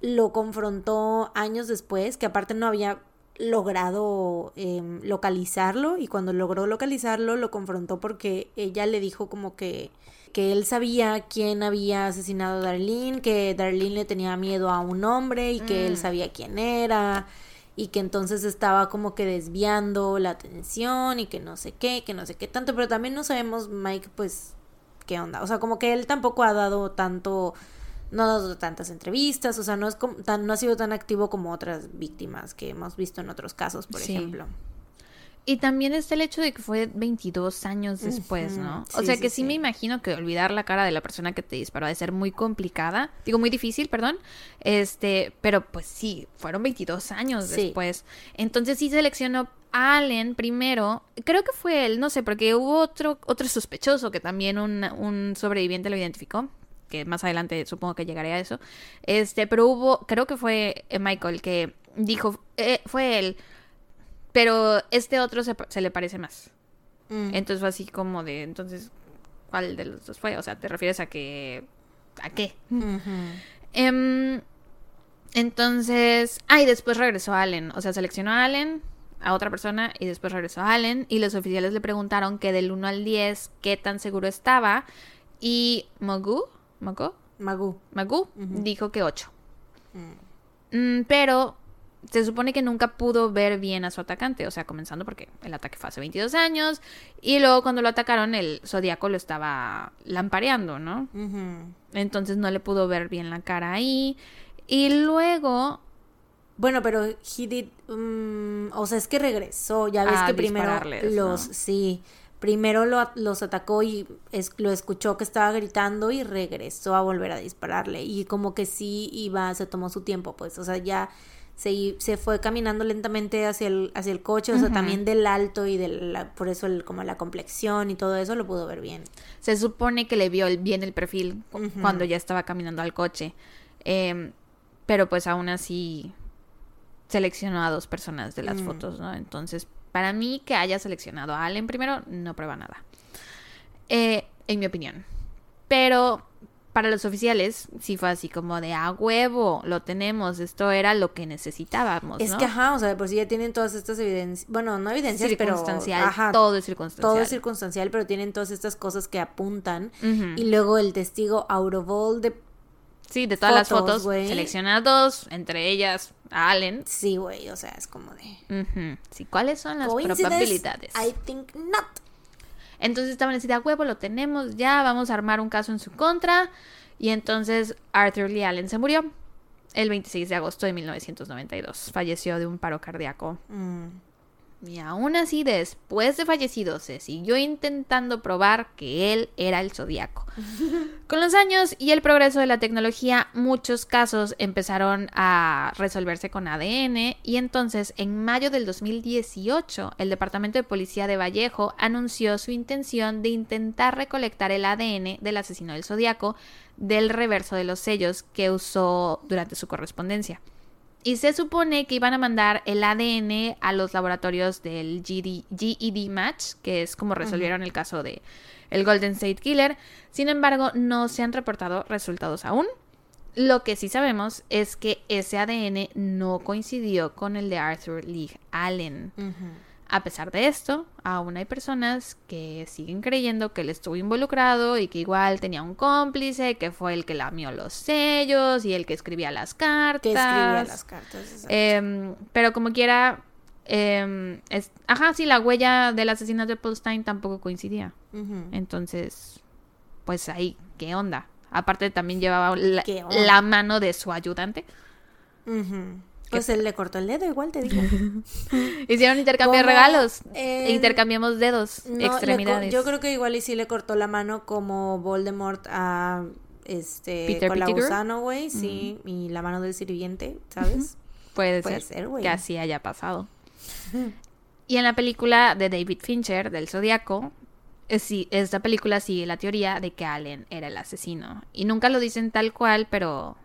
[SPEAKER 2] lo confrontó años después, que aparte no había logrado em, localizarlo y cuando logró localizarlo lo confrontó porque ella le dijo como que que él sabía quién había asesinado a Darlene, que Darlene le tenía miedo a un hombre y que él
[SPEAKER 1] Mm.
[SPEAKER 2] sabía quién era y que entonces estaba como que desviando la atención y que no sé qué, que no sé qué tanto, pero también no sabemos Mike pues qué onda, o sea, como que él tampoco ha dado tanto no ha dado tantas entrevistas, o sea, no es como- tan no ha sido tan activo como otras víctimas que hemos visto en otros casos, por
[SPEAKER 1] Sí.
[SPEAKER 2] ejemplo.
[SPEAKER 1] Y también está el hecho de que fue 22 años después. ¿no? O sea que sí,
[SPEAKER 2] sí.
[SPEAKER 1] me imagino que olvidar la cara de la persona que te disparó de ser muy complicada. Digo, muy difícil, perdón. Este, pero pues sí, fueron 22 años después. Entonces sí seleccionó a Allen primero. Creo que fue él, no sé, porque hubo otro, otro sospechoso que también un, un sobreviviente lo identificó. Que más adelante supongo que llegaré a eso. Este, pero hubo, creo que fue eh, Michael que dijo, eh, fue él. Pero este otro se, se le parece más.
[SPEAKER 2] Mm.
[SPEAKER 1] Entonces fue así como de, entonces, ¿cuál de los dos fue? O sea, ¿te refieres a que... ¿A qué? Em, entonces, ah, y después regresó a Allen. O sea, seleccionó a Allen, a otra persona, y después regresó a Allen. Y los oficiales le preguntaron que del 1 al 10, qué tan seguro estaba. Y Mogu, Mogu,
[SPEAKER 2] Magoo.
[SPEAKER 1] Magoo
[SPEAKER 2] Ujú.
[SPEAKER 1] dijo que 8.
[SPEAKER 2] Mm.
[SPEAKER 1] Mm, pero se supone que nunca pudo ver bien a su atacante, o sea, comenzando porque el ataque fue hace 22 años y luego cuando lo atacaron el zodiaco lo estaba lampareando, ¿no? Entonces no le pudo ver bien la cara ahí y luego
[SPEAKER 2] Bueno, pero he did, mm, o sea, es que regresó, ya ves
[SPEAKER 1] A
[SPEAKER 2] que primero los,
[SPEAKER 1] ¿no?
[SPEAKER 2] sí, primero lo, los atacó y es- lo escuchó que estaba gritando y regresó a volver a dispararle y como que sí iba, se tomó su tiempo, pues, o sea, ya se, fue caminando lentamente hacia el, hacia el coche, o sea, también del alto y de la, por eso el, como la complexión y todo eso lo pudo ver bien.
[SPEAKER 1] se supone que le vio el- bien el perfil cuando ya estaba caminando al coche, Em, pero pues aún así seleccionó a dos personas de las
[SPEAKER 2] Mm.
[SPEAKER 1] fotos, ¿no? Entonces, para mí que haya seleccionado a Allen primero no prueba nada. Eh, en mi opinión. Pero para los oficiales sí fue así como de a huevo, lo tenemos, esto era lo que necesitábamos,
[SPEAKER 2] Es
[SPEAKER 1] ¿no?
[SPEAKER 2] que, ajá, o sea, por sí ya tienen todas estas evidencias, bueno, no evidencias, pero,
[SPEAKER 1] circunstancial,
[SPEAKER 2] ajá,
[SPEAKER 1] todo es circunstancial.
[SPEAKER 2] todo es circunstancial, pero tienen todas estas cosas que apuntan.
[SPEAKER 1] Ujú.
[SPEAKER 2] Y luego el testigo all de...
[SPEAKER 1] Sí, de todas las
[SPEAKER 2] fotos,
[SPEAKER 1] selecciona dos, entre ellas a Allen.
[SPEAKER 2] Sí, güey, o sea, es como de...
[SPEAKER 1] Ujú. Sí, ¿cuáles son las probabilidades?
[SPEAKER 2] I think not.
[SPEAKER 1] Entonces estaban así a huevo, lo tenemos ya, vamos a armar un caso en su contra. Y entonces Arthur Lee Allen se murió el 26 de agosto de 1992. Falleció de un paro cardíaco.
[SPEAKER 2] Mm.
[SPEAKER 1] Y aún así, después de fallecido, se siguió intentando probar que él era el zodiaco. Con los años y el progreso de la tecnología, muchos casos empezaron a resolverse con ADN y entonces en mayo del 2018 el Departamento de Policía de Vallejo anunció su intención de intentar recolectar el ADN del asesino del zodiaco del reverso de los sellos que usó durante su correspondencia. Y se supone que iban a mandar el ADN a los laboratorios del GD GED Match, que es como resolvieron el caso de el Golden State Killer. Sin embargo, no se han reportado resultados aún. Lo que sí sabemos es que ese ADN no coincidió con el de Arthur Lee Allen. A pesar de esto, aún hay personas que siguen creyendo que él estuvo involucrado y que igual tenía un cómplice, que fue el que lamió los sellos y el que escribía las cartas.
[SPEAKER 2] Que escribía las cartas.
[SPEAKER 1] Eh, pero como quiera, eh, es, ajá, sí, la huella del asesinato de Paul Stein tampoco coincidía. Entonces, pues ahí, ¿qué onda? Aparte también llevaba la, mano de su ayudante.
[SPEAKER 2] Pues él le cortó el dedo, igual te digo.
[SPEAKER 1] Hicieron intercambio de regalos.
[SPEAKER 2] eh,
[SPEAKER 1] E intercambiamos dedos,
[SPEAKER 2] No,
[SPEAKER 1] extremidades.
[SPEAKER 2] yo creo que igual y sí le cortó la mano como Voldemort a este
[SPEAKER 1] Peter
[SPEAKER 2] con la gusano, güey, sí, y la mano del sirviente, ¿sabes?
[SPEAKER 1] Puede,
[SPEAKER 2] puede
[SPEAKER 1] ser,
[SPEAKER 2] ser, güey.
[SPEAKER 1] que así haya pasado. Y en la película de David Fincher, del Zodíaco, eh, sí, esta película sigue la teoría de que Allen era el asesino. Y nunca lo dicen tal cual, pero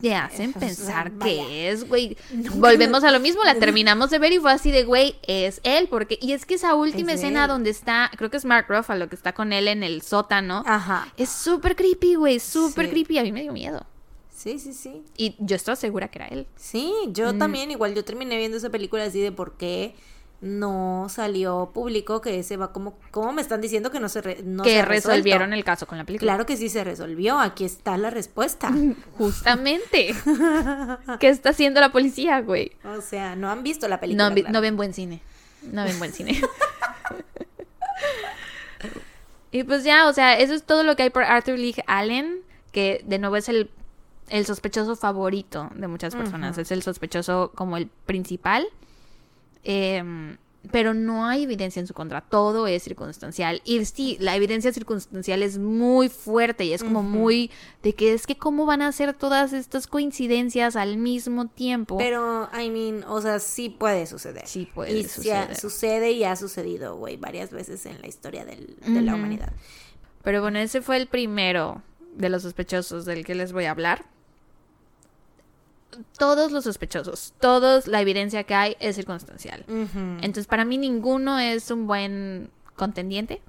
[SPEAKER 1] te hacen pensar
[SPEAKER 2] vaya.
[SPEAKER 1] que es, güey. Volvemos a lo mismo, la terminamos de ver y fue así de, güey, es él. porque Y es que esa última
[SPEAKER 2] Es
[SPEAKER 1] escena
[SPEAKER 2] él.
[SPEAKER 1] donde está, creo que es Mark Ruffalo, que está con él en el sótano.
[SPEAKER 2] Ajá.
[SPEAKER 1] Es súper creepy, güey, súper
[SPEAKER 2] Sí.
[SPEAKER 1] creepy. A mí me dio miedo.
[SPEAKER 2] Sí, sí, sí.
[SPEAKER 1] Y yo estaba segura que era él.
[SPEAKER 2] Sí, yo
[SPEAKER 1] Mm.
[SPEAKER 2] también, igual yo terminé viendo esa película así de por qué no salió público, que ese va como, ¿cómo me están diciendo que no se, re- no se
[SPEAKER 1] que
[SPEAKER 2] resuelto?
[SPEAKER 1] resolvieron el caso con la película.
[SPEAKER 2] Claro que sí se resolvió, aquí está la respuesta.
[SPEAKER 1] Justamente. ¿Qué está haciendo la policía, güey?
[SPEAKER 2] O sea, no han visto la película.
[SPEAKER 1] No, vi-
[SPEAKER 2] claro.
[SPEAKER 1] no ven buen cine. No ven buen cine. y pues ya, o sea, eso es todo lo que hay por Arthur Lee Allen, que de nuevo es el, el sospechoso favorito de muchas personas. Es el sospechoso como el principal. Em, pero no hay evidencia en su contra, todo es circunstancial. Y sí, la evidencia circunstancial es muy fuerte y es como muy de que es que cómo van a hacer todas estas coincidencias al mismo tiempo.
[SPEAKER 2] Pero, I mean, o sea, sí puede suceder.
[SPEAKER 1] Sí puede
[SPEAKER 2] y
[SPEAKER 1] suceder.
[SPEAKER 2] sucede y ha sucedido, güey, varias veces en la historia del- de la humanidad.
[SPEAKER 1] Pero bueno, ese fue el primero de los sospechosos del que les voy a hablar. Todos los sospechosos, todos la evidencia que hay es circunstancial. Entonces, para mí ninguno es un buen contendiente.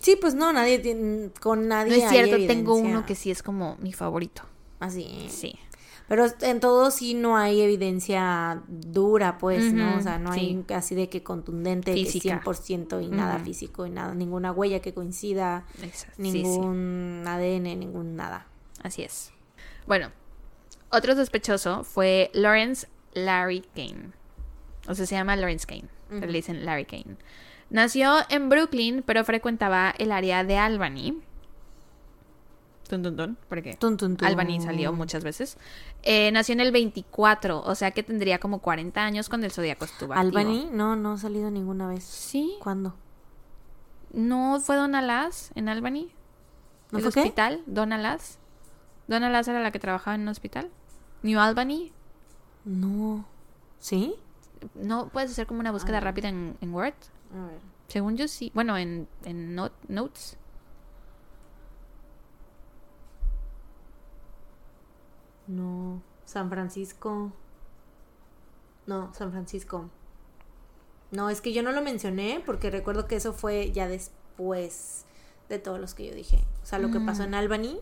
[SPEAKER 2] Sí, pues no, nadie tiene, con nadie
[SPEAKER 1] No es
[SPEAKER 2] hay
[SPEAKER 1] cierto, tengo uno que sí es como mi favorito.
[SPEAKER 2] Así.
[SPEAKER 1] Sí.
[SPEAKER 2] Pero en todo sí no hay evidencia dura, pues, ¿no? O sea, no
[SPEAKER 1] sí.
[SPEAKER 2] hay así de que contundente, que
[SPEAKER 1] Física.
[SPEAKER 2] 100% y nada físico y nada, ninguna huella que coincida,
[SPEAKER 1] sí, sí.
[SPEAKER 2] ningún ADN, ningún nada.
[SPEAKER 1] Así es. Bueno, otro sospechoso fue Lawrence Larry Kane. O sea, se llama Lawrence Kane. pero
[SPEAKER 2] Ujú.
[SPEAKER 1] le dicen Larry Kane. Nació en Brooklyn, pero frecuentaba el área de Albany. Tun, tun, tun, porque
[SPEAKER 2] Tun, tun, tun.
[SPEAKER 1] Albany salió muchas veces. Eh, nació en el 24, o sea que tendría como 40 años cuando el zodiaco estuvo activo.
[SPEAKER 2] Albany, no, no ha salido ninguna vez.
[SPEAKER 1] Sí.
[SPEAKER 2] ¿Cuándo?
[SPEAKER 1] ¿No fue Donna Lass en Albany?
[SPEAKER 2] ¿No
[SPEAKER 1] ¿El
[SPEAKER 2] fue qué?
[SPEAKER 1] hospital? ¿Donna Lass? ¿Donna Lass era la que trabajaba en un hospital? ¿New Albany?
[SPEAKER 2] No. ¿Sí?
[SPEAKER 1] ¿No puedes hacer como una búsqueda
[SPEAKER 2] Ah.
[SPEAKER 1] rápida en, en Word?
[SPEAKER 2] A ver.
[SPEAKER 1] Según yo sí. Bueno, en, en not- Notes.
[SPEAKER 2] No. San Francisco. No, San Francisco. No, es que yo no lo mencioné porque recuerdo que eso fue ya después de todos los que yo dije. O sea, lo que pasó
[SPEAKER 1] Mm.
[SPEAKER 2] en Albany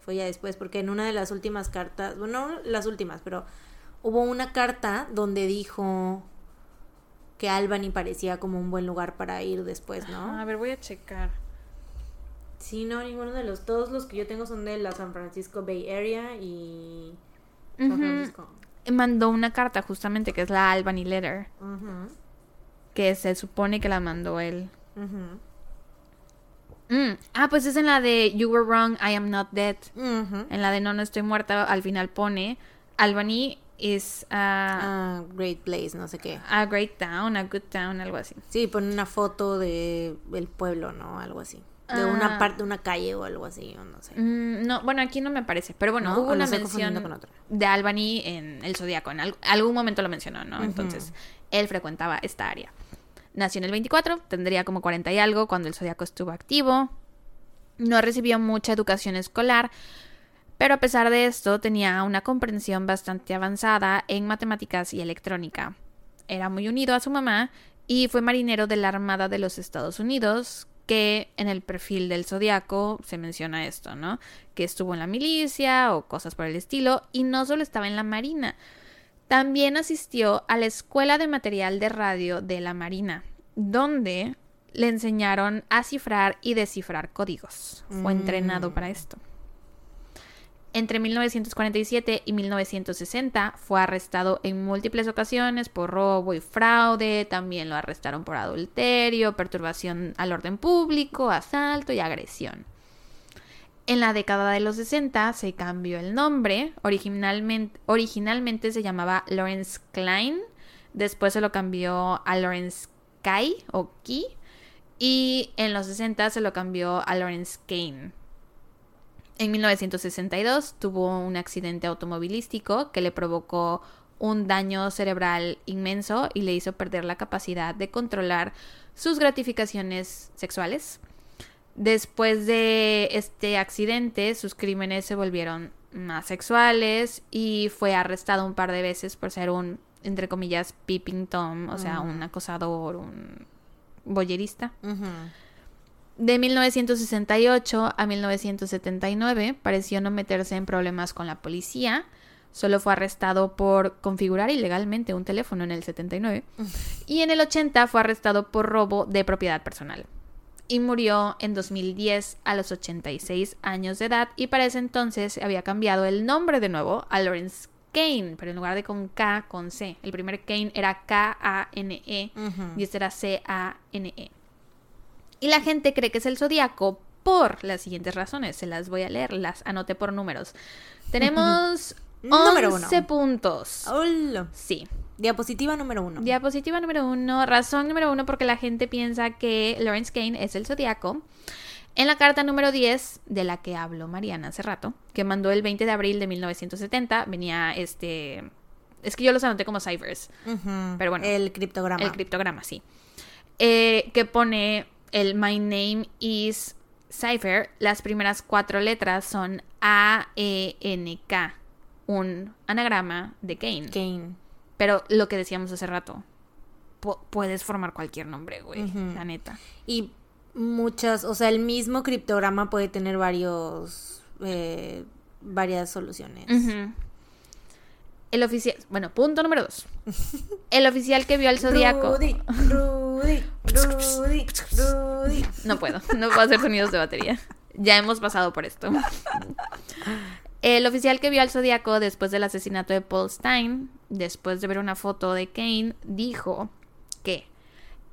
[SPEAKER 2] fue ya después, porque en una de las últimas cartas, bueno, no las últimas, pero hubo una carta donde dijo que Albany parecía como un buen lugar para ir después, ¿no?
[SPEAKER 1] A ver, voy a checar.
[SPEAKER 2] Sí, no, ninguno de los, todos los que yo tengo son de la San Francisco Bay Area y San. Francisco.
[SPEAKER 1] Mandó una carta justamente que es la Albany Letter. Que se supone que la mandó él. Mm, Ah, pues es en la de You were wrong, I am not dead. En la de No, no estoy muerta, al final pone Albany is a,
[SPEAKER 2] Ah, Great Place, no sé qué.
[SPEAKER 1] a great town, a good town, algo así.
[SPEAKER 2] Sí, pone una foto de el pueblo, ¿no? Algo así. De
[SPEAKER 1] Ah.
[SPEAKER 2] una parte, una calle o algo así, o no sé.
[SPEAKER 1] Mm, no, bueno, aquí no me aparece, pero bueno,
[SPEAKER 2] ¿No?
[SPEAKER 1] hubo
[SPEAKER 2] ¿O lo
[SPEAKER 1] una mención
[SPEAKER 2] con
[SPEAKER 1] de Albany en el Zodíaco. En al- algún momento lo mencionó, ¿no? Entonces, él frecuentaba esta área. Nació en el 24, tendría como 40 y algo cuando el Zodíaco estuvo activo. No recibió mucha educación escolar, Pero a pesar de esto, tenía una comprensión bastante avanzada en matemáticas y electrónica. Era muy unido a su mamá y fue marinero de la Armada de los Estados Unidos, que en el perfil del zodiaco se menciona esto, ¿no? Que estuvo en la milicia o cosas por el estilo, y no solo estaba en la Marina, también asistió a la Escuela de Material de Radio de la Marina, donde le enseñaron a cifrar y descifrar códigos. Fue entrenado para esto. Entre 1947 y 1960 fue arrestado en múltiples ocasiones por robo y fraude, también lo arrestaron por adulterio, perturbación al orden público, asalto y agresión. En la década de los 60 se cambió el nombre, originalmente, originalmente se llamaba Lawrence Klein, después se lo cambió a Lawrence Kai o Key y en los 60 se lo cambió a Lawrence Kane. En 1962 tuvo un accidente automovilístico que le provocó un daño cerebral inmenso y le hizo perder la capacidad de controlar sus gratificaciones sexuales. Después de este accidente, sus crímenes se volvieron más sexuales y fue arrestado un par de veces por ser un, entre comillas, peeping tom, o sea, un acosador, un boyerista. De 1968 a 1979 pareció no meterse en problemas con la policía. Solo fue arrestado por configurar ilegalmente un teléfono en el 79. Y en el 80 fue arrestado por robo de propiedad personal. Y murió en 2010 a los 86 años de edad. Y para ese entonces había cambiado el nombre de nuevo a Lawrence Kane, pero en lugar de con K, con C. El primer Kane era K-A-N-E y este era C-A-N-E. Y la gente cree que es el zodiaco por las siguientes razones. Se las voy a leer, las anoté por números. Tenemos
[SPEAKER 2] Número
[SPEAKER 1] 11 puntos.
[SPEAKER 2] Hola.
[SPEAKER 1] Sí.
[SPEAKER 2] Diapositiva número uno.
[SPEAKER 1] Diapositiva número uno. Razón número uno porque la gente piensa que Lawrence Kane es el zodiaco. En la carta número 10, de la que habló Mariana hace rato, que mandó el 20 de abril de 1970, venía este... Es que yo los anoté como ciphers. Pero bueno.
[SPEAKER 2] El criptograma.
[SPEAKER 1] El criptograma, sí. Eh, que pone el My Name is Cipher. Las primeras cuatro letras son A-E-N-K. Un anagrama de Kane.
[SPEAKER 2] Kane.
[SPEAKER 1] Pero lo que decíamos hace rato. pu- puedes formar cualquier nombre, güey. La neta.
[SPEAKER 2] Y muchas, o sea, el mismo criptograma puede tener varios, eh, varias soluciones.
[SPEAKER 1] El oficial. Bueno, punto número dos. El oficial que vio al zodiaco.
[SPEAKER 2] Rudy, Rudy, Rudy, Rudy.
[SPEAKER 1] No puedo, no puedo hacer sonidos de batería. Ya hemos pasado por esto. El oficial que vio al zodiaco después del asesinato de Paul Stein, después de ver una foto de Kane, dijo que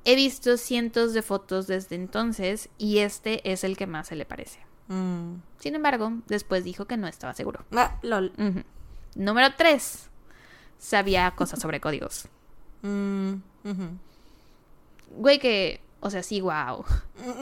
[SPEAKER 1] he visto cientos de fotos desde entonces y este es el que más se le parece.
[SPEAKER 2] Mm.
[SPEAKER 1] Sin embargo, después dijo que no estaba seguro.
[SPEAKER 2] Ah, lol.
[SPEAKER 1] Número 3. Sabía cosas sobre códigos.
[SPEAKER 2] Mm.
[SPEAKER 1] Güey que, o sea, sí, wow.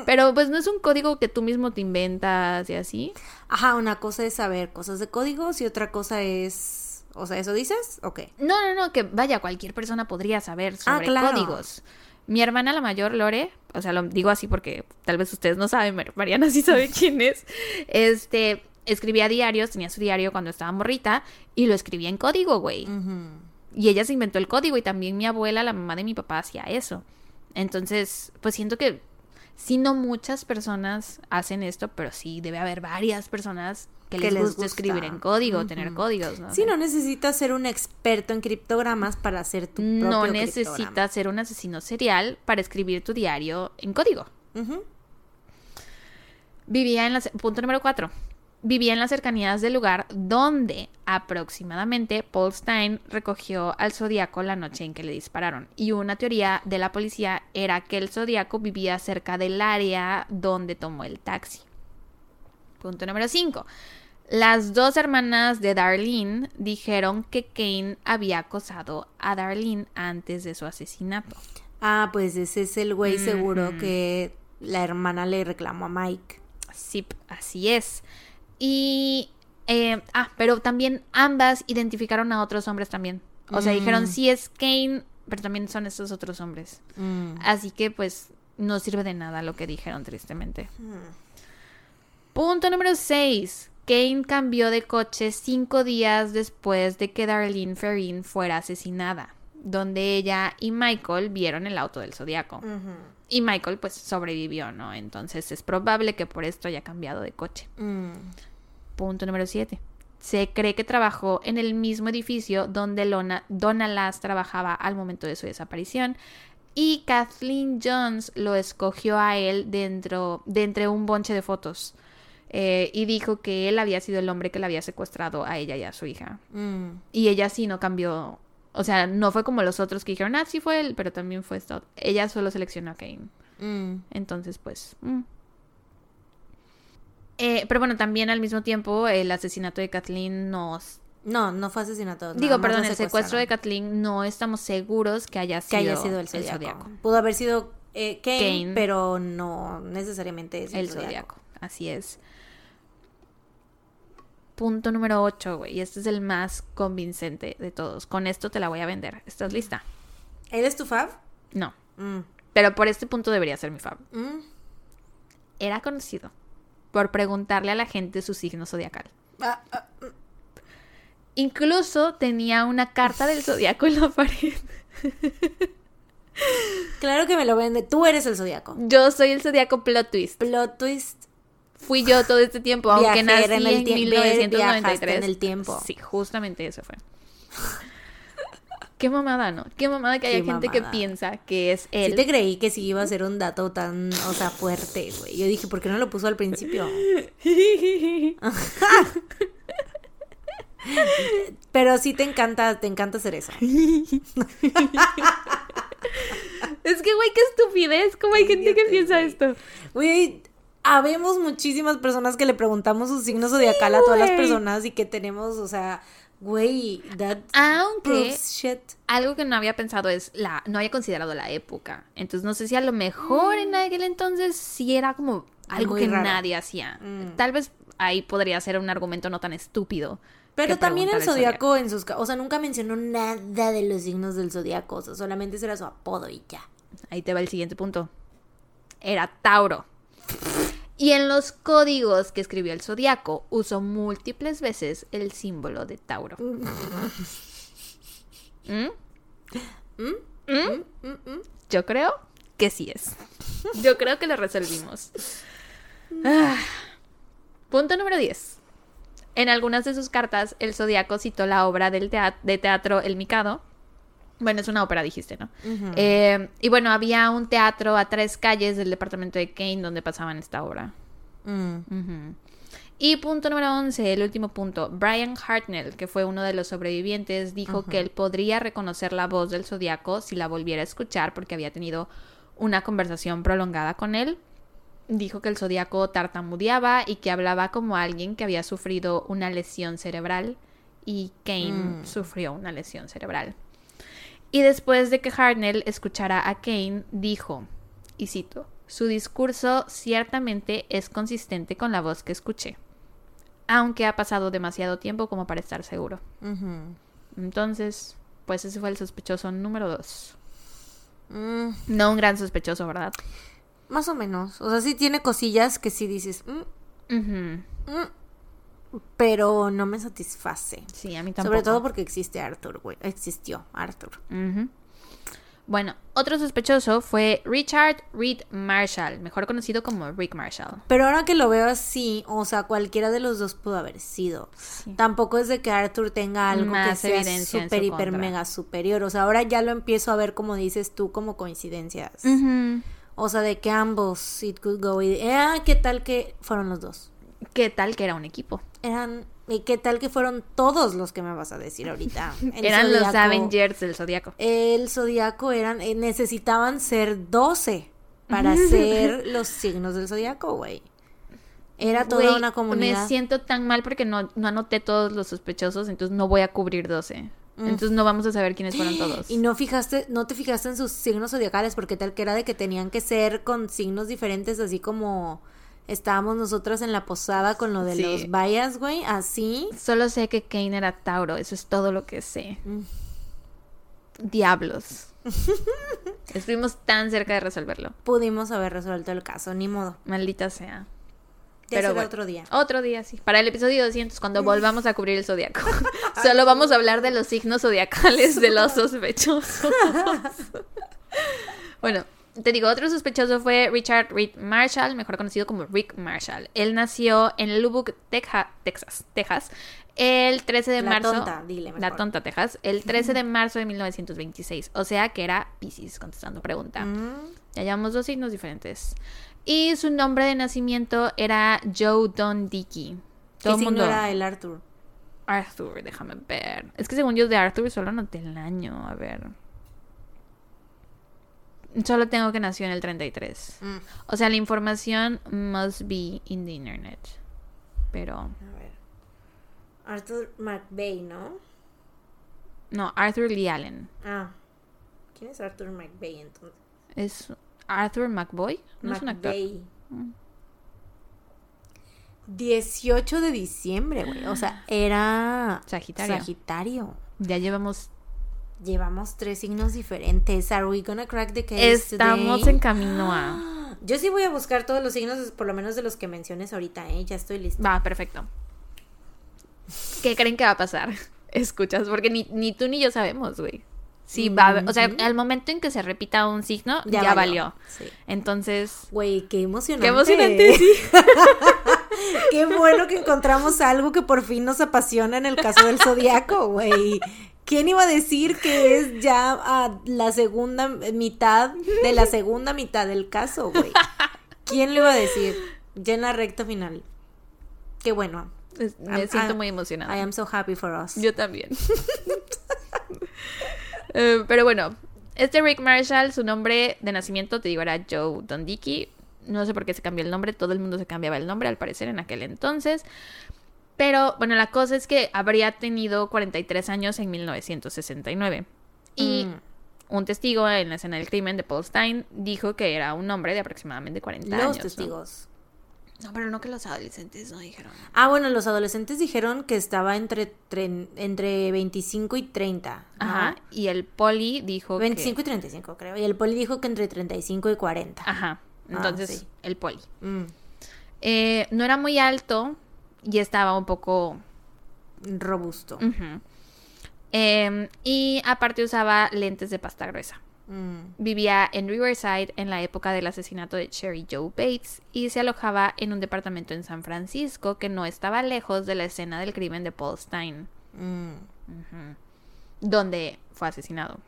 [SPEAKER 1] Pero pues no es un código que tú mismo te inventas y así.
[SPEAKER 2] Ajá, una cosa es saber cosas de códigos y otra cosa es, o sea, ¿eso dices? Ok.
[SPEAKER 1] No, no, no, que vaya, cualquier persona podría saber
[SPEAKER 2] Ah,
[SPEAKER 1] sobre
[SPEAKER 2] claro.
[SPEAKER 1] códigos. Mi hermana la mayor, Lore, o sea, lo digo así porque tal vez ustedes no saben, Mar- Mariana sí sabe quién es. Este, escribía diarios, tenía su diario cuando estaba morrita y lo escribía en código, güey.
[SPEAKER 2] Ujú.
[SPEAKER 1] Y ella se inventó el código y también mi abuela, la mamá de mi papá, hacía eso. Entonces, pues siento que sí, no muchas personas hacen esto, pero sí debe haber varias personas que,
[SPEAKER 2] Que
[SPEAKER 1] les, gusta,
[SPEAKER 2] gusta.
[SPEAKER 1] escribir en código,
[SPEAKER 2] Ujú.
[SPEAKER 1] tener códigos, ¿no?
[SPEAKER 2] Sí, no necesitas ser un experto en criptogramas para hacer tu propio
[SPEAKER 1] No
[SPEAKER 2] criptograma.
[SPEAKER 1] necesitas ser un asesino serial para escribir tu diario en código. Vivía en la... Punto número cuatro. Vivía en las cercanías del lugar donde aproximadamente Paul Stein recogió al zodiaco la noche en que le dispararon. Y una teoría de la policía era que el zodiaco vivía cerca del área donde tomó el taxi. Punto número 5. Las dos hermanas de Darlene dijeron que Kane había acosado a Darlene antes de su asesinato.
[SPEAKER 2] Ah, pues ese es el güey seguro que la hermana le reclamó a Mike.
[SPEAKER 1] Sí, así es. Y. eh, ah, pero también ambas identificaron a otros hombres también. O sea,
[SPEAKER 2] Mm.
[SPEAKER 1] dijeron sí es Kane, pero también son estos otros hombres.
[SPEAKER 2] Mm.
[SPEAKER 1] Así que, pues, no sirve de nada lo que dijeron, tristemente.
[SPEAKER 2] Mm.
[SPEAKER 1] Punto número 6. Kane cambió de coche cinco días después de que Darlene Ferrin fuera asesinada, donde ella y Michael vieron el auto del Zodíaco. Y Michael pues sobrevivió, ¿no? Entonces es probable que por esto haya cambiado de coche.
[SPEAKER 2] Mm.
[SPEAKER 1] Punto número 7. Se cree que trabajó en el mismo edificio donde Lona, Donna Lass trabajaba al momento de su desaparición y Kathleen Jones lo escogió a él dentro de entre un bonche de fotos eh, y dijo que él había sido el hombre que la había secuestrado a ella y a su hija.
[SPEAKER 2] Mm.
[SPEAKER 1] Y ella sí no cambió, o sea, no fue como los otros que dijeron, ah, sí fue él, pero también fue esto. Ella solo seleccionó a Kane.
[SPEAKER 2] Mm.
[SPEAKER 1] Entonces, pues... mm. Eh, pero bueno, también al mismo tiempo el asesinato de Kathleen nos...
[SPEAKER 2] No, no fue asesinato.
[SPEAKER 1] Digo, perdón, el secuestro de. Kathleen no estamos seguros que haya
[SPEAKER 2] Que
[SPEAKER 1] sido,
[SPEAKER 2] haya sido el zodiaco. Pudo haber sido eh, Kane,
[SPEAKER 1] Kane.
[SPEAKER 2] pero no necesariamente es el,
[SPEAKER 1] El
[SPEAKER 2] zodiaco.
[SPEAKER 1] zodiaco, así es. Punto número 8, güey. Y este es el más convincente de todos. Con esto te la voy a vender. ¿Estás lista?
[SPEAKER 2] ¿Él es tu fab?
[SPEAKER 1] No.
[SPEAKER 2] Mm.
[SPEAKER 1] Pero por este punto debería ser mi fab.
[SPEAKER 2] Mm.
[SPEAKER 1] Era conocido por preguntarle a la gente su signo zodiacal.
[SPEAKER 2] Ah, ah,
[SPEAKER 1] Incluso tenía una carta del zodiaco en la pared.
[SPEAKER 2] claro que me lo vende. Tú eres el zodiaco.
[SPEAKER 1] Yo soy el zodiaco plot twist.
[SPEAKER 2] Plot twist.
[SPEAKER 1] Fui yo todo este tiempo, aunque nací en,
[SPEAKER 2] en el tiempo,
[SPEAKER 1] 1993.
[SPEAKER 2] viajaste en el tiempo.
[SPEAKER 1] Sí, justamente eso fue. Qué mamada, ¿no? Qué mamada que haya
[SPEAKER 2] Qué
[SPEAKER 1] gente
[SPEAKER 2] mamada.
[SPEAKER 1] que piensa que es
[SPEAKER 2] Sí
[SPEAKER 1] él.
[SPEAKER 2] te creí que sí iba a ser un dato tan, o sea, fuerte, güey. Yo dije, ¿por qué no lo puso al principio? Pero sí te encanta, te encanta hacer eso.
[SPEAKER 1] Es que, güey, qué estupidez. ¿Cómo hay gente que piensa esto?
[SPEAKER 2] Güey, habemos muchísimas personas que le preguntamos su signo zodiacal a todas las personas y que tenemos, o sea, güey, that
[SPEAKER 1] Aunque
[SPEAKER 2] shit.
[SPEAKER 1] algo que no había pensado es la, no había considerado la época. Entonces no sé si a lo mejor en aquel entonces sí era como algo
[SPEAKER 2] Muy
[SPEAKER 1] que
[SPEAKER 2] raro.
[SPEAKER 1] nadie hacía.
[SPEAKER 2] Mm.
[SPEAKER 1] Tal vez ahí podría ser un argumento no tan estúpido.
[SPEAKER 2] Pero también el zodiaco en sus... O sea, nunca mencionó nada de los signos del zodiaco. O sea, solamente ese era su apodo y ya.
[SPEAKER 1] Ahí te va el siguiente punto. Era Tauro. Y en los códigos que escribió el zodiaco usó múltiples veces el símbolo de Tauro. ¿Mm? ¿Mm?
[SPEAKER 2] Mm.
[SPEAKER 1] Yo creo que sí es. Yo creo que lo resolvimos. Ah. Punto número 10. En algunas de sus cartas, el zodiaco citó la obra del de teatro El Mikado. Bueno, es una ópera, dijiste, ¿no? Eh, y bueno, había un teatro a tres calles del departamento de Kane donde pasaban esta obra.
[SPEAKER 2] Mm.
[SPEAKER 1] Y punto número 11, el último punto. Brian Hartnell, que fue uno de los sobrevivientes, dijo que él podría reconocer la voz del zodiaco si la volviera a escuchar porque había tenido una conversación prolongada con él. Dijo que el zodiaco tartamudeaba y que hablaba como alguien que había sufrido una lesión cerebral y Kane
[SPEAKER 2] Mm.
[SPEAKER 1] sufrió una lesión cerebral. Y después de que Hartnell escuchara a Kane, dijo, y cito, su discurso ciertamente es consistente con la voz que escuché, aunque ha pasado demasiado tiempo como para estar seguro. Entonces, pues ese fue el sospechoso número dos.
[SPEAKER 2] Mm,
[SPEAKER 1] No un gran sospechoso, ¿verdad?
[SPEAKER 2] Más o menos. O sea, sí tiene cosillas que sí dices, mm, mm, pero no me satisface.
[SPEAKER 1] Sí, a mí tampoco.
[SPEAKER 2] Sobre todo porque existe Arthur, güey. Existió Arthur.
[SPEAKER 1] Bueno, otro sospechoso fue Richard Reed Marshall, mejor conocido como Rick Marshall.
[SPEAKER 2] Pero ahora que lo veo así, o sea, cualquiera de los dos pudo haber sido.
[SPEAKER 1] Sí.
[SPEAKER 2] Tampoco es de que Arthur tenga algo que sea súper, hiper,
[SPEAKER 1] contra.
[SPEAKER 2] mega superior. O sea, ahora ya lo empiezo a ver como dices tú, como coincidencias. O sea, de que ambos, it could go. y- Ah, ¿qué tal que fueron los dos?
[SPEAKER 1] ¿Qué tal que era un equipo?
[SPEAKER 2] Eran, ¿y qué tal que fueron todos los que me vas a decir ahorita?
[SPEAKER 1] Eran los
[SPEAKER 2] Zodíaco-
[SPEAKER 1] Avengers del Zodíaco.
[SPEAKER 2] El zodiaco eran, eh, necesitaban ser 12 para ser los signos del zodiaco, güey. Era toda una comunidad.
[SPEAKER 1] Me siento tan mal porque no, no anoté todos los sospechosos, entonces no voy a cubrir 12.
[SPEAKER 2] Mm.
[SPEAKER 1] Entonces no vamos a saber quiénes fueron todos.
[SPEAKER 2] Y no fijaste, no te fijaste en sus signos zodiacales, porque tal que era de que tenían que ser con signos diferentes, así como estábamos nosotras en la posada con lo de
[SPEAKER 1] Sí.
[SPEAKER 2] los vallas, güey, así.
[SPEAKER 1] Solo sé que Kane era Tauro, eso es todo lo que sé.
[SPEAKER 2] Mm.
[SPEAKER 1] Diablos. Estuvimos tan cerca de resolverlo.
[SPEAKER 2] Pudimos haber resuelto el caso, ni modo.
[SPEAKER 1] Maldita sea.
[SPEAKER 2] Ya
[SPEAKER 1] Pero
[SPEAKER 2] será
[SPEAKER 1] bueno,
[SPEAKER 2] otro día.
[SPEAKER 1] Otro día, sí. Para el episodio 200, cuando volvamos a cubrir el zodiaco. Solo vamos a hablar de los signos zodiacales de los sospechosos. bueno, te digo, otro sospechoso fue Richard Reed Marshall, mejor conocido como Rick Marshall. Él nació en Lubbock, Teja- Texas, Texas, el 13 de
[SPEAKER 2] La
[SPEAKER 1] marzo.
[SPEAKER 2] tonta, dile
[SPEAKER 1] La
[SPEAKER 2] mejor.
[SPEAKER 1] tonta, Texas. El 13 de marzo de 1926. O sea que era Pisces, contestando pregunta.
[SPEAKER 2] Mm,
[SPEAKER 1] Ya llevamos dos signos diferentes. Y su nombre de nacimiento era Joe Don Dickey.
[SPEAKER 2] ¿Qué
[SPEAKER 1] Todo
[SPEAKER 2] signo
[SPEAKER 1] mundo.
[SPEAKER 2] era el Arthur?
[SPEAKER 1] Arthur, déjame ver. Es que según yo de Arthur solo noté el año. A ver. Solo tengo que nació en el 33.
[SPEAKER 2] Mm,
[SPEAKER 1] O sea, la información must be in the internet. Pero.
[SPEAKER 2] a ver. Arthur McVeigh, ¿no?
[SPEAKER 1] No, Arthur Lee Allen.
[SPEAKER 2] Ah. ¿Quién es Arthur McVeigh entonces?
[SPEAKER 1] Es Arthur McBoy. No es un actor. Mm.
[SPEAKER 2] 18 de diciembre, güey. O sea, era
[SPEAKER 1] Sagitario.
[SPEAKER 2] Sagitario.
[SPEAKER 1] Ya llevamos.
[SPEAKER 2] Llevamos tres signos diferentes. Are we gonna crack the case
[SPEAKER 1] Estamos
[SPEAKER 2] today?
[SPEAKER 1] en camino a.
[SPEAKER 2] Yo sí voy a buscar todos los signos, por lo menos de los que menciones ahorita, ¿eh? Ya estoy lista.
[SPEAKER 1] Va, perfecto. ¿Qué creen que va a pasar? Escuchas, porque ni, ni tú ni yo sabemos, güey. Sí, va a O sea, al momento en que se repita un signo, ya,
[SPEAKER 2] Ya
[SPEAKER 1] valió.
[SPEAKER 2] valió. Sí.
[SPEAKER 1] Entonces,
[SPEAKER 2] Güey, qué emocionante.
[SPEAKER 1] qué emocionante, sí.
[SPEAKER 2] Qué bueno que encontramos algo que por fin nos apasiona en el caso del zodiaco, güey. ¿Quién iba a decir que es ya a la segunda mitad de la segunda mitad del caso, güey? ¿Quién lo iba a decir? Ya en la recta final. Qué bueno.
[SPEAKER 1] Me
[SPEAKER 2] I'm-
[SPEAKER 1] siento
[SPEAKER 2] I'm-
[SPEAKER 1] muy emocionada.
[SPEAKER 2] I am so happy for us.
[SPEAKER 1] Yo también. Eh, pero bueno, este Rick Marshall, su nombre de nacimiento, te digo, era Joe Don Dickey. No sé por qué se cambió el nombre, todo el mundo se cambiaba el nombre al parecer en aquel entonces. Pero bueno, la cosa es que habría tenido 43 años en 1969. Y
[SPEAKER 2] Mm.
[SPEAKER 1] un testigo en la escena del crimen de Paul Stein dijo que era un hombre de aproximadamente 40
[SPEAKER 2] Los
[SPEAKER 1] años. ¿no?
[SPEAKER 2] testigos.
[SPEAKER 1] No, pero no que los adolescentes no dijeron.
[SPEAKER 2] Ah, bueno, los adolescentes dijeron que estaba entre, tre- entre 25 y 30. ¿no?
[SPEAKER 1] Ajá. Y el poli dijo
[SPEAKER 2] 25
[SPEAKER 1] que...
[SPEAKER 2] y 35, creo. Y el poli dijo que entre 35 y 40.
[SPEAKER 1] Ajá. Entonces,
[SPEAKER 2] sí.
[SPEAKER 1] el poli.
[SPEAKER 2] Mm,
[SPEAKER 1] Eh, no era muy alto y estaba un poco...
[SPEAKER 2] robusto.
[SPEAKER 1] Eh, y aparte usaba lentes de pasta gruesa.
[SPEAKER 2] Mm.
[SPEAKER 1] Vivía en Riverside en la época del asesinato de Cherry Joe Bates y se alojaba en un departamento en San Francisco que no estaba lejos de la escena del crimen de Paul Stein,
[SPEAKER 2] Mm.
[SPEAKER 1] donde fue asesinado.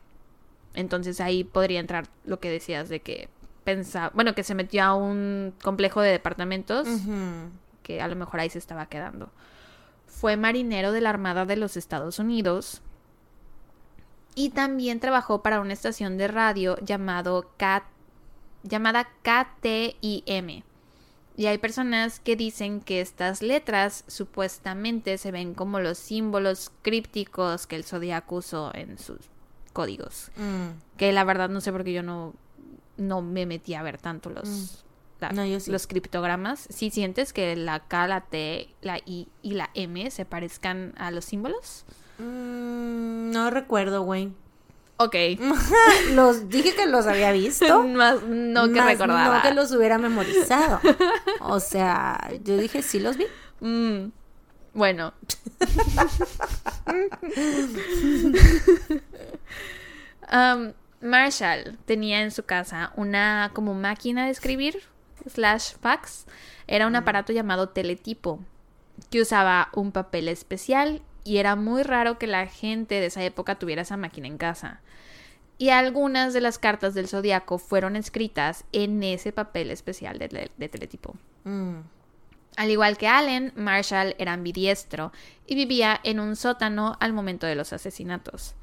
[SPEAKER 1] Entonces ahí podría entrar lo que decías de que pensaba, bueno, que se metió a un complejo de departamentos. Que a lo mejor ahí se estaba quedando. Fue marinero de la Armada de los Estados Unidos y también trabajó para una estación de radio llamado K- llamada KTIM. Y hay personas que dicen que estas letras supuestamente se ven como los símbolos crípticos que el zodiaco usó en sus códigos.
[SPEAKER 2] Mm.
[SPEAKER 1] Que la verdad no sé por qué yo no, no me metí a ver tanto los,
[SPEAKER 2] Mm.
[SPEAKER 1] La-
[SPEAKER 2] No, yo sí.
[SPEAKER 1] los criptogramas. Si sientes que la K, la T, la I y la M se parezcan a los símbolos.
[SPEAKER 2] Mm, no recuerdo, güey.
[SPEAKER 1] Ok.
[SPEAKER 2] los dije que los había visto.
[SPEAKER 1] Más no que
[SPEAKER 2] más
[SPEAKER 1] recordaba.
[SPEAKER 2] No que los hubiera memorizado. O sea, yo dije sí los vi.
[SPEAKER 1] Mm, Bueno. Um, Marshall tenía en su casa una como máquina de escribir, slash fax. Era un aparato llamado teletipo, que usaba un papel especial y era muy raro que la gente de esa época tuviera esa máquina en casa. Y algunas de las cartas del zodiaco fueron escritas en ese papel especial de, teletipo.
[SPEAKER 2] Mm.
[SPEAKER 1] Al igual que Allen, Marshall era ambidiestro y vivía en un sótano al momento de los asesinatos.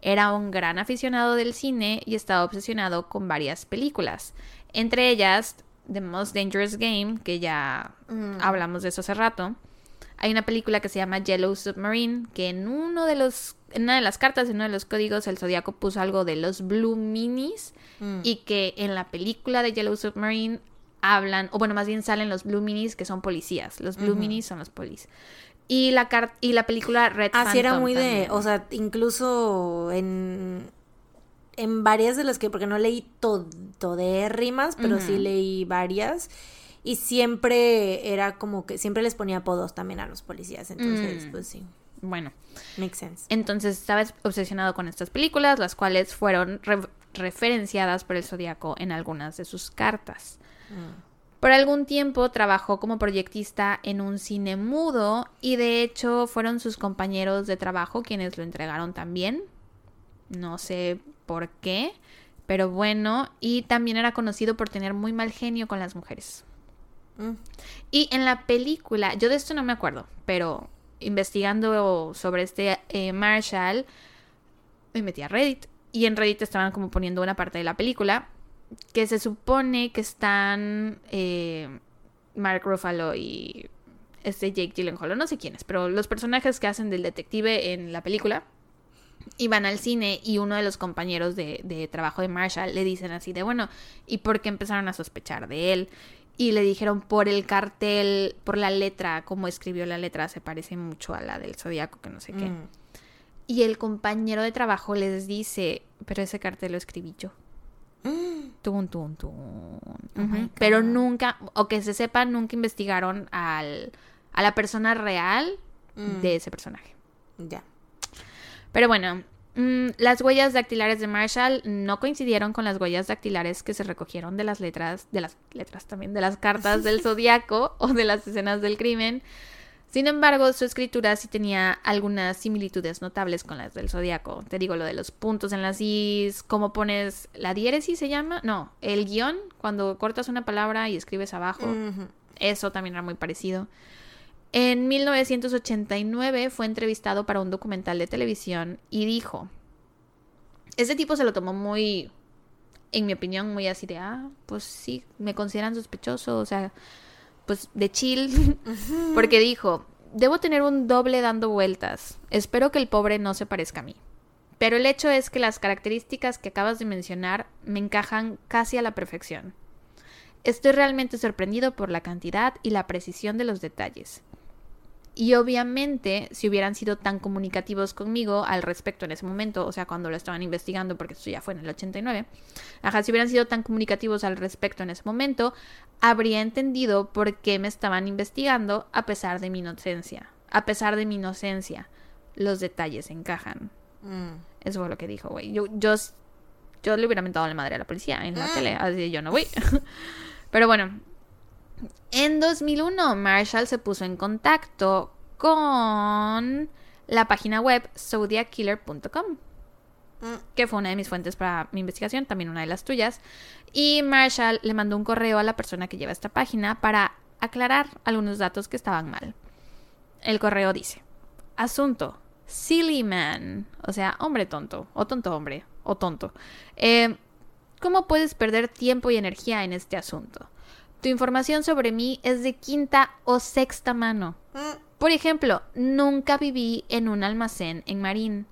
[SPEAKER 1] Era un gran aficionado del cine y estaba obsesionado con varias películas, entre ellas The Most Dangerous Game, que ya
[SPEAKER 2] Mm.
[SPEAKER 1] hablamos de eso hace rato. Hay una película que se llama Yellow Submarine, que en uno de los en una de las cartas, en uno de los códigos, el zodiaco puso algo de los Blue Minis
[SPEAKER 2] Mm.
[SPEAKER 1] y que en la película de Yellow Submarine hablan, o bueno, más bien salen los Blue Minis que son policías. Los Blue. Minis son los polis. Y la car- y la película Red
[SPEAKER 2] Así era
[SPEAKER 1] Phantom
[SPEAKER 2] muy de, o sea, incluso en en varias de las que, porque no leí to, rimas, pero sí leí varias. Y siempre era como que siempre les ponía apodos también a los policías. Entonces,
[SPEAKER 1] Mm.
[SPEAKER 2] pues sí.
[SPEAKER 1] Bueno,
[SPEAKER 2] Makes sense.
[SPEAKER 1] entonces estaba obsesionado con estas películas, las cuales fueron re- referenciadas por el Zodíaco en algunas de sus cartas.
[SPEAKER 2] Mm.
[SPEAKER 1] Por algún tiempo trabajó como proyectista en un cine mudo y de hecho fueron sus compañeros de trabajo quienes lo entregaron también. No sé por qué, pero bueno, y también era conocido por tener muy mal genio con las mujeres.
[SPEAKER 2] Mm.
[SPEAKER 1] Y en la película, yo de esto no me acuerdo, pero investigando sobre este eh, Marshall, me metí a Reddit y en Reddit estaban como poniendo una parte de la película que se supone que están eh, Mark Ruffalo y este Jake Gyllenhaal, no sé quiénes, pero los personajes que hacen del detective en la película iban al cine y uno de los compañeros de, de trabajo de Marshall le dicen así de bueno, ¿y por qué empezaron a sospechar de él? Y le dijeron por el cartel, por la letra, como escribió la letra, se parece mucho a la del Zodíaco, que no sé qué.
[SPEAKER 2] Mm.
[SPEAKER 1] Y el compañero de trabajo les dice, pero ese cartel lo escribí yo.
[SPEAKER 2] Mm.
[SPEAKER 1] Tun, tun, tun.
[SPEAKER 2] Oh.
[SPEAKER 1] Pero nunca, o que se sepa, nunca investigaron al, a la persona real
[SPEAKER 2] Mm.
[SPEAKER 1] de ese personaje.
[SPEAKER 2] Ya.
[SPEAKER 1] Pero bueno, mm, las huellas dactilares de Marshall no coincidieron con las huellas dactilares que se recogieron de las letras, de las letras también, de las cartas del zodiaco o de las escenas del crimen. Sin embargo, su escritura sí tenía algunas similitudes notables con las del zodiaco. Te digo lo de los puntos en las is, cómo pones la diéresis se llama, no, el guion, cuando cortas una palabra y escribes abajo. Eso también era muy parecido. En 1989 fue entrevistado para un documental de televisión y dijo, ese tipo se lo tomó muy, en mi opinión, muy así de, ah, pues sí, me consideran sospechoso, o sea, pues de chill, porque dijo, debo tener un doble dando vueltas, espero que el pobre no se parezca a mí. Pero el hecho es que las características que acabas de mencionar me encajan casi a la perfección. Estoy realmente sorprendido por la cantidad y la precisión de los detalles. Y obviamente, si hubieran sido tan comunicativos conmigo al respecto en ese momento, o sea, cuando lo estaban investigando, porque esto ya fue en el 89, ajá, si hubieran sido tan comunicativos al respecto en ese momento, habría entendido por qué me estaban investigando a pesar de mi inocencia. A pesar de mi inocencia, los detalles encajan.
[SPEAKER 2] Mm.
[SPEAKER 1] Eso fue lo que dijo, güey. Yo, yo, yo le hubiera mentado a la madre a la policía en la tele. Así yo no voy. Pero bueno. En 2001, Marshall se puso en contacto con la página web zodiackiller.com
[SPEAKER 2] Mm.
[SPEAKER 1] que fue una de mis fuentes para mi investigación, también una de las tuyas. Y Marshall le mandó un correo a la persona que lleva esta página para aclarar algunos datos que estaban mal. El correo dice, asunto, silly man, o sea, hombre tonto, o tonto hombre, o tonto. Eh, ¿Cómo puedes perder tiempo y energía en este asunto? Tu información sobre mí es de quinta o sexta mano.
[SPEAKER 2] Mm.
[SPEAKER 1] Por ejemplo, nunca viví en un almacén en Marín.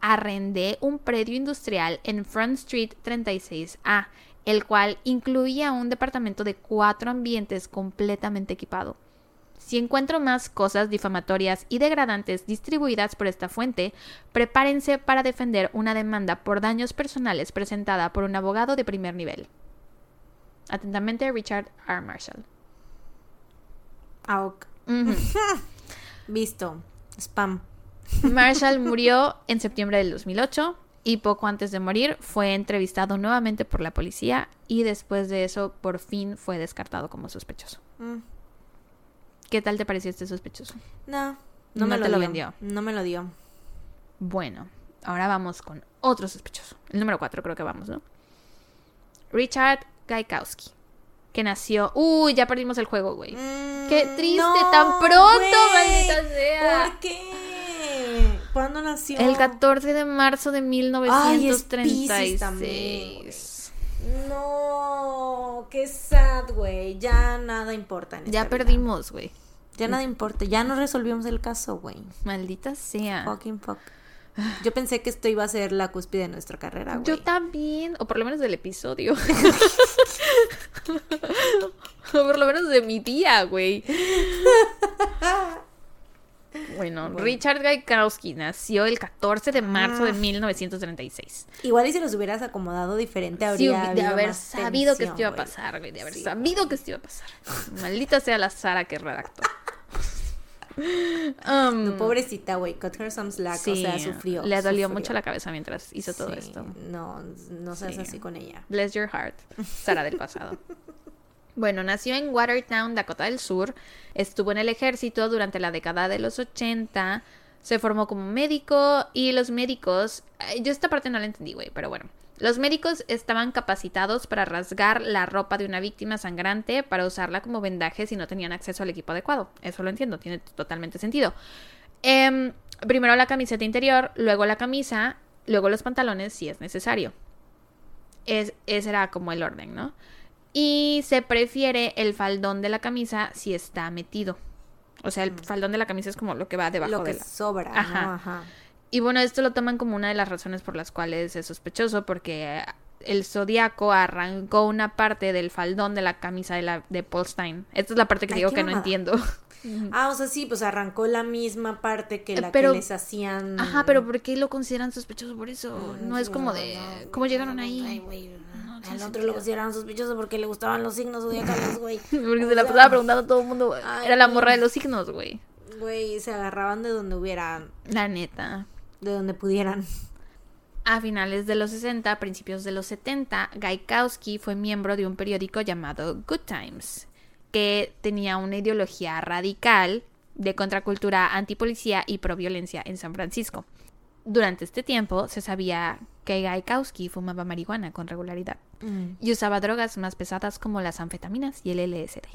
[SPEAKER 1] Arrendé un predio industrial en Front Street 36A, el cual incluía un departamento de cuatro ambientes completamente equipado. Si encuentro más cosas difamatorias y degradantes distribuidas por esta fuente, prepárense para defender una demanda por daños personales presentada por un abogado de primer nivel. Atentamente, Richard R. Marshall. Ujú.
[SPEAKER 2] Visto. Spam.
[SPEAKER 1] Marshall murió en septiembre del 2008 y poco antes de morir fue entrevistado nuevamente por la policía y después de eso por fin fue descartado como sospechoso.
[SPEAKER 2] Mm.
[SPEAKER 1] ¿Qué tal te pareció este sospechoso?
[SPEAKER 2] No.
[SPEAKER 1] No
[SPEAKER 2] No, me
[SPEAKER 1] te
[SPEAKER 2] lo,
[SPEAKER 1] lo vendió.
[SPEAKER 2] No me lo dio.
[SPEAKER 1] Bueno, ahora vamos con otro sospechoso. El número 4 creo que vamos, ¿no? Richard Gaikowski, que nació... Uy, ya perdimos el juego, güey. Qué
[SPEAKER 2] Mm,
[SPEAKER 1] triste,
[SPEAKER 2] no,
[SPEAKER 1] tan pronto,
[SPEAKER 2] güey.
[SPEAKER 1] maldita sea.
[SPEAKER 2] ¿Por qué? ¿Cuándo nació?
[SPEAKER 1] El 14 de marzo de
[SPEAKER 2] Ay, es
[SPEAKER 1] 1936.
[SPEAKER 2] No, qué sad, güey. Ya nada importa. En
[SPEAKER 1] Ya perdimos, güey.
[SPEAKER 2] Ya nada importa. Ya no resolvimos el caso, güey.
[SPEAKER 1] Maldita sea.
[SPEAKER 2] Fucking fuck. Yo pensé que esto iba a ser la cúspide de nuestra carrera, güey.
[SPEAKER 1] Yo también, o por lo menos del episodio. o por lo menos de mi día, güey. Bueno, Richard Gaikowski nació el 14 de marzo de 1936.
[SPEAKER 2] Ah. Igual y si los hubieras acomodado diferente habría
[SPEAKER 1] Sí, de haber sabido que
[SPEAKER 2] tensión,
[SPEAKER 1] esto iba a pasar, güey. De haber
[SPEAKER 2] Sí.
[SPEAKER 1] sabido que esto iba a pasar. Maldita sea la Sara que redactó. Um,
[SPEAKER 2] No, pobrecita, güey, cut her some slack, o sea, sufrió.
[SPEAKER 1] Le dolió
[SPEAKER 2] sufrió.
[SPEAKER 1] mucho la cabeza mientras hizo todo
[SPEAKER 2] Sí,
[SPEAKER 1] esto.
[SPEAKER 2] No, no seas
[SPEAKER 1] Sí.
[SPEAKER 2] así con ella.
[SPEAKER 1] Bless your heart, Sara del pasado. Bueno, nació en Watertown, Dakota del Sur. Estuvo en el ejército durante la década de los 80. Se formó como médico y los médicos... ay, Yo esta parte no la entendí, güey, pero bueno. Los médicos estaban capacitados para rasgar la ropa de una víctima sangrante para usarla como vendaje si no tenían acceso al equipo adecuado. Eso lo entiendo, tiene totalmente sentido. Em, primero la camiseta interior, luego la camisa, luego los pantalones si es necesario. Es, ese era como el orden, ¿no? Y se prefiere el faldón de la camisa si está metido. O sea, el faldón de la camisa es como lo que va debajo
[SPEAKER 2] Mm. Lo que
[SPEAKER 1] de la...
[SPEAKER 2] sobra,
[SPEAKER 1] Ajá.
[SPEAKER 2] ¿no? Ajá.
[SPEAKER 1] Y bueno, esto lo toman como una de las razones por las cuales es sospechoso, porque el zodiaco arrancó una parte del faldón de la camisa de, la, de Paul Stein. Esta es la parte que
[SPEAKER 2] Ay,
[SPEAKER 1] digo que no entiendo.
[SPEAKER 2] Ah, o sea, sí, pues arrancó la misma parte que
[SPEAKER 1] Eh,
[SPEAKER 2] la
[SPEAKER 1] pero-
[SPEAKER 2] que les hacían.
[SPEAKER 1] Ajá, pero ¿por qué lo consideran sospechoso por eso? No es como de...
[SPEAKER 2] no,
[SPEAKER 1] ¿Cómo llegaron
[SPEAKER 2] Ay,
[SPEAKER 1] ahí?
[SPEAKER 2] güey,
[SPEAKER 1] No
[SPEAKER 2] Al otro lo consideraban sospechoso porque le gustaban los signos zodiacales, güey.
[SPEAKER 1] Porque
[SPEAKER 2] O
[SPEAKER 1] se la pasaba preguntando a todo el mundo.
[SPEAKER 2] Ay,
[SPEAKER 1] Era la morra de los signos, güey.
[SPEAKER 2] Güey, se agarraban de donde hubieran,
[SPEAKER 1] La neta.
[SPEAKER 2] De donde pudieran.
[SPEAKER 1] A finales de los 60, principios de los 70, Gaikowski fue miembro de un periódico llamado Good Times, que tenía una ideología radical de contracultura antipolicía y proviolencia en San Francisco. Durante este tiempo se sabía que Gaikowski fumaba marihuana con regularidad y usaba drogas más pesadas como las anfetaminas y el LSD.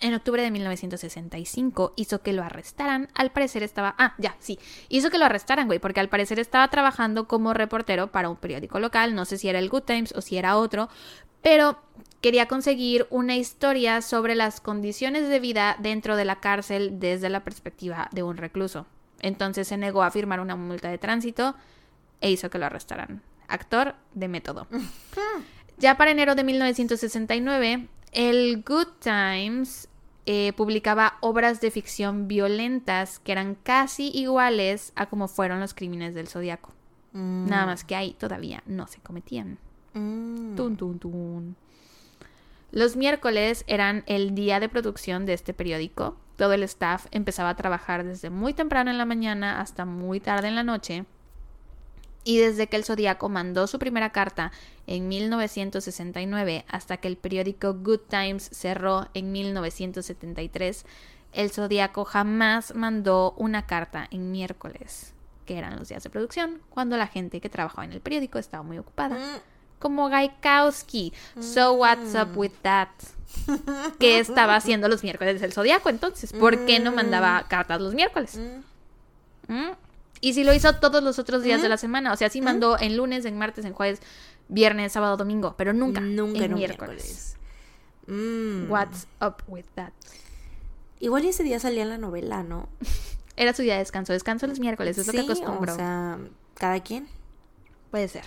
[SPEAKER 1] En octubre de 1965 hizo que lo arrestaran. Al parecer estaba. Ah, ya, sí. Hizo que lo arrestaran, güey, porque al parecer estaba trabajando como reportero para un periódico local. No sé si era el Good Times o si era otro. Pero quería conseguir una historia sobre las condiciones de vida dentro de la cárcel desde la perspectiva de un recluso. Entonces se negó a firmar una multa de tránsito e hizo que lo arrestaran. Actor de método. Ya para enero de 1969, el Good Times eh, publicaba obras de ficción violentas que eran casi iguales a como fueron los crímenes del Zodiaco.
[SPEAKER 2] Mm.
[SPEAKER 1] Nada más que ahí todavía no se cometían.
[SPEAKER 2] Mm.
[SPEAKER 1] Tun, tun, tun. Los miércoles eran el día de producción de este periódico. Todo el staff empezaba a trabajar desde muy temprano en la mañana hasta muy tarde en la noche. Y desde que el Zodíaco mandó su primera carta en 1969 hasta que el periódico Good Times cerró en 1973, el Zodíaco jamás mandó una carta en miércoles, que eran los días de producción, cuando la gente que trabajaba en el periódico estaba muy ocupada
[SPEAKER 2] Mm.
[SPEAKER 1] como Gaikowski. So what's up with that? ¿Qué estaba haciendo los miércoles del zodiaco entonces? ¿Por qué no mandaba cartas los miércoles?
[SPEAKER 2] Mm.
[SPEAKER 1] Y si lo hizo todos los otros días de la semana, o sea, sí mandó en lunes, en martes, en jueves, viernes, sábado, domingo, pero nunca,
[SPEAKER 2] Nunca
[SPEAKER 1] en
[SPEAKER 2] en
[SPEAKER 1] miércoles.
[SPEAKER 2] miércoles. Mm.
[SPEAKER 1] What's up with that?
[SPEAKER 2] Igual ese día salía la novela, ¿no?
[SPEAKER 1] Era su día de descanso, descanso los miércoles, es lo que
[SPEAKER 2] Sí,
[SPEAKER 1] acostumbro.
[SPEAKER 2] O sea, cada quien.
[SPEAKER 1] Puede ser.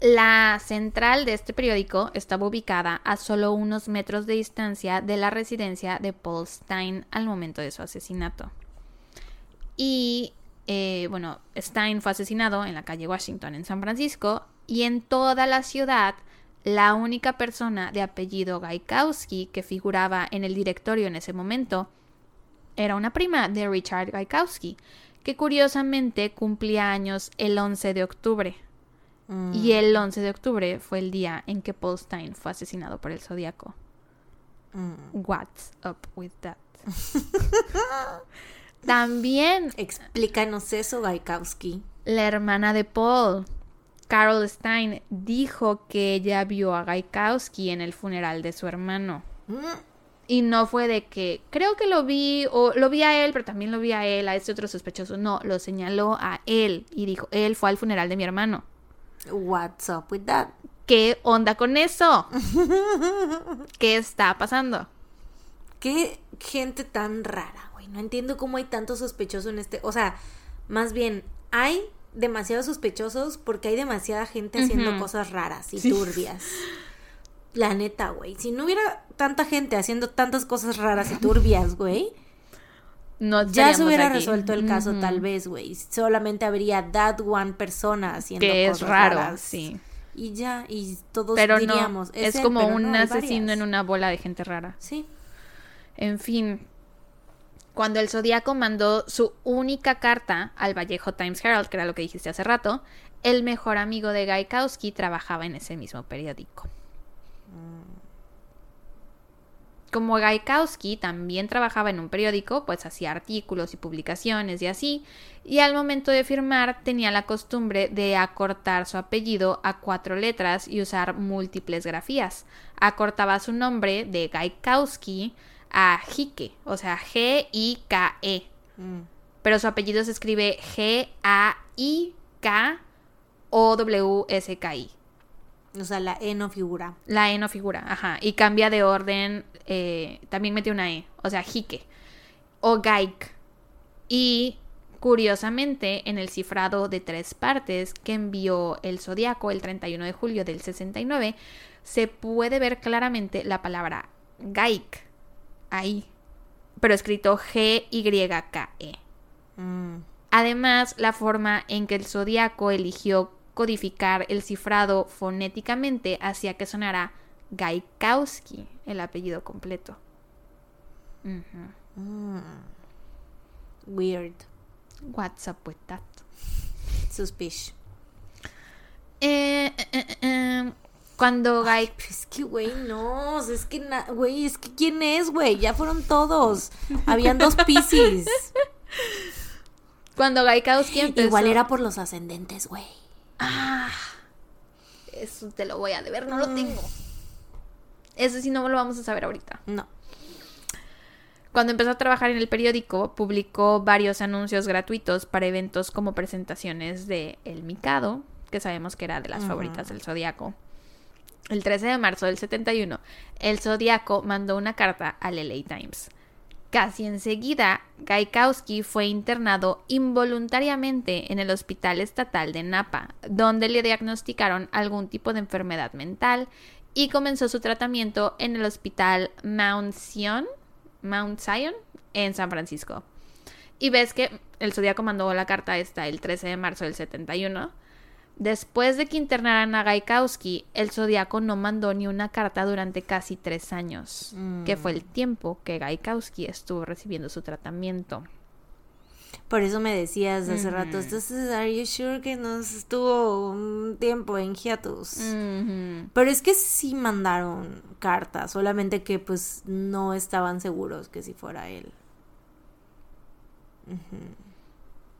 [SPEAKER 1] La central de este periódico estaba ubicada a solo unos metros de distancia de la residencia de Paul Stein al momento de su asesinato. Y eh, bueno, Stein fue asesinado en la calle Washington en San Francisco y en toda la ciudad la única persona de apellido Gaikowski que figuraba en el directorio en ese momento era una prima de Richard Gaikowski, que curiosamente cumplía años el 11 de octubre.
[SPEAKER 2] Mm.
[SPEAKER 1] Y el 11 de octubre fue el día en que Paul Stein fue asesinado por el Zodíaco.
[SPEAKER 2] Mm.
[SPEAKER 1] What's up with that? También
[SPEAKER 2] Explícanos eso, Gaikowski.
[SPEAKER 1] la hermana de Paul, Carol Stein, dijo que ella vio a Gaikowski en el funeral de su hermano.
[SPEAKER 2] Mm.
[SPEAKER 1] Y no fue de que creo que lo vi o lo vi a él, pero también lo vi a él, a este otro sospechoso. No, lo señaló a él y dijo, él fue al funeral de mi hermano.
[SPEAKER 2] What's up with that?
[SPEAKER 1] ¿Qué onda con eso? ¿Qué está pasando?
[SPEAKER 2] Qué gente tan rara, güey. No entiendo cómo hay tanto sospechoso en este. O sea, más bien, hay demasiados sospechosos porque hay demasiada gente haciendo cosas raras y
[SPEAKER 1] Sí.
[SPEAKER 2] turbias. La neta, güey. Si no hubiera tanta gente haciendo tantas cosas raras y turbias, güey,
[SPEAKER 1] no
[SPEAKER 2] Ya se hubiera
[SPEAKER 1] aquí.
[SPEAKER 2] resuelto el caso tal vez, güey. Solamente habría that one persona haciendo
[SPEAKER 1] Que es
[SPEAKER 2] cosas
[SPEAKER 1] raro,
[SPEAKER 2] raras.
[SPEAKER 1] sí.
[SPEAKER 2] Y ya, y todos
[SPEAKER 1] Pero
[SPEAKER 2] diríamos.
[SPEAKER 1] no, es,
[SPEAKER 2] él,
[SPEAKER 1] como un
[SPEAKER 2] no,
[SPEAKER 1] asesino
[SPEAKER 2] varias.
[SPEAKER 1] en una bola de gente rara.
[SPEAKER 2] Sí.
[SPEAKER 1] En fin, cuando el Zodíaco mandó su única carta al Vallejo Times Herald, que era lo que dijiste hace rato, el mejor amigo de Gaikowski trabajaba en ese mismo periódico. Como Gaikowski también trabajaba en un periódico, pues hacía artículos y publicaciones y así, y al momento de firmar tenía la costumbre de acortar su apellido a cuatro letras y usar múltiples grafías. Acortaba su nombre de Gaikowski a Hike, o sea, G-I-K-E,
[SPEAKER 2] Mm.
[SPEAKER 1] pero su apellido se escribe G-A-I-K-O-W-S-K-I.
[SPEAKER 2] O sea, la E no figura.
[SPEAKER 1] La E no figura, ajá. Y cambia de orden, eh, también mete una E, o sea, Hike. O Gaik. Y curiosamente, en el cifrado de tres partes que envió el Zodíaco el 31 de julio del 69, se puede ver claramente la palabra Gaik ahí, pero escrito G-Y-K-E.
[SPEAKER 2] Mm.
[SPEAKER 1] Además, la forma en que el zodiaco eligió codificar el cifrado fonéticamente hacía que sonara Gaikowski, el apellido completo.
[SPEAKER 2] Mm. Weird.
[SPEAKER 1] What's up with that?
[SPEAKER 2] Suspicious.
[SPEAKER 1] Eh, eh, eh, eh, cuando Gai...
[SPEAKER 2] Pero es que, güey, no. es que, güey, es que ¿quién es, güey? Ya fueron todos. Habían dos piscis.
[SPEAKER 1] Cuando Gaikowski empezó...
[SPEAKER 2] Igual era por los ascendentes, güey.
[SPEAKER 1] Ah, eso te lo voy a deber, no lo tengo. Eso sí no lo vamos a saber ahorita.
[SPEAKER 2] No.
[SPEAKER 1] Cuando empezó a trabajar en el periódico, publicó varios anuncios gratuitos para eventos como presentaciones de El Mikado, que sabemos que era de las favoritas del Zodíaco. El 13 de marzo del 71, el Zodíaco mandó una carta al LA Times. Casi enseguida, Gaikowski fue internado involuntariamente en el Hospital Estatal de Napa, donde le diagnosticaron algún tipo de enfermedad mental y comenzó su tratamiento en el Hospital Mount Zion, Mount Zion en San Francisco. Y ves que el Zodíaco mandó la carta esta el 13 de marzo del 71. Después de que internaran a Gaikowski, el Zodíaco no mandó ni una carta durante casi tres años, que fue el tiempo que Gaikowski estuvo recibiendo su tratamiento.
[SPEAKER 2] Por eso me decías hace rato, entonces, ¿are you sure que nos estuvo un tiempo en hiatus? Pero es que sí mandaron cartas, solamente que pues no estaban seguros que si fuera él.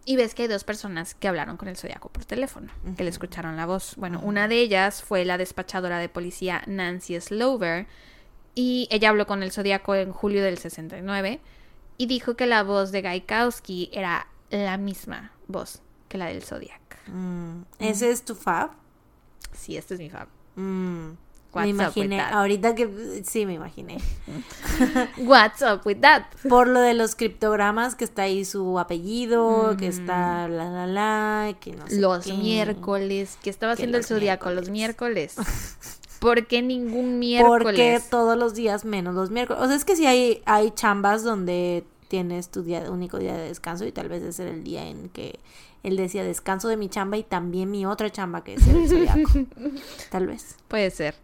[SPEAKER 1] Y ves que hay dos personas que hablaron con el Zodíaco por teléfono, que le escucharon la voz. Bueno, una de ellas fue la despachadora de policía Nancy Slover, y ella habló con el Zodíaco en julio del 69 y dijo que la voz de Gaikowski era la misma voz que la del Zodiac.
[SPEAKER 2] Mm, ¿Ese es tu fab?
[SPEAKER 1] Sí, este es mi fab.
[SPEAKER 2] Mm,
[SPEAKER 1] What's
[SPEAKER 2] me
[SPEAKER 1] up with
[SPEAKER 2] imaginé,
[SPEAKER 1] that?
[SPEAKER 2] ahorita que sí me imaginé.
[SPEAKER 1] What's up with that?
[SPEAKER 2] Por lo de los criptogramas, que está ahí su apellido, que está la la la, que no sé
[SPEAKER 1] Los
[SPEAKER 2] qué.
[SPEAKER 1] miércoles. ¿Qué estaba
[SPEAKER 2] Que
[SPEAKER 1] haciendo el
[SPEAKER 2] los
[SPEAKER 1] Zodíaco los miércoles? ¿Por qué ningún miércoles?
[SPEAKER 2] Porque todos los días menos los miércoles. O sea, es que sí hay, hay chambas donde tienes tu día, único día de descanso y tal vez ese era el día en que él decía descanso de mi chamba y también mi otra chamba que es el zodiaco. tal vez.
[SPEAKER 1] Puede ser.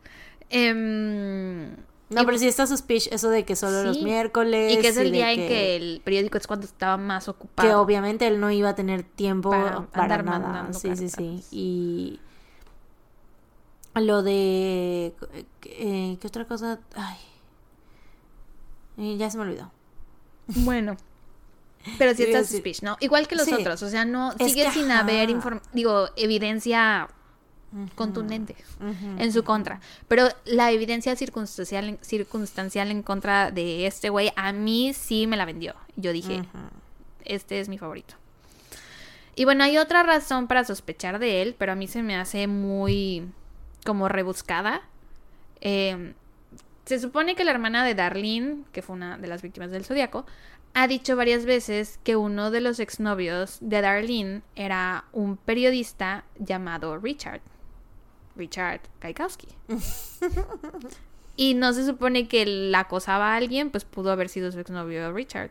[SPEAKER 1] Em,
[SPEAKER 2] No,
[SPEAKER 1] y-
[SPEAKER 2] pero sí está suspicious eso de que solo los miércoles.
[SPEAKER 1] Y que es el día en que el periódico es cuando estaba más ocupado.
[SPEAKER 2] que obviamente él no iba a tener tiempo
[SPEAKER 1] Para
[SPEAKER 2] para,
[SPEAKER 1] andar
[SPEAKER 2] nada.
[SPEAKER 1] mandando
[SPEAKER 2] Sí, sí, sí. Y lo de eh, ¿qué otra cosa? Ay. Ya se me olvidó.
[SPEAKER 1] Bueno. Pero sí está suspicious, ¿no? Igual que los
[SPEAKER 2] Sí.
[SPEAKER 1] otros. O sea, no sigue sin haber inform- digo, evidencia contundente en su contra. Pero la evidencia circunstancial, en- circunstancial en contra de este güey, a mí sí me la vendió. Yo dije, este es mi favorito. Y bueno, hay otra razón para sospechar de él, pero a mí se me hace muy como rebuscada. Eh, se supone que la hermana de Darlene, que fue una de las víctimas del zodiaco, ha dicho varias veces que uno de los exnovios de Darlene era un periodista llamado Richard. Richard Gaikowski. y no se supone que la acosaba a alguien, pues pudo haber sido su exnovio Richard.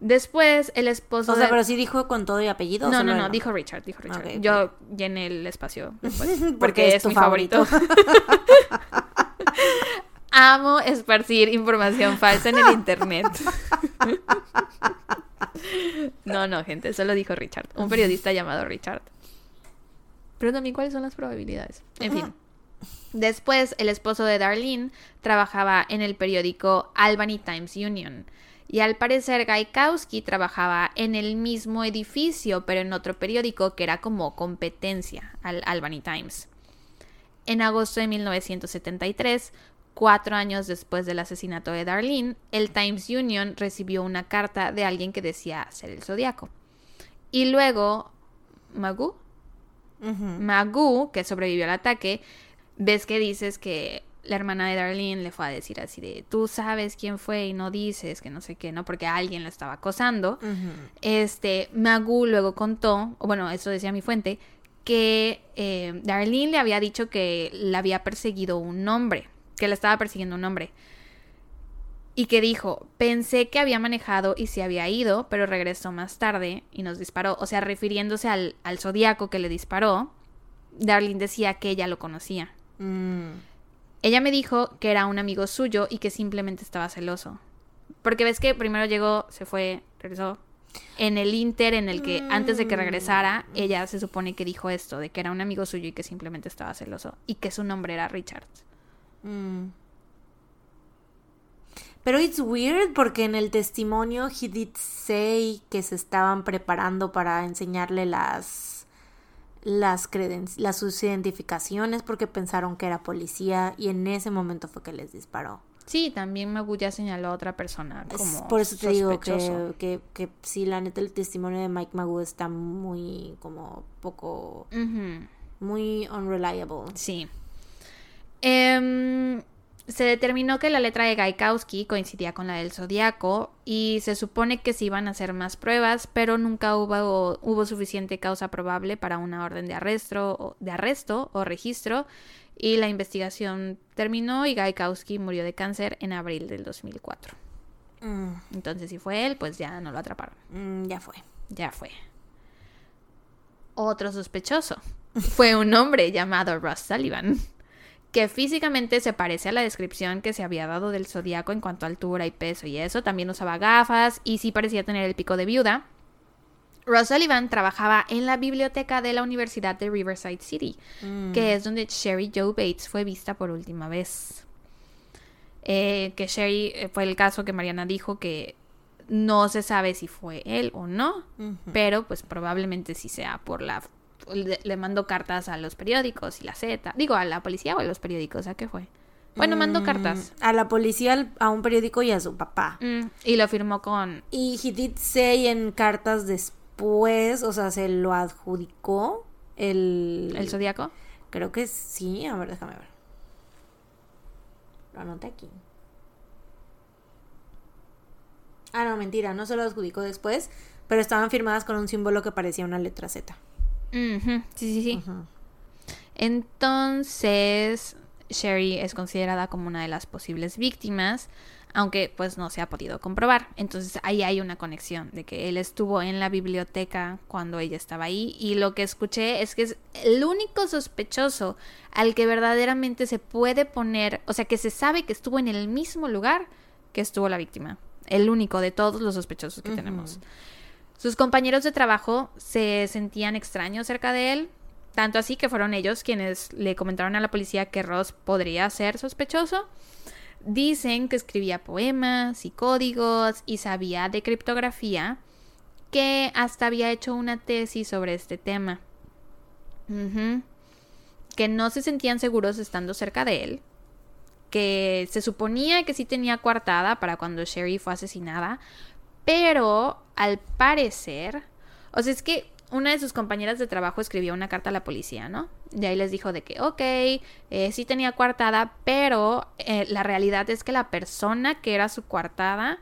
[SPEAKER 1] Después, el esposo
[SPEAKER 2] O sea,
[SPEAKER 1] de-
[SPEAKER 2] pero sí dijo con todo y apellido. o
[SPEAKER 1] No, no, no,
[SPEAKER 2] nombre?
[SPEAKER 1] dijo Richard, dijo Richard. Yo llené el espacio después, porque,
[SPEAKER 2] Porque es
[SPEAKER 1] es,
[SPEAKER 2] tu
[SPEAKER 1] mi favorito. Amo esparcir información falsa en el internet. no, no, gente, solo dijo Richard. Un periodista llamado Richard. Pero también, ¿cuáles son las probabilidades? En fin. Después, el esposo de Darlene trabajaba en el periódico Albany Times Union. Y al parecer, Gaikowski trabajaba en el mismo edificio, pero en otro periódico que era como competencia al Albany Times. En agosto de 1973, cuatro años después del asesinato de Darlene, el Times Union recibió una carta de alguien que decía ser el zodiaco. Y luego, Magoo, Magoo, que sobrevivió al ataque, ves que dices que la hermana de Darlene le fue a decir así de, tú sabes quién fue y no dices que no sé qué, ¿no? Porque alguien la estaba acosando. Este, Magoo luego contó, o bueno, eso decía mi fuente, que eh, Darlene le había dicho que la había perseguido un hombre, que la estaba persiguiendo un hombre. Y que dijo, pensé que había manejado y se había ido, pero regresó más tarde y nos disparó. O sea, refiriéndose al, al zodiaco que le disparó, Darlene decía que ella lo conocía.
[SPEAKER 2] Mm.
[SPEAKER 1] Ella me dijo que era un amigo suyo y que simplemente estaba celoso. Porque ves que primero llegó, se fue, regresó. En el inter en el que antes de que regresara, ella se supone que dijo esto, de que era un amigo suyo y que simplemente estaba celoso. Y que su nombre era Richard.
[SPEAKER 2] Mm. Pero it's weird porque en el testimonio he did say que se estaban preparando para enseñarle las las las sus identificaciones porque pensaron que era policía y en ese momento fue que les disparó.
[SPEAKER 1] Sí, también Magu ya señaló a otra persona como
[SPEAKER 2] por eso te digo que, que, que sí, la neta, el testimonio de Mike Magoo está muy, como, poco, muy unreliable.
[SPEAKER 1] Sí. Em, se determinó que la letra de Gaikowski coincidía con la del zodiaco y se supone que se iban a hacer más pruebas, pero nunca hubo, hubo suficiente causa probable para una orden de arresto, o- de arresto o registro y la investigación terminó y Gaikowski murió de cáncer en abril del 2004.
[SPEAKER 2] Mm,
[SPEAKER 1] Entonces si fue él, pues ya no lo atraparon.
[SPEAKER 2] mm, ya fue.
[SPEAKER 1] Ya fue. Otro sospechoso fue un hombre llamado Ross Sullivan, que físicamente se parece a la descripción que se había dado del zodiaco en cuanto a altura y peso y eso. También usaba gafas y sí parecía tener el pico de viuda. Ross Sullivan trabajaba en la biblioteca de la Universidad de Riverside City,
[SPEAKER 2] Mm.
[SPEAKER 1] que es donde Sherry Joe Bates fue vista por última vez. Eh, que Sherry eh, fue el caso que Mariana dijo que no se sabe si fue él o no, pero pues probablemente sí sea por la... Le, le mandó cartas a los periódicos y la Z. Digo, a la policía o a los periódicos, ¿a qué fue? Bueno, mandó
[SPEAKER 2] Mm,
[SPEAKER 1] cartas.
[SPEAKER 2] A la policía, a un periódico y a su papá.
[SPEAKER 1] Mm, y lo firmó con...
[SPEAKER 2] Y he did say en cartas después, o sea, se lo adjudicó el...
[SPEAKER 1] ¿El zodiaco?
[SPEAKER 2] Creo que sí, a ver, déjame ver. Lo anoté aquí. Ah, no, mentira, no se lo adjudicó después, pero estaban firmadas con un símbolo que parecía una letra Z.
[SPEAKER 1] Sí, sí, sí. Entonces, Sherry es considerada como una de las posibles víctimas, aunque pues no se ha podido comprobar. Entonces ahí hay una conexión de que él estuvo en la biblioteca cuando ella estaba ahí y lo que escuché es que es el único sospechoso al que verdaderamente se puede poner, o sea, que se sabe que estuvo en el mismo lugar que estuvo la víctima. El único de todos los sospechosos que tenemos. Sus compañeros de trabajo se sentían extraños cerca de él, tanto así que fueron ellos quienes le comentaron a la policía que Ross podría ser sospechoso. Dicen que escribía poemas y códigos y sabía de criptografía, que hasta había hecho una tesis sobre este tema. Que no se sentían seguros estando cerca de él, que se suponía que sí tenía coartada para cuando Sherry fue asesinada, pero al parecer, o sea, es que una de sus compañeras de trabajo escribió una carta a la policía, ¿no? Y ahí les dijo de que, ok, eh, sí tenía coartada, pero eh, la realidad es que la persona que era su coartada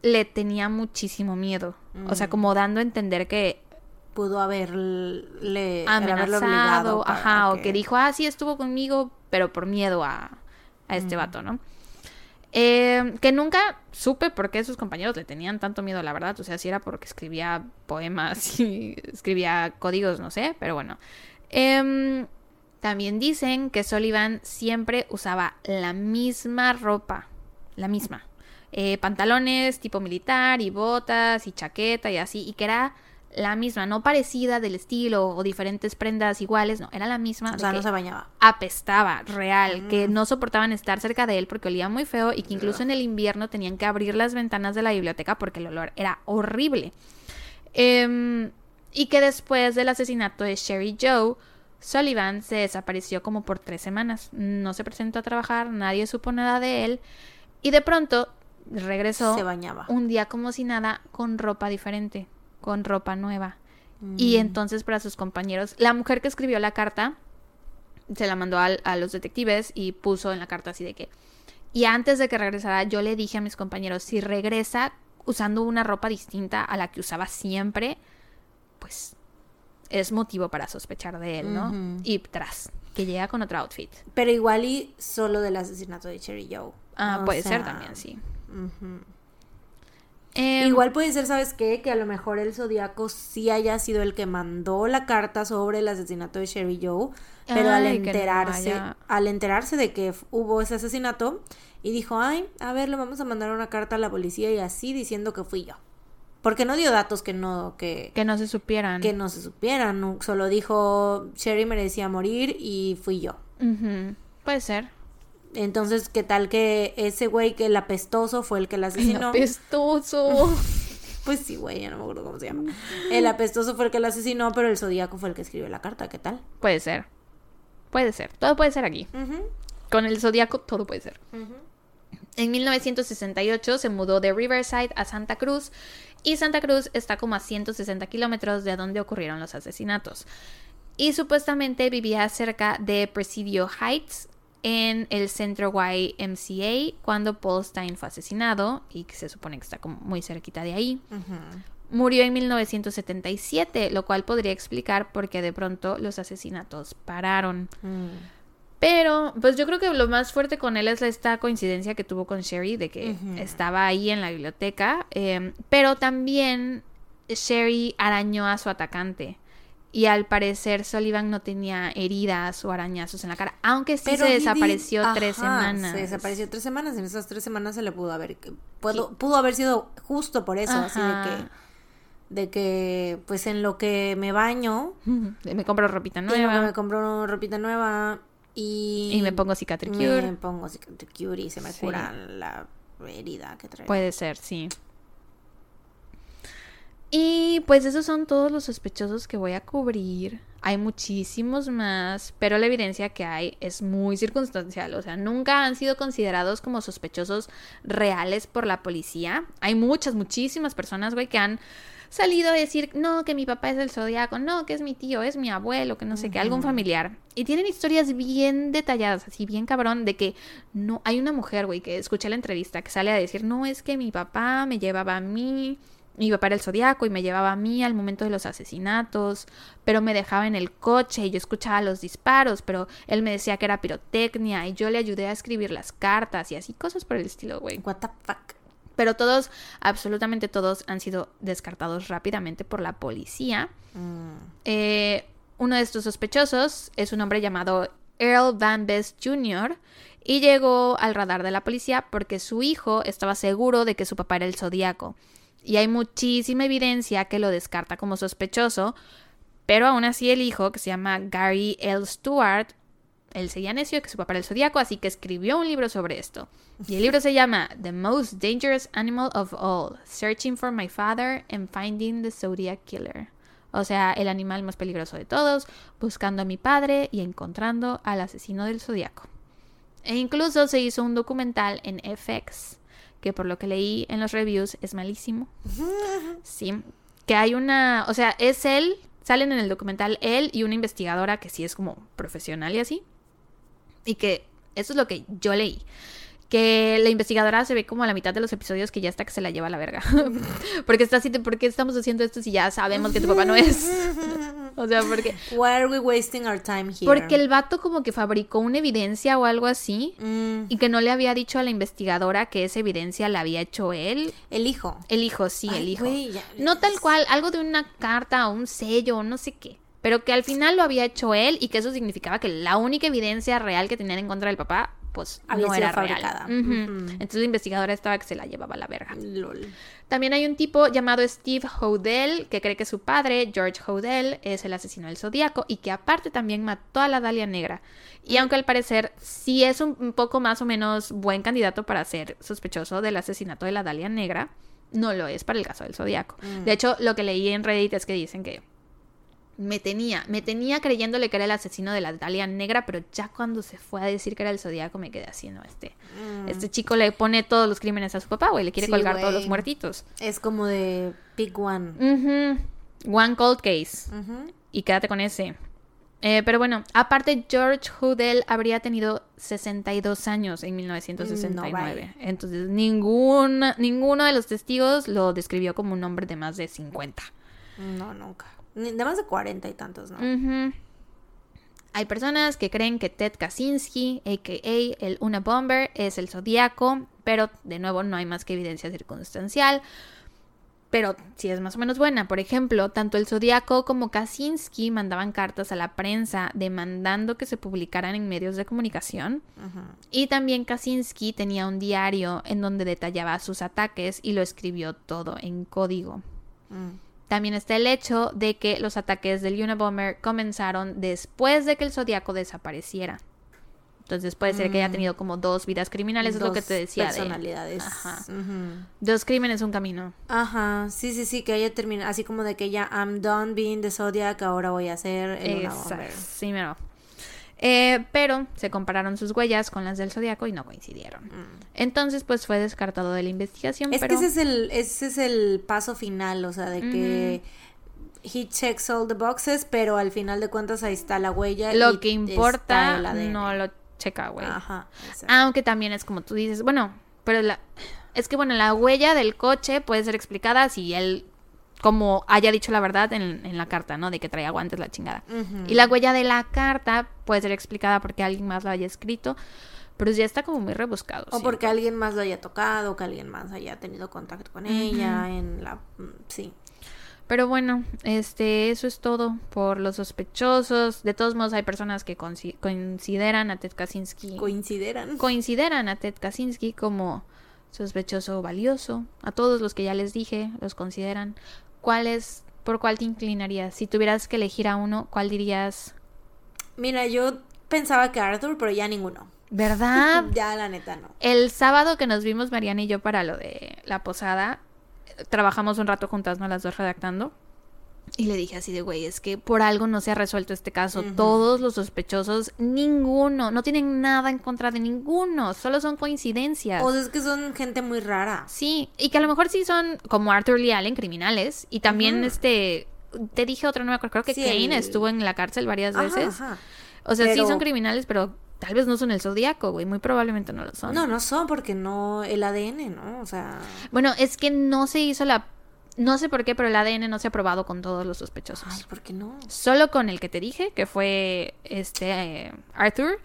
[SPEAKER 1] le tenía muchísimo miedo. O sea,
[SPEAKER 2] Mm.
[SPEAKER 1] como dando a entender que
[SPEAKER 2] Pudo haberle,
[SPEAKER 1] amenazado,
[SPEAKER 2] obligado para
[SPEAKER 1] ajá, o que dijo, ah, sí estuvo conmigo, pero por miedo a, a este
[SPEAKER 2] Mm.
[SPEAKER 1] vato, ¿no? Eh, que nunca supe por qué sus compañeros le tenían tanto miedo, la verdad. O sea, si era porque escribía poemas y escribía códigos, no sé, pero bueno. Em, también dicen que Sullivan siempre usaba la misma ropa, la misma. Eh, pantalones tipo militar y botas y chaqueta y así, y que era la misma, no parecida del estilo o diferentes prendas iguales, no, era la misma.
[SPEAKER 2] O sea, no se bañaba.
[SPEAKER 1] Apestaba, real, que
[SPEAKER 2] Mm.
[SPEAKER 1] no soportaban estar cerca de él porque olía muy feo y que incluso en el invierno tenían que abrir las ventanas de la biblioteca porque el olor era horrible. Em, y que después del asesinato de Sherry Joe, Sullivan se desapareció como por tres semanas. No se presentó a trabajar, nadie supo nada de él y de pronto regresó
[SPEAKER 2] Se bañaba.
[SPEAKER 1] un día como si nada con ropa diferente, con ropa nueva. Y
[SPEAKER 2] Mm.
[SPEAKER 1] entonces para sus compañeros, la mujer que escribió la carta se la mandó al- a, los detectives y puso en la carta así de que, y antes de que regresara yo le dije a mis compañeros, si regresa usando una ropa distinta a la que usaba siempre, pues es motivo para sospechar de él, ¿no? Y tras, que llega con otro outfit.
[SPEAKER 2] Pero igual y solo del asesinato de Cherry Joe.
[SPEAKER 1] Ah,
[SPEAKER 2] O
[SPEAKER 1] puede ser también, sí. Em,
[SPEAKER 2] Igual puede ser, ¿sabes qué? Que a lo mejor el Zodíaco sí haya sido el que mandó la carta sobre el asesinato de Sherry Joe, pero al
[SPEAKER 1] Ay,
[SPEAKER 2] enterarse, al enterarse de que hubo ese asesinato, y dijo, ay, a ver, le vamos a mandar una carta a la policía y así diciendo que fui yo. Porque no dio datos que no, que,
[SPEAKER 1] que no se supieran.
[SPEAKER 2] que no se supieran, solo dijo, Sherry merecía morir y fui yo.
[SPEAKER 1] Puede ser.
[SPEAKER 2] Entonces, ¿qué tal que ese güey que el apestoso fue el que la asesinó?
[SPEAKER 1] Apestoso.
[SPEAKER 2] Pues sí, güey, ya no me acuerdo cómo se llama. El apestoso fue el que la asesinó, pero el zodíaco fue el que escribió la carta. ¿Qué tal?
[SPEAKER 1] puede ser. Puede ser. Todo puede ser aquí. Con el zodiaco todo puede ser. En 1968 se mudó de Riverside a Santa Cruz y Santa Cruz está como a 160 kilómetros de donde ocurrieron los asesinatos. Y supuestamente vivía cerca de Presidio Heights en el centro YMCA cuando Paul Stein fue asesinado y que se supone que está como muy cerquita de ahí. Murió en 1977, lo cual podría explicar por qué de pronto los asesinatos pararon. Pero, pues yo creo que lo más fuerte con él es esta coincidencia que tuvo con Sherry de que estaba ahí en la biblioteca. eh, pero también Sherry arañó a su atacante. Y al parecer Sullivan no tenía heridas o arañazos en la cara, aunque sí se desapareció tres
[SPEAKER 2] Ajá,
[SPEAKER 1] semanas.
[SPEAKER 2] Se desapareció tres semanas. En esas tres semanas se le pudo haber. Pudo, pudo haber sido justo por eso. Así de que. De que, pues en lo que me baño.
[SPEAKER 1] Me compro ropita nueva
[SPEAKER 2] me compro ropita nueva. Y.
[SPEAKER 1] y me pongo cicatricure.
[SPEAKER 2] Me pongo cicatricure y se me
[SPEAKER 1] Sí.
[SPEAKER 2] cura la herida que traigo.
[SPEAKER 1] Puede ser, sí. Y pues esos son todos los sospechosos que voy a cubrir. Hay muchísimos más, pero la evidencia que hay es muy circunstancial. O sea, nunca han sido considerados como sospechosos reales por la policía. Hay muchas, muchísimas personas, güey, que han salido a decir, no, que mi papá es el zodiaco, no, que es mi tío, es mi abuelo, que no sé qué, algún familiar. Y tienen historias bien detalladas, así bien cabrón, de que no, hay una mujer, güey, que escuché la entrevista, que sale a decir, no, es que mi papá me llevaba a mí, mi papá era el zodiaco y me llevaba a mí al momento de los asesinatos, pero me dejaba en el coche y yo escuchaba los disparos, pero él me decía que era pirotecnia y yo le ayudé a escribir las cartas y así cosas por el estilo, güey.
[SPEAKER 2] What the fuck.
[SPEAKER 1] Pero todos, absolutamente todos, han sido descartados rápidamente por la policía.
[SPEAKER 2] Mm.
[SPEAKER 1] Eh, uno de estos sospechosos es un hombre llamado Earl Van Best Jr. y llegó al radar de la policía porque su hijo estaba seguro de que su papá era el zodíaco. Y hay muchísima evidencia que lo descarta como sospechoso, pero aún así el hijo, que se llama Gary L. Stewart, él seguía necio que su papá era el zodíaco, así que escribió un libro sobre esto. Y el libro se llama The Most Dangerous Animal of All: Searching for My Father and Finding the Zodiac Killer. O sea, el animal más peligroso de todos, buscando a mi padre y encontrando al asesino del zodiaco. E incluso se hizo un documental en FX, que por lo que leí en los reviews es malísimo. Sí, que hay una, o sea, es él, salen en el documental él y una investigadora que sí es como profesional y así. Y que eso es lo que yo leí. Que la investigadora se ve como a la mitad de los episodios que ya está que se la lleva a la verga. porque está así, de, ¿por qué estamos haciendo esto si ya sabemos que tu papá no es? o sea, porque...
[SPEAKER 2] Why are we wasting our time here?
[SPEAKER 1] Porque el vato como que fabricó una evidencia o algo así
[SPEAKER 2] Mm,
[SPEAKER 1] y que no le había dicho a la investigadora que esa evidencia la había hecho él.
[SPEAKER 2] el hijo.
[SPEAKER 1] El hijo, sí,
[SPEAKER 2] Ay,
[SPEAKER 1] el hijo.
[SPEAKER 2] ya-
[SPEAKER 1] No tal cual, algo de una carta o un sello o no sé qué. Pero que al final lo había hecho él y que eso significaba que la única evidencia real que tenían en contra del papá, pues
[SPEAKER 2] Había
[SPEAKER 1] no era
[SPEAKER 2] fabricada.
[SPEAKER 1] real. Entonces la investigadora estaba que se la llevaba a la verga.
[SPEAKER 2] Lol.
[SPEAKER 1] También hay un tipo llamado Steve Hodel que cree que su padre, George Hodel, es el asesino del zodiaco y que aparte también mató a la Dalia Negra. Y aunque al parecer sí es un un poco más o menos buen candidato para ser sospechoso del asesinato de la Dalia Negra, no lo es para el caso del zodiaco.
[SPEAKER 2] Mm.
[SPEAKER 1] De hecho, lo que leí en Reddit es que dicen que me tenía, me tenía creyéndole que era el asesino de la Dalia Negra, pero ya cuando se fue a decir que era el zodiaco me quedé no, este, este chico le pone todos los crímenes a su papá, güey, le quiere
[SPEAKER 2] Mm. Sí,
[SPEAKER 1] colgar todos los muertitos.
[SPEAKER 2] Es como de Big One.
[SPEAKER 1] One cold case. Y quédate con ese. Eh, pero bueno, aparte George Hodel habría tenido 62 años en 1969.
[SPEAKER 2] No, vaya.
[SPEAKER 1] Entonces ninguna, ninguno de los testigos lo describió como un hombre de más de 50.
[SPEAKER 2] No, nunca. De más de cuarenta y tantos, ¿no?
[SPEAKER 1] Hay personas que creen que Ted Kaczynski, a.k.a. el Una Bomber, es el zodiaco, pero de nuevo no hay más que evidencia circunstancial. Pero sí es más o menos buena. Por ejemplo, tanto el Zodíaco como Kaczynski mandaban cartas a la prensa demandando que se publicaran en medios de comunicación. Y también Kaczynski tenía un diario en donde detallaba sus ataques y lo escribió todo en código.
[SPEAKER 2] Mm.
[SPEAKER 1] También está el hecho de que los ataques del Unabomber comenzaron después de que el Zodíaco desapareciera. Entonces puede ser que haya tenido como dos vidas criminales, es lo que te decía. de-
[SPEAKER 2] Personalidades. Ujú.
[SPEAKER 1] Dos crímenes, un camino.
[SPEAKER 2] Ajá, sí, sí, sí, que ella termina, así como de que ya I'm done being the Zodiac, ahora voy a ser el
[SPEAKER 1] Exacto. Sí, mero. Eh, pero se compararon sus huellas con las del Zodíaco y no coincidieron. Entonces, pues fue descartado de la investigación.
[SPEAKER 2] Mm. Es
[SPEAKER 1] pero...
[SPEAKER 2] que ese es el, ese es el paso final, o sea, de que he checks all the boxes, pero al final de cuentas ahí está la huella. y
[SPEAKER 1] Lo que importa no lo checa, güey.
[SPEAKER 2] Ajá, exacto.
[SPEAKER 1] Aunque también es como tú dices, bueno, pero la... es que bueno, la huella del coche puede ser explicada si él como haya dicho la verdad en, en la carta, ¿no? De que traía guantes la chingada. Y la huella de la carta puede ser explicada porque alguien más lo haya escrito, pero ya está como muy rebuscado.
[SPEAKER 2] O
[SPEAKER 1] sí.
[SPEAKER 2] porque alguien más lo haya tocado, que alguien más haya tenido contacto con ella, en la... mm, Sí.
[SPEAKER 1] Pero bueno, este, eso es todo por los sospechosos. De todos modos, hay personas que consi- consideran a Ted Kaczynski
[SPEAKER 2] Coincideran.
[SPEAKER 1] consideran a Ted Kaczynski como sospechoso valioso. A todos los que ya les dije los consideran. ¿Cuál es, por cuál te inclinarías? Si tuvieras que elegir a uno, ¿cuál dirías?
[SPEAKER 2] Mira, yo pensaba que Arthur, pero ya ninguno.
[SPEAKER 1] ¿Verdad?
[SPEAKER 2] Ya la neta no.
[SPEAKER 1] El sábado que nos vimos Mariana y yo para lo de la posada, trabajamos un rato juntas, ¿no? Las dos redactando. Y le dije así de, güey, es que por algo no se ha resuelto este caso. Todos los sospechosos, ninguno, no tienen nada en contra de ninguno, solo son coincidencias.
[SPEAKER 2] O sea, es que son gente muy rara.
[SPEAKER 1] Sí, y que a lo mejor sí son como Arthur Lee Allen, criminales. Y también este, te dije otro, no me acuerdo, creo que
[SPEAKER 2] Sí,
[SPEAKER 1] Kane
[SPEAKER 2] el-
[SPEAKER 1] estuvo en la cárcel varias
[SPEAKER 2] Ajá,
[SPEAKER 1] veces.
[SPEAKER 2] ajá.
[SPEAKER 1] O sea, sí son criminales, pero tal vez no son el zodiaco, güey. Muy probablemente no lo son.
[SPEAKER 2] No, no son porque no el ADN, ¿no? O sea,
[SPEAKER 1] Bueno, es que no se hizo la... No sé por qué, pero el ADN no se ha probado con todos los sospechosos.
[SPEAKER 2] ay, ¿por qué no?
[SPEAKER 1] Solo con el que te dije, que fue este eh, Arthur,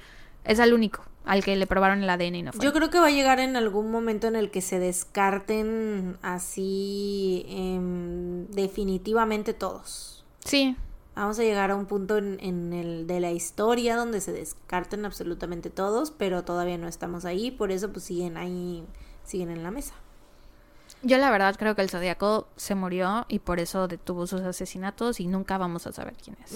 [SPEAKER 1] es el único al que le probaron el ADN y no fue.
[SPEAKER 2] Yo creo que va a llegar en algún momento en el que se descarten así em, definitivamente todos.
[SPEAKER 1] Sí,
[SPEAKER 2] Vamos a llegar a un punto en, en el de la historia donde se descarten absolutamente todos, pero todavía no estamos ahí, por eso pues siguen ahí, siguen en la mesa.
[SPEAKER 1] Yo la verdad creo que el zodiaco se murió y por eso detuvo sus asesinatos y nunca vamos a saber quién es.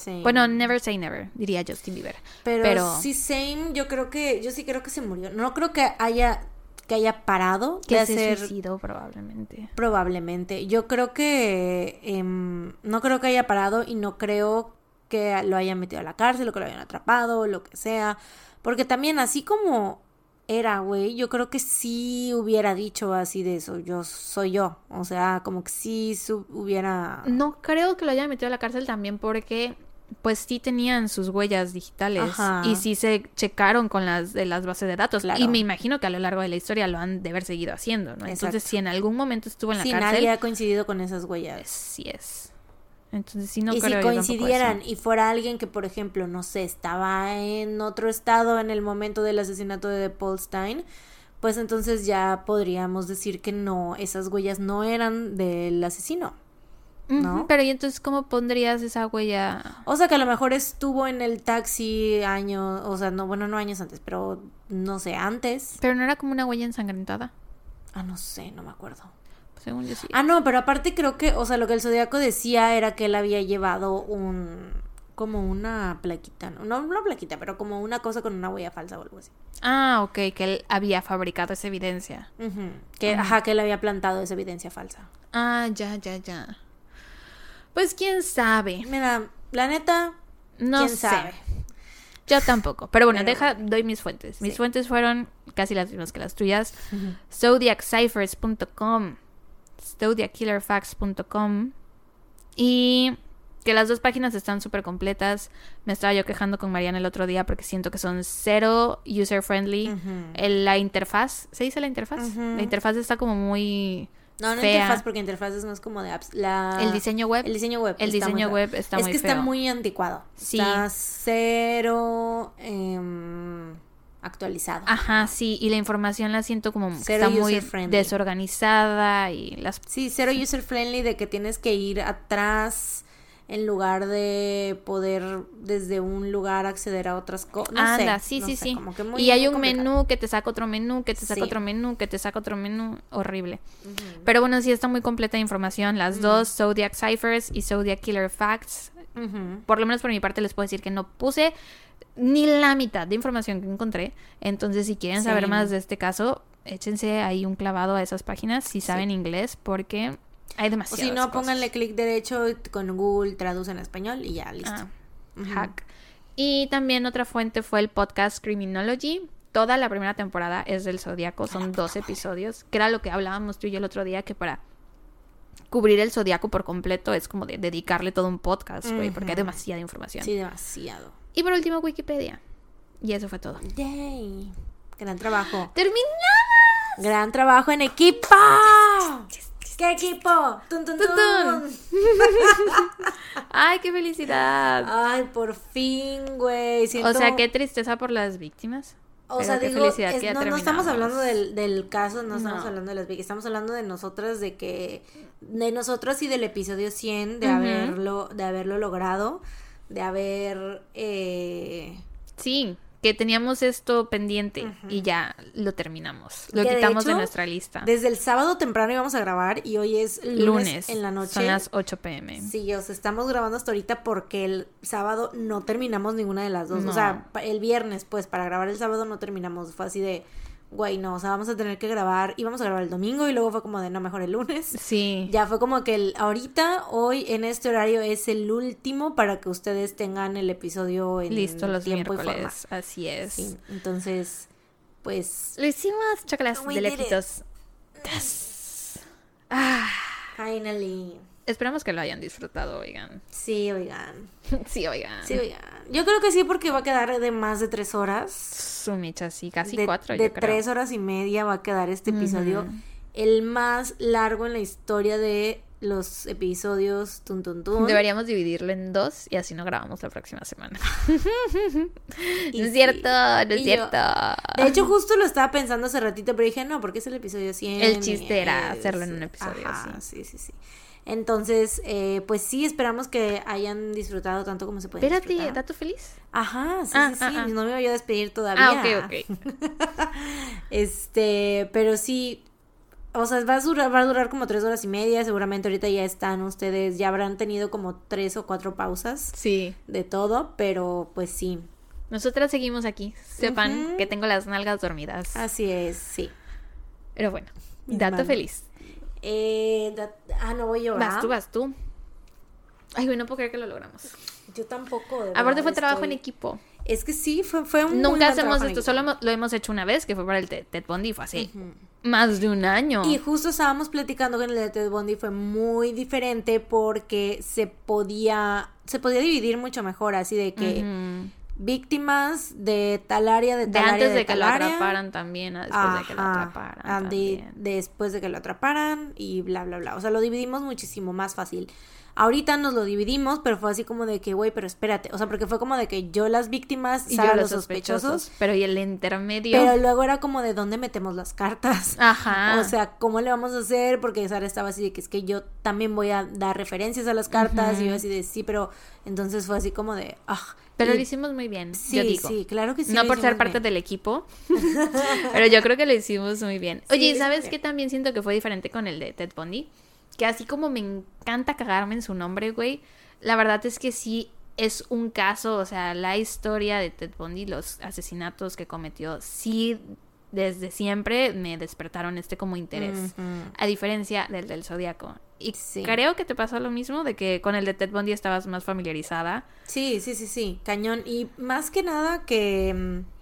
[SPEAKER 2] Sí.
[SPEAKER 1] Bueno, never say never, diría Justin Bieber.
[SPEAKER 2] pero,
[SPEAKER 1] pero-
[SPEAKER 2] sí, same, yo creo que, yo sí creo que se murió. No creo que haya, que haya parado de
[SPEAKER 1] Que se
[SPEAKER 2] hacer
[SPEAKER 1] suicidó probablemente.
[SPEAKER 2] Probablemente. Yo creo que em, no creo que haya parado y no creo que lo hayan metido a la cárcel o que lo hayan atrapado o lo que sea. Porque también así como era, güey, yo creo que sí hubiera dicho así de eso, yo soy yo. O sea, como que sí hubiera...
[SPEAKER 1] No creo que lo hayan metido a la cárcel también porque pues sí tenían sus huellas digitales
[SPEAKER 2] Ajá.
[SPEAKER 1] y sí se checaron con las de las bases de datos.
[SPEAKER 2] Claro.
[SPEAKER 1] Y me imagino que a lo largo de la historia lo han de haber seguido haciendo, ¿no? Entonces, si en algún momento estuvo en la
[SPEAKER 2] Sí,
[SPEAKER 1] cárcel,
[SPEAKER 2] nadie ha coincidido con esas huellas.
[SPEAKER 1] sí es. Entonces, sí, no
[SPEAKER 2] y si
[SPEAKER 1] creo
[SPEAKER 2] coincidieran y fuera alguien que, por ejemplo, no sé, estaba en otro estado en el momento del asesinato de Paul Stein, pues entonces ya podríamos decir que no, esas huellas no eran del asesino. ¿no?
[SPEAKER 1] Pero ¿y entonces cómo pondrías esa huella?
[SPEAKER 2] O sea que a lo mejor estuvo en el taxi años, o sea, no, bueno, no años antes, pero no sé, antes.
[SPEAKER 1] Pero no era como una huella ensangrentada.
[SPEAKER 2] Ah, no sé, no me acuerdo.
[SPEAKER 1] Según yo sí.
[SPEAKER 2] Ah, no, pero aparte creo que, o sea, lo que el zodiaco decía era que él había llevado un, como una plaquita, no, no una plaquita, pero como una cosa con una huella falsa o algo así.
[SPEAKER 1] Ah, ok, que él había fabricado esa evidencia.
[SPEAKER 2] Ujú, Que, ajá, que él había plantado esa evidencia falsa.
[SPEAKER 1] Ah, ya, ya, ya. Pues quién sabe.
[SPEAKER 2] Mira, la neta,
[SPEAKER 1] No
[SPEAKER 2] quién
[SPEAKER 1] sé.
[SPEAKER 2] sabe.
[SPEAKER 1] Yo tampoco. Pero bueno,
[SPEAKER 2] Pero
[SPEAKER 1] deja, doy mis fuentes. Mis
[SPEAKER 2] Sí.
[SPEAKER 1] fuentes fueron casi las mismas que las tuyas. Zodiacciphers.com, zodiackillerfacts.com y que las dos páginas están súper completas. Me estaba yo quejando con Mariana el otro día porque siento que son cero user friendly. La interfaz, ¿se dice la interfaz? La interfaz está como muy
[SPEAKER 2] No, no
[SPEAKER 1] fea.
[SPEAKER 2] interfaz, porque interfaces no es como de apps. La...
[SPEAKER 1] El diseño web.
[SPEAKER 2] El diseño web.
[SPEAKER 1] El diseño web está
[SPEAKER 2] es
[SPEAKER 1] muy
[SPEAKER 2] que está muy anticuado.
[SPEAKER 1] Sí.
[SPEAKER 2] Está cero em, actualizado.
[SPEAKER 1] Ajá, sí, y la información la siento como que está muy
[SPEAKER 2] user-friendly.
[SPEAKER 1] desorganizada y las
[SPEAKER 2] Sí, cero user friendly de que tienes que ir atrás en lugar de poder desde un lugar acceder a otras cosas. No
[SPEAKER 1] Anda,
[SPEAKER 2] sé,
[SPEAKER 1] sí,
[SPEAKER 2] no
[SPEAKER 1] sí,
[SPEAKER 2] sé,
[SPEAKER 1] sí.
[SPEAKER 2] como que muy-
[SPEAKER 1] y hay un
[SPEAKER 2] complicado.
[SPEAKER 1] menú que te saca otro menú, que te saca
[SPEAKER 2] Sí.
[SPEAKER 1] otro menú, que te saca otro menú, horrible. Pero bueno, sí está muy completa de información, las dos, Zodiac Ciphers y Zodiac Killer Facts. Por lo menos por mi parte les puedo decir que no puse ni la mitad de información que encontré. Entonces, si quieren saber más de este caso, échense ahí un clavado a esas páginas si saben inglés, porque hay
[SPEAKER 2] O
[SPEAKER 1] demasiadas
[SPEAKER 2] si no,
[SPEAKER 1] cosas.
[SPEAKER 2] pónganle clic derecho con Google, traduce en español y ya, listo.
[SPEAKER 1] Ah, hack. Y también otra fuente fue el podcast Criminology. Toda la primera temporada es del Zodíaco, son dos episodios, que era lo que hablábamos tú y yo el otro día, que para cubrir el Zodíaco por completo es como de dedicarle todo un podcast, güey, porque hay demasiada información.
[SPEAKER 2] Sí, demasiado.
[SPEAKER 1] Y por último, Wikipedia. Y eso fue todo.
[SPEAKER 2] Yay. Gran trabajo.
[SPEAKER 1] ¡Terminamos!
[SPEAKER 2] Gran trabajo en equipo. ¿Qué equipo? Tun, tun,
[SPEAKER 1] Tun,
[SPEAKER 2] tun.
[SPEAKER 1] tun. ¡Ay, qué felicidad!
[SPEAKER 2] Ay, por fin, güey. Siento...
[SPEAKER 1] O sea, qué tristeza por las víctimas.
[SPEAKER 2] O
[SPEAKER 1] pero
[SPEAKER 2] sea, digo, es-
[SPEAKER 1] que
[SPEAKER 2] no, no estamos hablando del, del caso, no estamos
[SPEAKER 1] No.
[SPEAKER 2] hablando de las víctimas, estamos hablando de nosotras, de que, de nosotras y del episodio 100, de haberlo, de haberlo logrado, de haber, eh,
[SPEAKER 1] Sí, que teníamos esto pendiente y ya lo terminamos. Lo
[SPEAKER 2] Que
[SPEAKER 1] quitamos de,
[SPEAKER 2] hecho,
[SPEAKER 1] nuestra lista.
[SPEAKER 2] desde el sábado temprano íbamos a grabar y hoy es lunes,
[SPEAKER 1] Lunes,
[SPEAKER 2] en la noche.
[SPEAKER 1] Son las 8 pm.
[SPEAKER 2] Sí, o sea, estamos grabando hasta ahorita porque el sábado no terminamos ninguna de las dos.
[SPEAKER 1] No.
[SPEAKER 2] O sea, el viernes, pues, para grabar el sábado no terminamos. Fue así de, güey, no, o sea, vamos a tener que grabar. Íbamos a grabar el domingo y luego fue como de, no, mejor el lunes.
[SPEAKER 1] Sí.
[SPEAKER 2] Ya fue como que el, ahorita, hoy, en este horario, es el último para que ustedes tengan el episodio en
[SPEAKER 1] Listo los
[SPEAKER 2] tiempo y forma.
[SPEAKER 1] Así es.
[SPEAKER 2] Sí, entonces, pues,
[SPEAKER 1] Lo hicimos, chocolates de lejitos. Ah,
[SPEAKER 2] finally.
[SPEAKER 1] Esperamos que lo hayan disfrutado, oigan.
[SPEAKER 2] Sí, oigan.
[SPEAKER 1] sí, oigan.
[SPEAKER 2] Sí, oigan. Yo creo que sí, porque va a quedar de más de tres horas.
[SPEAKER 1] Su micha, sí, casi
[SPEAKER 2] de,
[SPEAKER 1] cuatro,
[SPEAKER 2] de
[SPEAKER 1] yo creo.
[SPEAKER 2] tres horas y media va a quedar este episodio. El más largo en la historia de los episodios Tun Tun Tun.
[SPEAKER 1] Deberíamos dividirlo en dos y así no grabamos la próxima semana.
[SPEAKER 2] Y
[SPEAKER 1] no es
[SPEAKER 2] sí.
[SPEAKER 1] cierto, no es
[SPEAKER 2] Y yo-
[SPEAKER 1] cierto.
[SPEAKER 2] De hecho, justo lo estaba pensando hace ratito, pero dije, no, porque es el episodio 100.
[SPEAKER 1] El chiste era hacerlo en un episodio,
[SPEAKER 2] Ajá, sí, sí, sí. Entonces, eh, pues sí, esperamos que hayan disfrutado tanto como se puede
[SPEAKER 1] Espérate,
[SPEAKER 2] disfrutar.
[SPEAKER 1] ¿dato feliz?
[SPEAKER 2] Ajá, sí,
[SPEAKER 1] Ah,
[SPEAKER 2] sí, sí.
[SPEAKER 1] ah, ah.
[SPEAKER 2] No me voy a despedir todavía.
[SPEAKER 1] Ah, ok, ok.
[SPEAKER 2] Este, pero sí, o sea, va a durar, va a durar como tres horas y media. Seguramente ahorita ya están ustedes, ya habrán tenido como tres o cuatro pausas
[SPEAKER 1] Sí.
[SPEAKER 2] de todo, pero pues sí,
[SPEAKER 1] Nosotras seguimos aquí. Sepan que tengo las nalgas dormidas.
[SPEAKER 2] así es, sí.
[SPEAKER 1] Pero bueno, dato feliz.
[SPEAKER 2] Eh, da- ah, no voy yo,
[SPEAKER 1] Vas tú, vas tú. Ay, güey, no puedo creer que lo logramos.
[SPEAKER 2] Yo tampoco. de
[SPEAKER 1] Aparte fue trabajo en equipo.
[SPEAKER 2] Es que sí, fue, fue un
[SPEAKER 1] Nunca hacemos esto, solo lo hemos hecho una vez, que fue para el Ted Ted Bundy, fue
[SPEAKER 2] Ujú.
[SPEAKER 1] más de un año.
[SPEAKER 2] Y justo estábamos platicando que en el de Ted Bundy fue muy diferente porque se podía se podía dividir mucho mejor, así de que. Víctimas de tal área, de
[SPEAKER 1] De
[SPEAKER 2] tal área,
[SPEAKER 1] antes de, que lo
[SPEAKER 2] área.
[SPEAKER 1] atraparan también, a después de que lo atraparan.
[SPEAKER 2] ah, de-
[SPEAKER 1] también.
[SPEAKER 2] después de que lo atraparan y bla, bla, bla. O sea, lo dividimos muchísimo más fácil. Ahorita nos lo dividimos, pero fue así como de que, güey, pero espérate. O sea, porque fue como de que yo las víctimas,
[SPEAKER 1] Y
[SPEAKER 2] Sara
[SPEAKER 1] yo
[SPEAKER 2] los sospechosos.
[SPEAKER 1] Pero y el intermedio.
[SPEAKER 2] Pero luego era como de dónde metemos las cartas.
[SPEAKER 1] Ajá.
[SPEAKER 2] O sea, ¿cómo le vamos a hacer? Porque Sara estaba así de que es que yo también voy a dar referencias a las cartas. Y yo así de sí, pero entonces fue así como de. ah.
[SPEAKER 1] Pero
[SPEAKER 2] Y-
[SPEAKER 1] lo hicimos muy bien,
[SPEAKER 2] Sí,
[SPEAKER 1] yo digo.
[SPEAKER 2] sí, claro que sí.
[SPEAKER 1] no por ser parte
[SPEAKER 2] bien.
[SPEAKER 1] del equipo, pero yo creo que lo hicimos muy bien. Oye, ¿sabes qué también siento que fue diferente con el de Ted Bundy? Que así como me encanta cagarme en su nombre, güey, la verdad es que sí es un caso, o sea, la historia de Ted Bundy, los asesinatos que cometió, sí desde siempre me despertaron este como interés. A diferencia del del Zodíaco. Y
[SPEAKER 2] Sí.
[SPEAKER 1] creo que te pasó lo mismo, de que con el de Ted Bundy estabas más familiarizada.
[SPEAKER 2] Sí, sí, sí, sí, cañón. Y más que nada que mm,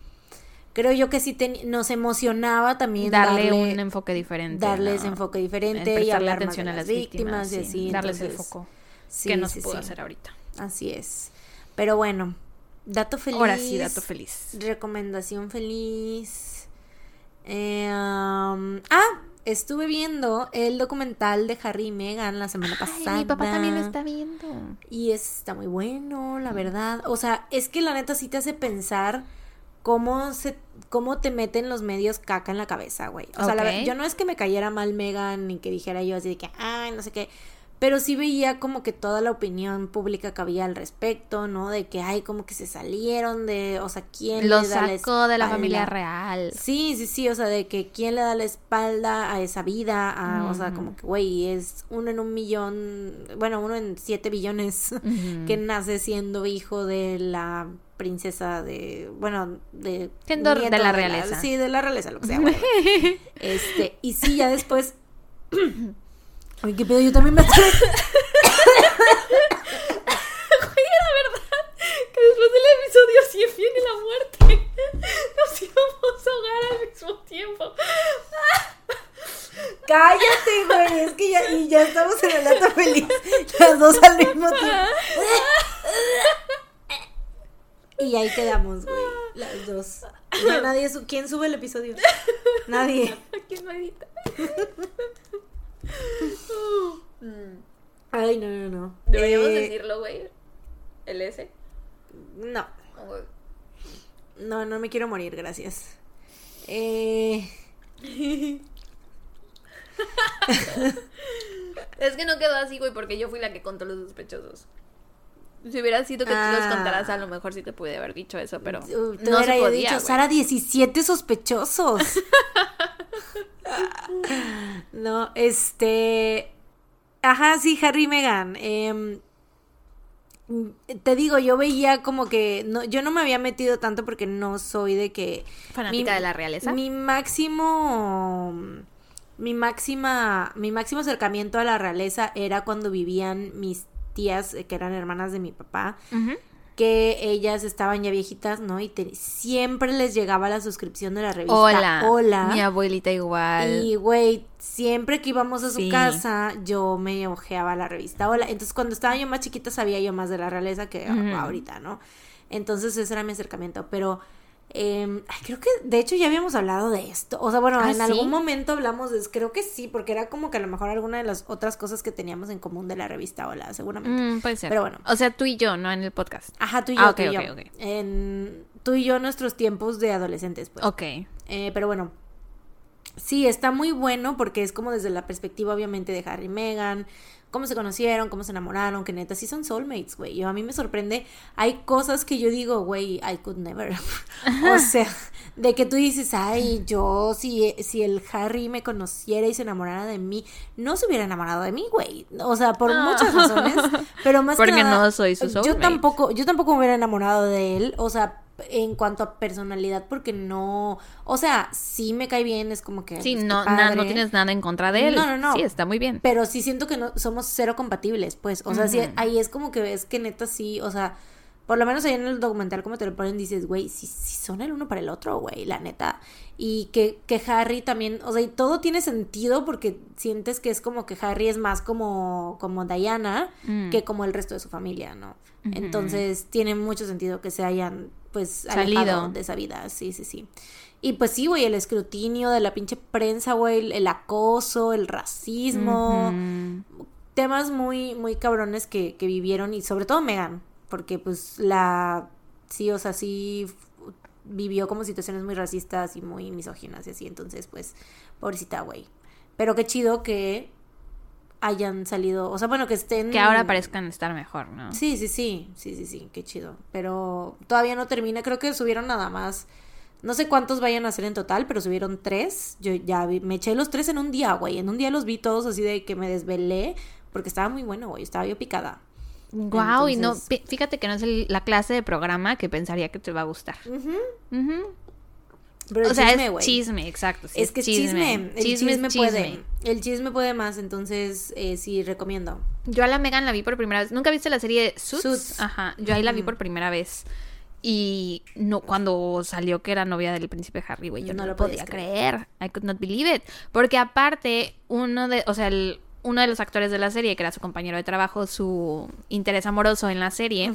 [SPEAKER 2] creo yo que sí ten- nos emocionaba también
[SPEAKER 1] darle,
[SPEAKER 2] darle,
[SPEAKER 1] un enfoque diferente.
[SPEAKER 2] darles
[SPEAKER 1] ¿no?
[SPEAKER 2] enfoque
[SPEAKER 1] En
[SPEAKER 2] diferente y hablar
[SPEAKER 1] atención
[SPEAKER 2] más
[SPEAKER 1] a
[SPEAKER 2] de
[SPEAKER 1] las
[SPEAKER 2] las
[SPEAKER 1] víctimas,
[SPEAKER 2] víctimas, y
[SPEAKER 1] sí,
[SPEAKER 2] así.
[SPEAKER 1] darles el
[SPEAKER 2] entonces,
[SPEAKER 1] foco
[SPEAKER 2] sí,
[SPEAKER 1] que no se
[SPEAKER 2] sí,
[SPEAKER 1] pudo hacer ahorita.
[SPEAKER 2] Así es. Pero bueno, dato feliz.
[SPEAKER 1] Ahora sí, dato feliz.
[SPEAKER 2] Recomendación feliz. Eh, um, ah, estuve viendo el documental de Harry y Meghan la semana pasada.
[SPEAKER 1] Ay, mi papá también está viendo.
[SPEAKER 2] Y está muy bueno, la verdad. O sea, es que la neta sí te hace pensar cómo se cómo te meten los medios caca en la cabeza, güey. O sea, la
[SPEAKER 1] Ok.
[SPEAKER 2] ver- yo no es que me cayera mal Megan ni que dijera yo así de que, ay, no sé qué. Pero sí veía como que toda la opinión pública que había al respecto, ¿no? De que, ay, como que se salieron de, o sea, quién
[SPEAKER 1] Lo
[SPEAKER 2] le da la
[SPEAKER 1] sacó de la familia
[SPEAKER 2] espalda?
[SPEAKER 1] real.
[SPEAKER 2] Sí, sí, sí, o sea, de que quién le da la espalda a esa vida, a, o sea, como que, güey, es uno en un millón, bueno, uno en siete billones que nace siendo hijo de la princesa de, bueno, de...
[SPEAKER 1] Siendo de la realeza.
[SPEAKER 2] sí, de la realeza, lo que sea, güey. Este, y sí, ya después... Ay, qué pedo, yo también me estoy...
[SPEAKER 1] Que después del episodio sí viene la muerte. Nos íbamos a ahogar al mismo tiempo.
[SPEAKER 2] Cállate, güey, es que ya, y ya estamos en el dato feliz, las dos al mismo tiempo. Y ahí quedamos, güey, las dos. Ya nadie, su ¿quién sube el episodio? Nadie.
[SPEAKER 1] ¿Quién me edita?
[SPEAKER 2] Ay, no, no, no.
[SPEAKER 1] Deberíamos
[SPEAKER 2] Eh,
[SPEAKER 1] decirlo, güey. El S.
[SPEAKER 2] No, no, no me quiero morir, gracias. Eh,
[SPEAKER 1] Es que no quedó así, güey, porque yo fui la que contó los sospechosos. Si hubiera sido que tú los
[SPEAKER 2] Ah.
[SPEAKER 1] contaras, a lo mejor sí te pude haber dicho eso, pero
[SPEAKER 2] uh,
[SPEAKER 1] no
[SPEAKER 2] hubiera
[SPEAKER 1] se
[SPEAKER 2] yo
[SPEAKER 1] podía,
[SPEAKER 2] dicho,
[SPEAKER 1] güey.
[SPEAKER 2] Sara, 17 sospechosos. no, este. Ajá, sí, Harry y Meghan. em, te digo, yo veía como que. No, yo no me había metido tanto porque no soy de que.
[SPEAKER 1] Fanática de la realeza.
[SPEAKER 2] Mi máximo. Mi máxima. Mi máximo acercamiento a la realeza era cuando vivían mis tías, eh, que eran hermanas de mi papá que ellas estaban ya viejitas, ¿no? Y te- siempre les llegaba la suscripción de la revista
[SPEAKER 1] Hola.
[SPEAKER 2] Hola.
[SPEAKER 1] Mi abuelita igual.
[SPEAKER 2] Y, güey, siempre que íbamos a su
[SPEAKER 1] Sí.
[SPEAKER 2] casa, yo me ojeaba la revista Hola. Entonces, cuando estaba yo más chiquita, sabía yo más de la realeza que ahorita, ¿no? Entonces, ese era mi acercamiento. Pero, eh, ay, creo que, de hecho, ya habíamos hablado de esto. O sea, bueno,
[SPEAKER 1] ¿Ah,
[SPEAKER 2] en
[SPEAKER 1] sí?
[SPEAKER 2] algún momento hablamos de Creo que sí, porque era como que a lo mejor alguna de las otras cosas que teníamos en común de la revista Hola, seguramente.
[SPEAKER 1] Mm, puede ser.
[SPEAKER 2] Pero bueno.
[SPEAKER 1] O sea, tú y yo, no en el podcast.
[SPEAKER 2] Ajá, tú y yo,
[SPEAKER 1] Ah, ok,
[SPEAKER 2] tú y yo. En, tú y yo, nuestros tiempos de adolescentes, pues.
[SPEAKER 1] Ok.
[SPEAKER 2] Eh, pero bueno, sí, está muy bueno porque es como desde la perspectiva, obviamente, de Harry y Meghan, cómo se conocieron, cómo se enamoraron, que neta sí son soulmates, güey. Yo a mí me sorprende, hay cosas que yo digo, güey, I could never. o sea, de que tú dices, ay, yo si, si el Harry me conociera y se enamorara de mí, no se hubiera enamorado de mí, güey. O sea, por
[SPEAKER 1] Ah.
[SPEAKER 2] muchas razones, pero más
[SPEAKER 1] Porque
[SPEAKER 2] que nada,
[SPEAKER 1] no soy su
[SPEAKER 2] yo
[SPEAKER 1] soulmate.
[SPEAKER 2] tampoco, yo tampoco me hubiera enamorado de él, o sea, en cuanto a personalidad, porque no, o sea, sí me cae bien, es como que
[SPEAKER 1] Sí,
[SPEAKER 2] pues,
[SPEAKER 1] no, na- no tienes nada en contra de él.
[SPEAKER 2] No, no, no.
[SPEAKER 1] Sí, está muy bien.
[SPEAKER 2] Pero sí siento que no somos cero compatibles, pues. O sea, sí, ahí es como que ves que neta sí, o sea, por lo menos ahí en el documental como te lo ponen, dices, güey, si, si son el uno para el otro, güey, la neta. Y que, que Harry también, o sea, y todo tiene sentido porque sientes que es como que Harry es más como, como Diana
[SPEAKER 1] Mm.
[SPEAKER 2] que como el resto de su familia, ¿no? Entonces tiene mucho sentido que se hayan, pues,
[SPEAKER 1] Salido.
[SPEAKER 2] alejado de esa vida, sí, sí, sí. Y pues sí, güey, el escrutinio de la pinche prensa, güey, el, el acoso, el racismo, temas muy, muy cabrones que, que vivieron y sobre todo Megan, porque pues la, sí, o sea, sí vivió como situaciones muy racistas y muy misóginas y así, entonces pues, pobrecita, güey. Pero qué chido que hayan salido, o sea, bueno, que estén...
[SPEAKER 1] Que ahora parezcan estar mejor, ¿no?
[SPEAKER 2] Sí, sí, sí, sí, sí, sí, qué chido. Pero todavía no termina, creo que subieron nada más. No sé cuántos vayan a ser en total, pero subieron tres. Yo ya vi- me eché los tres en un día, güey. En un día los vi todos así de que me desvelé, porque estaba muy bueno, güey. Estaba yo picada.
[SPEAKER 1] Wow, y no, fíjate que no es el- la clase de programa que pensaría que te va a gustar.
[SPEAKER 2] Ujú.
[SPEAKER 1] Ujú.
[SPEAKER 2] Pero el
[SPEAKER 1] o sea,
[SPEAKER 2] chisme,
[SPEAKER 1] es chisme, exacto. sí,
[SPEAKER 2] Es que es chisme. El chisme, puede. El chisme puede más, entonces eh, sí recomiendo.
[SPEAKER 1] Yo a la Megan la vi por primera vez. ¿Nunca viste la serie Suits?
[SPEAKER 2] Suits.
[SPEAKER 1] Ajá. Yo ahí la vi por primera vez. Y no, cuando salió que era novia del príncipe Harry, güey, yo no,
[SPEAKER 2] No
[SPEAKER 1] lo podía
[SPEAKER 2] podías
[SPEAKER 1] creer. I could not believe it. Porque aparte, uno de, o sea, el- uno de los actores de la serie, que era su compañero de trabajo, su interés amoroso en la serie,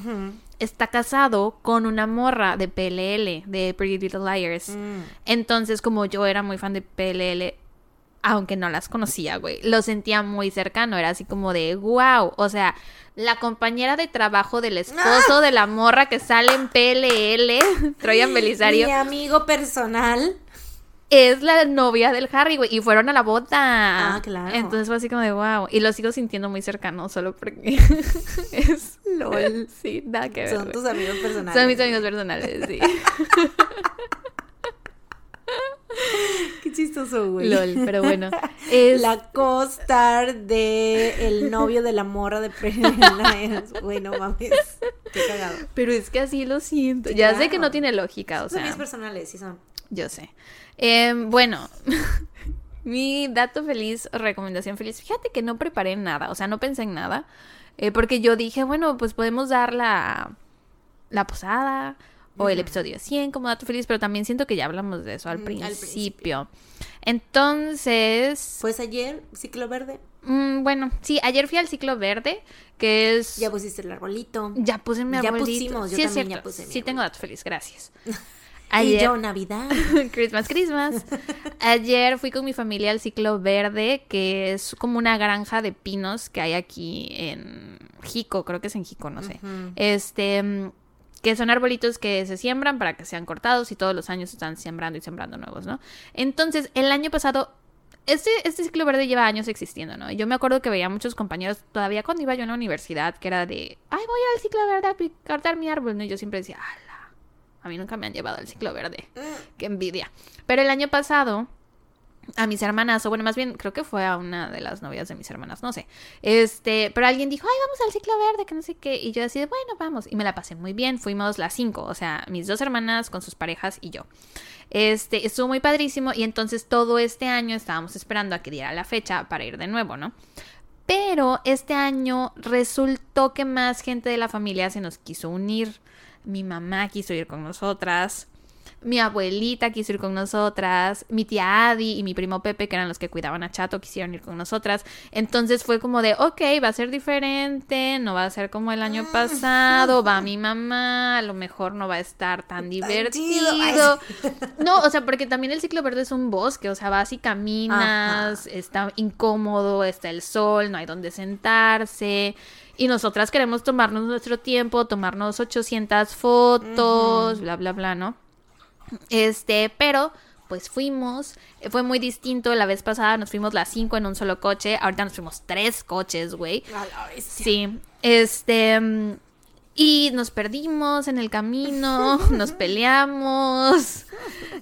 [SPEAKER 1] está casado con una morra de PLL, de Pretty Little Liars.
[SPEAKER 2] Mm.
[SPEAKER 1] Entonces, como yo era muy fan de PLL, aunque no las conocía, güey, lo sentía muy cercano. Era así como de, wow. O sea, la compañera de trabajo del esposo de la morra que sale en PLL, Troyan Belisario,
[SPEAKER 2] Mi amigo personal.
[SPEAKER 1] Es la novia del Harry, güey. Y fueron a la boda.
[SPEAKER 2] Ah, claro.
[SPEAKER 1] Entonces fue así como de, wow. Y lo sigo sintiendo muy cercano solo porque es LOL. Sí, nada que ver.
[SPEAKER 2] Son tus amigos personales.
[SPEAKER 1] Son mis amigos personales, sí.
[SPEAKER 2] Qué chistoso, güey.
[SPEAKER 1] LOL, pero bueno. Es...
[SPEAKER 2] La co-star de el novio de la morra de Pretty Little Liars. Güey, no mames. Qué cagado.
[SPEAKER 1] Pero es que así lo siento.
[SPEAKER 2] Sí,
[SPEAKER 1] ya sé que no tiene lógica, o
[SPEAKER 2] Son mis personales, sí son.
[SPEAKER 1] yo sé. Em, bueno, mi dato feliz o recomendación feliz. Fíjate que no preparé nada, o sea, no pensé en nada. eh, porque yo dije, bueno, pues podemos dar la, la posada o el episodio 100 como dato feliz, pero también siento que ya hablamos de eso al
[SPEAKER 2] Mm, al
[SPEAKER 1] principio. Entonces,
[SPEAKER 2] Pues ayer, ciclo verde,
[SPEAKER 1] mm, bueno, sí, ayer fui al ciclo verde, que es...
[SPEAKER 2] ya pusiste el arbolito.
[SPEAKER 1] Ya puse mi
[SPEAKER 2] Ya
[SPEAKER 1] arbolito.
[SPEAKER 2] pusimos, yo
[SPEAKER 1] sí, es
[SPEAKER 2] también ya puse mi
[SPEAKER 1] Sí, tengo dato feliz, gracias.
[SPEAKER 2] Y
[SPEAKER 1] Ayer,
[SPEAKER 2] yo Navidad.
[SPEAKER 1] Christmas, Christmas. Ayer fui con mi familia al Ciclo Verde, que es como una granja de pinos que hay aquí en Jico, creo que es en Jico, no sé. Este, mm, que son arbolitos que se siembran para que sean cortados y todos los años están sembrando y sembrando nuevos, ¿no? Entonces, el año pasado, este, este ciclo verde lleva años existiendo, ¿no? Yo me acuerdo que veía muchos compañeros todavía cuando iba yo en la universidad, que era de, ay, voy al ciclo verde a cortar mi árbol, ¿no? Y yo siempre decía, ala, a mí nunca me han llevado al ciclo verde, qué envidia. Pero el año pasado, a mis hermanas, o bueno, más bien creo que fue a una de las novias de mis hermanas, no sé. Este, pero alguien dijo, ay, vamos al ciclo verde, que no sé qué. Y yo así de, bueno, vamos. Y me la pasé muy bien. Fuimos las cinco, o sea, mis dos hermanas con sus parejas y yo. Este, estuvo muy padrísimo. Y entonces todo este año estábamos esperando a que diera la fecha para ir de nuevo, ¿no? Pero este año resultó que más gente de la familia se nos quiso unir. Mi mamá quiso ir con nosotras. Mi abuelita quiso ir con nosotras, mi tía Adi y mi primo Pepe, que eran los que cuidaban a Chato, quisieron ir con nosotras. Entonces fue como de, ok, va a ser diferente, no va a ser como el año pasado, va mi mamá, a lo mejor no va a estar tan divertido. No, o sea, porque también el ciclo verde es un bosque, o sea, vas y caminas, está incómodo, está el sol, no hay donde sentarse. Y nosotras queremos tomarnos nuestro tiempo, tomarnos 800 fotos, bla, bla, bla, ¿no? Este, pero pues fuimos, eh, fue muy distinto, la vez pasada nos fuimos las cinco en un solo coche, ahorita nos fuimos tres coches, güey. Sí, este, mm, y nos perdimos en el camino, nos peleamos,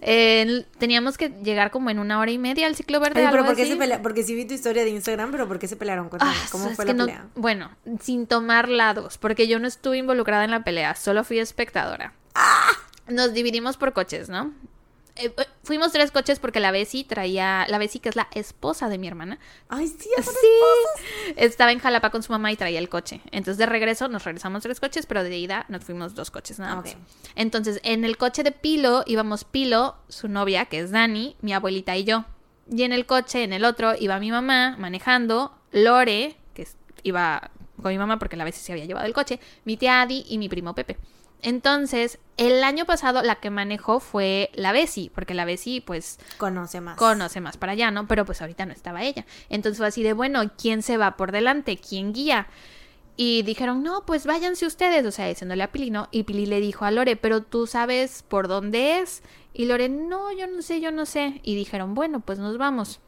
[SPEAKER 1] eh, teníamos que llegar como en una hora y media al ciclo verde.
[SPEAKER 2] Oye, pero
[SPEAKER 1] algo
[SPEAKER 2] ¿por qué
[SPEAKER 1] así.
[SPEAKER 2] se pelea? Porque sí vi tu historia de Instagram, pero ¿por qué se pelearon con
[SPEAKER 1] Ah,
[SPEAKER 2] ¿Cómo fue la
[SPEAKER 1] no-
[SPEAKER 2] pelea?
[SPEAKER 1] bueno, sin tomar lados, porque yo no estuve involucrada en la pelea, solo fui espectadora.
[SPEAKER 2] Ah.
[SPEAKER 1] Nos dividimos por coches, ¿no? Eh, eh, fuimos tres coches porque la Bessie traía, la Bessie que es la esposa de mi hermana.
[SPEAKER 2] Ay, sí,
[SPEAKER 1] Sí, estaba en Jalapa con su mamá y traía el coche. Entonces de regreso nos regresamos tres coches, pero de ida nos fuimos dos coches nada más. Entonces en el coche de Pilo íbamos Pilo, su novia que es Dani, mi abuelita y yo. Y en el coche, en el otro, iba mi mamá manejando, Lore, que iba con mi mamá porque la vez se había llevado el coche, mi tía Adi y mi primo Pepe. Entonces, el año pasado la que manejó fue la Bessie, porque la Bessie, pues,
[SPEAKER 2] Conoce más.
[SPEAKER 1] conoce más para allá, ¿no? Pero pues ahorita no estaba ella. Entonces fue así de, bueno, ¿quién se va por delante? ¿Quién guía? Y dijeron, no, pues váyanse ustedes, o sea, diciéndole a Pili, ¿no? Y Pili le dijo a Lore, pero tú sabes por dónde es. Y Lore, no, yo no sé, yo no sé. Y dijeron, bueno, pues nos vamos.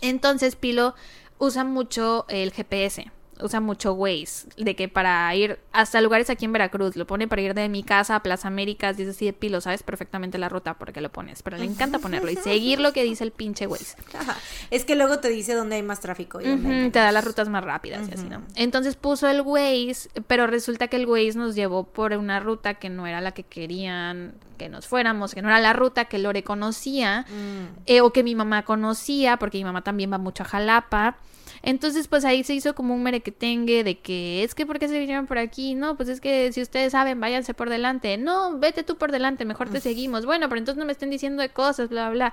[SPEAKER 1] Entonces Pilo usa mucho el GPS, usa mucho Waze, de que para ir hasta lugares aquí en Veracruz, lo pone para ir de mi casa a Plaza Américas, dice así de Pilo, sabes perfectamente la ruta porque lo pones, pero le encanta ponerlo y seguir lo que dice el pinche Waze.
[SPEAKER 2] Ajá. Es que luego te dice dónde hay más tráfico. y dónde
[SPEAKER 1] te da las rutas más rápidas y así, ¿no? Entonces puso el Waze, pero resulta que el Waze nos llevó por una ruta que no era la que querían que nos fuéramos, que no era la ruta que Lore conocía,
[SPEAKER 2] Mm.
[SPEAKER 1] eh, o que mi mamá conocía, porque mi mamá también va mucho a Jalapa. Entonces, pues ahí se hizo como un merequetengue de que es que ¿por qué se vinieron por aquí? No, pues es que si ustedes saben, váyanse por delante. No, vete tú por delante, mejor te seguimos. Bueno, pero entonces no me estén diciendo de cosas, bla, bla.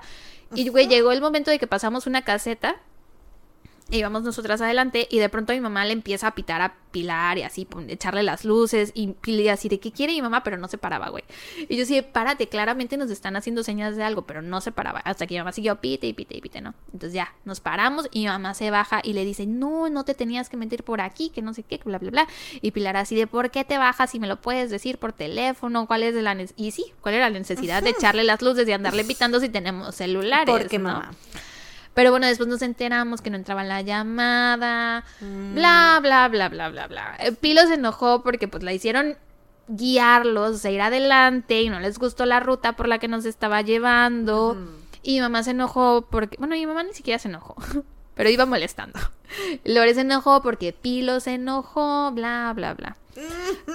[SPEAKER 1] bla. Y güey, llegó el momento de que pasamos una caseta íbamos nosotras adelante y de pronto mi mamá le empieza a pitar a Pilar y así, echarle las luces y Pili así de que quiere mi mamá, pero no se paraba, güey. Y yo sí, párate, claramente nos están haciendo señas de algo, pero no se paraba. Hasta que mi mamá siguió pite y pite y pite, ¿no? Entonces ya, nos paramos y mi mamá se baja y le dice, no, no te tenías que meter por aquí, que no sé qué, que bla, bla, bla. Y Pilar así de, ¿por qué te bajas? Si me lo puedes decir por teléfono, ¿cuál es la necesidad? Y sí, ¿cuál era la necesidad de echarle las luces y andarle pitando si tenemos celulares?
[SPEAKER 2] Porque
[SPEAKER 1] ¿no?
[SPEAKER 2] mamá.
[SPEAKER 1] Pero bueno, después nos enteramos que no entraba la llamada, bla, bla, bla, bla, bla, bla. Eh, Pilo se enojó porque pues la hicieron guiarlos, o sea, ir adelante y no les gustó la ruta por la que nos estaba llevando. Y mi mamá se enojó porque, bueno, mi mamá ni siquiera se enojó, pero iba molestando. Lore se enojó porque Pilo se enojó, bla, bla, bla.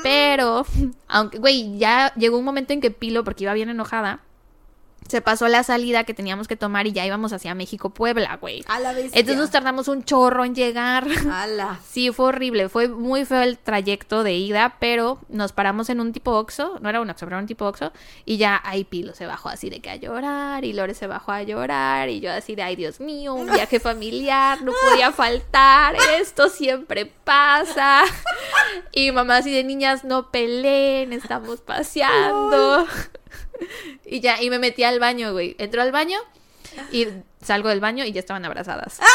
[SPEAKER 1] Pero, aunque, güey, ya llegó un momento en que Pilo, porque iba bien enojada, se pasó la salida que teníamos que tomar y ya íbamos hacia México-Puebla, güey.
[SPEAKER 2] A la vez.
[SPEAKER 1] Entonces nos tardamos un chorro en llegar.
[SPEAKER 2] Ala.
[SPEAKER 1] Sí, fue horrible, fue muy feo el trayecto de ida, pero nos paramos en un tipo Oxxo, no era un Oxxo, pero era un tipo Oxxo, y ya ahí Pilo se bajó así de que a llorar, y Lore se bajó a llorar, y yo así de, ay Dios mío, un viaje familiar, no podía faltar, esto siempre pasa. Y mamá así de, niñas, no peleen, estamos paseando. Y ya, y me metí al baño, güey. Entró al baño y salgo del baño y ya estaban abrazadas.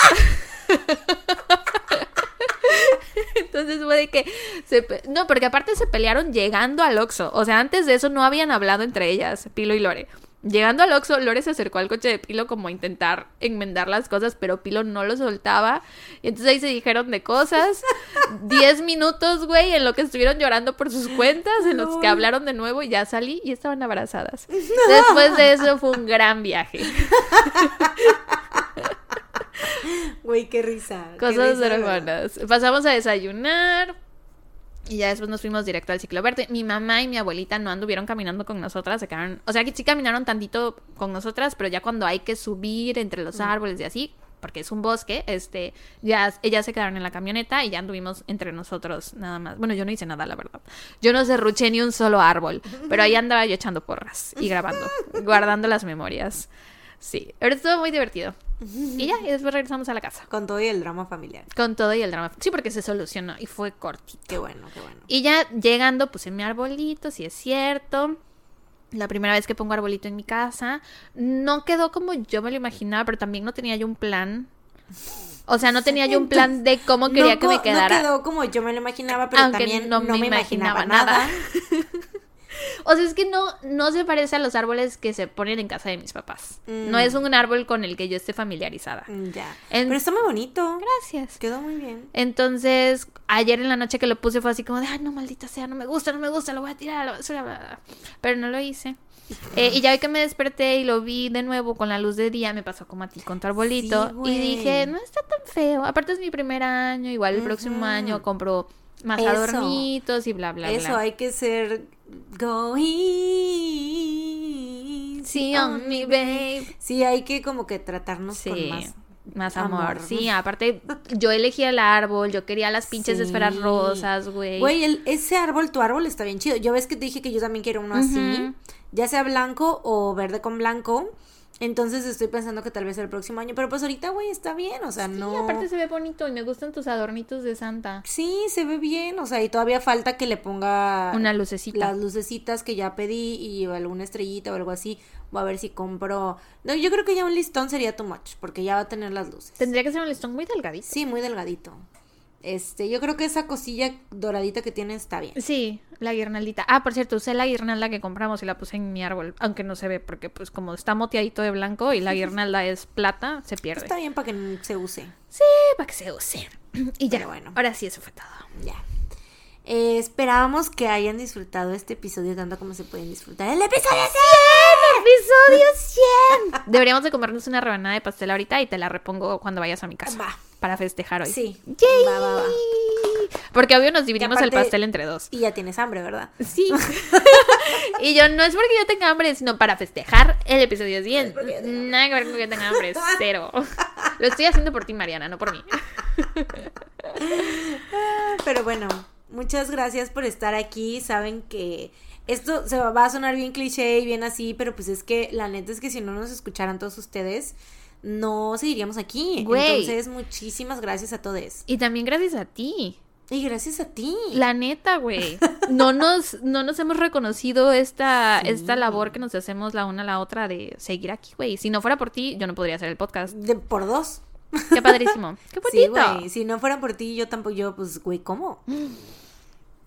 [SPEAKER 1] Entonces fue de que se pe- no, porque aparte se pelearon llegando al Oxxo. O sea, antes de eso no habían hablado entre ellas, Pilo y Lore. Llegando al Oxxo, Lore se acercó al coche de Pilo como a intentar enmendar las cosas, pero Pilo no lo soltaba. Y entonces ahí se dijeron de cosas. Diez minutos, güey, en lo que estuvieron llorando por sus cuentas, en los que hablaron de nuevo y ya salí y estaban abrazadas. Después de eso fue un gran viaje.
[SPEAKER 2] Güey, qué risa. qué
[SPEAKER 1] Cosas
[SPEAKER 2] risa,
[SPEAKER 1] hermanas. Pasamos a desayunar. Y ya después nos fuimos directo al ciclo verde. Mi mamá y mi abuelita no anduvieron caminando con nosotras, se quedaron, o sea que sí caminaron tantito con nosotras, pero ya cuando hay que subir entre los árboles y así, porque es un bosque, este, ya ellas se quedaron en la camioneta y ya anduvimos entre nosotros nada más. Bueno, yo no hice nada, la verdad. Yo no serruché ni un solo árbol, pero ahí andaba yo echando porras y grabando, guardando las memorias. Sí, pero estuvo muy divertido. Y ya, y después regresamos a la casa.
[SPEAKER 2] Con todo y el drama familiar.
[SPEAKER 1] Con todo y el drama. Sí, porque se solucionó y fue cortito.
[SPEAKER 2] Qué bueno, qué bueno.
[SPEAKER 1] Y ya llegando, puse mi arbolito, si es cierto. La primera vez que pongo arbolito en mi casa. No quedó como yo me lo imaginaba, pero también no tenía yo un plan. O sea, no tenía yo un plan de cómo quería
[SPEAKER 2] No
[SPEAKER 1] que me quedara.
[SPEAKER 2] No quedó como yo me lo imaginaba, pero
[SPEAKER 1] Aunque
[SPEAKER 2] también
[SPEAKER 1] no
[SPEAKER 2] no,
[SPEAKER 1] me
[SPEAKER 2] me
[SPEAKER 1] imaginaba
[SPEAKER 2] imaginaba,
[SPEAKER 1] nada.
[SPEAKER 2] nada.
[SPEAKER 1] O sea, es que no, no se parece a los árboles que se ponen en casa de mis papás.
[SPEAKER 2] Mm.
[SPEAKER 1] No es un árbol con el que yo esté familiarizada.
[SPEAKER 2] Mm, Ya.
[SPEAKER 1] En-
[SPEAKER 2] Pero está muy bonito.
[SPEAKER 1] Gracias.
[SPEAKER 2] Quedó muy bien.
[SPEAKER 1] Entonces, ayer en la noche que lo puse fue así como de, ay, no, maldita sea, no me gusta, no me gusta, lo voy a tirar a la basura, bla, bla, bla". Pero no lo hice. Eh, y ya hoy que me desperté y lo vi de nuevo con la luz de día, me pasó como a ti con tu arbolito.
[SPEAKER 2] Sí,
[SPEAKER 1] y dije, no está tan feo. Aparte es mi primer año, igual el próximo año compro más
[SPEAKER 2] Eso.
[SPEAKER 1] adornitos y bla, bla,
[SPEAKER 2] Eso
[SPEAKER 1] bla.
[SPEAKER 2] hay que ser go.
[SPEAKER 1] Cheating on me, babe.
[SPEAKER 2] Sí, hay que como que tratarnos con
[SPEAKER 1] Sí.
[SPEAKER 2] más.
[SPEAKER 1] Más amor.
[SPEAKER 2] amor.
[SPEAKER 1] Sí, aparte, yo elegía el árbol, yo quería las pinches
[SPEAKER 2] Sí.
[SPEAKER 1] esferas rosas, güey.
[SPEAKER 2] Güey, el- ese árbol, tu árbol está bien chido. Yo ves que te dije que yo también quiero uno así, ya sea blanco o verde con blanco. Entonces estoy pensando que tal vez el próximo año, pero pues ahorita, güey, está bien, o sea,
[SPEAKER 1] Sí,
[SPEAKER 2] no.
[SPEAKER 1] aparte se ve bonito y me gustan tus adornitos de Santa.
[SPEAKER 2] Sí, se ve bien, o sea, y todavía falta que le ponga
[SPEAKER 1] Una lucecita.
[SPEAKER 2] las lucecitas que ya pedí y alguna estrellita o algo así. Voy a ver si compro. No, yo creo que ya un listón sería too much, porque ya va a tener las luces.
[SPEAKER 1] Tendría que ser un listón muy delgadito.
[SPEAKER 2] Sí, muy delgadito. Este, yo creo que esa cosilla doradita que tiene está bien.
[SPEAKER 1] Sí, la guirnaldita. Ah, por cierto, usé la guirnalda que compramos y la puse en mi árbol, aunque no se ve porque pues como está moteadito de blanco y la guirnalda es plata, se pierde.
[SPEAKER 2] Está bien para que se use.
[SPEAKER 1] Sí, para que se use. Y ya,
[SPEAKER 2] Pero bueno.
[SPEAKER 1] ahora sí, eso fue todo.
[SPEAKER 2] Ya. Eh, esperábamos que hayan disfrutado este episodio tanto como se pueden disfrutar el episodio 100.
[SPEAKER 1] ¡Episodio 100! Deberíamos de comernos una rebanada de pastel ahorita y te la repongo cuando vayas a mi casa.
[SPEAKER 2] Va.
[SPEAKER 1] Para festejar hoy.
[SPEAKER 2] Sí.
[SPEAKER 1] ¡Yay!
[SPEAKER 2] Va, va, va.
[SPEAKER 1] Porque obvio nos dividimos el pastel entre dos.
[SPEAKER 2] Y ya tienes hambre, ¿verdad?
[SPEAKER 1] Sí. y yo no es porque yo tenga hambre, sino para festejar el episodio 100. Nada que ver con que yo tenga hambre, cero. Lo estoy haciendo por ti, Mariana, no por mí.
[SPEAKER 2] Pero bueno, muchas gracias por estar aquí. Saben que esto se va a sonar bien cliché y bien así, pero pues es que la neta es que si no nos escucharan todos ustedes, no seguiríamos aquí.
[SPEAKER 1] Güey.
[SPEAKER 2] Entonces, muchísimas gracias a todos.
[SPEAKER 1] Y también gracias a ti.
[SPEAKER 2] Y gracias a ti.
[SPEAKER 1] La neta, güey. No nos, no nos hemos reconocido esta,
[SPEAKER 2] Sí.
[SPEAKER 1] esta labor que nos hacemos la una a la otra de seguir aquí, güey. Si no fuera por ti, yo no podría hacer el podcast.
[SPEAKER 2] De, por dos.
[SPEAKER 1] Qué padrísimo. Qué
[SPEAKER 2] Sí,
[SPEAKER 1] bonito.
[SPEAKER 2] güey. Si no fuera por ti, yo tampoco, yo, pues, güey, ¿cómo?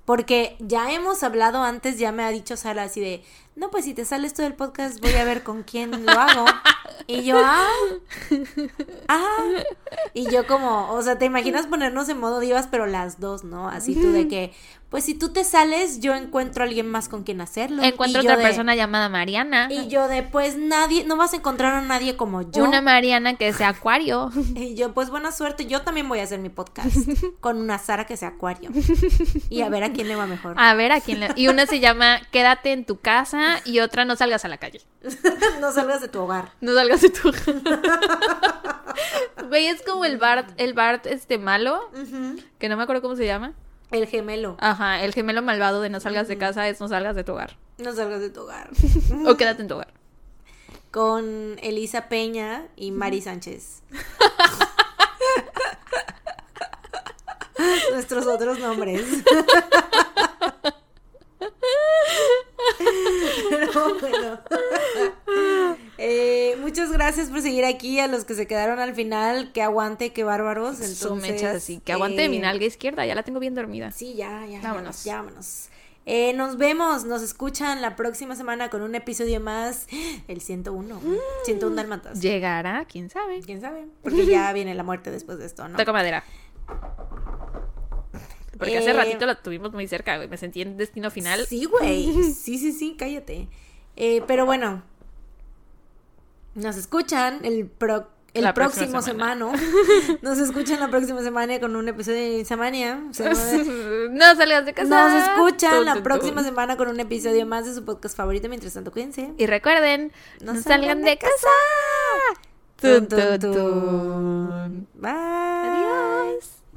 [SPEAKER 2] Porque ya hemos hablado antes, ya me ha dicho Sara así de, no, pues si te sale esto del podcast, voy a ver con quién lo hago. Y yo, ah, ah. Y yo como, o sea, te imaginas ponernos en modo divas, pero las dos, ¿no? Así tú de que, pues si tú te sales, yo encuentro a alguien más con quien hacerlo.
[SPEAKER 1] Encuentro
[SPEAKER 2] Y
[SPEAKER 1] otra
[SPEAKER 2] de-
[SPEAKER 1] persona llamada Mariana.
[SPEAKER 2] Y yo de, pues nadie, no vas a encontrar a nadie como yo.
[SPEAKER 1] Una Mariana que sea acuario.
[SPEAKER 2] Y yo, pues buena suerte, yo también voy a hacer mi podcast con una Sara que sea acuario. Y a ver a quién le va mejor.
[SPEAKER 1] A ver a quién le... Y una se llama Quédate en tu casa y otra No salgas a la calle.
[SPEAKER 2] no salgas de tu hogar.
[SPEAKER 1] No salgas de tu... Güey, es como el Bart, el Bart este malo, que no me acuerdo cómo se llama.
[SPEAKER 2] El gemelo.
[SPEAKER 1] Ajá, el gemelo malvado de no salgas de casa es no salgas de tu hogar.
[SPEAKER 2] No salgas de tu hogar.
[SPEAKER 1] O quédate en tu hogar.
[SPEAKER 2] Con Elisa Peña y Mari Sánchez. Nuestros otros nombres. Pero bueno. Eh, muchas gracias por seguir aquí. A los que se quedaron al final, que aguante, que bárbaros.
[SPEAKER 1] Su
[SPEAKER 2] Entonces,
[SPEAKER 1] mecha así. Que aguante
[SPEAKER 2] eh,
[SPEAKER 1] mi nalga izquierda, ya la tengo bien dormida.
[SPEAKER 2] Sí, ya, ya.
[SPEAKER 1] Vámonos.
[SPEAKER 2] Ya, vámonos. Eh, nos vemos, nos escuchan la próxima semana con un episodio más. El 101. 101 Dálmatas.
[SPEAKER 1] ¿Llegará? ¿Quién sabe?
[SPEAKER 2] ¿Quién sabe? Porque ya viene la muerte después de esto, ¿no?
[SPEAKER 1] Toca madera. Porque hace
[SPEAKER 2] Eh,
[SPEAKER 1] ratito la tuvimos muy cerca, güey. Me sentí en destino final.
[SPEAKER 2] Sí, güey. Sí, sí, sí, cállate. Eh, pero bueno. Nos escuchan el, pro- el
[SPEAKER 1] La
[SPEAKER 2] próximo
[SPEAKER 1] semana.
[SPEAKER 2] semana. Nos escuchan la próxima semana con un episodio de sea, no-
[SPEAKER 1] salgas de casa.
[SPEAKER 2] Nos escuchan la próxima semana con un episodio más de su podcast favorito. Mientras tanto, cuídense.
[SPEAKER 1] Y recuerden, no, salgan de casa. Tun, Tun,
[SPEAKER 2] tun. Bye.